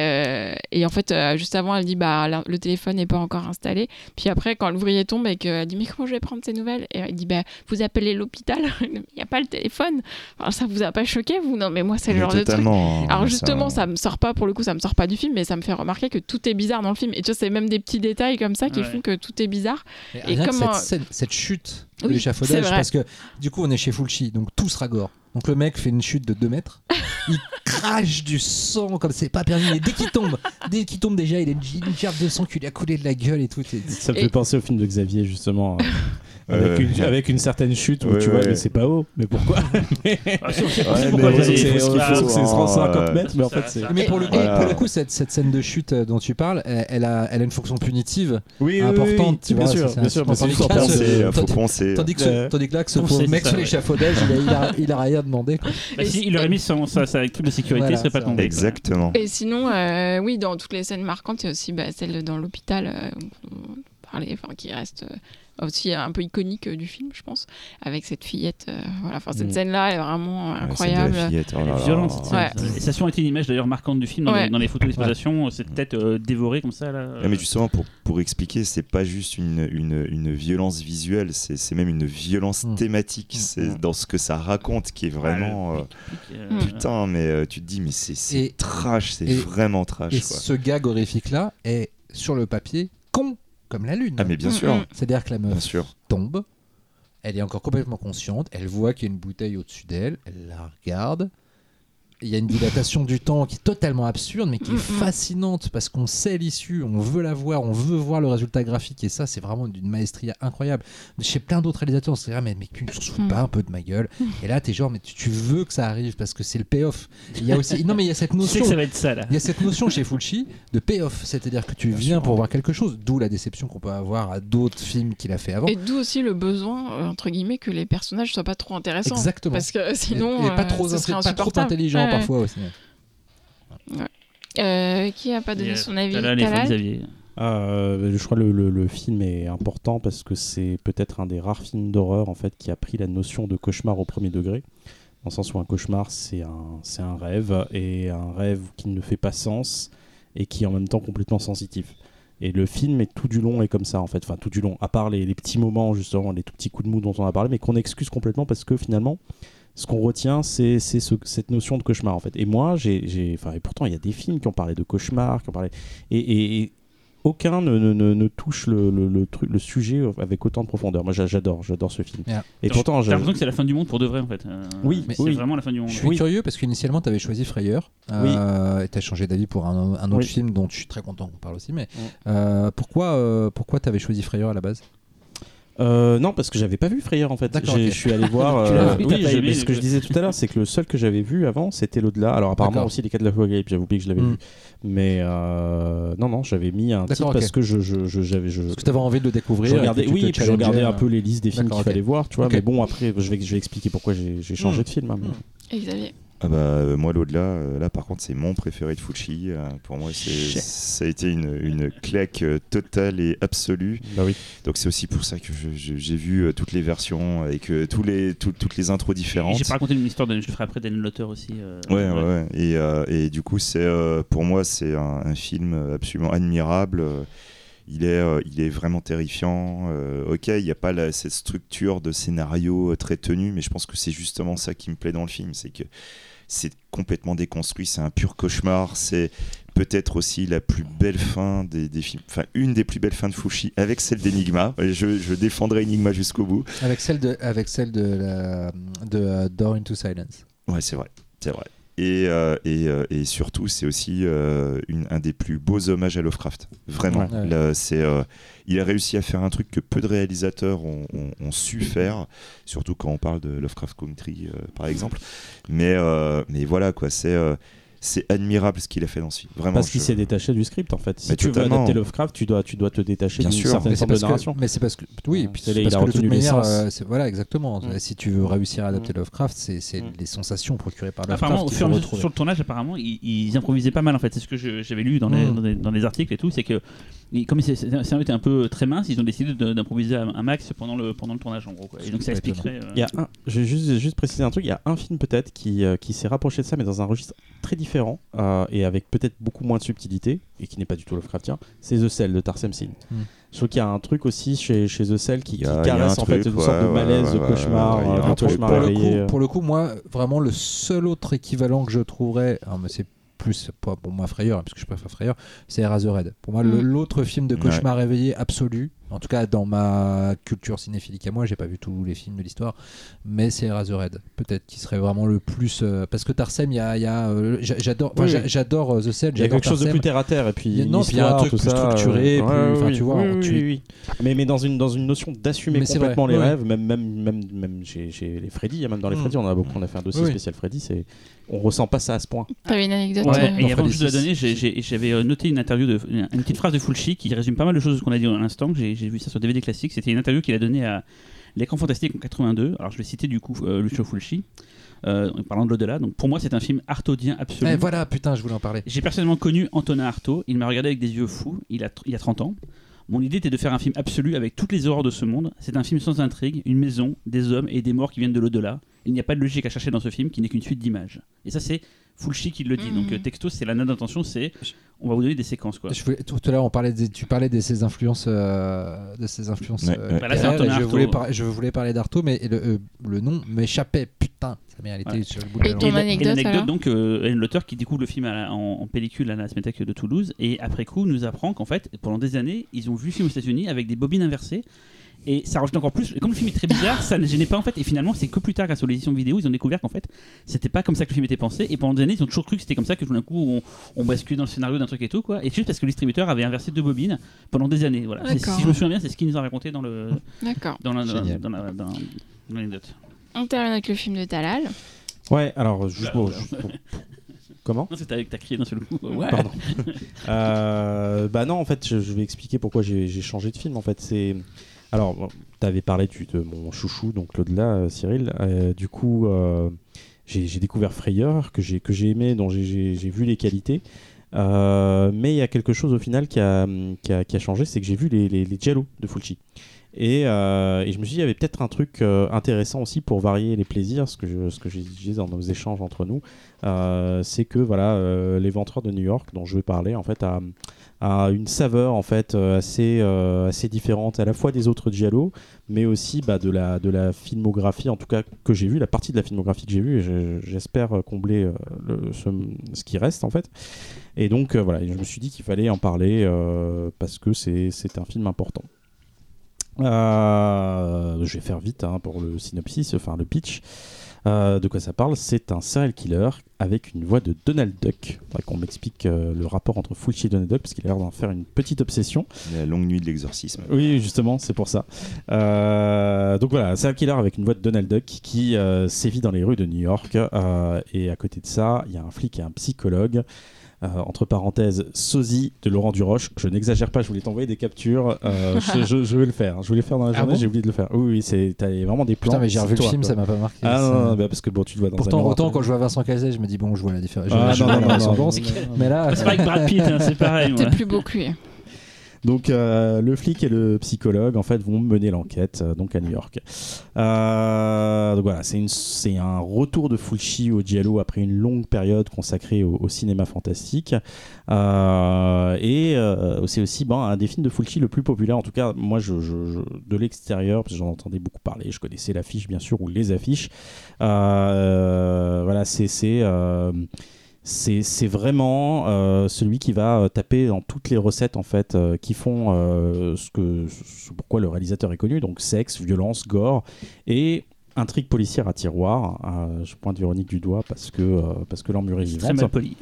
et en fait, juste avant, elle dit bah, le téléphone n'est pas encore installé. Puis après, quand l'ouvrier tombe et qu'elle dit mais comment je vais prendre ces nouvelles? Et elle dit bah, vous appelez l'hôpital, il n'y a pas le téléphone. Alors ça vous a pas choqué vous? Non mais moi c'est le Mais genre de truc. totalement. Alors justement, ça me sort pas pour le coup, ça me sort pas du film, mais ça me fait remarquer que tout est bizarre dans le film. Et tu vois, c'est même des petits détails comme ça qui Ouais. font que tout est bizarre. Et Et comment- cette, chute de Oui, l'échafaudage, parce que du coup on est chez Fulci, donc tout sera gore. Donc le mec fait une chute de 2 mètres, il crache du sang comme c'est pas permis. Et dès qu'il tombe, dès qu'il tombe déjà, il a une, gerbe de sang qui lui a coulé de la gueule et tout. Ça me Et- fait penser au film de Xavier, justement. Euh, Euh, avec, une, avec une certaine chute où Ouais, tu vois, ouais. mais c'est pas haut. Mais pourquoi Ah, c'est- avez- il faut ce qu'il il faut faut, que c'est hein, 150 euh, mètres, mais en fait, c'est. Mais pour le, coup, Voilà. pour le coup, cette, cette scène de chute euh, dont tu parles, elle, a, elle a une fonction punitive Oui, oui, importante. tu bien vois, bien sûr. faut tandis- penser. Tandis que, ce, Euh, tandis que là, que ce mec sur l'échafaudage, il, a- rien demandé. Bah, il aurait mis sa, coupe de sécurité, il serait pas tombé. Exactement. Et sinon, euh, oui, dans toutes les scènes marquantes, il y a aussi bah, celle dans l'hôpital, enfin, qui reste euh, aussi un peu iconique euh, du film, je pense, avec cette fillette. euh, voilà, enfin, cette Mm. scène-là est vraiment Ouais, incroyable. la fillette, oh Elle là est là. violente cette scène. Ouais. Et ça a souvent été une image d'ailleurs marquante du film dans, Ouais. les, dans les photos d'exploitation, cette tête euh, dévorée comme ça. Là, Ouais, mais justement, pour, pour expliquer, c'est pas juste une, une, une violence visuelle, c'est c'est même une violence Mm. thématique. Mm. C'est dans ce que ça raconte qui est vraiment. euh. Putain, mais euh, tu te dis, mais c'est- trash, c'est vraiment trash. Et quoi. ce gag horrifique là est sur le papier con comme la lune. Ah, mais bien Mm, sûr, mm. C'est-à-dire que la bien meuf sûr. tombe, elle est encore complètement consciente, elle voit qu'il y a une bouteille au-dessus d'elle, elle la regarde. Il y a une dilatation du temps qui est totalement absurde, mais qui est Mm, mm. fascinante parce qu'on sait l'issue, on veut la voir, on veut voir le résultat graphique, et ça, c'est vraiment d'une maestria incroyable. Chez plein d'autres réalisateurs, on se dirait, mais, mais tu ne te fous Mm. pas un peu de ma gueule Et là, t'es genre, mais tu, tu veux que ça arrive parce que c'est le payoff. Il y a aussi, non, mais il y a cette notion. ça va être ça là. Il y a cette notion chez Fulci de payoff, c'est-à-dire que tu viens pour voir quelque chose, d'où la déception qu'on peut avoir à d'autres films qu'il a fait avant. Et d'où aussi le besoin, euh, entre guillemets, que les personnages soient pas trop intéressants. Exactement. Parce que sinon, et, et pas euh, trop, ce serait pas trop intelligent Ouais, parfois aussi. ouais. Euh, qui a pas donné Et, son avis? Talal et Talal? Xavier. Euh, je crois que le, le- le film est important parce que c'est peut-être un des rares films d'horreur en fait qui a pris la notion de cauchemar au premier degré. Dans le sens où un cauchemar c'est un, c'est un rêve et un rêve qui ne fait pas sens et qui est en même temps complètement sensitif. Et le film est tout du long est comme ça en fait, enfin tout du long, à part les, les petits moments justement, les tout petits coups de mou dont on a parlé, mais qu'on excuse complètement parce que finalement ce qu'on retient, c'est c'est ce- cette notion de cauchemar en fait. Et moi, j'ai, enfin, et pourtant il y a des films qui ont parlé de cauchemar, qui ont parlé, et, et- et aucun ne, ne- ne- ne touche le, le- le truc, le sujet avec autant de profondeur. Moi, j'a- j'adore, j'adore ce film. Yeah. Et pourtant, J'ai l'impression que c'est la fin du monde pour de vrai en fait. Euh, Oui, mais oui. c'est vraiment la fin du monde. Je suis Oui. curieux parce qu'initialement, tu avais choisi Frayeur euh, et tu as changé d'avis pour un, un autre Oui. film dont je suis très content qu'on parle aussi. Mais Ouais. euh, pourquoi, euh, pourquoi tu avais choisi Frayeur à la base? Euh, non, parce que j'avais pas vu Frayeur en fait. Je suis allé voir. Euh, vu, oui, mais ce que je disais tout à l'heure, c'est que le seul que j'avais vu avant, c'était l'au-delà. Alors apparemment aussi les cas de l'Apocalypse. J'avais oublié que je l'avais Mm. vu, mais euh, non, non, j'avais mis un titre parce que je, je, je- j'avais, je, Parce que tu avais envie de le découvrir. regardais, oui, et puis je regardais un peu les listes des films qu'il ok. fallait voir, tu vois. Mais bon, après, je vais, je vais expliquer pourquoi j'ai, j'ai changé Mm. de film. hein, mais- Mm. Et Xavier. Ah bah, euh, moi, l'au-delà, euh, là, par contre, c'est mon préféré de Fulci. euh, pour moi, ça a été une, une claque euh, totale et absolue. Bah oui. Donc, c'est aussi pour ça que je- je- j'ai vu euh, toutes les versions et que tous les, tout- toutes les intros Et différentes. J'ai pas raconté une histoire, de, je le ferai après d'Anne Lotter aussi. euh, Ouais, ouais, ouais. Et, euh, et du coup, c'est euh, pour moi, c'est un, un film absolument admirable. Il est, euh, il est vraiment terrifiant. Euh, ok, il n'y a pas la- cette structure de scénario euh, très tenue, mais je pense que c'est justement ça qui me plaît dans le film, c'est que c'est complètement déconstruit, c'est un pur cauchemar. C'est peut-être aussi la plus belle fin des, des films, enfin une des plus belles fins de Fushi avec celle d'Enigma. Je, je défendrai Enigma jusqu'au bout. Avec celle de, avec celle de, la, de euh, Door into Silence. Ouais, c'est vrai, c'est vrai. Et, euh, et, euh, et surtout, c'est aussi euh, une- un des plus beaux hommages à Lovecraft. Vraiment. Ouais. Là, c'est, il a réussi à faire un truc que peu de réalisateurs ont, ont- ont su faire, surtout quand on parle de Lovecraft Country, par exemple. Mais, mais voilà, quoi, c'est, c'est admirable ce qu'il a fait dans ce film. Vraiment. Parce qu'il je- s'est détaché du script en fait. Si Mais tu veux adapter Lovecraft, tu dois, tu dois te détacher d'une certaine forme de narration. que, mais c'est parce que, oui, Ouais. puis parce il a que de toute manière, euh, voilà, exactement. Mm. Si tu veux réussir à adapter Mm. Lovecraft, c'est c'est Mm. les sensations procurées par Lovecraft Apparemment, au qu'il fur et à faut mesure retrouver. sur le tournage, apparemment, ils, ils improvisaient pas mal en fait. C'est ce que je- j'avais lu dans les, Mm. dans, les, dans les articles et tout. C'est que comme c'est- c'est- le scénario était un peu très mince, ils ont décidé de- d'improviser un max pendant le, pendant le tournage en gros. quoi. Et donc ça expliquerait. euh, Il y a un, je vais juste, juste préciser un truc, il y a un film peut-être qui, euh, qui s'est rapproché de ça, mais dans un registre très différent euh, et avec peut-être beaucoup moins de subtilité et qui n'est pas du tout Lovecraftien, c'est The Cell de Tarsem Sin. Hmm. Je trouve qu'il y a un truc aussi chez, chez The Cell qui, a- caresse un en fait une sorte de malaise, ouais, de cauchemar, a euh, un un cauchemar pour, le coup, euh. pour le coup, moi, vraiment, le seul autre équivalent que je trouverais, ah, mais c'est plus pas pour moi Frayeur, parce que je préfère Frayeur, c'est Eraserhead. Pour moi, Mm. l'autre film de Ouais. cauchemar réveillé absolu, en tout cas dans ma culture cinéphilique à moi, j'ai pas vu tous les films de l'histoire, mais c'est Eraserhead. Peut-être qui serait vraiment le plus. euh, parce que Tarsem, il y a. euh, j'a- j'adore Oui. j'adore euh, The Cell, Il y a quelque chose de plus terre à terre et puis Il y a- non, puis il y a un truc plus ça, structuré, plus- oui, tu vois, tu-. Mais, mais dans une dans une notion d'assumer complètement les rêves, même même même même chez, chez les Freddy, même dans les Mm. Freddy, on a beaucoup, on a fait un dossier spécial Freddy, c'est on ressent pas ça à ce point. T'avais une anecdote Ouais, et avant juste de la donner, j'avais euh, noté une interview de une petite phrase de Fulci qui résume pas mal de choses de ce qu'on a dit à l'instant. J'ai vu ça sur DVD classique. C'était une interview qu'il a donnée à l'écran fantastique en 82. Alors je vais citer du coup euh, Lucio Fulci euh, en parlant de l'au-delà. Donc pour moi c'est un film artaudien absolu. Eh, voilà, putain, je voulais en parler. J'ai personnellement connu Antonin Artaud. Il m'a regardé avec des yeux fous. Il a, il y a 30 ans. Mon idée était de faire un film absolu avec toutes les horreurs de ce monde. C'est un film sans intrigue, une maison, des hommes et des morts qui viennent de l'au-delà. Il n'y a pas de logique à chercher dans ce film qui n'est qu'une suite d'images. Et ça, c'est Fulci qui le dit. Mhm. Donc euh, texto, c'est la note d'intention, c'est on va vous donner des séquences quoi. Je voulais- tout à l'heure, on parlait des- tu parlais de ses influences, euh, de ses influences. Ouais, euh, ouais. Bah là, et je voulais, par- je voulais parler d'Artaud, mais le, euh, le nom m'échappait. Putain, elle était Ouais. sur le bout de Et la ton anecdote, l'anecdote, alors donc, euh, l'auteur qui découvre le film à la- en, en pellicule à la Cinémathèque de Toulouse et après coup nous apprend qu'en fait, pendant des années, ils ont vu le film aux États-Unis avec des bobines inversées. Et ça rajoute encore plus. Et comme le film est très bizarre, ça ne gênait pas en fait. Et finalement, c'est que plus tard, grâce aux éditions vidéo, ils ont découvert qu'en fait, c'était pas comme ça que le film était pensé. Et pendant des années, ils ont toujours cru que c'était comme ça que tout d'un coup, on, on bascule dans le scénario d'un truc et tout quoi. Et juste parce que le distributeur avait inversé deux bobines pendant des années. Voilà. Si je me souviens bien, c'est ce qu'il nous a raconté dans le D'accord. la- la- l'anecdote. On termine avec le film de Talal. Ouais, alors juste Bah, pour- juste pour- Comment Non, c'est avec t'as crié d'un seul coup. Ouais. Pardon. Euh, bah non, en fait, je, je vais expliquer pourquoi j'ai j'ai changé de film. En fait, c'est alors, bon, t'avais parlé tu, de mon chouchou, donc l'au-delà, euh, Cyril. Euh, du coup, euh, j'ai découvert Frayeur que j'ai aimé, dont j'ai- vu les qualités. Mais il y a quelque chose au final qui a, qui a, qui a changé, c'est que j'ai vu les, les, les Giallo de Fulci. Et, et je me suis dit, il y avait peut-être un truc intéressant aussi pour varier les plaisirs, ce que je, ce que dans nos échanges entre nous, c'est que voilà, l'éventreur de New York, dont je vais parler, en fait, a, a une saveur en fait euh, assez, euh, assez différente à la fois des autres Giallo, mais aussi bah, de, la, de la filmographie, en tout cas que j'ai vu, la partie de la filmographie que j'ai vue, et je- j'espère euh, combler le- ce, qui reste en fait. Et donc voilà, je me suis dit qu'il fallait en parler parce que c'est un film important. Je vais faire vite hein, pour le synopsis, enfin le pitch. Euh, de quoi ça parle C'est un serial killer avec une voix de Donald Duck. Faudrait qu'on m'explique euh, le rapport entre Fulci et Donald Duck parce qu'il a l'air d'en faire une petite obsession. La longue nuit de l'exorcisme. Oui, justement, c'est pour ça. Euh, donc voilà, un serial killer avec une voix de Donald Duck qui sévit dans les rues de New York. et à côté de ça, il y a un flic et un psychologue. Euh, entre parenthèses, sosie de Laurent Duroche. Je n'exagère pas, je voulais t'envoyer des captures. Euh, je, je- je vais le faire. Je voulais le faire dans la Ah journée, bon j'ai oublié de le faire. Oui, oui, c'est t'as vraiment des plans. Putain, mais j'ai revu le film, quoi. ça m'a pas marqué. Ah non, ça. non, non, bah, parce que bon, tu te vois dans Pourtant, autant quand je vois Vincent Cassel, je me dis bon, je vois la différence. Ah, je non, vois non, la non, non, non, non. Mais là, C'est pas avec Brad Pitt, hein, c'est pareil. T'es plus beau que lui. Donc euh, le flic et le psychologue en fait vont mener l'enquête euh, donc à New York. Euh, donc voilà, c'est un retour de Fulci au Giallo après une longue période consacrée au, cinéma fantastique. Et c'est aussi bon, un des films de Fulci le plus populaire. En tout cas, moi je, de l'extérieur parce que j'en entendais beaucoup parler. Je connaissais l'affiche bien sûr ou les affiches. Voilà, c'est c'est vraiment euh, celui qui va euh, taper dans toutes les recettes en fait euh, qui font ce que ce pourquoi le réalisateur est connu donc sexe violence gore et intrigue policière à tiroir je pointe Véronique du doigt parce que parce que l'emmure est Très vivante mal poli.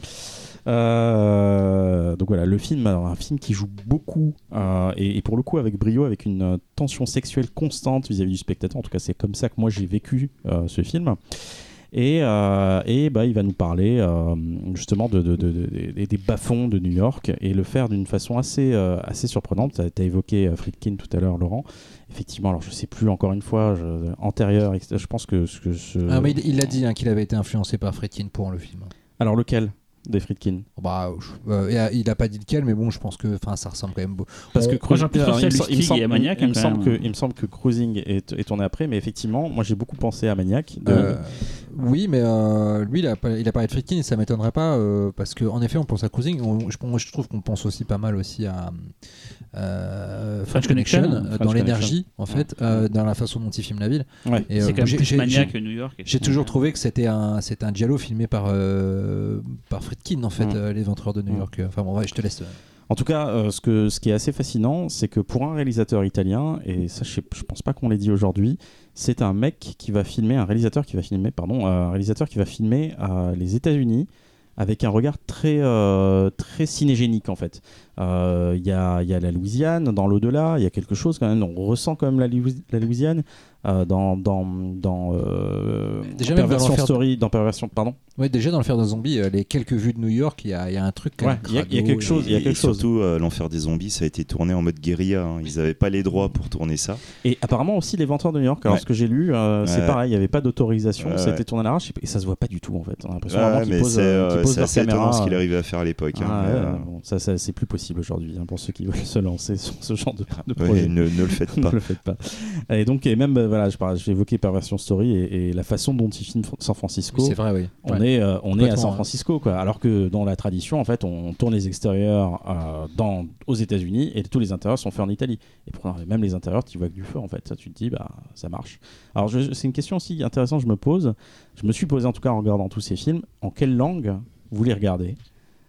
donc voilà, le film, un film qui joue beaucoup et, et pour le coup avec brio, avec une tension sexuelle constante vis-à-vis du spectateur. En tout cas, c'est comme ça que moi j'ai vécu ce film. Et, euh, et bah, il va nous parler euh, justement de, de- de- de- des- bas-fonds de New York et le faire d'une façon assez, euh, assez surprenante. Tu as, évoqué Friedkin tout à l'heure, Laurent. Effectivement, alors je sais plus encore une fois, je, antérieur, etc. je pense que, ce que ce... Ah, mais il il a dit hein, qu'il avait été influencé par Friedkin pour le film. Alors lequel? Des Friedkin Bah, je- euh, il a pas dit lequel, mais bon, je pense que enfin, ça ressemble quand même. beau- Parce que à il, me semble, et à Maniac, il me hein, que, il me semble que Cruising est, est tourné après, mais effectivement, moi j'ai beaucoup pensé à Maniac. de- Euh, oui, mais euh, lui, il a, pas- il a parlé de Friedkin et ça m'étonnerait pas euh, parce qu'en effet, on pense à Cruising. On- je, moi, je trouve qu'on pense aussi pas mal aussi à euh, French Connection, Connection, euh, French dans l'énergie, en Ouais. fait, euh, dans la façon dont il filme la ville. Ouais. Et, C'est euh, quand même j'ai- plus maniaque que New York. J'ai toujours trouvé que c'était un, c'était un giallo filmé par, euh, par Friedkin, en fait, Mm. euh, Les Ventreurs de New Mm. York. Enfin bon, ouais, je te laisse. euh. En tout cas, euh, ce, que, ce qui est assez fascinant, c'est que pour un réalisateur italien, et ça je, sais- je pense pas qu'on l'ait dit aujourd'hui, c'est un mec qui va filmer, un réalisateur qui va filmer, pardon, euh, un réalisateur qui va filmer euh, les États-Unis avec un regard très, euh, très cinégénique en fait. Euh, Il y, a, il y a la Louisiane dans l'au-delà, il y a quelque chose quand même, on ressent quand même la, Louis- la Louisiane euh, dans, dans, dans euh, Déjà, dans Perversion l'enfer- Story, dans Perversion, pardon. Ouais, déjà dans le faire de zombie, euh, les quelques vues de New York, il y a, il y a un truc. quand Ouais, même il y a- il y a quelque chose, il y a Et- quelque et chose. surtout, euh, l'enfer des zombies, ça a été tourné en mode guérilla. hein. Ils n'avaient pas les droits pour tourner ça. Et apparemment aussi les venteurs de New York. Alors Ouais. ce que j'ai lu, euh, c'est pareil, il n'y avait pas d'autorisation, Ouais, c'était tourné à l'arrache et ça se voit pas du tout en fait. On a l'impression vraiment qu'ils posent, euh, posent c'est leur assez étonnant ce qu'il arrivait à faire à l'époque. hein, ah, mais, ouais, euh, bon, ça, ça c'est plus possible aujourd'hui hein, pour ceux qui veulent se lancer sur ce genre de, de projet. ne, ne le faites ne pas. le faites pas. Et donc, et même, euh, voilà, je parle- j'ai évoqué Perversion Story et, et la façon dont il filme San Francisco. Oui, c'est vrai, oui. On Ouais. est, euh, on est à San. Francisco, quoi. Alors que dans la tradition, en fait, on tourne les extérieurs euh, dans, aux États-Unis et tous les intérieurs sont faits en Italie. Et pourtant, même les intérieurs, tu vois que du feu, en fait. Ça, tu te dis, bah, ça marche. Alors, c'est une question aussi intéressante, je me pose. Je me suis posé, en tout cas, en regardant tous ces films, en quelle langue vous les regardez?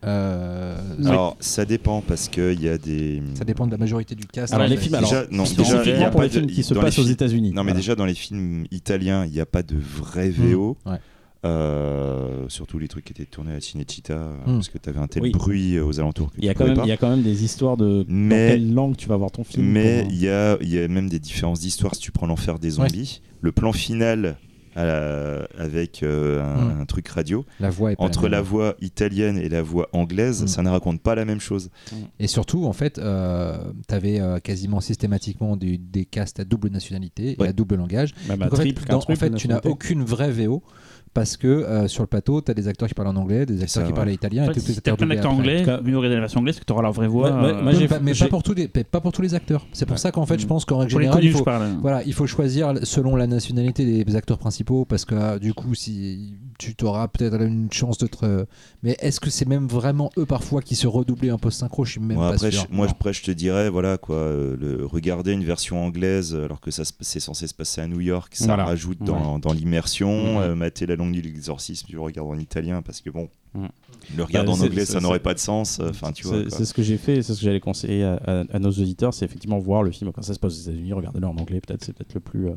Euh, Alors, ça dépend parce qu'il y a des. Ça dépend de la majorité du cast. Alors, hein, les films, alors, Déjà, non, déjà, il y a pour pas les films de- qui se dans passent aux États-Unis. Non, mais Voilà. déjà dans les films italiens, il n'y a pas de vrai VO. ouais. Euh, surtout les trucs qui étaient tournés à Cinecittà, euh, Mm. parce que tu avais un tel Oui. bruit aux alentours. Il y, a quand même, pas. il y a quand même des histoires de dans Mais- quelle langue tu vas voir ton film. Mais il y a, il y a même des différences d'histoire si tu prends l'enfer des zombies. Le plan final la- avec euh, un, Mm. un truc radio, La voix est pas entre la voix italienne et la voix anglaise, Mm. ça ne raconte pas la même chose. Et surtout, en fait, euh, tu avais quasiment systématiquement du- des castes à double nationalité et Ouais. à double langage. Même à Donc, en fait, dans- en fait, tu n'as aucune vraie VO parce que euh, sur le plateau, tu as des acteurs qui parlent en anglais, des acteurs ça, qui ouais. parlent italien En fait, si d'acteurs après. anglais, cas- mieux regarder la version anglaise, parce que t'auras leur vraie voix. Euh, moi, Mais pas- mais j'ai- pas pour tous les, mais pas pour tous les acteurs. C'est pour Ouais. ça qu'en fait, je pense qu'en règle générale, il faut, parle. voilà, il faut choisir selon la nationalité des acteurs principaux parce que euh, du coup, si tu auras peut-être une chance de te. Mais est-ce que c'est même vraiment eux parfois qui se redoublaient un post synchro Je suis même Moi, pas après, sûr. je, moi, après, je te dirais, voilà, quoi, le, regarder une version anglaise alors que ça se- c'est censé se passer à New York, ça Voilà. rajoute dans, dans l'immersion. Euh, mater la longue nuit de l'exorcisme, tu le regardes en italien parce que bon, Ouais. le regarder Bah, en anglais, ça n'aurait pas de sens. euh, Enfin, tu vois. C'est ce que j'ai fait, c'est ce que j'allais conseiller à, à- à nos auditeurs, c'est effectivement voir le film quand ça se passe aux États-Unis, regardez-le en anglais, peut-être c'est peut-être le plus, euh,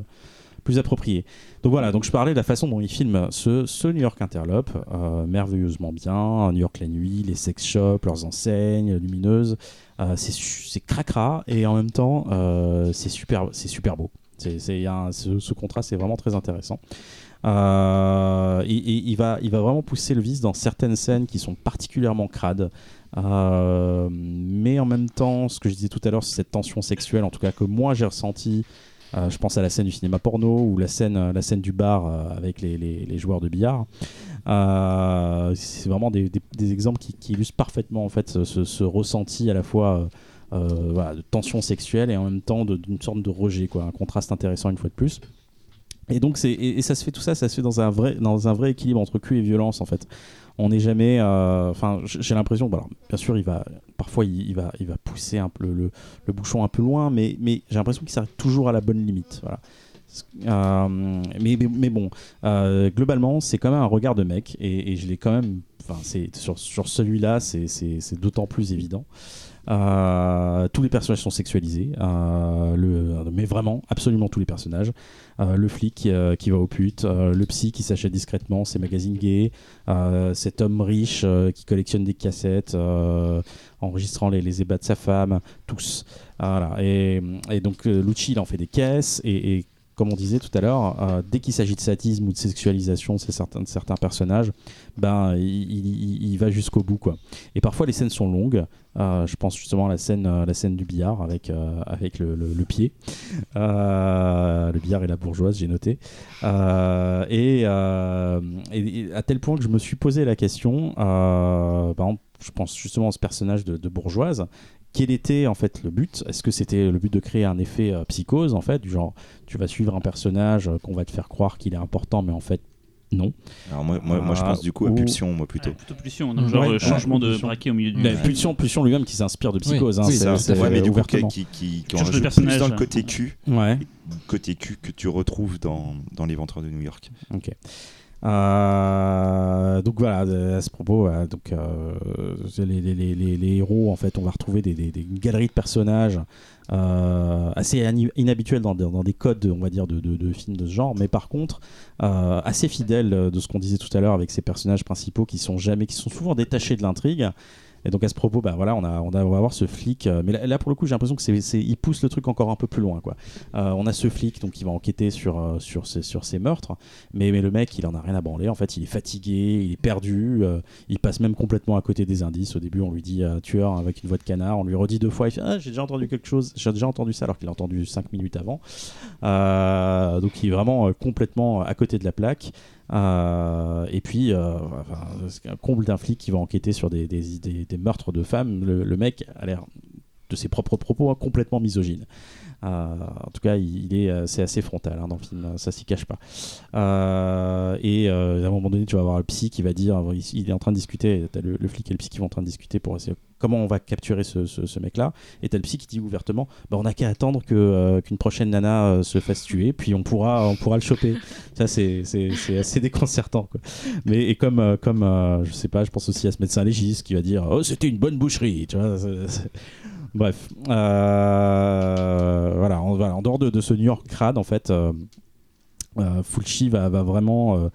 plus approprié. Donc voilà, donc je parlais de la façon dont ils filment ce, ce New York Interlope, euh, merveilleusement bien, New York la nuit, les sex shops, leurs enseignes lumineuses, euh, c'est cracra et en même temps c'est super, super beau. Il a un- ce, ce contraste est vraiment très intéressant. Euh, il, va, vraiment pousser le vice dans certaines scènes qui sont particulièrement crades. Euh, mais en même temps, ce que je disais tout à l'heure, c'est cette tension sexuelle, en tout cas que moi j'ai ressenti. Euh, je pense à la scène du cinéma porno ou la scène, du bar avec les, joueurs de billard. C'est vraiment des, exemples qui, illustrent parfaitement en fait ce, ressenti à la fois de tension sexuelle et en même temps d'une sorte de rejet, quoi, un contraste intéressant une fois de plus. Et donc c'est et, ça se fait tout ça, ça se fait dans un vrai dans un vrai équilibre entre cul et violence en fait. On n'est jamais, euh, enfin j'ai l'impression, bien sûr il va parfois il, va il va pousser un peu le, le, bouchon un peu loin, mais mais j'ai l'impression qu'il s'arrête toujours à la bonne limite. Voilà. Euh, mais, mais, bon, euh, globalement, c'est quand même un regard de mec et, je l'ai quand même. Sur, sur celui-là, c'est d'autant plus évident. Euh, tous les personnages sont sexualisés, euh, mais vraiment, absolument tous les personnages. Euh, le flic qui, va aux putes, euh, le psy qui s'achète discrètement ses magazines gays, cet homme riche qui collectionne des cassettes, enregistrant les, ébats de sa femme, tous. Voilà. Et, donc Lucci, il en fait des caisses et comme on disait tout à l'heure, euh, dès qu'il s'agit de sadisme ou de sexualisation de certains, de certains personnages, ben, il, va jusqu'au bout. Quoi. Et parfois, les scènes sont longues. Euh, je pense justement à la scène, euh, la scène du billard avec, avec le, pied. Le billard et la bourgeoise, j'ai noté. Et, et- à tel point que je me suis posé la question, par exemple, je pense justement à ce personnage de, de bourgeoise. Quel était en fait le but? Est-ce que c'était le but de créer un effet euh, psychose en fait, du genre tu vas suivre un personnage euh, qu'on va te faire croire qu'il est important, mais en fait non. Alors moi, moi, moi, je Ah, pense du coup à ou- Pulsion, moi plutôt. Ouais, plutôt pulsion, donc genre Ouais, changement ouais, de pulsion. braquet au milieu du. Pulsion, Pulsion lui-même qui s'inspire de psychose. hein, oui, c'est- ça, c'est Ouais, fait, mais du coup, qui, qui, qui en Change de rajoute personnage. plus dans le côté cul, Ouais. côté cul que tu retrouves dans, dans Les de New York. Ok. Euh, donc voilà, euh, à ce propos, donc, euh, les, les- les- héros, en fait, on va retrouver des, des- des- une galerie de personnages assez inhabituels dans, dans des codes, on va dire, de, de- films de ce genre, mais par contre, assez fidèles de ce qu'on disait tout à l'heure avec ces personnages principaux qui sont jamais, qui sont souvent détachés de l'intrigue. Et donc à ce propos, bah voilà, on va avoir ce flic. euh, mais là, pour le coup, j'ai l'impression que il pousse le truc encore un peu plus loin. Euh, on a ce flic donc qui va enquêter sur euh, ces, meurtres, mais, le mec, il en a rien à branler. En fait, il est fatigué, il est perdu. euh, il passe même complètement à côté des indices. Au début, on lui dit tueur avec une voix de canard. On lui redit deux fois. Il fait ah, j'ai déjà entendu quelque chose. J'ai déjà entendu ça alors qu'il a entendu cinq minutes avant. Donc il est vraiment complètement à côté de la plaque. Euh, et puis, euh, un comble d'un flic qui va enquêter sur des, meurtres de femmes. Le, le mec a l'air de ses propres propos hein, complètement misogyne. Euh, en tout cas, il, il est, euh, c'est assez frontal hein, dans le film, ça s'y cache pas. Euh, et à un moment donné, tu vas avoir le psy qui va dire, il, il est en train de discuter, t'as le, le flic et le psy qui vont en train de discuter pour essayer comment on va capturer ce, ce- ce mec-là. Et t'as le psy qui dit ouvertement, bah, on n'a qu'à attendre que, qu'une prochaine nana se fasse tuer, puis on pourra, on pourra le choper. Ça, c'est, c'est, c'est assez déconcertant. Quoi. Mais et comme, comme je sais pas, je pense aussi à ce médecin légiste qui va dire, oh, c'était une bonne boucherie, tu vois. Bref, Euh, voilà, en, dehors de, ce New York crade, en fait, euh, euh, Fulci va, vraiment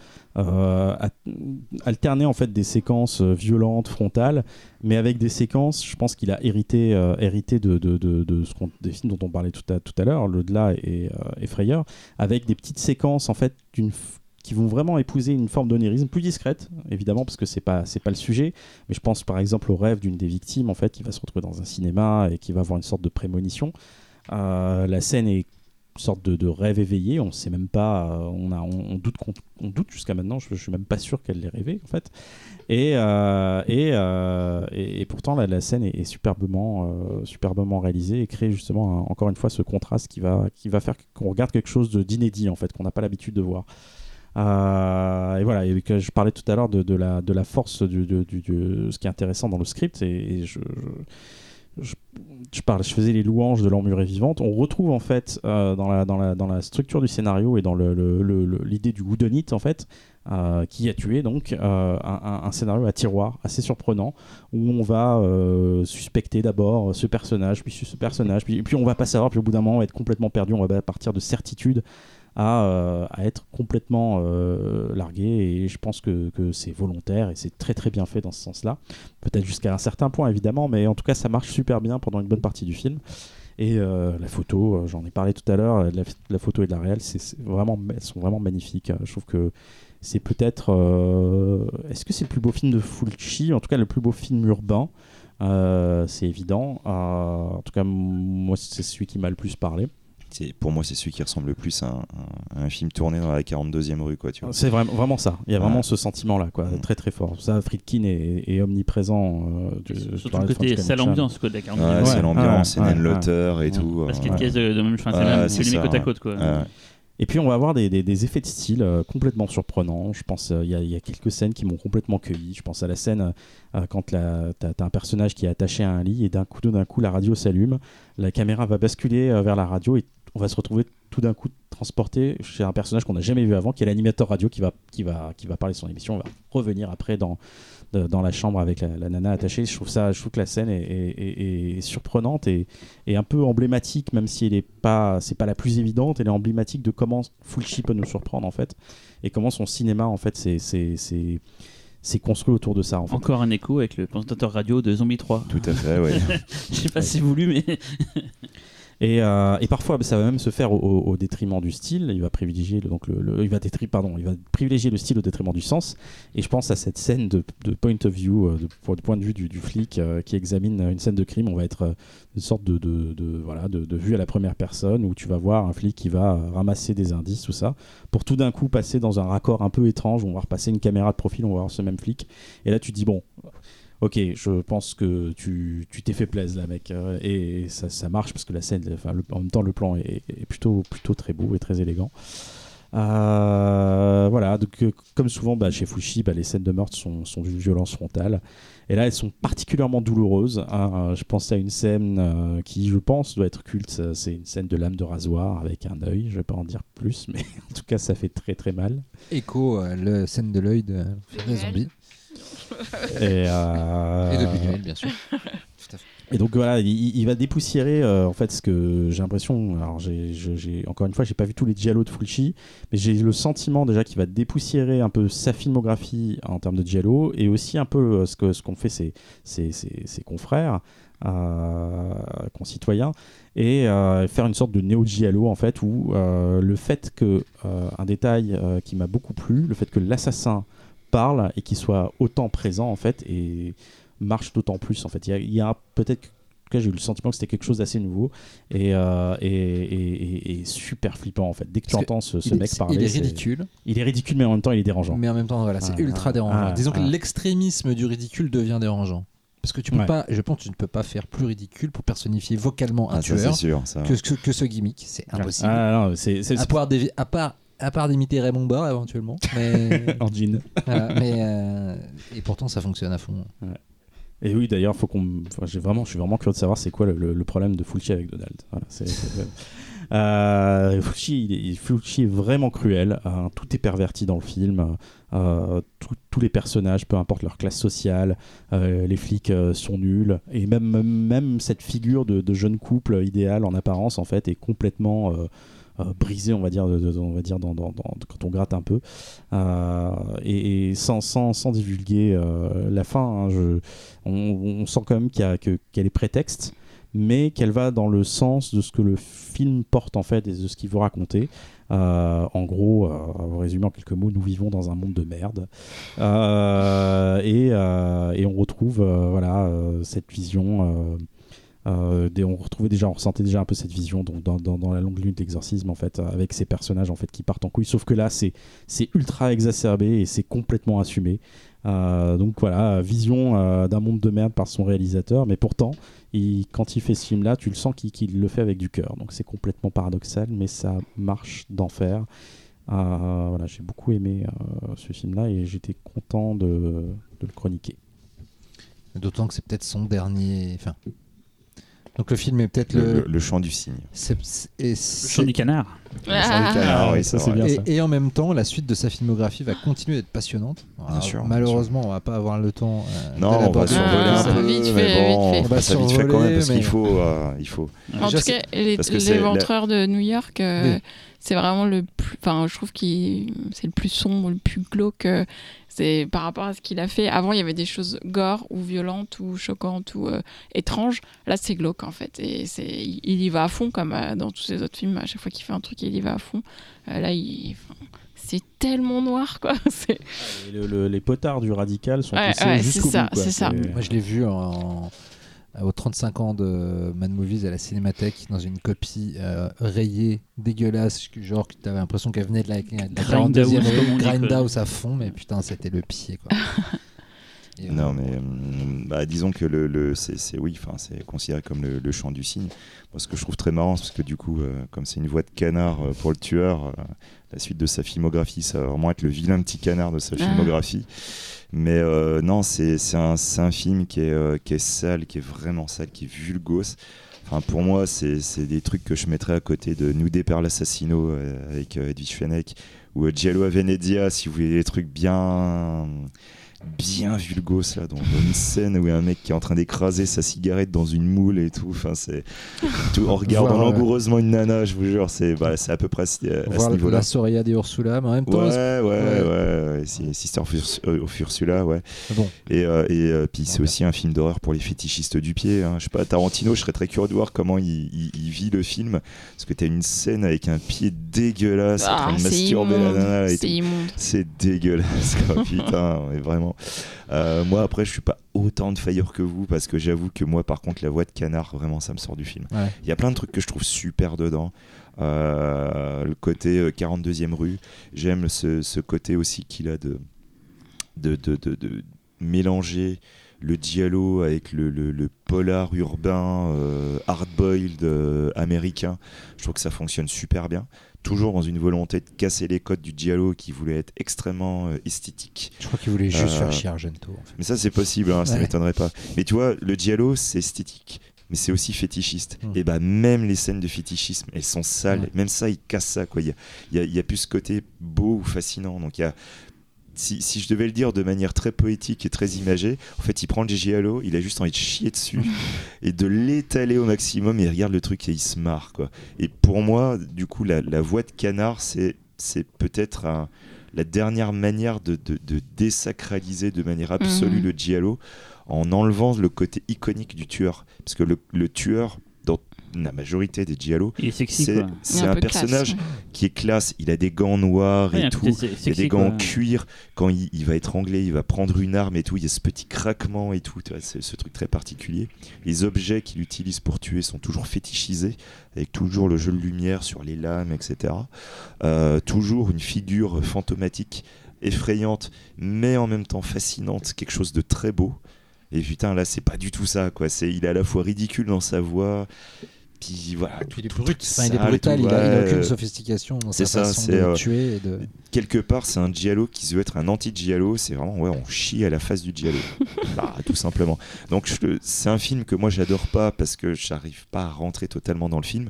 alterner en fait des séquences violentes, frontales, mais avec des séquences, je pense qu'il a hérité, hérité de, de, de, ce des films dont on parlait tout à, tout à l'heure, l'au-delà et euh, Effrayeur, avec des petites séquences en fait d'une qui vont vraiment épouser une forme d'onirisme plus discrète, évidemment, parce que c'est pas c'est pas le sujet. Mais je pense par exemple au rêve d'une des victimes, en fait, qui va se retrouver dans un cinéma et qui va avoir une sorte de prémonition. Euh, la scène est une sorte de, rêve éveillé. On sait même pas. euh, on a on, doute on doute jusqu'à maintenant. Je, je suis même pas sûr qu'elle l'ait rêvé en fait. Et euh, et, et, pourtant la, scène est, superbement superbement réalisée et crée justement encore une fois ce contraste qui va qui va faire qu'on regarde quelque chose d'inédit en fait qu'on n'a pas l'habitude de voir. Euh, et voilà, et que je parlais tout à l'heure de, la, force du, ce qui est intéressant dans le script, et, je, je, je, faisais les louanges de l'emmurée vivante. On retrouve en fait euh, dans, la, structure du scénario et dans l'idée du whodunit en fait, euh, qui a tué donc un, scénario à tiroir assez surprenant où on va suspecter d'abord ce personnage, puis ce personnage, puis, puis on va pas savoir, puis au bout d'un moment on va être complètement perdu, on va partir de certitude à, euh, à être complètement euh, largué et je pense que, c'est volontaire et c'est très très bien fait dans ce sens-là. Peut-être jusqu'à un certain point évidemment, mais en tout cas ça marche super bien pendant une bonne partie du film. Et euh, la photo, j'en ai parlé tout à l'heure, la, la photo et de la réelle, c'est vraiment, elles sont vraiment magnifiques. Je trouve que c'est peut-être. Est-ce que c'est le plus beau film de Fulci? En tout cas, le plus beau film urbain. C'est évident. En tout cas, moi, c'est celui qui m'a le plus parlé. C'est- Pour moi, c'est celui qui ressemble le plus à un, un- à un film tourné dans la 42e rue, quoi, tu vois. C'est vraiment, vraiment ça. Il y a vraiment ce sentiment-là, quoi, Mm. très très fort. Ça, Friedkin est, est omniprésent. euh, du- Surtout le côté sale ambiance quoi, de la carte. Ouais, Ouais, c'est l'ambiance. Lauter et tout. Parce euh, qu'il y a ouais. une caisse de, de même, c'est ça, côte à côte quoi. Et puis on va avoir des, des- des effets de style euh, complètement surprenants. Je pense euh, il y, a- y a quelques scènes qui m'ont complètement cueilli. Je pense à la scène euh, quand la- t'as as un personnage qui est attaché à un lit et d'un coup d'un coup la radio s'allume, la caméra va basculer euh, vers la radio et on va se retrouver tout d'un coup transporté chez un personnage qu'on n'a jamais vu avant, qui est l'animateur radio qui va, qui, va, qui va parler de son émission. On va revenir après dans, de- dans la chambre avec la, la nana attachée. Je trouve, ça, je trouve que la scène est, est- est- est surprenante et, et un peu emblématique, même si elle n'est pas, c'est pas la plus évidente. Elle est emblématique de comment Fulci peut nous surprendre en fait, et comment son cinéma en fait c'est c'est- c'est- c'est construit autour de ça en fait. Encore un écho avec le présentateur radio de Zombie 3. Tout à fait, ouais. Je sais pas si voulu, mais Et, euh, et parfois, ça va même se faire au, détriment du style. Il va privilégier le, donc il va détri- pardon, il va privilégier le style au détriment du sens. Et je pense à cette scène de, point of view, euh, de, du point de vue du, flic euh, qui examine une scène de crime. On va être une sorte de, voilà de, vue à la première personne où tu vas voir un flic qui va ramasser des indices, tout ça, pour tout d'un coup passer dans un raccord un peu étrange. On va repasser une caméra de profil, on va voir ce même flic. Et là, tu te dis bon. Ok, je pense que tu tu t'es fait plaisir là, mec, Euh, et ça, ça marche parce que la scène, enfin, le- en même temps, le plan est, est plutôt plutôt très beau et très élégant. Euh, voilà, donc euh, comme souvent bah, chez Fushi, bah, les scènes de meurtre sont, sont d'une violence frontale. Et là, elles sont particulièrement douloureuses. hein. je pense à une scène euh, qui, je pense, doit être culte. C'est une scène de lame de rasoir avec un œil. Je vais pas en dire plus, mais en tout cas, ça fait très très mal. Echo, euh, le scène de l'œil de des Buñuel. Et, euh, Et de Buñuel, bien sûr. Et donc voilà, il, il va dépoussiérer euh, en fait ce que j'ai l'impression. Alors j'ai, encore une fois, j'ai pas vu tous les giallo de Fulci, mais j'ai le sentiment déjà qu'il va dépoussiérer un peu sa filmographie en termes de giallo et aussi un peu euh, ce que ce qu'ont fait ses, ses, ses- ses confrères. euh, concitoyens et euh, faire une sorte de néo giallo en fait où euh, le fait que euh, un détail euh, qui m'a beaucoup plu le fait que l'assassin parle et qu'il soit autant présent en fait et marche d'autant plus en fait il y a, il y a peut-être que- j'ai eu le sentiment que c'était quelque chose d'assez nouveau et, euh, et, et- et- et super flippant en fait. Dès que tu Parce entends ce, mec est, parler, il est ridicule, Il est ridicule, mais en même temps, il est dérangeant. mais en même temps, voilà, c'est Ah, ultra ah, dérangeant. ah, Disons que ah. l'extrémisme du ridicule devient dérangeant. Parce que tu peux Ouais. pas, je pense que tu ne peux pas faire plus ridicule pour personnifier vocalement un Ah, ça, tueur sûr. Ça. que, que, que ce gimmick. C'est impossible. Ah, part à part à part d'imiter Raymond Barre éventuellement. Mais, en jean. voilà, mais, euh, et pourtant, ça fonctionne à fond. Et oui, d'ailleurs, faut qu'on. enfin, j'ai vraiment, je suis vraiment curieux de savoir c'est quoi le, le- le problème de Fulci avec Donald. Voilà, c'est- Euh, Fulci, il est, Fulci est vraiment cruel. hein, tout est perverti dans le film. euh, tout- tous les personnages, peu importe leur classe sociale, euh, les flics euh, sont nuls. Et même, même, même cette figure de, de jeune couple idéal en apparence, en fait, est complètement. Euh, brisée, on va dire, on va dire dans, quand on gratte un peu. Euh, et, sans, sans, sans divulguer euh, la fin, hein, on, sent quand même qu'il y a- que- qu'elle est prétexte, mais qu'elle va dans le sens de ce que le film porte en fait et de ce qu'il veut raconter. En gros, euh, en en quelques mots, nous vivons dans un monde de merde. Et, et on retrouve voilà, cette vision. Euh, on retrouvait déjà, on ressentait déjà un peu cette vision dans, la longue lutte d'exorcisme en fait, avec ces personnages en fait qui partent en couille. Sauf que là, c'est ultra exacerbé et c'est complètement assumé. Euh, donc voilà, vision euh, d'un monde de merde par son réalisateur, mais pourtant, quand il fait ce film-là, tu le sens qu'il le fait avec du cœur. Donc c'est complètement paradoxal, mais ça marche d'enfer. Voilà, j'ai beaucoup aimé ce film-là et j'étais content de, le chroniquer. D'autant que c'est peut-être son dernier. Donc le film est peut-être Le, le. le- le chant du cygne. c'est- c'est- et Le chant du canard. Le chant du canard, oui, ça c'est c'est vrai. bien Et, ça. et en même temps, la suite de sa filmographie va continuer d'être passionnante. Alors, sûr, bien malheureusement, on va pas avoir le temps. euh, Non, de on va survoler Ah, un peu, vite mais fait, bon, vite fait. on va à vite fait quand même parce survoler, qu'il faut, euh, il faut. En Déjà, tout cas, les- la- l'éventreur de New York, euh, Oui. c'est vraiment le plus. Enfin, je trouve que c'est le plus sombre, le plus glauque. euh, C'est par rapport à ce qu'il a fait. Avant, il y avait des choses gore ou violentes ou choquantes ou euh, étranges. Là, c'est glauque en fait. Et c'est, il y va à fond comme euh, dans tous ses autres films. À chaque fois qu'il fait un truc, il y va à fond. Euh, là, il. enfin, c'est tellement noir quoi. C'est- Et le- le- les potards du radical sont Ouais, poussés ouais, jusqu'au c'est ça, bout, quoi. c'est ça. Moi, je l'ai vu en, aux 35 ans de Mad Movies à la Cinémathèque dans une copie euh, rayée, dégueulasse, genre que tu avais l'impression qu'elle venait de la, de la Grindhouse, 42e comme on dit, quoi. Grindhouse à fond, mais putain, c'était le pied quoi. Et, Non, mais hum, bah, disons que le, le- c'est, c'est- oui, enfin, c'est considéré comme le, le chant du cygne. Moi, ce que je trouve très marrant, c'est parce que du coup, euh, comme c'est une voix de canard euh, pour le tueur, euh, la suite de sa filmographie, ça va vraiment être le vilain petit canard de sa Ah. Mais euh, non, c'est, un, un film qui est, euh, qui est sale, qui est vraiment sale, qui est vulgose. Enfin, pour moi, c'est des trucs que je mettrais à côté de Nudé per l'assassino euh, avec Edwige Fenech ou Giallo a Venezia si vous voulez des trucs bien bien vulgos là dans, une scène où il y a un mec qui est en train d'écraser sa cigarette dans une moule et tout enfin c'est tout en regardant Voir, langoureusement une nana je vous jure c'est bah, c'est à peu près à ce, niveau là la Soria de Ursula, mais en même Ouais, temps, ouais, ouais, ouais. ouais, c'est Sister of euh, of Ursula, ouais. bon. Et, euh, et euh, puis c'est bien. aussi un film d'horreur pour les fétichistes du pied. hein. Je sais pas, Tarantino, je serais très curieux de voir comment il, il- il vit le film. Parce que t'as une scène avec un pied dégueulasse en train Ah, de c'est masturber la nana. C'est dégueulasse, quoi, putain, mais vraiment. Euh, moi, après, je suis pas autant de fire que vous parce que j'avoue que moi, par contre, la voix de canard, vraiment, ça me sort du film. Ouais. Il y a plein de trucs que je trouve super dedans. Euh, le côté euh, 42e rue, j'aime ce, ce côté aussi qu'il a de, de, de, de- de mélanger le giallo avec le, le- le polar urbain euh, hard-boiled euh, américain. Je trouve que ça fonctionne super bien. Toujours dans une volonté de casser les codes du giallo qui voulait être extrêmement euh, esthétique. Je crois qu'il voulait juste Euh, faire chier Argento. en fait. Mais ça, c'est possible, hein, ça Ouais. m'étonnerait pas. Mais tu vois, le giallo, c'est esthétique. Mais c'est aussi fétichiste. Mm. Et bah, même les scènes de fétichisme, elles sont sales. Même ça, il casse ça. quoi. Il y a, y a plus ce côté beau ou fascinant. Donc, il y a. Si, si je devais le dire de manière très poétique et très imagée, en fait, il prend le giallo, il a juste envie de chier dessus et de l'étaler au maximum. Et il regarde le truc et il se marre. Quoi. Et pour moi, du coup, la, la voix de canard, c'est peut-être un- la dernière manière de, de- de désacraliser de manière absolue Mhm. le giallo en enlevant le côté iconique du tueur. Parce que le, le tueur, la majorité des giallo, Il est sexy, c'est quoi. c'est Un un, peu classe. personnage qui est classe. Il a des gants noirs Ouais, et tout. Il a des gants en quoi. cuir. Quand il, il va étrangler, il va prendre une arme et tout. Il y a ce petit craquement et tout. C'est ce truc très particulier. Les objets qu'il utilise pour tuer sont toujours fétichisés, avec toujours le jeu de lumière sur les lames, etc. Euh, toujours une figure fantomatique, effrayante, mais en même temps fascinante. Quelque chose de très beau. Et putain, là, c'est pas du tout ça. Quoi. C'est, il est à la fois ridicule dans sa voix. Voilà, Puis il est brut, tout enfin, il est sale et brutal, tout, il, a, il a ouais. aucune sophistication dans C'est sa ça, façon de euh, tuer et de... quelque part, c'est un giallo qui veut être un anti-giallo. C'est vraiment, ouais, on chie à la face du giallo. Bah, tout simplement. Donc, c'est un film que moi, j'adore pas parce que j'arrive pas à rentrer totalement dans le film.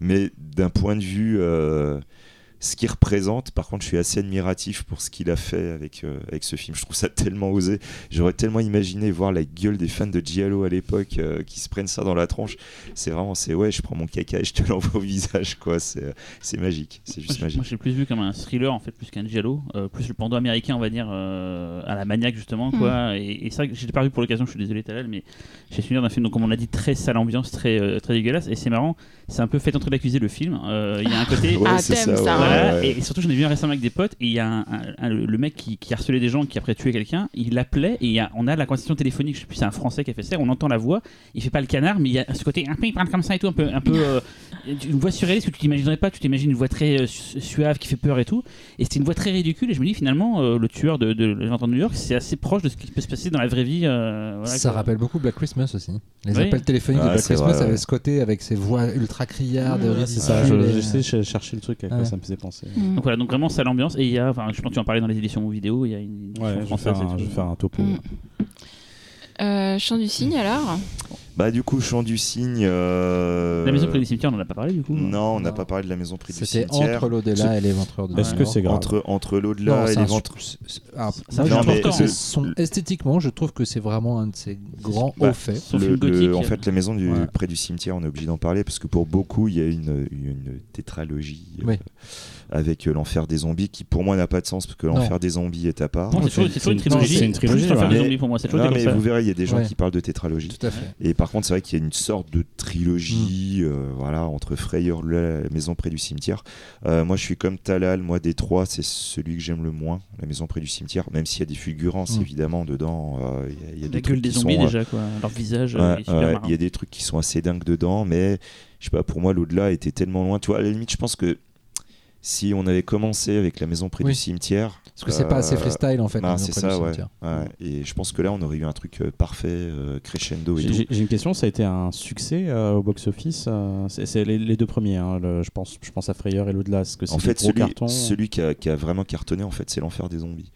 Mais d'un point de vue, euh, ce qu'il représente, par contre, je suis assez admiratif pour ce qu'il a fait avec, euh, avec ce film. Je trouve ça tellement osé. J'aurais tellement imaginé voir la gueule des fans de giallo à l'époque euh, qui se prennent ça dans la tronche. C'est vraiment, c'est ouais, je prends mon caca et je te l'envoie au visage, quoi. C'est c'est magique. C'est juste je- magique. Moi, j'ai plus vu comme un thriller en fait, plus qu'un giallo, euh, plus le pendant américain, on va dire, euh, à la maniaque justement, quoi. Et, et vrai que j'ai pas vu pour l'occasion, je suis désolé Talal, mais j'ai souvenir d'un film, donc comme on l'a dit, très sale ambiance, très euh, très dégueulasse. Et c'est marrant, c'est un peu fait entre l'accusé le film. Euh, Il y a un côté. Ouais, Ah, c'est ça, ouais, hein. Voilà, ouais, ouais. et, et surtout j'en ai vu un récemment avec des potes et il y a un, un- un- le mec qui, qui harcelait des gens qui après tuait quelqu'un, il l'appelait et il y a- on a la conversation téléphonique, je sais plus c'est un français qui a fait ça, on entend la voix, il fait pas le canard mais il y a ce côté un peu il parle comme ça et tout, un peu, un peu euh, une voix surréaliste que tu t'imaginerais pas, tu t'imagines une voix très euh, su- suave qui fait peur et tout et c'était une voix très ridicule et je me dis finalement euh, le tueur de, de l'agent de New York c'est assez proche de ce qui peut se passer dans la vraie vie. euh, voilà, ça quoi. rappelle beaucoup Black Christmas aussi. Les Oui. appels téléphoniques Ouais, de Black Christmas vrai, avaient ouais. ce côté avec ses voix ultra criardes, Ouais, ridicules. c'est ça, je, et- je sais, je cherchais le truc quoi Ouais. ça me faisait Mm. Donc voilà, donc vraiment ça l'ambiance et il y a, enfin je pense que tu en parlais dans les éditions vidéo, il y a une édition Ouais, je vais française. faire un, je vais faire un topo. Mm. Euh, Chant du cygne alors? Bah du coup, Chant du Cygne. euh, La maison près du cimetière, on en a pas parlé du coup. Non, on n'a pas parlé de la maison près du C'était cimetière. entre l'au-delà et l'éventreur de Est-ce que c'est grave Entre, entre l'au-delà et c'est- c'est- ah, son- esthétiquement, je trouve que c'est vraiment un de ses grands Bah, hauts faits. Le- le- en fait, la maison du, Ouais. près du cimetière, on est obligé d'en parler parce que pour beaucoup, il y a une, une tétralogie euh, Oui. Avec euh, l'enfer des zombies qui, pour moi, n'a pas de sens parce que l'enfer des zombies est à part. Non, c'est toujours, une une- trilogie. c'est une trilogie, Plus l'enfer ouais. des zombies pour moi, c'est toujours mais vous verrez, il y a des gens Ouais. qui parlent de tétralogie. Tout à fait. Et par contre, c'est vrai qu'il y a une sorte de trilogie, euh, voilà, entre Frayeur, la maison près du cimetière. Euh, moi, je suis comme Talal. Moi, des trois, c'est celui que j'aime le moins, la maison près du cimetière. Même s'il y a des fulgurances Mm. évidemment dedans, euh, il y a- des gueule trucs des qui zombies sont, déjà, quoi. Leur visage euh, il y a des trucs qui sont assez dingues dedans, mais je sais pas, pour moi, l'au-delà était tellement loin. Tu vois, à la limite, je pense que si on avait commencé avec la maison près Oui. du cimetière. Parce que c'est pas assez euh, freestyle en fait. bah, la maison c'est près du ça, ouais. cimetière. ouais. Et je pense que là, on aurait eu un truc euh, parfait, euh, crescendo et J'ai- une question, ça a été un succès euh, au box-office euh, C'est les, les deux premiers, hein, le- je, pense, je pense à Frayeur et l'au-delà. Est-ce que c'est En fait, gros celui, cartons celui qui, a, qui a vraiment cartonné, en fait, c'est l'enfer des zombies.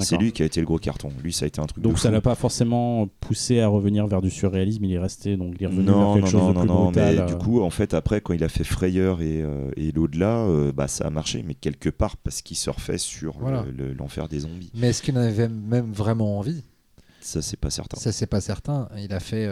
C'est lui qui a été le gros carton. Lui, ça a été un truc. Donc de ça l'a pas forcément poussé à revenir vers du surréalisme, il est resté donc il est revenu vers Non, quelque non, chose non, de non, plus non, brutal. mais euh. du coup, en fait, après, quand il a fait Frayeur et, euh, et l'au-delà, euh, bah, ça a marché, mais quelque part parce qu'il surfait sur Voilà. le- le- l'enfer des zombies. Mais est-ce qu'il en avait même vraiment envie? Ça, c'est pas certain. Ça, c'est pas certain. Il a fait.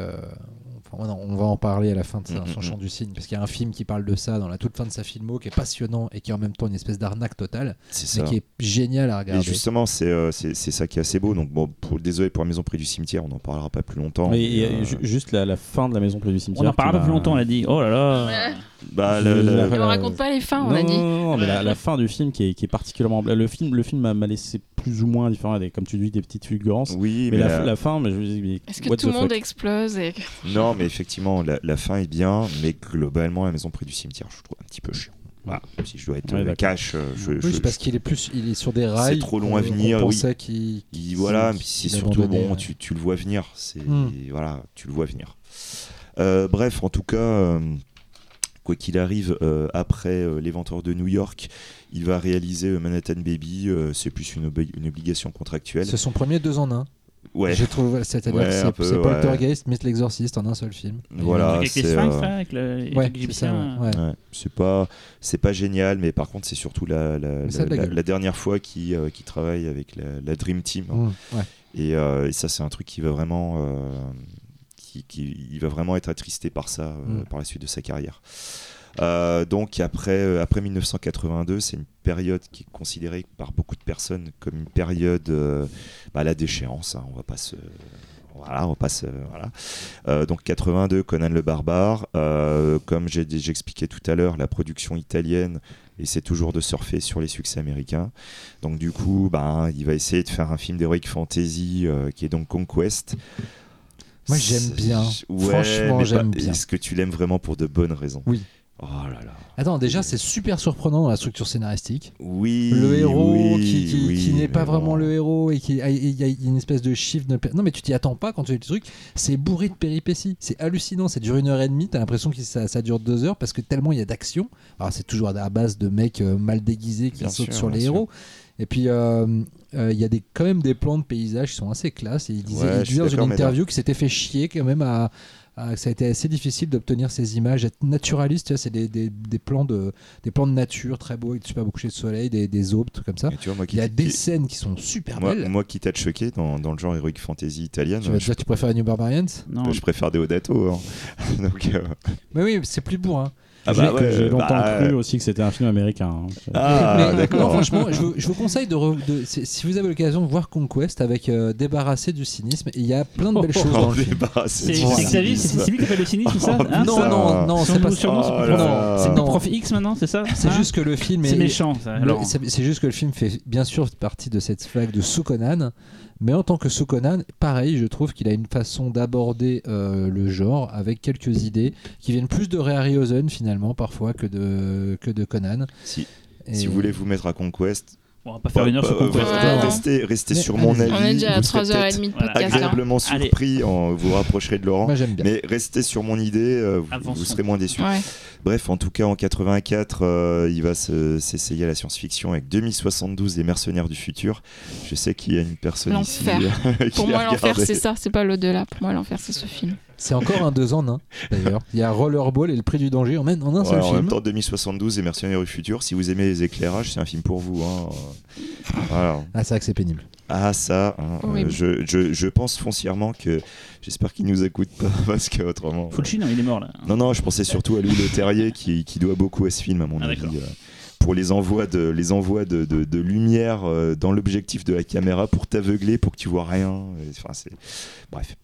On va en parler à la fin de sa- Mm, son chant du cygne, parce qu'il y a un film qui parle de ça dans la toute fin de sa filmo, qui est passionnant et qui est en même temps une espèce d'arnaque totale, C'est mais ça. qui est génial à Et regarder. justement, c'est euh, c'est ça qui est assez beau. Donc, bon, pour, désolé pour la maison près du cimetière, on n'en parlera pas plus longtemps. Mais, mais, et, euh, ju- juste la, la fin de la maison près du On cimetière. en parle qui pas plus longtemps, on a dit. Oh là là. Bah, le- On raconte pas les fins, on non, a dit. Non, non, mais la, la fin du film qui est, qui est particulièrement. Le film, le film m'a laissé plus ou moins différent, avec, comme tu dis, des petites fulgurances. oui, mais mais la, fin, mais je me Est-ce que tout the le monde fuck explose et... non, mais effectivement, la, la fin est bien, mais globalement, la maison près du cimetière, je trouve un petit peu chiant. Voilà. Si je dois être Ouais, cash, euh, je, Oui, je- c'est parce qu'il est plus, il est sur des rails. trop long à venir, On oui. pensait qu'il. Il- voilà, c'est surtout bon, ouais. tu, tu le vois venir. C'est Hmm. voilà, tu le vois venir. Euh, bref, en tout cas, euh, quoi qu'il arrive, euh, après euh, l'éventeur de New York, il va réaliser euh, Manhattan Baby. euh, c'est plus une, obli- une obligation contractuelle. C'est son premier deux en un. Ouais, J'ai trouvé, c'est-à-dire Ouais, c'est peu, c'est ouais. Poltergeist, mais l'exorciste en un seul film. Voilà, c'est, Ouais, pas c'est pas génial, mais par contre, c'est surtout la, la, de dernière fois qu'il euh, qu'il travaille avec la, la Dream Team. Mmh, ouais. Et, euh, et ça, c'est un truc qui va vraiment, euh, qui, qui- il va vraiment être attristé par ça euh, Mm. par la suite de sa carrière. Euh, donc après, euh, après 1982, c'est une période qui est considérée par beaucoup de personnes comme une période euh, bah, à la déchéance. hein, on va pas se, voilà, on va pas se- voilà. Euh, donc 82, Conan le barbare. Euh, comme expliqué tout à l'heure, la production italienne essaie toujours de surfer sur les succès américains. Donc du coup, bah, il va essayer de faire un film d'heroic fantasy qui est donc Conquest. Moi, j'aime bien. Ouais, Franchement, j'aime bien. Est-ce que tu l'aimes vraiment pour de bonnes raisons? Oui. Oh là là. Attends, déjà, c'est super surprenant dans la structure scénaristique. Oui. le héros oui, qui, qui- oui, qui n'est pas vraiment le héros et qui ah, il y a une espèce de chiffre de non mais tu t'y attends pas quand tu fais le truc c'est bourré de péripéties c'est hallucinant ça dure une heure et demie t'as l'impression que ça, ça dure deux heures parce que tellement il y a d'action alors c'est toujours à la base de mecs euh, mal déguisés qui Bien sautent sûr, sur les sûr. héros et puis euh, euh, il y a des, quand même des plans de paysages qui sont assez classe et il disait, Ouais, il disait dans une interview qu'il s'était fait chier quand même à ça a été assez difficile d'obtenir ces images, être naturaliste, c'est des, des, des plans de, des plans de nature très beaux, avec super beau coucher de soleil, des, des aubes, trucs comme ça. Et tu vois, moi, qui, Il y a qui- des scènes qui sont super moi, belles. moi qui t'a choqué dans, dans le genre heroic fantasy italienne, tu je, tu préfères New Barbarians? Non, je préfère Deodato. Hein. Donc, euh, Mais oui, c'est plus bourrin. Ah J'ai bah ouais, j'ai longtemps bah, cru aussi que c'était un film américain. hein. Ah, Mais- non, d'accord. franchement, je vous, je vous conseille de, re- de- si vous avez l'occasion de voir Conquest avec euh, débarrassé du cynisme, il y a plein de belles choses dans On le film. débarrasse c'est Xavier, lui qui fait le cynisme, ça Oh, hein, non, ça non, non, Son c'est pas surnom, c'est Oh Prof- non, c'est non. non. X maintenant, c'est ça C'est Hein juste que le film est. C'est méchant, ça. le- c'est juste que le film fait bien sûr partie de cette vague de Sukonan, mais en tant que Sukonan, pareil, je trouve qu'il a une façon d'aborder euh, le genre avec quelques idées qui viennent plus de Ray Harryhausen finalement parfois que de que de Conan. Si, Et- si vous voulez vous mettre à Conquest, On va pas faire une heure sur Conquest. Ouais, restez- restez, sur mon avis. On est déjà à vous serez 3h30 de podcast. hein. agréablement surpris, en, vous rapprocherez de Laurent. Moi j'aime bien. Mais restez sur mon idée, euh, vous, serez moins déçus. Ouais. Bref, en tout cas, en 84, euh, il va se- s'essayer à la science-fiction avec 2072 des mercenaires du futur. Je sais qu'il y a une personne ici L'enfer. euh, qui Pour moi, l'enfer, c'est ça, c'est pas l'au-delà. Pour moi, l'enfer, c'est ce film. C'est encore un deux en un d'ailleurs. Il y a Rollerball et le prix du danger en même, en un Ouais, seul en film. même temps, 2072 et Mercenaires du futur. Si vous aimez les éclairages, c'est un film pour vous. hein. Euh, Voilà. Ah c'est vrai que c'est pénible. Ah ça, hein, euh, je, je, je pense foncièrement que j'espère qu'il nous écoute pas parce que autrement. Fulci, non, il est mort là. Non non, je pensais surtout à Louis Le Terrier qui, qui doit beaucoup à ce film à mon Ah, avis. euh, pour les envois de les envois de, de- de lumière euh, dans l'objectif de la caméra pour t'aveugler pour que tu vois rien. Enfin c'est bref.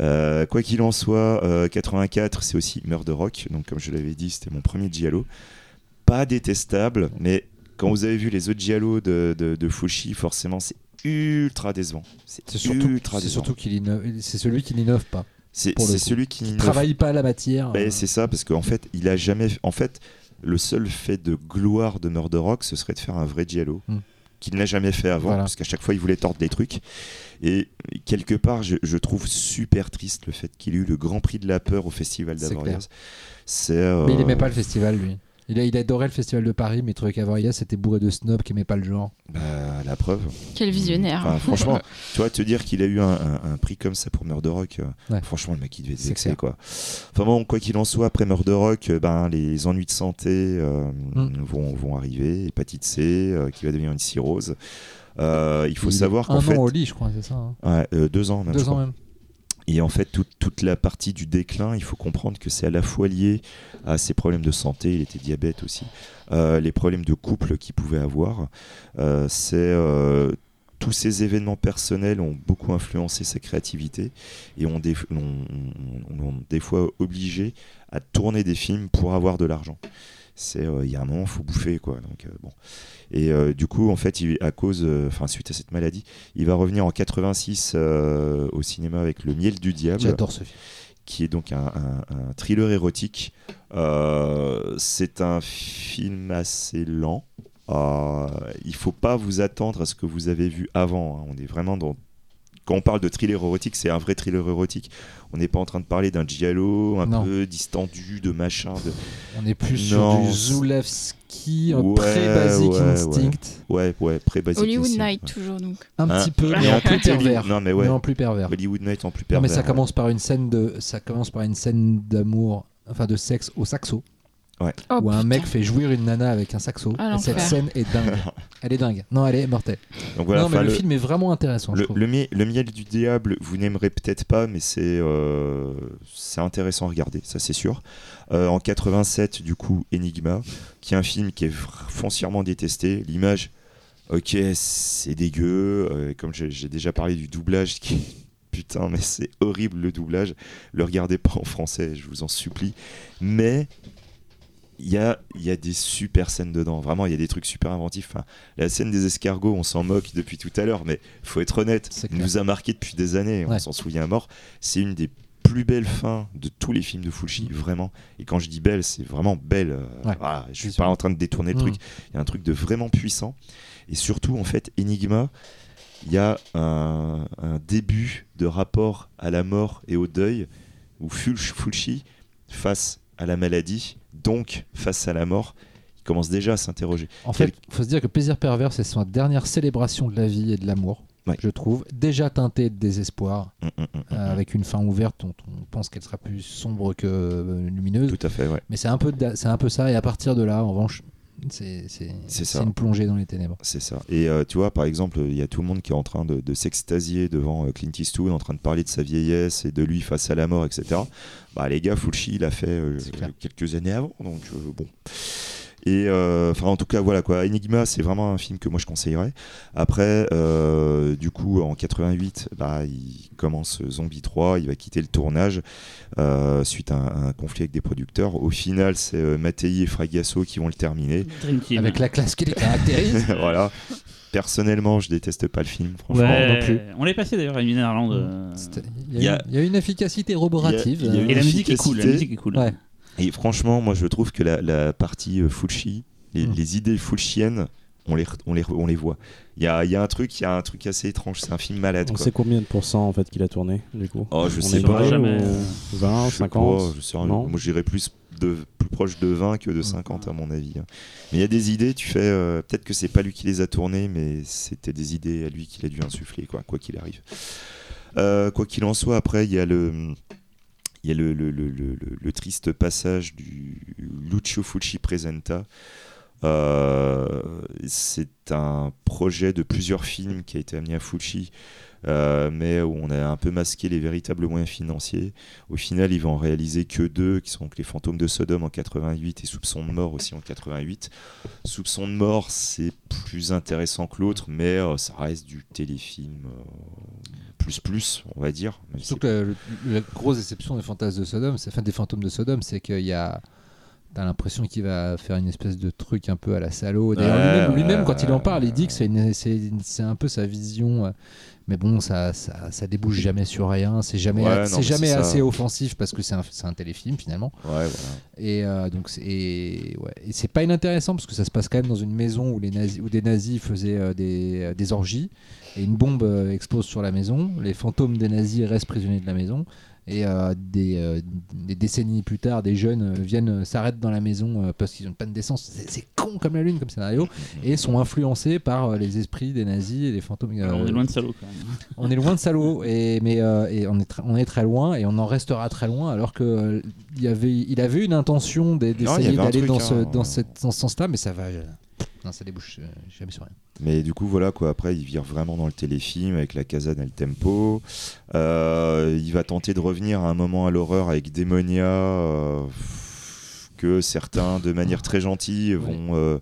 Euh, quoi qu'il en soit, euh, 84 c'est aussi Murder Rock. Donc comme je l'avais dit, c'était mon premier giallo. Pas détestable, mais quand vous avez vu les autres giallo de, de, de Fushi, forcément c'est ultra décevant. C'est surtout, ultra c'est décevant. surtout qu'il innove- c'est celui qui n'innove pas. C'est celui qui Il ne travaille pas la matière. Ben, euh, c'est ça, parce qu'en fait, il a jamais. En fait, le seul fait de gloire de Murder Rock, ce serait de faire un vrai giallo. Hmm. Qu'il n'a jamais fait avant, Voilà. parce qu'à chaque fois il voulait tordre des trucs. Et quelque part, je, je trouve super triste le fait qu'il ait eu le grand prix de la peur au festival d'Avoriaz. Euh, Mais il aimait pas le festival lui. Il, a, il adorait le festival de Paris, mais il trouvait qu'Avoria c'était bourré de snobs qui aimaient pas le genre. Bah, la preuve. Quel visionnaire. Enfin, franchement, tu vois, te dire qu'il a eu un, un- un prix comme ça pour Murder Rock, euh, Ouais. franchement, le mec, il devait être C'est vexé, quoi. Enfin bon, quoi qu'il en soit, après Murder Rock, euh, ben, les ennuis de santé euh, Mm. vont, vont arriver. Hépatite C, euh, qui va devenir une cirrhose. Euh, il faut Il savoir un qu'en fait... an au lit, je crois, c'est ça. hein. Ouais, euh, deux ans même. Deux crois. ans même. Et en fait, toute, la partie du déclin, il faut comprendre que c'est à la fois lié à ses problèmes de santé, il était diabète aussi, euh, les problèmes de couple qu'il pouvait avoir. Euh, c'est euh, tous ces événements personnels ont beaucoup influencé sa créativité et ont- ont des fois obligé à tourner des films pour avoir de l'argent. C'est euh, il y a un moment, faut bouffer quoi. Donc euh, bon. Et euh, du coup, en fait, il- à cause, enfin suite à cette maladie, il va revenir en 86 euh, au cinéma avec Le Miel du Diable, J'adore ce film. qui est donc un, un- un thriller érotique. Euh, c'est un film assez lent. Euh, il faut pas vous attendre à ce que vous avez vu avant. hein. On est vraiment dans. Quand on parle de thriller érotique, c'est un vrai thriller érotique. On n'est pas en train de parler d'un giallo un Non. peu distendu, de machin. De... On est plus Non, sur du Zulewski, un Ouais, pré-basic ouais, instinct. Ouais, ouais, pré-basic. Hollywood instinct, Night, ouais. toujours donc. Un Hein, petit peu, il y mais a en plus pervers. Non, mais ouais. Mais en plus pervers. Hollywood Night en plus Non, pervers. mais ça ouais. commence par une scène de, ça commence par une scène d'amour, enfin de sexe au saxo, Oh, où un putain. mec fait jouir une nana avec un saxo. Ah, et cette scène est dingue. Elle est dingue. Non, elle est mortelle. Donc voilà, non, mais le, le- film est vraiment intéressant. Le, miel, le miel du diable, vous n'aimerez peut-être pas, mais c'est euh, c'est intéressant à regarder, ça c'est sûr. Euh, en 87, du coup, Enigma, qui est un film qui est foncièrement détesté. L'image, ok, c'est dégueu. euh, comme j'ai j'ai déjà parlé du doublage, qui putain, mais c'est horrible le doublage. Le regardez pas en français, je vous en supplie. Mais il y a, y a des super scènes dedans. Vraiment, il y a des trucs super inventifs. Enfin, la scène des escargots, on s'en moque depuis tout à l'heure, mais faut être honnête, nous a marqué depuis des années, on s'en souvient à mort. C'est une des plus belles fins de tous les films de Fulci, vraiment. Et quand je dis belle, c'est vraiment belle. euh, Ouais, voilà, je suis pas en train de détourner le Mm. truc. Il y a un truc de vraiment puissant. Et surtout, en fait, Enigma, il y a un, un début de rapport à la mort et au deuil où Fulci, face à la maladie, donc face à la mort, il commence déjà à s'interroger. En fait, il faut se dire que Plaisir pervers, c'est sa dernière célébration de la vie et de l'amour, Ouais. je trouve. Déjà teintée de désespoir, Mm, mm, mm, euh, avec une fin ouverte dont on pense qu'elle sera plus sombre que euh, lumineuse. Tout à fait, ouais. Mais c'est un, peu de- un peu ça. Et à partir de là, en revanche, c'est c'est- C'est c'est ça. une plongée dans les ténèbres. C'est ça. Et euh, tu vois, par exemple, il y a tout le monde qui est en train de, de s'extasier devant euh, Clint Eastwood, en train de parler de sa vieillesse et de lui face à la mort, etc. Bah, les gars, Fulci, il a fait euh, quelques années avant, donc euh, bon. Et euh, enfin, en tout cas, voilà quoi. Enigma, c'est vraiment un film que moi je conseillerais. Après, euh, du coup, en 88, bah, il commence Zombie 3, il va quitter le tournage euh, suite à un, un conflit avec des producteurs. Au final, c'est euh, Mattei et Fragasso qui vont le terminer. Avec la classe qui les caractérise. voilà. Personnellement, je déteste pas le film, franchement. Ouais, non plus. On l'est passé d'ailleurs à Minerland. Il y y, a- une efficacité roborative. il y a- il y a une Et la musique est cool. La musique est cool. Ouais. Et franchement, moi je trouve que la, la partie euh, Fulci, les, Mm. les idées fulciennes, on les, on les, on les voit. Il y a, il y a un truc, il y a un truc assez étrange. C'est un film malade. On quoi. sait combien de pourcents en fait qu'il a tourné du coup Oh, je On sais pas. Jamais. ou 20, Je sais 50 pas, je sais rien. Moi j'irais plus, de, plus proche de 20 que de 50 à mon avis. hein. Mais il y a des idées, tu fais. euh, Peut-être que c'est pas lui qui les a tournées, mais c'était des idées à lui qu'il a dû insuffler, quoi quoi qu'il arrive. Euh, quoi qu'il en soit, après, il y a le. Il y a le, triste passage du Lucio Fulci Presenta. Euh, c'est un projet de plusieurs films qui a été amené à Fulci, euh, mais où on a un peu masqué les véritables moyens financiers. Au final, il va en réaliser que deux, qui sont Les Fantômes de Sodome en 88 et Soupçon de mort aussi en 88. Soupçon de mort, c'est plus intéressant que l'autre, mais euh, ça reste du téléfilm euh, plus plus, on va dire. Surtout que la, grosse déception des fantasmes de Sodome, c'est enfin des fantômes de Sodome, c'est qu'il y a T'as l'impression qu'il va faire une espèce de truc un peu à la salaud. D'ailleurs, Ouais, lui-même, quand il en parle, il dit que c'est, une- c'est, c'est un peu sa vision. euh, Mais bon, ça, ça, ça débouche jamais sur rien. C'est jamais, Ouais, non, jamais ça. assez offensif parce que c'est un, c'est un téléfilm finalement. Ouais, voilà. Et euh, donc c'est et, ouais. Et c'est pas inintéressant parce que ça se passe quand même dans une maison où les nazis où des nazis faisaient euh, des, des orgies et une bombe euh, explose sur la maison. Les fantômes des nazis restent prisonniers de la maison Et euh, des, euh, des décennies plus tard, des jeunes euh, viennent euh, s'arrêtent dans la maison euh, parce qu'ils ont une panne d'essence. C'est c'est con comme la lune comme scénario et sont influencés par euh, les esprits des nazis et des fantômes. euh, Alors, on est loin de salaud quand même. on est loin de salaud, et, mais euh, et on, est tr- on est très loin et on en restera très loin alors que euh, il, y avait, il avait une intention d'essayer d'aller truc, dans, ce, hein. dans, cette, dans ce sens-là, mais ça va. euh, non, ça débouche euh, jamais sur rien. Mais du coup, voilà quoi. Après, il vire vraiment dans le téléfilm avec la Casa del Tempo. Euh, il va tenter de revenir à un moment à l'horreur avec Démonia, euh, que certains, de manière très gentille, vont euh,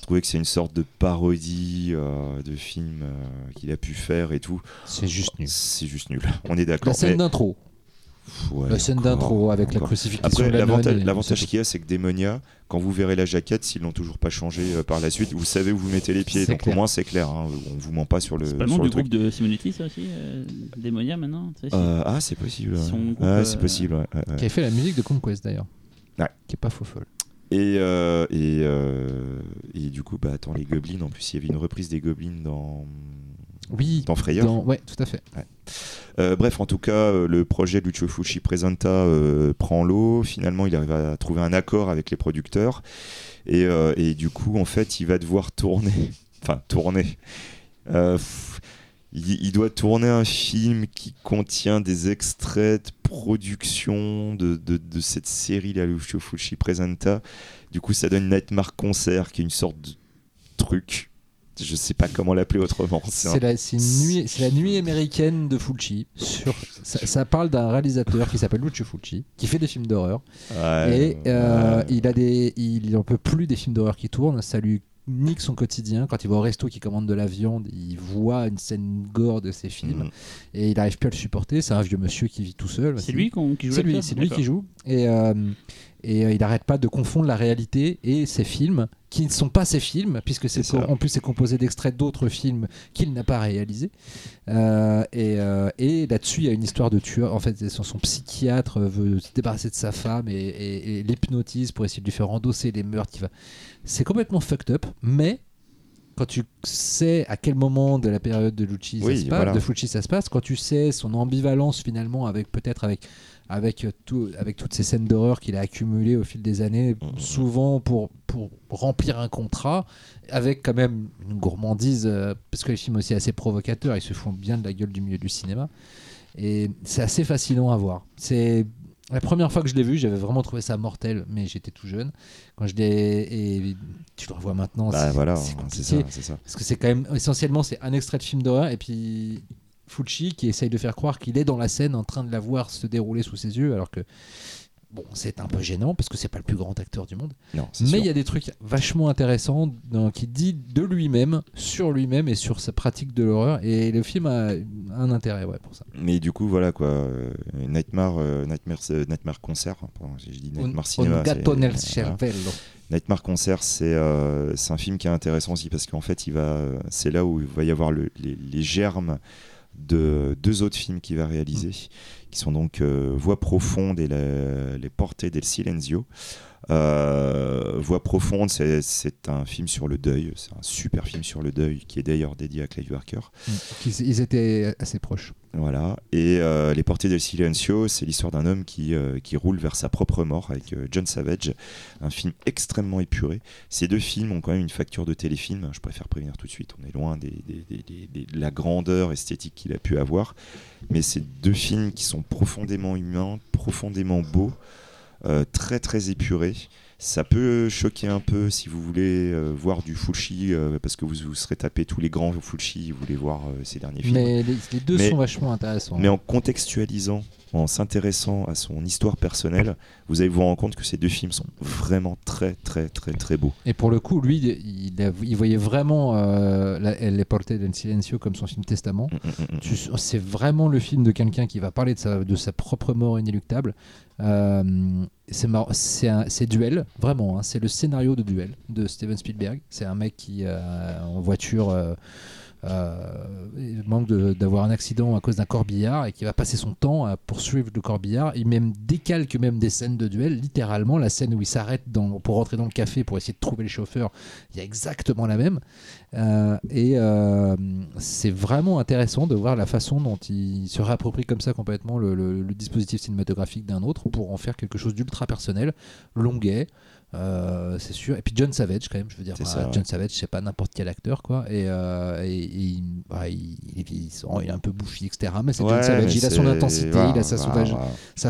trouver que c'est une sorte de parodie euh, de film euh, qu'il a pu faire et tout. C'est juste nul. C'est juste nul. On est d'accord. La scène mais- d'intro, Ouais, la scène d'intro avec la crucifixion. Après, de la l'avantage qu'il y a, c'est que Démonia, quand vous verrez la jaquette, s'ils l'ont toujours pas changé euh, par la suite, vous savez où vous mettez les pieds. Donc clair. au moins, c'est clair. hein. On vous ment pas sur le, C'est pas le nom du truc. groupe de Simonetti, ça aussi euh, Démonia maintenant tu sais, Euh, ah, c'est possible. Groupe, euh, c'est possible. ouais, ouais, ouais. Qui a fait la musique de Conquest d'ailleurs. Ouais. Qui est pas faux folle. Et, euh, et, euh, et du coup, bah attends, les Goblins, en plus, il y avait une reprise des Goblins dans, Oui. dans Frayeur. dans- Ouais, tout à fait. Euh, bref, en tout cas, euh, le projet Lucio Fucci Presenta euh, prend l'eau. Finalement, il arrive à trouver un accord avec les producteurs. Et, euh, et du coup, en fait, il va devoir tourner. Enfin, tourner. Pff, il, il doit tourner un film qui contient des extraits de production de, de, de cette série, la Lucio Fucci Presenta. Du coup, ça donne Nightmare Concert, qui est une sorte de truc. Je sais pas comment l'appeler autrement. C'est un- C'est la, c'est une nuit, c'est la nuit américaine de Fulci. Sur, ça, ça parle d'un réalisateur qui s'appelle Lucio Fulci, qui fait des films d'horreur. Ouais, et euh, ouais. il a des, il en peut plus des films d'horreur qui tournent. Ça lui nique son quotidien. Quand il va au resto, qui commande de la viande, il voit une scène gore de ses films Mhm. et il arrive plus à le supporter. C'est un vieux monsieur qui vit tout seul. C'est lui qui joue C'est lui, c'est lui D'accord. qui joue. Et, euh, et euh, il n'arrête pas de confondre la réalité et ses films, qui ne sont pas ses films, puisque c'est en plus c'est composé d'extraits d'autres films qu'il n'a pas réalisés. Euh, et euh, et là-dessus, il y a une histoire de tueur. En fait, son, son psychiatre veut se débarrasser de sa femme et, et- et l'hypnotise pour essayer de lui faire endosser les meurtres. va- C'est complètement fucked up, mais quand tu sais à quel moment de la période de Lucci Oui, ça se passe, voilà. de Fulci ça se passe, quand tu sais son ambivalence finalement avec peut-être avec avec tout, avec toutes ces scènes d'horreur qu'il a accumulées au fil des années, Mhm. souvent pour pour remplir un contrat, avec quand même une gourmandise euh, parce que les films aussi assez provocateurs, ils se font bien de la gueule du milieu du cinéma et c'est assez fascinant à voir. C'est la première fois que je l'ai vu, j'avais vraiment trouvé ça mortel, mais j'étais tout jeune. Quand je l'ai et tu le revois maintenant, Bah c'est- voilà, compliqué. ça. Parce que c'est quand même essentiellement c'est un extrait de film d'horreur et puis Fulci qui essaye de faire croire qu'il est dans la scène en train de la voir se dérouler sous ses yeux alors que bon c'est un peu gênant parce que c'est pas le plus grand acteur du monde Non, mais il y a des trucs vachement intéressants qui dit de lui-même sur lui-même et sur sa pratique de l'horreur et le film a un intérêt ouais pour ça Mais du coup, voilà quoi. euh, Nightmare, euh, Nightmare, euh, Nightmare Concert. hein, pardon, j'ai dit Nightmare nel cervello. Nightmare Concert, c'est c'est un film qui est intéressant aussi parce qu'en fait, il va, c'est là où il va y avoir le- les, les germes de deux autres films qu'il va réaliser, qui sont donc euh, Voix profonde et la- Les Portées del Silenzio. Euh, Voix profonde, c'est- un film sur le deuil, c'est un super film sur le deuil qui est d'ailleurs dédié à Clive Barker. Ils, ils étaient assez proches. Voilà. Et euh, Les Portées del Silencio, c'est l'histoire d'un homme qui, euh, qui roule vers sa propre mort avec John Savage, un film extrêmement épuré. Ces deux films ont quand même une facture de téléfilm, je préfère prévenir tout de suite, on est loin des, des- des- des- des- de la grandeur esthétique qu'il a pu avoir, mais c'est deux films qui sont profondément humains, profondément beaux, euh, très très épurés. Ça peut choquer un peu si vous voulez euh, voir du Fulci, euh, parce que vous vous serez tapé tous les grands Fulci, vous voulez voir ces derniers films. mais les, les deux Mais- sont vachement intéressants Mais en contextualisant, en s'intéressant à son histoire personnelle, vous allez vous rendre compte que ces deux films sont vraiment très très très très beaux. Et pour le coup, lui, il, a- il voyait vraiment euh, la- Les Portes del Silencio comme son film Testament. Mm, mm, mm, C'est vraiment le film de quelqu'un qui va parler de sa, de sa propre mort inéluctable. Euh, c'est Duel, vraiment. hein, c'est le scénario de Duel de Steven Spielberg. C'est un mec qui, euh, en voiture, euh, il manque d'avoir un accident à cause d'un corbillard et qui va passer son temps à poursuivre le corbillard. Il même décalque même des scènes de duel, littéralement la scène où il s'arrête pour rentrer dans le café pour essayer de trouver le chauffeur, il y a exactement la même. Euh, et euh, c'est vraiment intéressant de voir la façon dont il se réapproprie comme ça complètement le- le dispositif cinématographique d'un autre pour en faire quelque chose d'ultra personnel, longuet. Euh, c'est sûr. Et puis John Savage, quand même, je veux dire. Ça, John Savage, c'est pas n'importe quel acteur, quoi. Et, euh, et- et il, bah, il, il est vieillissant, il est un peu bouffi, etc. Mais c'est John Ouais, Savage. mais Il a son intensité, il a sa sauvage,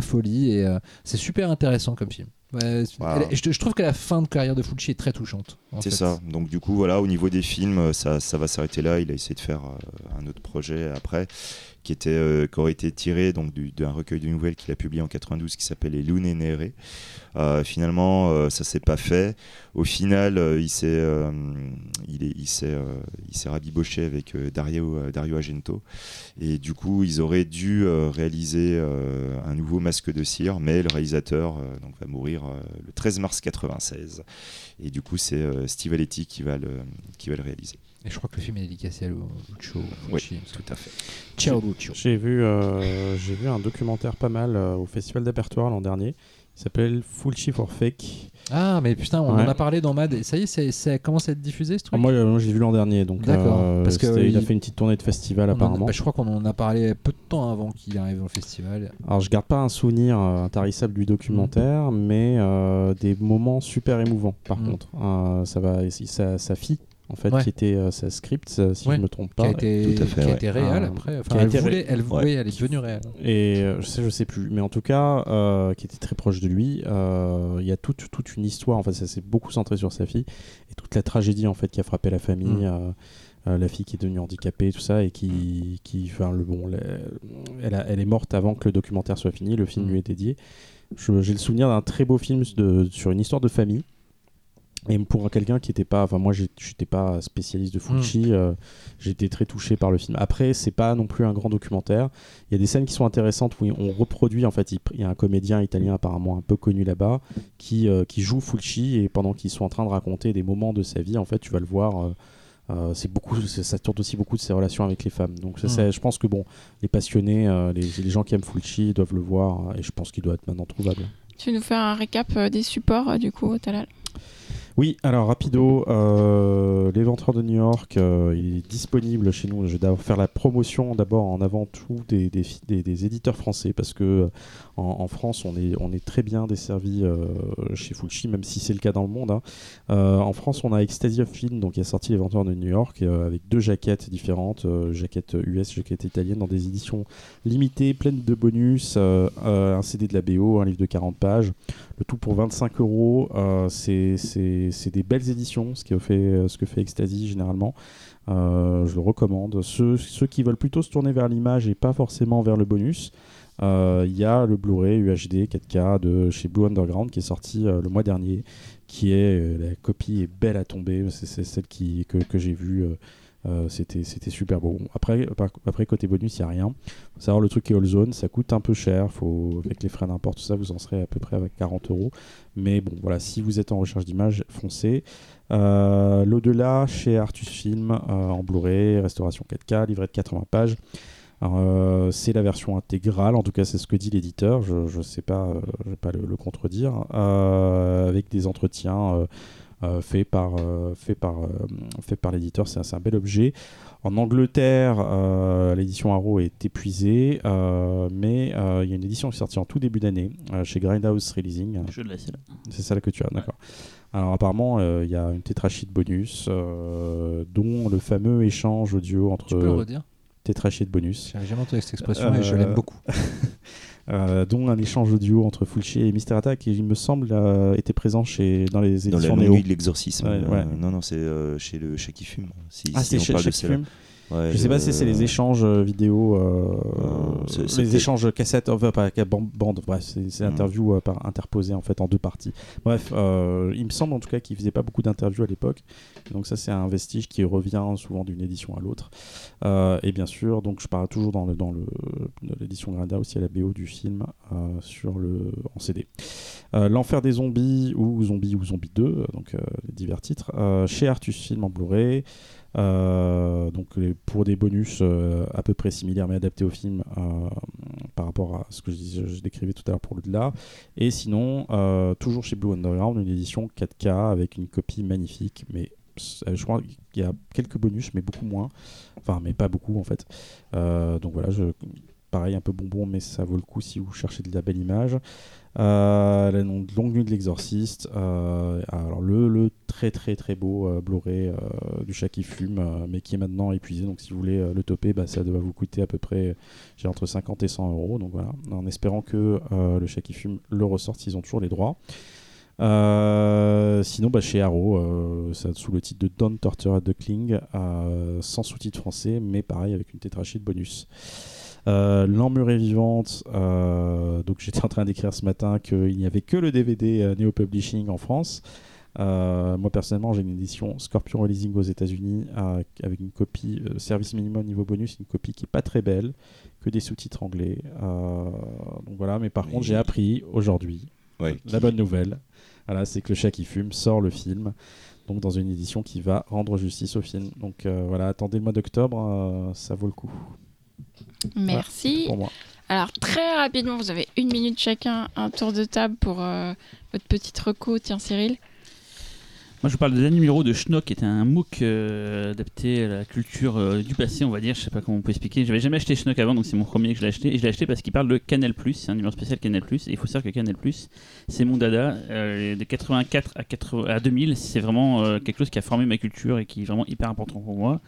folie. Et euh, c'est super intéressant comme film. Ouais, je, je trouve que la fin de carrière de Fulci est très touchante. C'est ça. Donc du coup, voilà, au niveau des films, euh, ça, ça va s'arrêter là. Il a essayé de faire euh, un autre projet après, qui était, euh, qui aurait été tiré d'un recueil de nouvelles qu'il a publié en 92, qui s'appelle Les Lunes Nere. Euh, finalement, euh, ça s'est pas fait. Au final, euh, il s'est, euh, il est, il s'est, il s'est rabiboché avec Dario, Dario. Et du coup, ils auraient dû réaliser un nouveau Masque de cire, mais le réalisateur donc, va mourir le 13 mars 96. Et du coup, c'est Steve Aletti qui va le, qui va le réaliser. Et je crois que le film est dédicacé à Lu- Lucio Oui, Fulci. tout à fait. Ciao Lucio. J'ai vu, euh, j'ai vu un documentaire pas mal euh, au Festival d'Apertoire l'an dernier. Il s'appelle Fulci for Fake. Ah, mais putain, on Ouais. en a parlé dans Mad. Ça y est, c'est- ça commence à être diffusé ce truc Ah, moi, euh, moi, j'ai vu l'an dernier, donc D'accord, euh, parce que il a fait une petite tournée de festival On en a- apparemment. bah, je crois qu'on en a parlé peu de temps avant qu'il arrive au festival. Alors, je garde pas un souvenir euh, intarissable du documentaire, mais euh, des moments super émouvants. Par Mm. contre, Euh, ça va, sa, sa fille, en fait, Ouais. qui était euh, sa script, euh, si Ouais. je me trompe Qui pas. a été, tout à fait, qui a été réelle Ah, après. Enfin, qui elle été voulait, ré- elle, Ouais. oui, elle est devenue réelle. Et euh, je sais, je sais plus, mais en tout cas, euh, qui était très proche de lui. euh, Il y a toute, toute une histoire. En fait, ça s'est beaucoup centré sur sa fille et toute la tragédie en fait qui a frappé la famille. Mm. euh, euh, la fille qui est devenue handicapée, tout ça, et qui, qui enfin, le bon, la- elle, a- elle est morte avant que le documentaire soit fini. Le film Mm. lui est dédié. J'ai le souvenir d'un très beau film de, sur une histoire de famille. Et pour quelqu'un qui n'était pas, enfin moi j'étais pas spécialiste de Fulci, euh, j'ai été très touché par le film. Après c'est pas non plus un grand documentaire. Il y a des scènes qui sont intéressantes où on reproduit en fait. Il y a un comédien italien apparemment un peu connu là-bas qui euh, qui joue Fulci et pendant qu'ils sont en train de raconter des moments de sa vie, en fait tu vas le voir. euh, euh, c'est beaucoup, ça tourne aussi beaucoup de ses relations avec les femmes. Donc ça, Mm. c'est- je pense que bon, les passionnés, euh, les, les gens qui aiment Fulci doivent le voir euh, et je pense qu'il doit être maintenant trouvable. Tu veux nous faire un récap euh, des supports, euh, du coup, Talal? Oui, alors rapido, euh, l'éventreur de New York, euh, il est disponible chez nous. Je vais faire la promotion d'abord en avant tout des, des, des- éditeurs français parce que en, France on est, très bien desservi euh, chez Fulci, même si c'est le cas dans le monde. hein. Euh, en France on a Ecstasy of Film, donc qui a sorti l'éventreur de New York euh, avec deux jaquettes différentes, jaquette US, jaquette italienne, dans des éditions limitées, pleines de bonus, un CD de la BO, un livre de 40 pages. Le tout pour 25 euros. C'est des belles éditions, ce que fait, Ecstasy généralement. Je le recommande. Ceux, qui veulent plutôt se tourner vers l'image et pas forcément vers le bonus, il y a le Blu-ray UHD 4K de chez Blue Underground qui est sorti euh, le mois dernier, qui est euh, la copie est belle à tomber. C'est celle qui, que, j'ai vue. euh, euh, c'était super beau. Après, côté bonus, il n'y a rien. Faut savoir le truc est all zone, ça coûte un peu cher. Avec les frais d'import, ça, vous en serez à peu près avec 40 euros. Mais bon, voilà, si vous êtes en recherche d'images, foncez. Euh, L'au-delà chez Artus Film euh, en Blu-ray, restauration 4K, livret de 80 pages. Euh, c'est la version intégrale, en tout cas c'est ce que dit l'éditeur, je ne sais pas, euh, je vais pas le, le contredire, euh, avec des entretiens euh, faits par, faits par, faits par l'éditeur, c'est un- un bel objet. En Angleterre, l'édition Arrow est épuisée, mais il y a une édition qui est sortie en tout début d'année chez Grindhouse Releasing. Je la sais là. C'est celle que tu as, d'accord. Alors apparemment, euh, il y a une tétrachite bonus, euh, dont le fameux échange audio entre Tu peux le redire? Tétrachite bonus, J'ai jamais entendu cette expression et je Euh, l'aime beaucoup. euh, dont un échange audio entre Fulci et Mister Attack, qui il me semble euh, était présent chez dans les Dans la éditions Néo. nuit de l'exorcisme. Ouais, ouais. Euh, non, non, c'est euh, chez le chez qui fume. Si, Ah, si c'est chez de chez celle-là. Film Ouais, Je sais pas si c'est les échanges euh, vidéo, euh, c'est- les échanges cassettes, enfin pas bande, bref, c'est euh, par, interposées en fait en deux parties. Bref, euh, il me semble en tout cas qu'il faisait pas beaucoup d'interviews à l'époque, donc ça c'est un vestige qui revient souvent d'une édition à l'autre. Euh, et bien sûr, donc je parle toujours dans le dans le l'édition Granda aussi à la BO du film euh, sur le en CD. Euh, L'enfer des zombies ou Zombie ou Zombie 2, euh, donc euh, les divers titres, euh, chez Artus Film en Blu-ray. Euh, donc pour des bonus euh, à peu près similaires mais adaptés au film euh, par rapport à ce que je, décrivais tout à l'heure pour le-delà. Et sinon, toujours chez Blue Underground, une édition 4K avec une copie magnifique, mais je crois qu'il y a quelques bonus, mais beaucoup moins. Enfin, mais pas beaucoup en fait. Donc voilà, je, pareil, un peu bonbon, mais ça vaut le coup si vous cherchez de la belle image. Euh, la Longue Nuit de l'Exorciste. euh, alors le, le très très très beau euh, Blu-ray du chat qui fume, mais qui est maintenant épuisé. Donc si vous voulez le toper, bah, ça doit vous coûter à peu près j'ai entre 50 et 100 euros. Donc voilà, en espérant que le chat qui fume le ressorte s'ils ont toujours les droits. Sinon, bah, chez Arrow, ça sous le titre de Don't Torture at the Kling, sans sous-titre français, mais pareil avec une tétrachie de bonus. Euh, L'emmurée vivante, euh, donc j'étais en train d'écrire ce matin qu'il n'y avait que le DVD euh, Neo Publishing en France. Euh, moi personnellement, j'ai une édition Scorpion Releasing aux États-Unis avec une copie service minimum niveau bonus, une copie qui est pas très belle, que des sous-titres anglais. Donc voilà, mais par contre, j'ai appris aujourd'hui Ouais, la bonne nouvelle. Voilà, c'est que le chat qui fume sort le film, donc dans une édition qui va rendre justice au film. Donc euh, voilà, attendez le mois d'octobre, euh, ça vaut le coup Merci. pour moi. Alors, très rapidement, vous avez une minute chacun, un tour de table pour euh, votre petite reco. Tiens, Cyril. Moi, je vous parle de dernier numéro de Schnock, qui était un MOOC euh, adapté à la culture euh, du passé, on va dire. Je sais pas comment on peut expliquer. J'avais jamais acheté Schnock avant, donc c'est mon premier que je l'ai acheté. Et je l'ai acheté parce qu'il parle de Canal+. C'est un numéro spécial Canal+. Et il faut savoir que Canal+, c'est mon dada. Euh, de 84 à, 80 à 2000, c'est vraiment quelque chose qui a formé ma culture et qui est vraiment hyper important pour moi.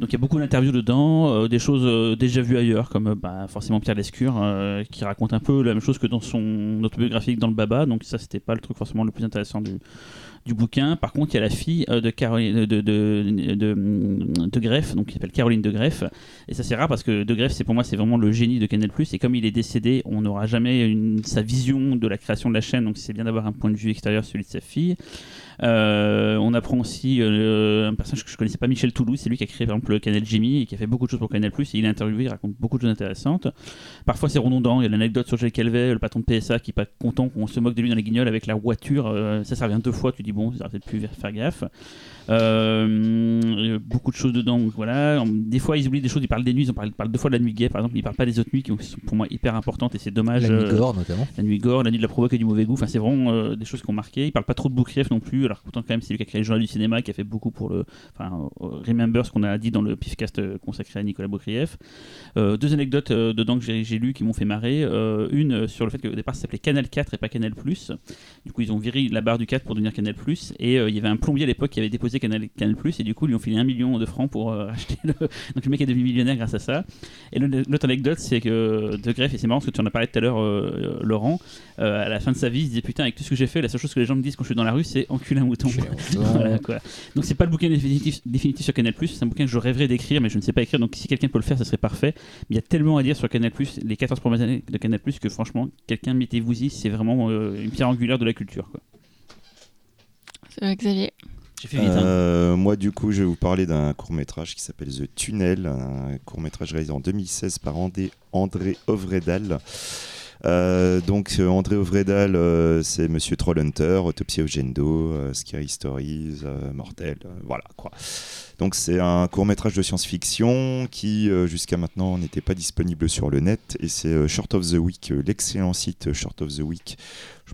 Donc il y a beaucoup d'interviews dedans, des choses déjà vues ailleurs, comme bah, forcément Pierre Lescure, qui raconte un peu la même chose que dans son autobiographique dans le Baba. Donc ça, c'était pas le truc forcément le plus intéressant du, du bouquin. Par contre, il y a la fille euh, de Caroline de, de, de, de- Greff, donc qui s'appelle Caroline de Greff. Et ça c'est rare parce que de Greff, c'est pour moi c'est vraiment le génie de Canal+. Et comme il est décédé, on n'aura jamais sa vision de la création de la chaîne. Donc c'est bien d'avoir un point de vue extérieur, celui de sa fille. Euh, on apprend aussi euh, un personnage que je connaissais pas, Michel Toulouse, c'est lui qui a créé par exemple le Canal Jimmy et qui a fait beaucoup de choses pour Canal+. Et il est interviewé, il raconte beaucoup de choses intéressantes. Parfois c'est redondant, il y a l'anecdote sur Gilles Calvet, le patron de PSA qui est pas content qu'on se moque de lui dans les guignols avec la voiture. Euh, ça, ça revient deux fois, tu dis bon, ça peut-être pu faire gaffe. Euh, beaucoup de choses dedans, donc voilà. Des fois ils oublient des choses, ils parlent des nuits, ils en parlent, ils parlent deux fois de la nuit gay par exemple, ils parlent pas des autres nuits qui sont pour moi hyper importantes et c'est dommage. La nuit euh, gore notamment. la nuit gore, la nuit de la provoque et du mauvais goût. Enfin, c'est vraiment euh, des choses qui ont marqué. Il parle pas trop de Boukrieff non plus, alors que pourtant, quand même, c'est lui qui a créé le journal du cinéma, qui a fait beaucoup pour le. Enfin, Remember, ce qu'on a dit dans le pifcast consacré à Nicolas Boukrieff. Euh, deux anecdotes dedans que j'ai lues qui m'ont fait marrer. Une sur le fait qu'au départ, ça s'appelait Canal 4 et pas Canal Plus. Du coup, ils ont viré la barre du 4 pour devenir Canal Plus. Et il y avait un plombier à l'époque qui avait déposé Canal, Canal Plus, et du coup, ils lui ont filé un million de francs pour euh, acheter le. Donc, le mec est devenu millionnaire grâce à ça. Et l'autre anecdote, c'est que De Greff, et c'est marrant parce que tu en as parlé tout à l'heure, euh, Laurent, euh, à la fin de sa vie, il se disait Putain, avec tout ce que j'ai fait, la seule chose que les gens me disent quand je suis dans la rue, c'est enculer un mouton. Voilà, quoi. Donc, c'est pas le bouquin définitif, définitif sur Canal, c'est un bouquin que je rêverais d'écrire, mais je ne sais pas écrire. Donc, si quelqu'un peut le faire, ça serait parfait. Mais il y a tellement à dire sur Canal, les 14 premières années de Canal, que franchement, quelqu'un, mettez-vous-y, c'est vraiment euh, une pierre angulaire de la culture. Quoi. C'est vrai, Xavier. Hein. Euh, moi, du coup, je vais vous parler d'un court métrage qui s'appelle The Tunnel, un court métrage réalisé en 2016 par André, André Ovredal. Euh, donc euh, André Ovredal, c'est Monsieur Trollhunter, Autopsie of Gendo, euh, Scary Stories, Mortel, voilà quoi. Donc c'est un court métrage de science-fiction qui jusqu'à maintenant n'était pas disponible sur le net et c'est Short of the Week, l'excellent site Short of the Week.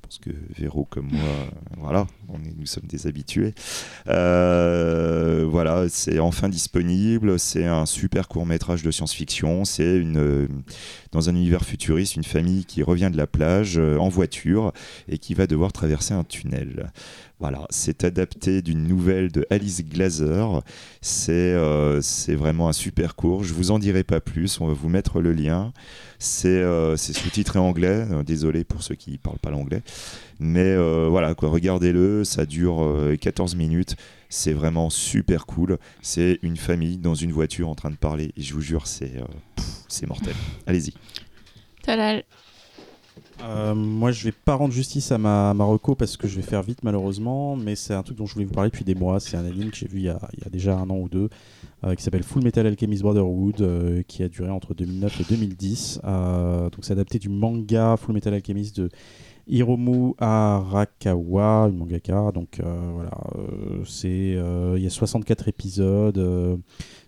Je pense que Véro comme moi, euh, voilà, nous sommes des habitués. Euh, voilà, c'est enfin disponible. C'est un super court métrage de science-fiction. C'est une euh, dans un univers futuriste, une famille qui revient de la plage en voiture et qui va devoir traverser un tunnel. Voilà, c'est adapté d'une nouvelle de Alice Glazer. C'est euh, c'est vraiment un super cours. Je vous en dirai pas plus. On va vous mettre le lien. C'est euh, sous-titré anglais. Euh, désolé pour ceux qui parlent pas l'anglais. Mais voilà, regardez-le. Ça dure euh, 14 minutes. C'est vraiment super cool. C'est une famille dans une voiture en train de parler. Je vous jure, c'est mortel. Allez-y. Talal. Euh, moi, je vais pas rendre justice à ma, ma reco parce que je vais faire vite malheureusement, mais c'est un truc dont je voulais vous parler depuis des mois. C'est un anime que j'ai vu il y, a, déjà un an ou deux euh, qui s'appelle Full Metal Alchemist Brotherhood euh, qui a duré entre 2009 et 2010. Euh, donc, c'est adapté du manga Full Metal Alchemist de Hiromu Arakawa, une mangaka. Donc, voilà, c'est il y a 64 épisodes.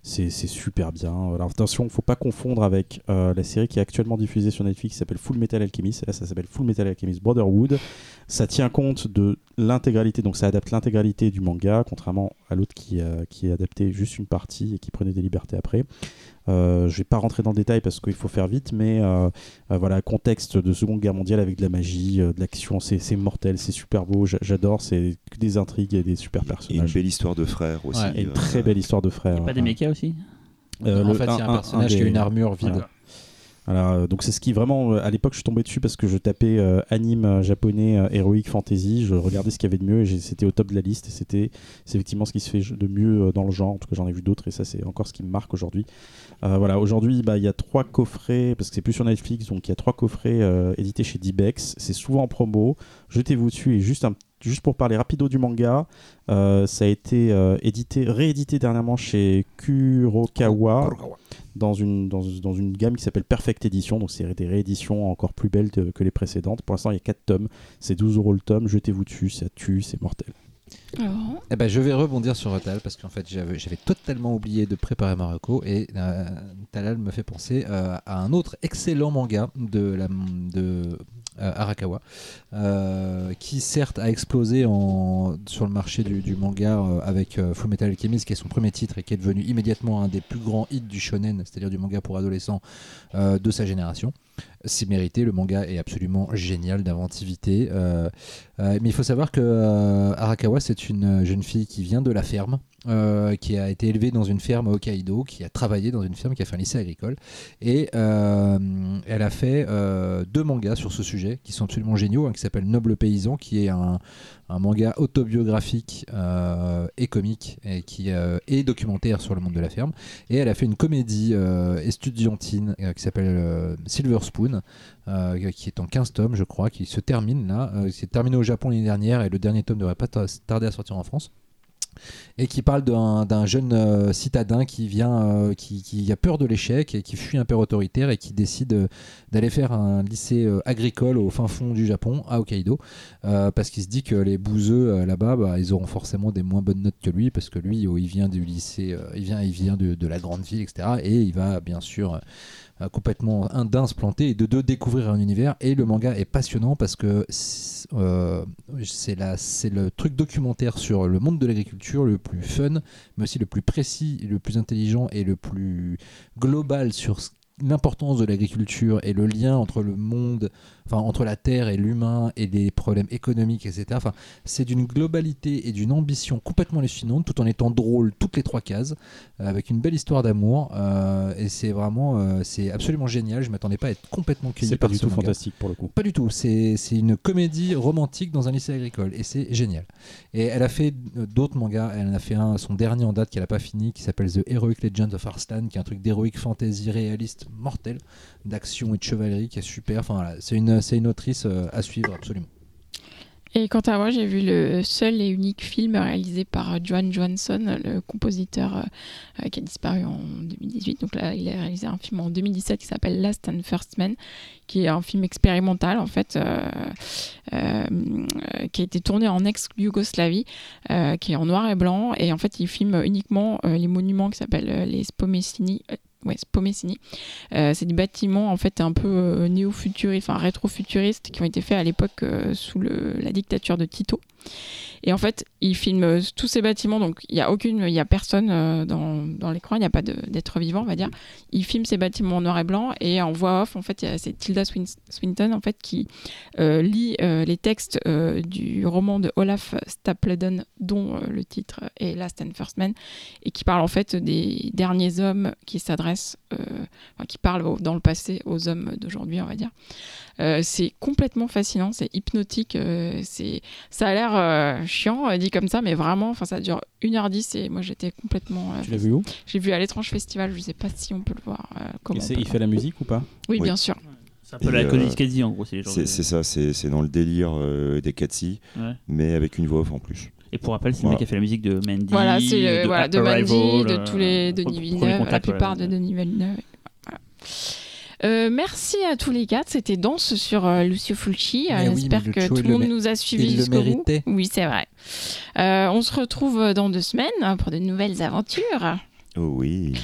C'est super bien. Alors attention, faut pas confondre avec euh, la série qui est actuellement diffusée sur Netflix qui s'appelle Full Metal Alchemist. Là, ça s'appelle Full Metal Alchemist Brotherhood. Ça tient compte de l'intégralité, donc ça adapte l'intégralité du manga, contrairement à l'autre qui, euh, qui est adapté juste une partie et qui prenait des libertés après. Euh, je vais pas rentrer dans le détail parce qu'il faut faire vite, mais euh, euh, voilà, contexte de Seconde Guerre mondiale avec de la magie, euh, de l'action, c'est mortel, c'est super beau, j'a- j'adore, c'est des intrigues et des super Et une personnages. belle histoire de frères aussi. Ouais, Et une euh, très belle histoire de frères. Pas des mechas aussi Euh, en le- fait, il y a un, un- personnage un qui a une armure vide. Voilà. Alors, euh, donc c'est ce qui vraiment, euh, à l'époque, je suis tombé dessus parce que je tapais euh, anime japonais euh, héroïque fantasy, je regardais ce qu'il y avait de mieux et c'était au top de la liste et c'était c'est effectivement ce qui se fait de mieux dans le genre. En tout cas, j'en ai vu d'autres et ça c'est encore ce qui me marque aujourd'hui. Euh, voilà, aujourd'hui, bah, il y a trois coffrets parce que c'est plus sur Netflix, donc il y a trois coffrets euh, édités chez Dibex. C'est souvent en promo. Jetez-vous dessus et juste un Juste pour parler rapido du manga, euh, ça a été euh, édité, réédité dernièrement chez Kurokawa dans une, dans, dans une gamme qui s'appelle Perfect Edition. Donc, c'est des rééditions encore plus belles de- que les précédentes. Pour l'instant, il y a 4 tomes. C'est 12 euros le tome. Jetez-vous dessus. Ça tue. C'est mortel. Alors, Eh ben, je vais rebondir sur Talal parce qu'en fait j'avais j'avais totalement oublié de préparer Marocco et euh, Talal me fait penser euh, à un autre excellent manga de, la, de Arakawa euh, qui certes a explosé sur le marché du, du manga euh, avec euh, Full Metal Alchemist qui est son premier titre et qui est devenu immédiatement un des plus grands hits du shonen, c'est-à-dire du manga pour adolescents euh, de sa génération. C'est mérité, le manga est absolument génial d'inventivité. euh, euh, mais il faut savoir que euh, Arakawa, c'est une jeune fille qui vient de la ferme, qui a été élevée dans une ferme à Hokkaido, qui a travaillé dans une ferme, qui a fait un lycée agricole. Et elle a fait deux mangas sur ce sujet qui sont absolument géniaux, qui s'appelle Noble Paysan, qui est un, un manga autobiographique euh, et comique, et qui euh, est documentaire sur le monde de la ferme. Et elle a fait une comédie euh, estudiantine qui s'appelle Silver Spoon, qui est en 15 tomes, je crois, qui se termine là. Euh, c'est terminé au Japon l'année dernière et le dernier tome ne devrait pas ta- tarder à sortir en France. Et qui parle d'un jeune euh, citadin qui vient, euh, qui, a peur de l'échec et qui fuit un père autoritaire et qui décide euh, d'aller faire un lycée agricole au fin fond du Japon, à Hokkaido, parce qu'il se dit que les bouseux là-bas, bah, ils auront forcément des moins bonnes notes que lui, parce que lui, oh, il vient du lycée, il vient, il vient de, de la grande ville, etc. Et il va bien sûr complètement un d'un se planter et de deux découvrir un univers. Et le manga est passionnant parce que c'est euh, c'est c'est le truc documentaire sur le monde de l'agriculture le plus fun, mais aussi le plus précis, le plus intelligent et le plus global sur ce- l'importance de l'agriculture et le lien entre le monde, enfin entre la terre et l'humain et les problèmes économiques, etc. Enfin, c'est d'une globalité et d'une ambition complètement hallucinante, tout en étant drôle toutes les trois cases, euh, avec une belle histoire d'amour. euh, et c'est vraiment, euh, c'est absolument génial. Je m'attendais pas à être complètement cueilli C'est pas par du ce tout manga. fantastique pour le coup. Pas du tout. C'est une comédie romantique dans un lycée agricole et c'est génial. Et elle a fait d'autres mangas. Elle en a fait un, son dernier en date qu'elle a pas fini, qui s'appelle The Heroic Legends of Arslan, qui est un truc d'héroïque fantasy réaliste mortel, d'action et de chevalerie, qui est super. Enfin voilà, c'est une, une autrice euh, à suivre absolument. Et quant à moi, j'ai vu le seul et unique film réalisé par Johan Johansson, le compositeur euh, qui a disparu en 2018. Donc là, il a réalisé un film en 2017 qui s'appelle Last and First Man, qui est un film expérimental en fait, euh, qui a été tourné en ex-Yougoslavie, qui est en noir et blanc. Et en fait, il filme uniquement les monuments qui s'appellent les Spomesini. Ouais. Euh, c'est des bâtiments en fait un peu euh, néo-futuristes, enfin rétro-futuristes qui ont été faits à l'époque euh, sous la dictature de Tito. Et en fait, il filme euh, tous ces bâtiments, donc il n'y a aucune, il y a personne euh, dans, dans l'écran, il n'y a pas d'être vivant, on va dire. Il filme ces bâtiments en noir et blanc et en voix off, en fait, c'est Tilda Swin- Swinton en fait qui euh, lit les textes du roman de Olaf Stapledon, dont le titre est Last and First Man, et qui parle en fait des derniers hommes qui s'adressent, qui parlent dans le passé aux hommes d'aujourd'hui, on va dire. Euh, c'est complètement fascinant, c'est hypnotique, euh, c'est ça a l'air euh, chiant dit comme ça, mais vraiment, enfin ça dure 1h10 et moi j'étais complètement. euh, Tu l'as vu où? J'ai vu à l'étrange festival, je sais pas si on peut le voir. euh, comment Et Il fait la musique ou pas? Oui, Oui. bien sûr. C'est un peu Et, la euh, Caddy en gros, c'est les gens. C'est de- ça, c'est c'est dans le délire euh, des Cathy, Ouais. mais avec une voix off en plus. Et pour rappel, c'est le Voilà. mec qui a fait la musique de Mandy, Voilà, c'est de, le- voilà, de Mandy, de tous les Denis Villeneuve, la plupart ouais. de Denis Villeneuve. Voilà. Euh, merci à tous les quatre, c'était Danse sur euh, Lucio Fulci. Euh, oui, J'espère que tout le monde nous a suivis jusqu'au bout. Oui, c'est vrai. Euh, on se retrouve dans deux semaines hein, pour de nouvelles aventures. Oh oui,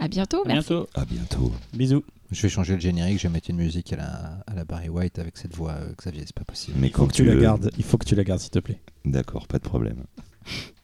À bientôt, À merci. bientôt. à bientôt. Bisous. Je vais changer le générique, je vais mettre une musique à la, à la Barry White avec cette voix, euh, Xavier, c'est pas possible. Mais Il faut que tu la gardes. Il faut que tu la gardes, s'il te plaît. D'accord, pas de problème.